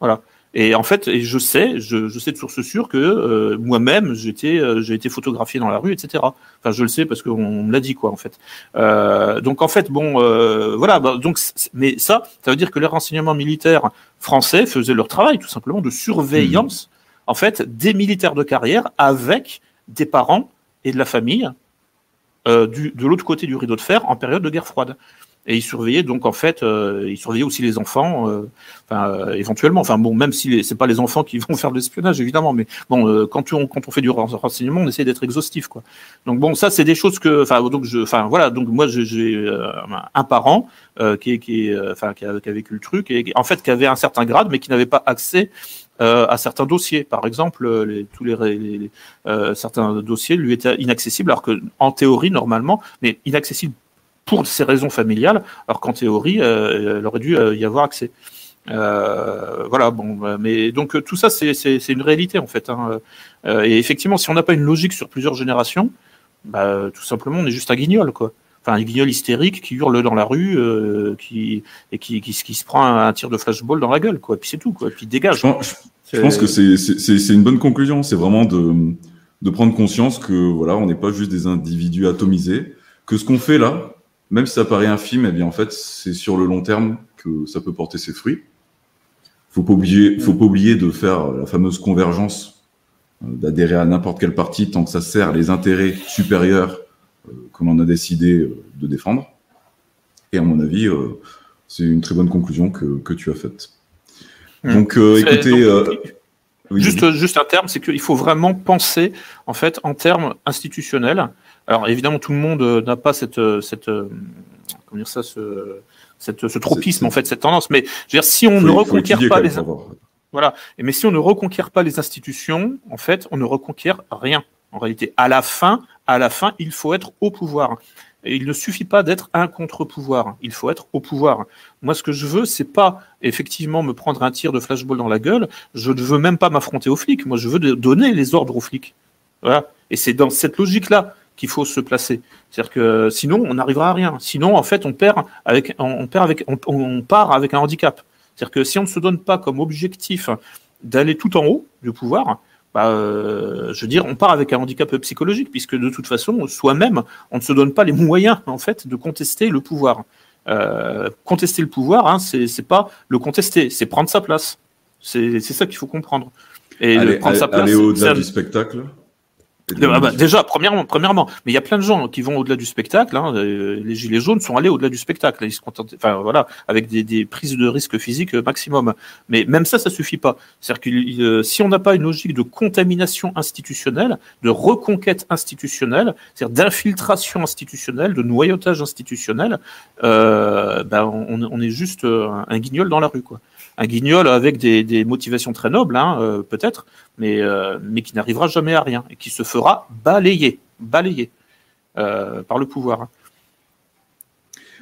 Voilà. Et en fait, et je sais, je, je sais de source sûre que euh, moi-même, j'étais, euh, j'ai été photographié dans la rue, etc. Enfin, je le sais parce qu'on me l'a dit, quoi, en fait. Euh, donc, en fait, bon, euh, voilà. Bah, donc, mais ça, ça veut dire que les renseignements militaires français faisaient leur travail, tout simplement, de surveillance, mmh. en fait, des militaires de carrière avec des parents et de la famille du, de l'autre côté du rideau de fer en période de guerre froide et il surveillait donc en fait, euh, il surveillait aussi les enfants, euh, enfin euh, éventuellement, enfin bon, même si c'est pas les enfants qui vont faire de l'espionnage évidemment, mais bon, euh, quand on quand on fait du renseignement, on essaie d'être exhaustif quoi. Donc bon, ça c'est des choses que, enfin donc je, enfin voilà, donc moi j'ai un parent qui qui enfin qui a, qui a vécu le truc et en fait qui avait un certain grade mais qui n'avait pas accès euh, à certains dossiers. Par exemple, les, tous les, les euh, certains dossiers lui étaient inaccessibles, alors que en théorie normalement, mais inaccessibles pour ces raisons familiales, alors qu'en théorie, euh, elle aurait dû euh, y avoir accès. Euh, voilà, bon, mais donc tout ça, c'est une réalité en fait. Hein. et effectivement, si on n'a pas une logique sur plusieurs générations, bah, tout simplement, on est juste un guignol, quoi. Enfin, un guignol hystérique qui hurle dans la rue, qui et qui, qui, se prend un tir de flashball dans la gueule, quoi. Puis c'est tout, quoi. Puis dégage. Je pense, je pense que c'est une bonne conclusion. C'est vraiment de, de prendre conscience que voilà, on n'est pas juste des individus atomisés, que ce qu'on fait là, même si ça paraît infime, eh bien en fait, c'est sur le long terme que ça peut porter ses fruits. Faut pas oublier, faut pas oublier de faire la fameuse convergence, euh, d'adhérer à n'importe quel parti tant que ça sert les intérêts supérieurs euh, que l'on a décidé euh, de défendre. Et à mon avis, c'est une très bonne conclusion que, que tu as faite. Mmh. Donc, écoutez. juste, juste un terme, c'est qu'il faut vraiment penser en fait en termes institutionnels. Alors évidemment, tout le monde euh, n'a pas cette, euh, cette, euh, comment dire ça, ce, cette, ce tropisme en fait, cette tendance. Mais je veux dire, si on ne reconquiert pas les, voilà, mais si on ne reconquiert pas les institutions, en fait, on ne reconquiert rien. En réalité, à la fin, à la fin, il faut être au pouvoir. Et il ne suffit pas d'être un contre-pouvoir. Il faut être au pouvoir. Moi, ce que je veux, c'est pas effectivement me prendre un tir de flashball dans la gueule. Je ne veux même pas m'affronter aux flics. Moi, je veux donner les ordres aux flics. Voilà. Et c'est dans cette logique-là qu'il faut se placer. C'est-à-dire que sinon, on n'arrivera à rien. Sinon, en fait, on perd avec, on perd avec, on, part avec un handicap. C'est-à-dire que si on ne se donne pas comme objectif d'aller tout en haut du pouvoir, bah, euh, je veux dire, on part avec un handicap psychologique, puisque de toute façon, soi-même, on ne se donne pas les moyens, en fait, de contester le pouvoir. Euh, contester le pouvoir, hein, c'est pas le contester, c'est prendre sa place. C'est ça qu'il faut comprendre. Et prendre sa place. Aller au-delà du spectacle. Ah bah, déjà, premièrement, premièrement, mais il y a plein de gens qui vont au-delà du spectacle. Hein, euh, les gilets jaunes sont allés au-delà du spectacle. Ils se contentent, enfin voilà, avec des, des, prises de risque physique maximum. Mais même ça, ça suffit pas. C'est-à-dire que euh, si on n'a pas une logique de contamination institutionnelle, de reconquête institutionnelle, c'est-à-dire d'infiltration institutionnelle, de noyautage institutionnel, euh, ben on, on, est juste un, un guignol dans la rue, quoi un guignol avec des, des motivations très nobles, hein, euh, peut-être, mais, euh, mais qui n'arrivera jamais à rien et qui se fera balayer, balayer euh, par le pouvoir.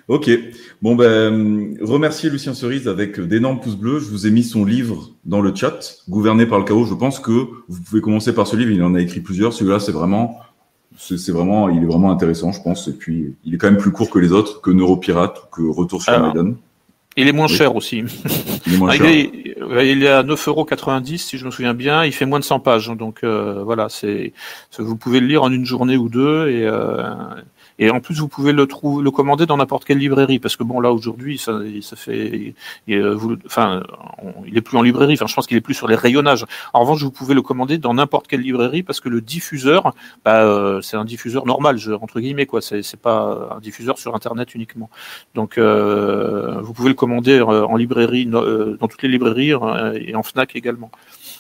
Ok. Bon, ben, remercier Lucien Cerise avec d'énormes pouces bleus. Je vous ai mis son livre dans le chat, Gouverné par le chaos. Je pense que vous pouvez commencer par ce livre. Il en a écrit plusieurs. Celui-là, c'est vraiment, c'est vraiment, il est vraiment intéressant, je pense. Et puis, il est quand même plus court que les autres, que Neuropirate ou que Retour sur Maiden. Il est moins cher aussi. Il est, moins ah, cher. Il, est, à 9,90€ si je me souviens bien. Il fait moins de 100 pages. Donc euh, voilà, c'est vous pouvez le lire en une journée ou deux et, euh, Et en plus, vous pouvez le commander dans n'importe quelle librairie, parce que bon, là aujourd'hui, ça, fait, vous, enfin, il est plus en librairie. Enfin, je pense qu'il est plus sur les rayonnages. En revanche, vous pouvez le commander dans n'importe quelle librairie, parce que le diffuseur, bah, euh, c'est un diffuseur normal, je, entre guillemets, quoi. C'est, pas un diffuseur sur Internet uniquement. Donc, euh, vous pouvez le commander en librairie, dans toutes les librairies et en Fnac également.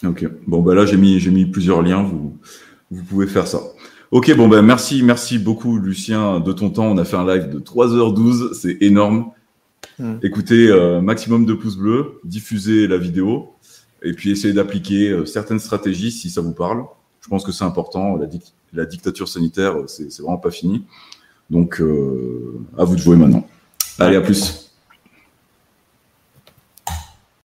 Ok. Bon, bah là, j'ai mis, plusieurs liens. Vous pouvez faire ça. Ok, bon, ben merci, merci beaucoup, Lucien, de ton temps. On a fait un live de 3h12. C'est énorme. Hmm. Écoutez, euh, maximum de pouces bleus, diffusez la vidéo et puis essayez d'appliquer euh, certaines stratégies si ça vous parle. Je pense que c'est important. La, la, dictature sanitaire, c'est vraiment pas fini. Donc, euh, à vous de jouer maintenant. Allez, à plus.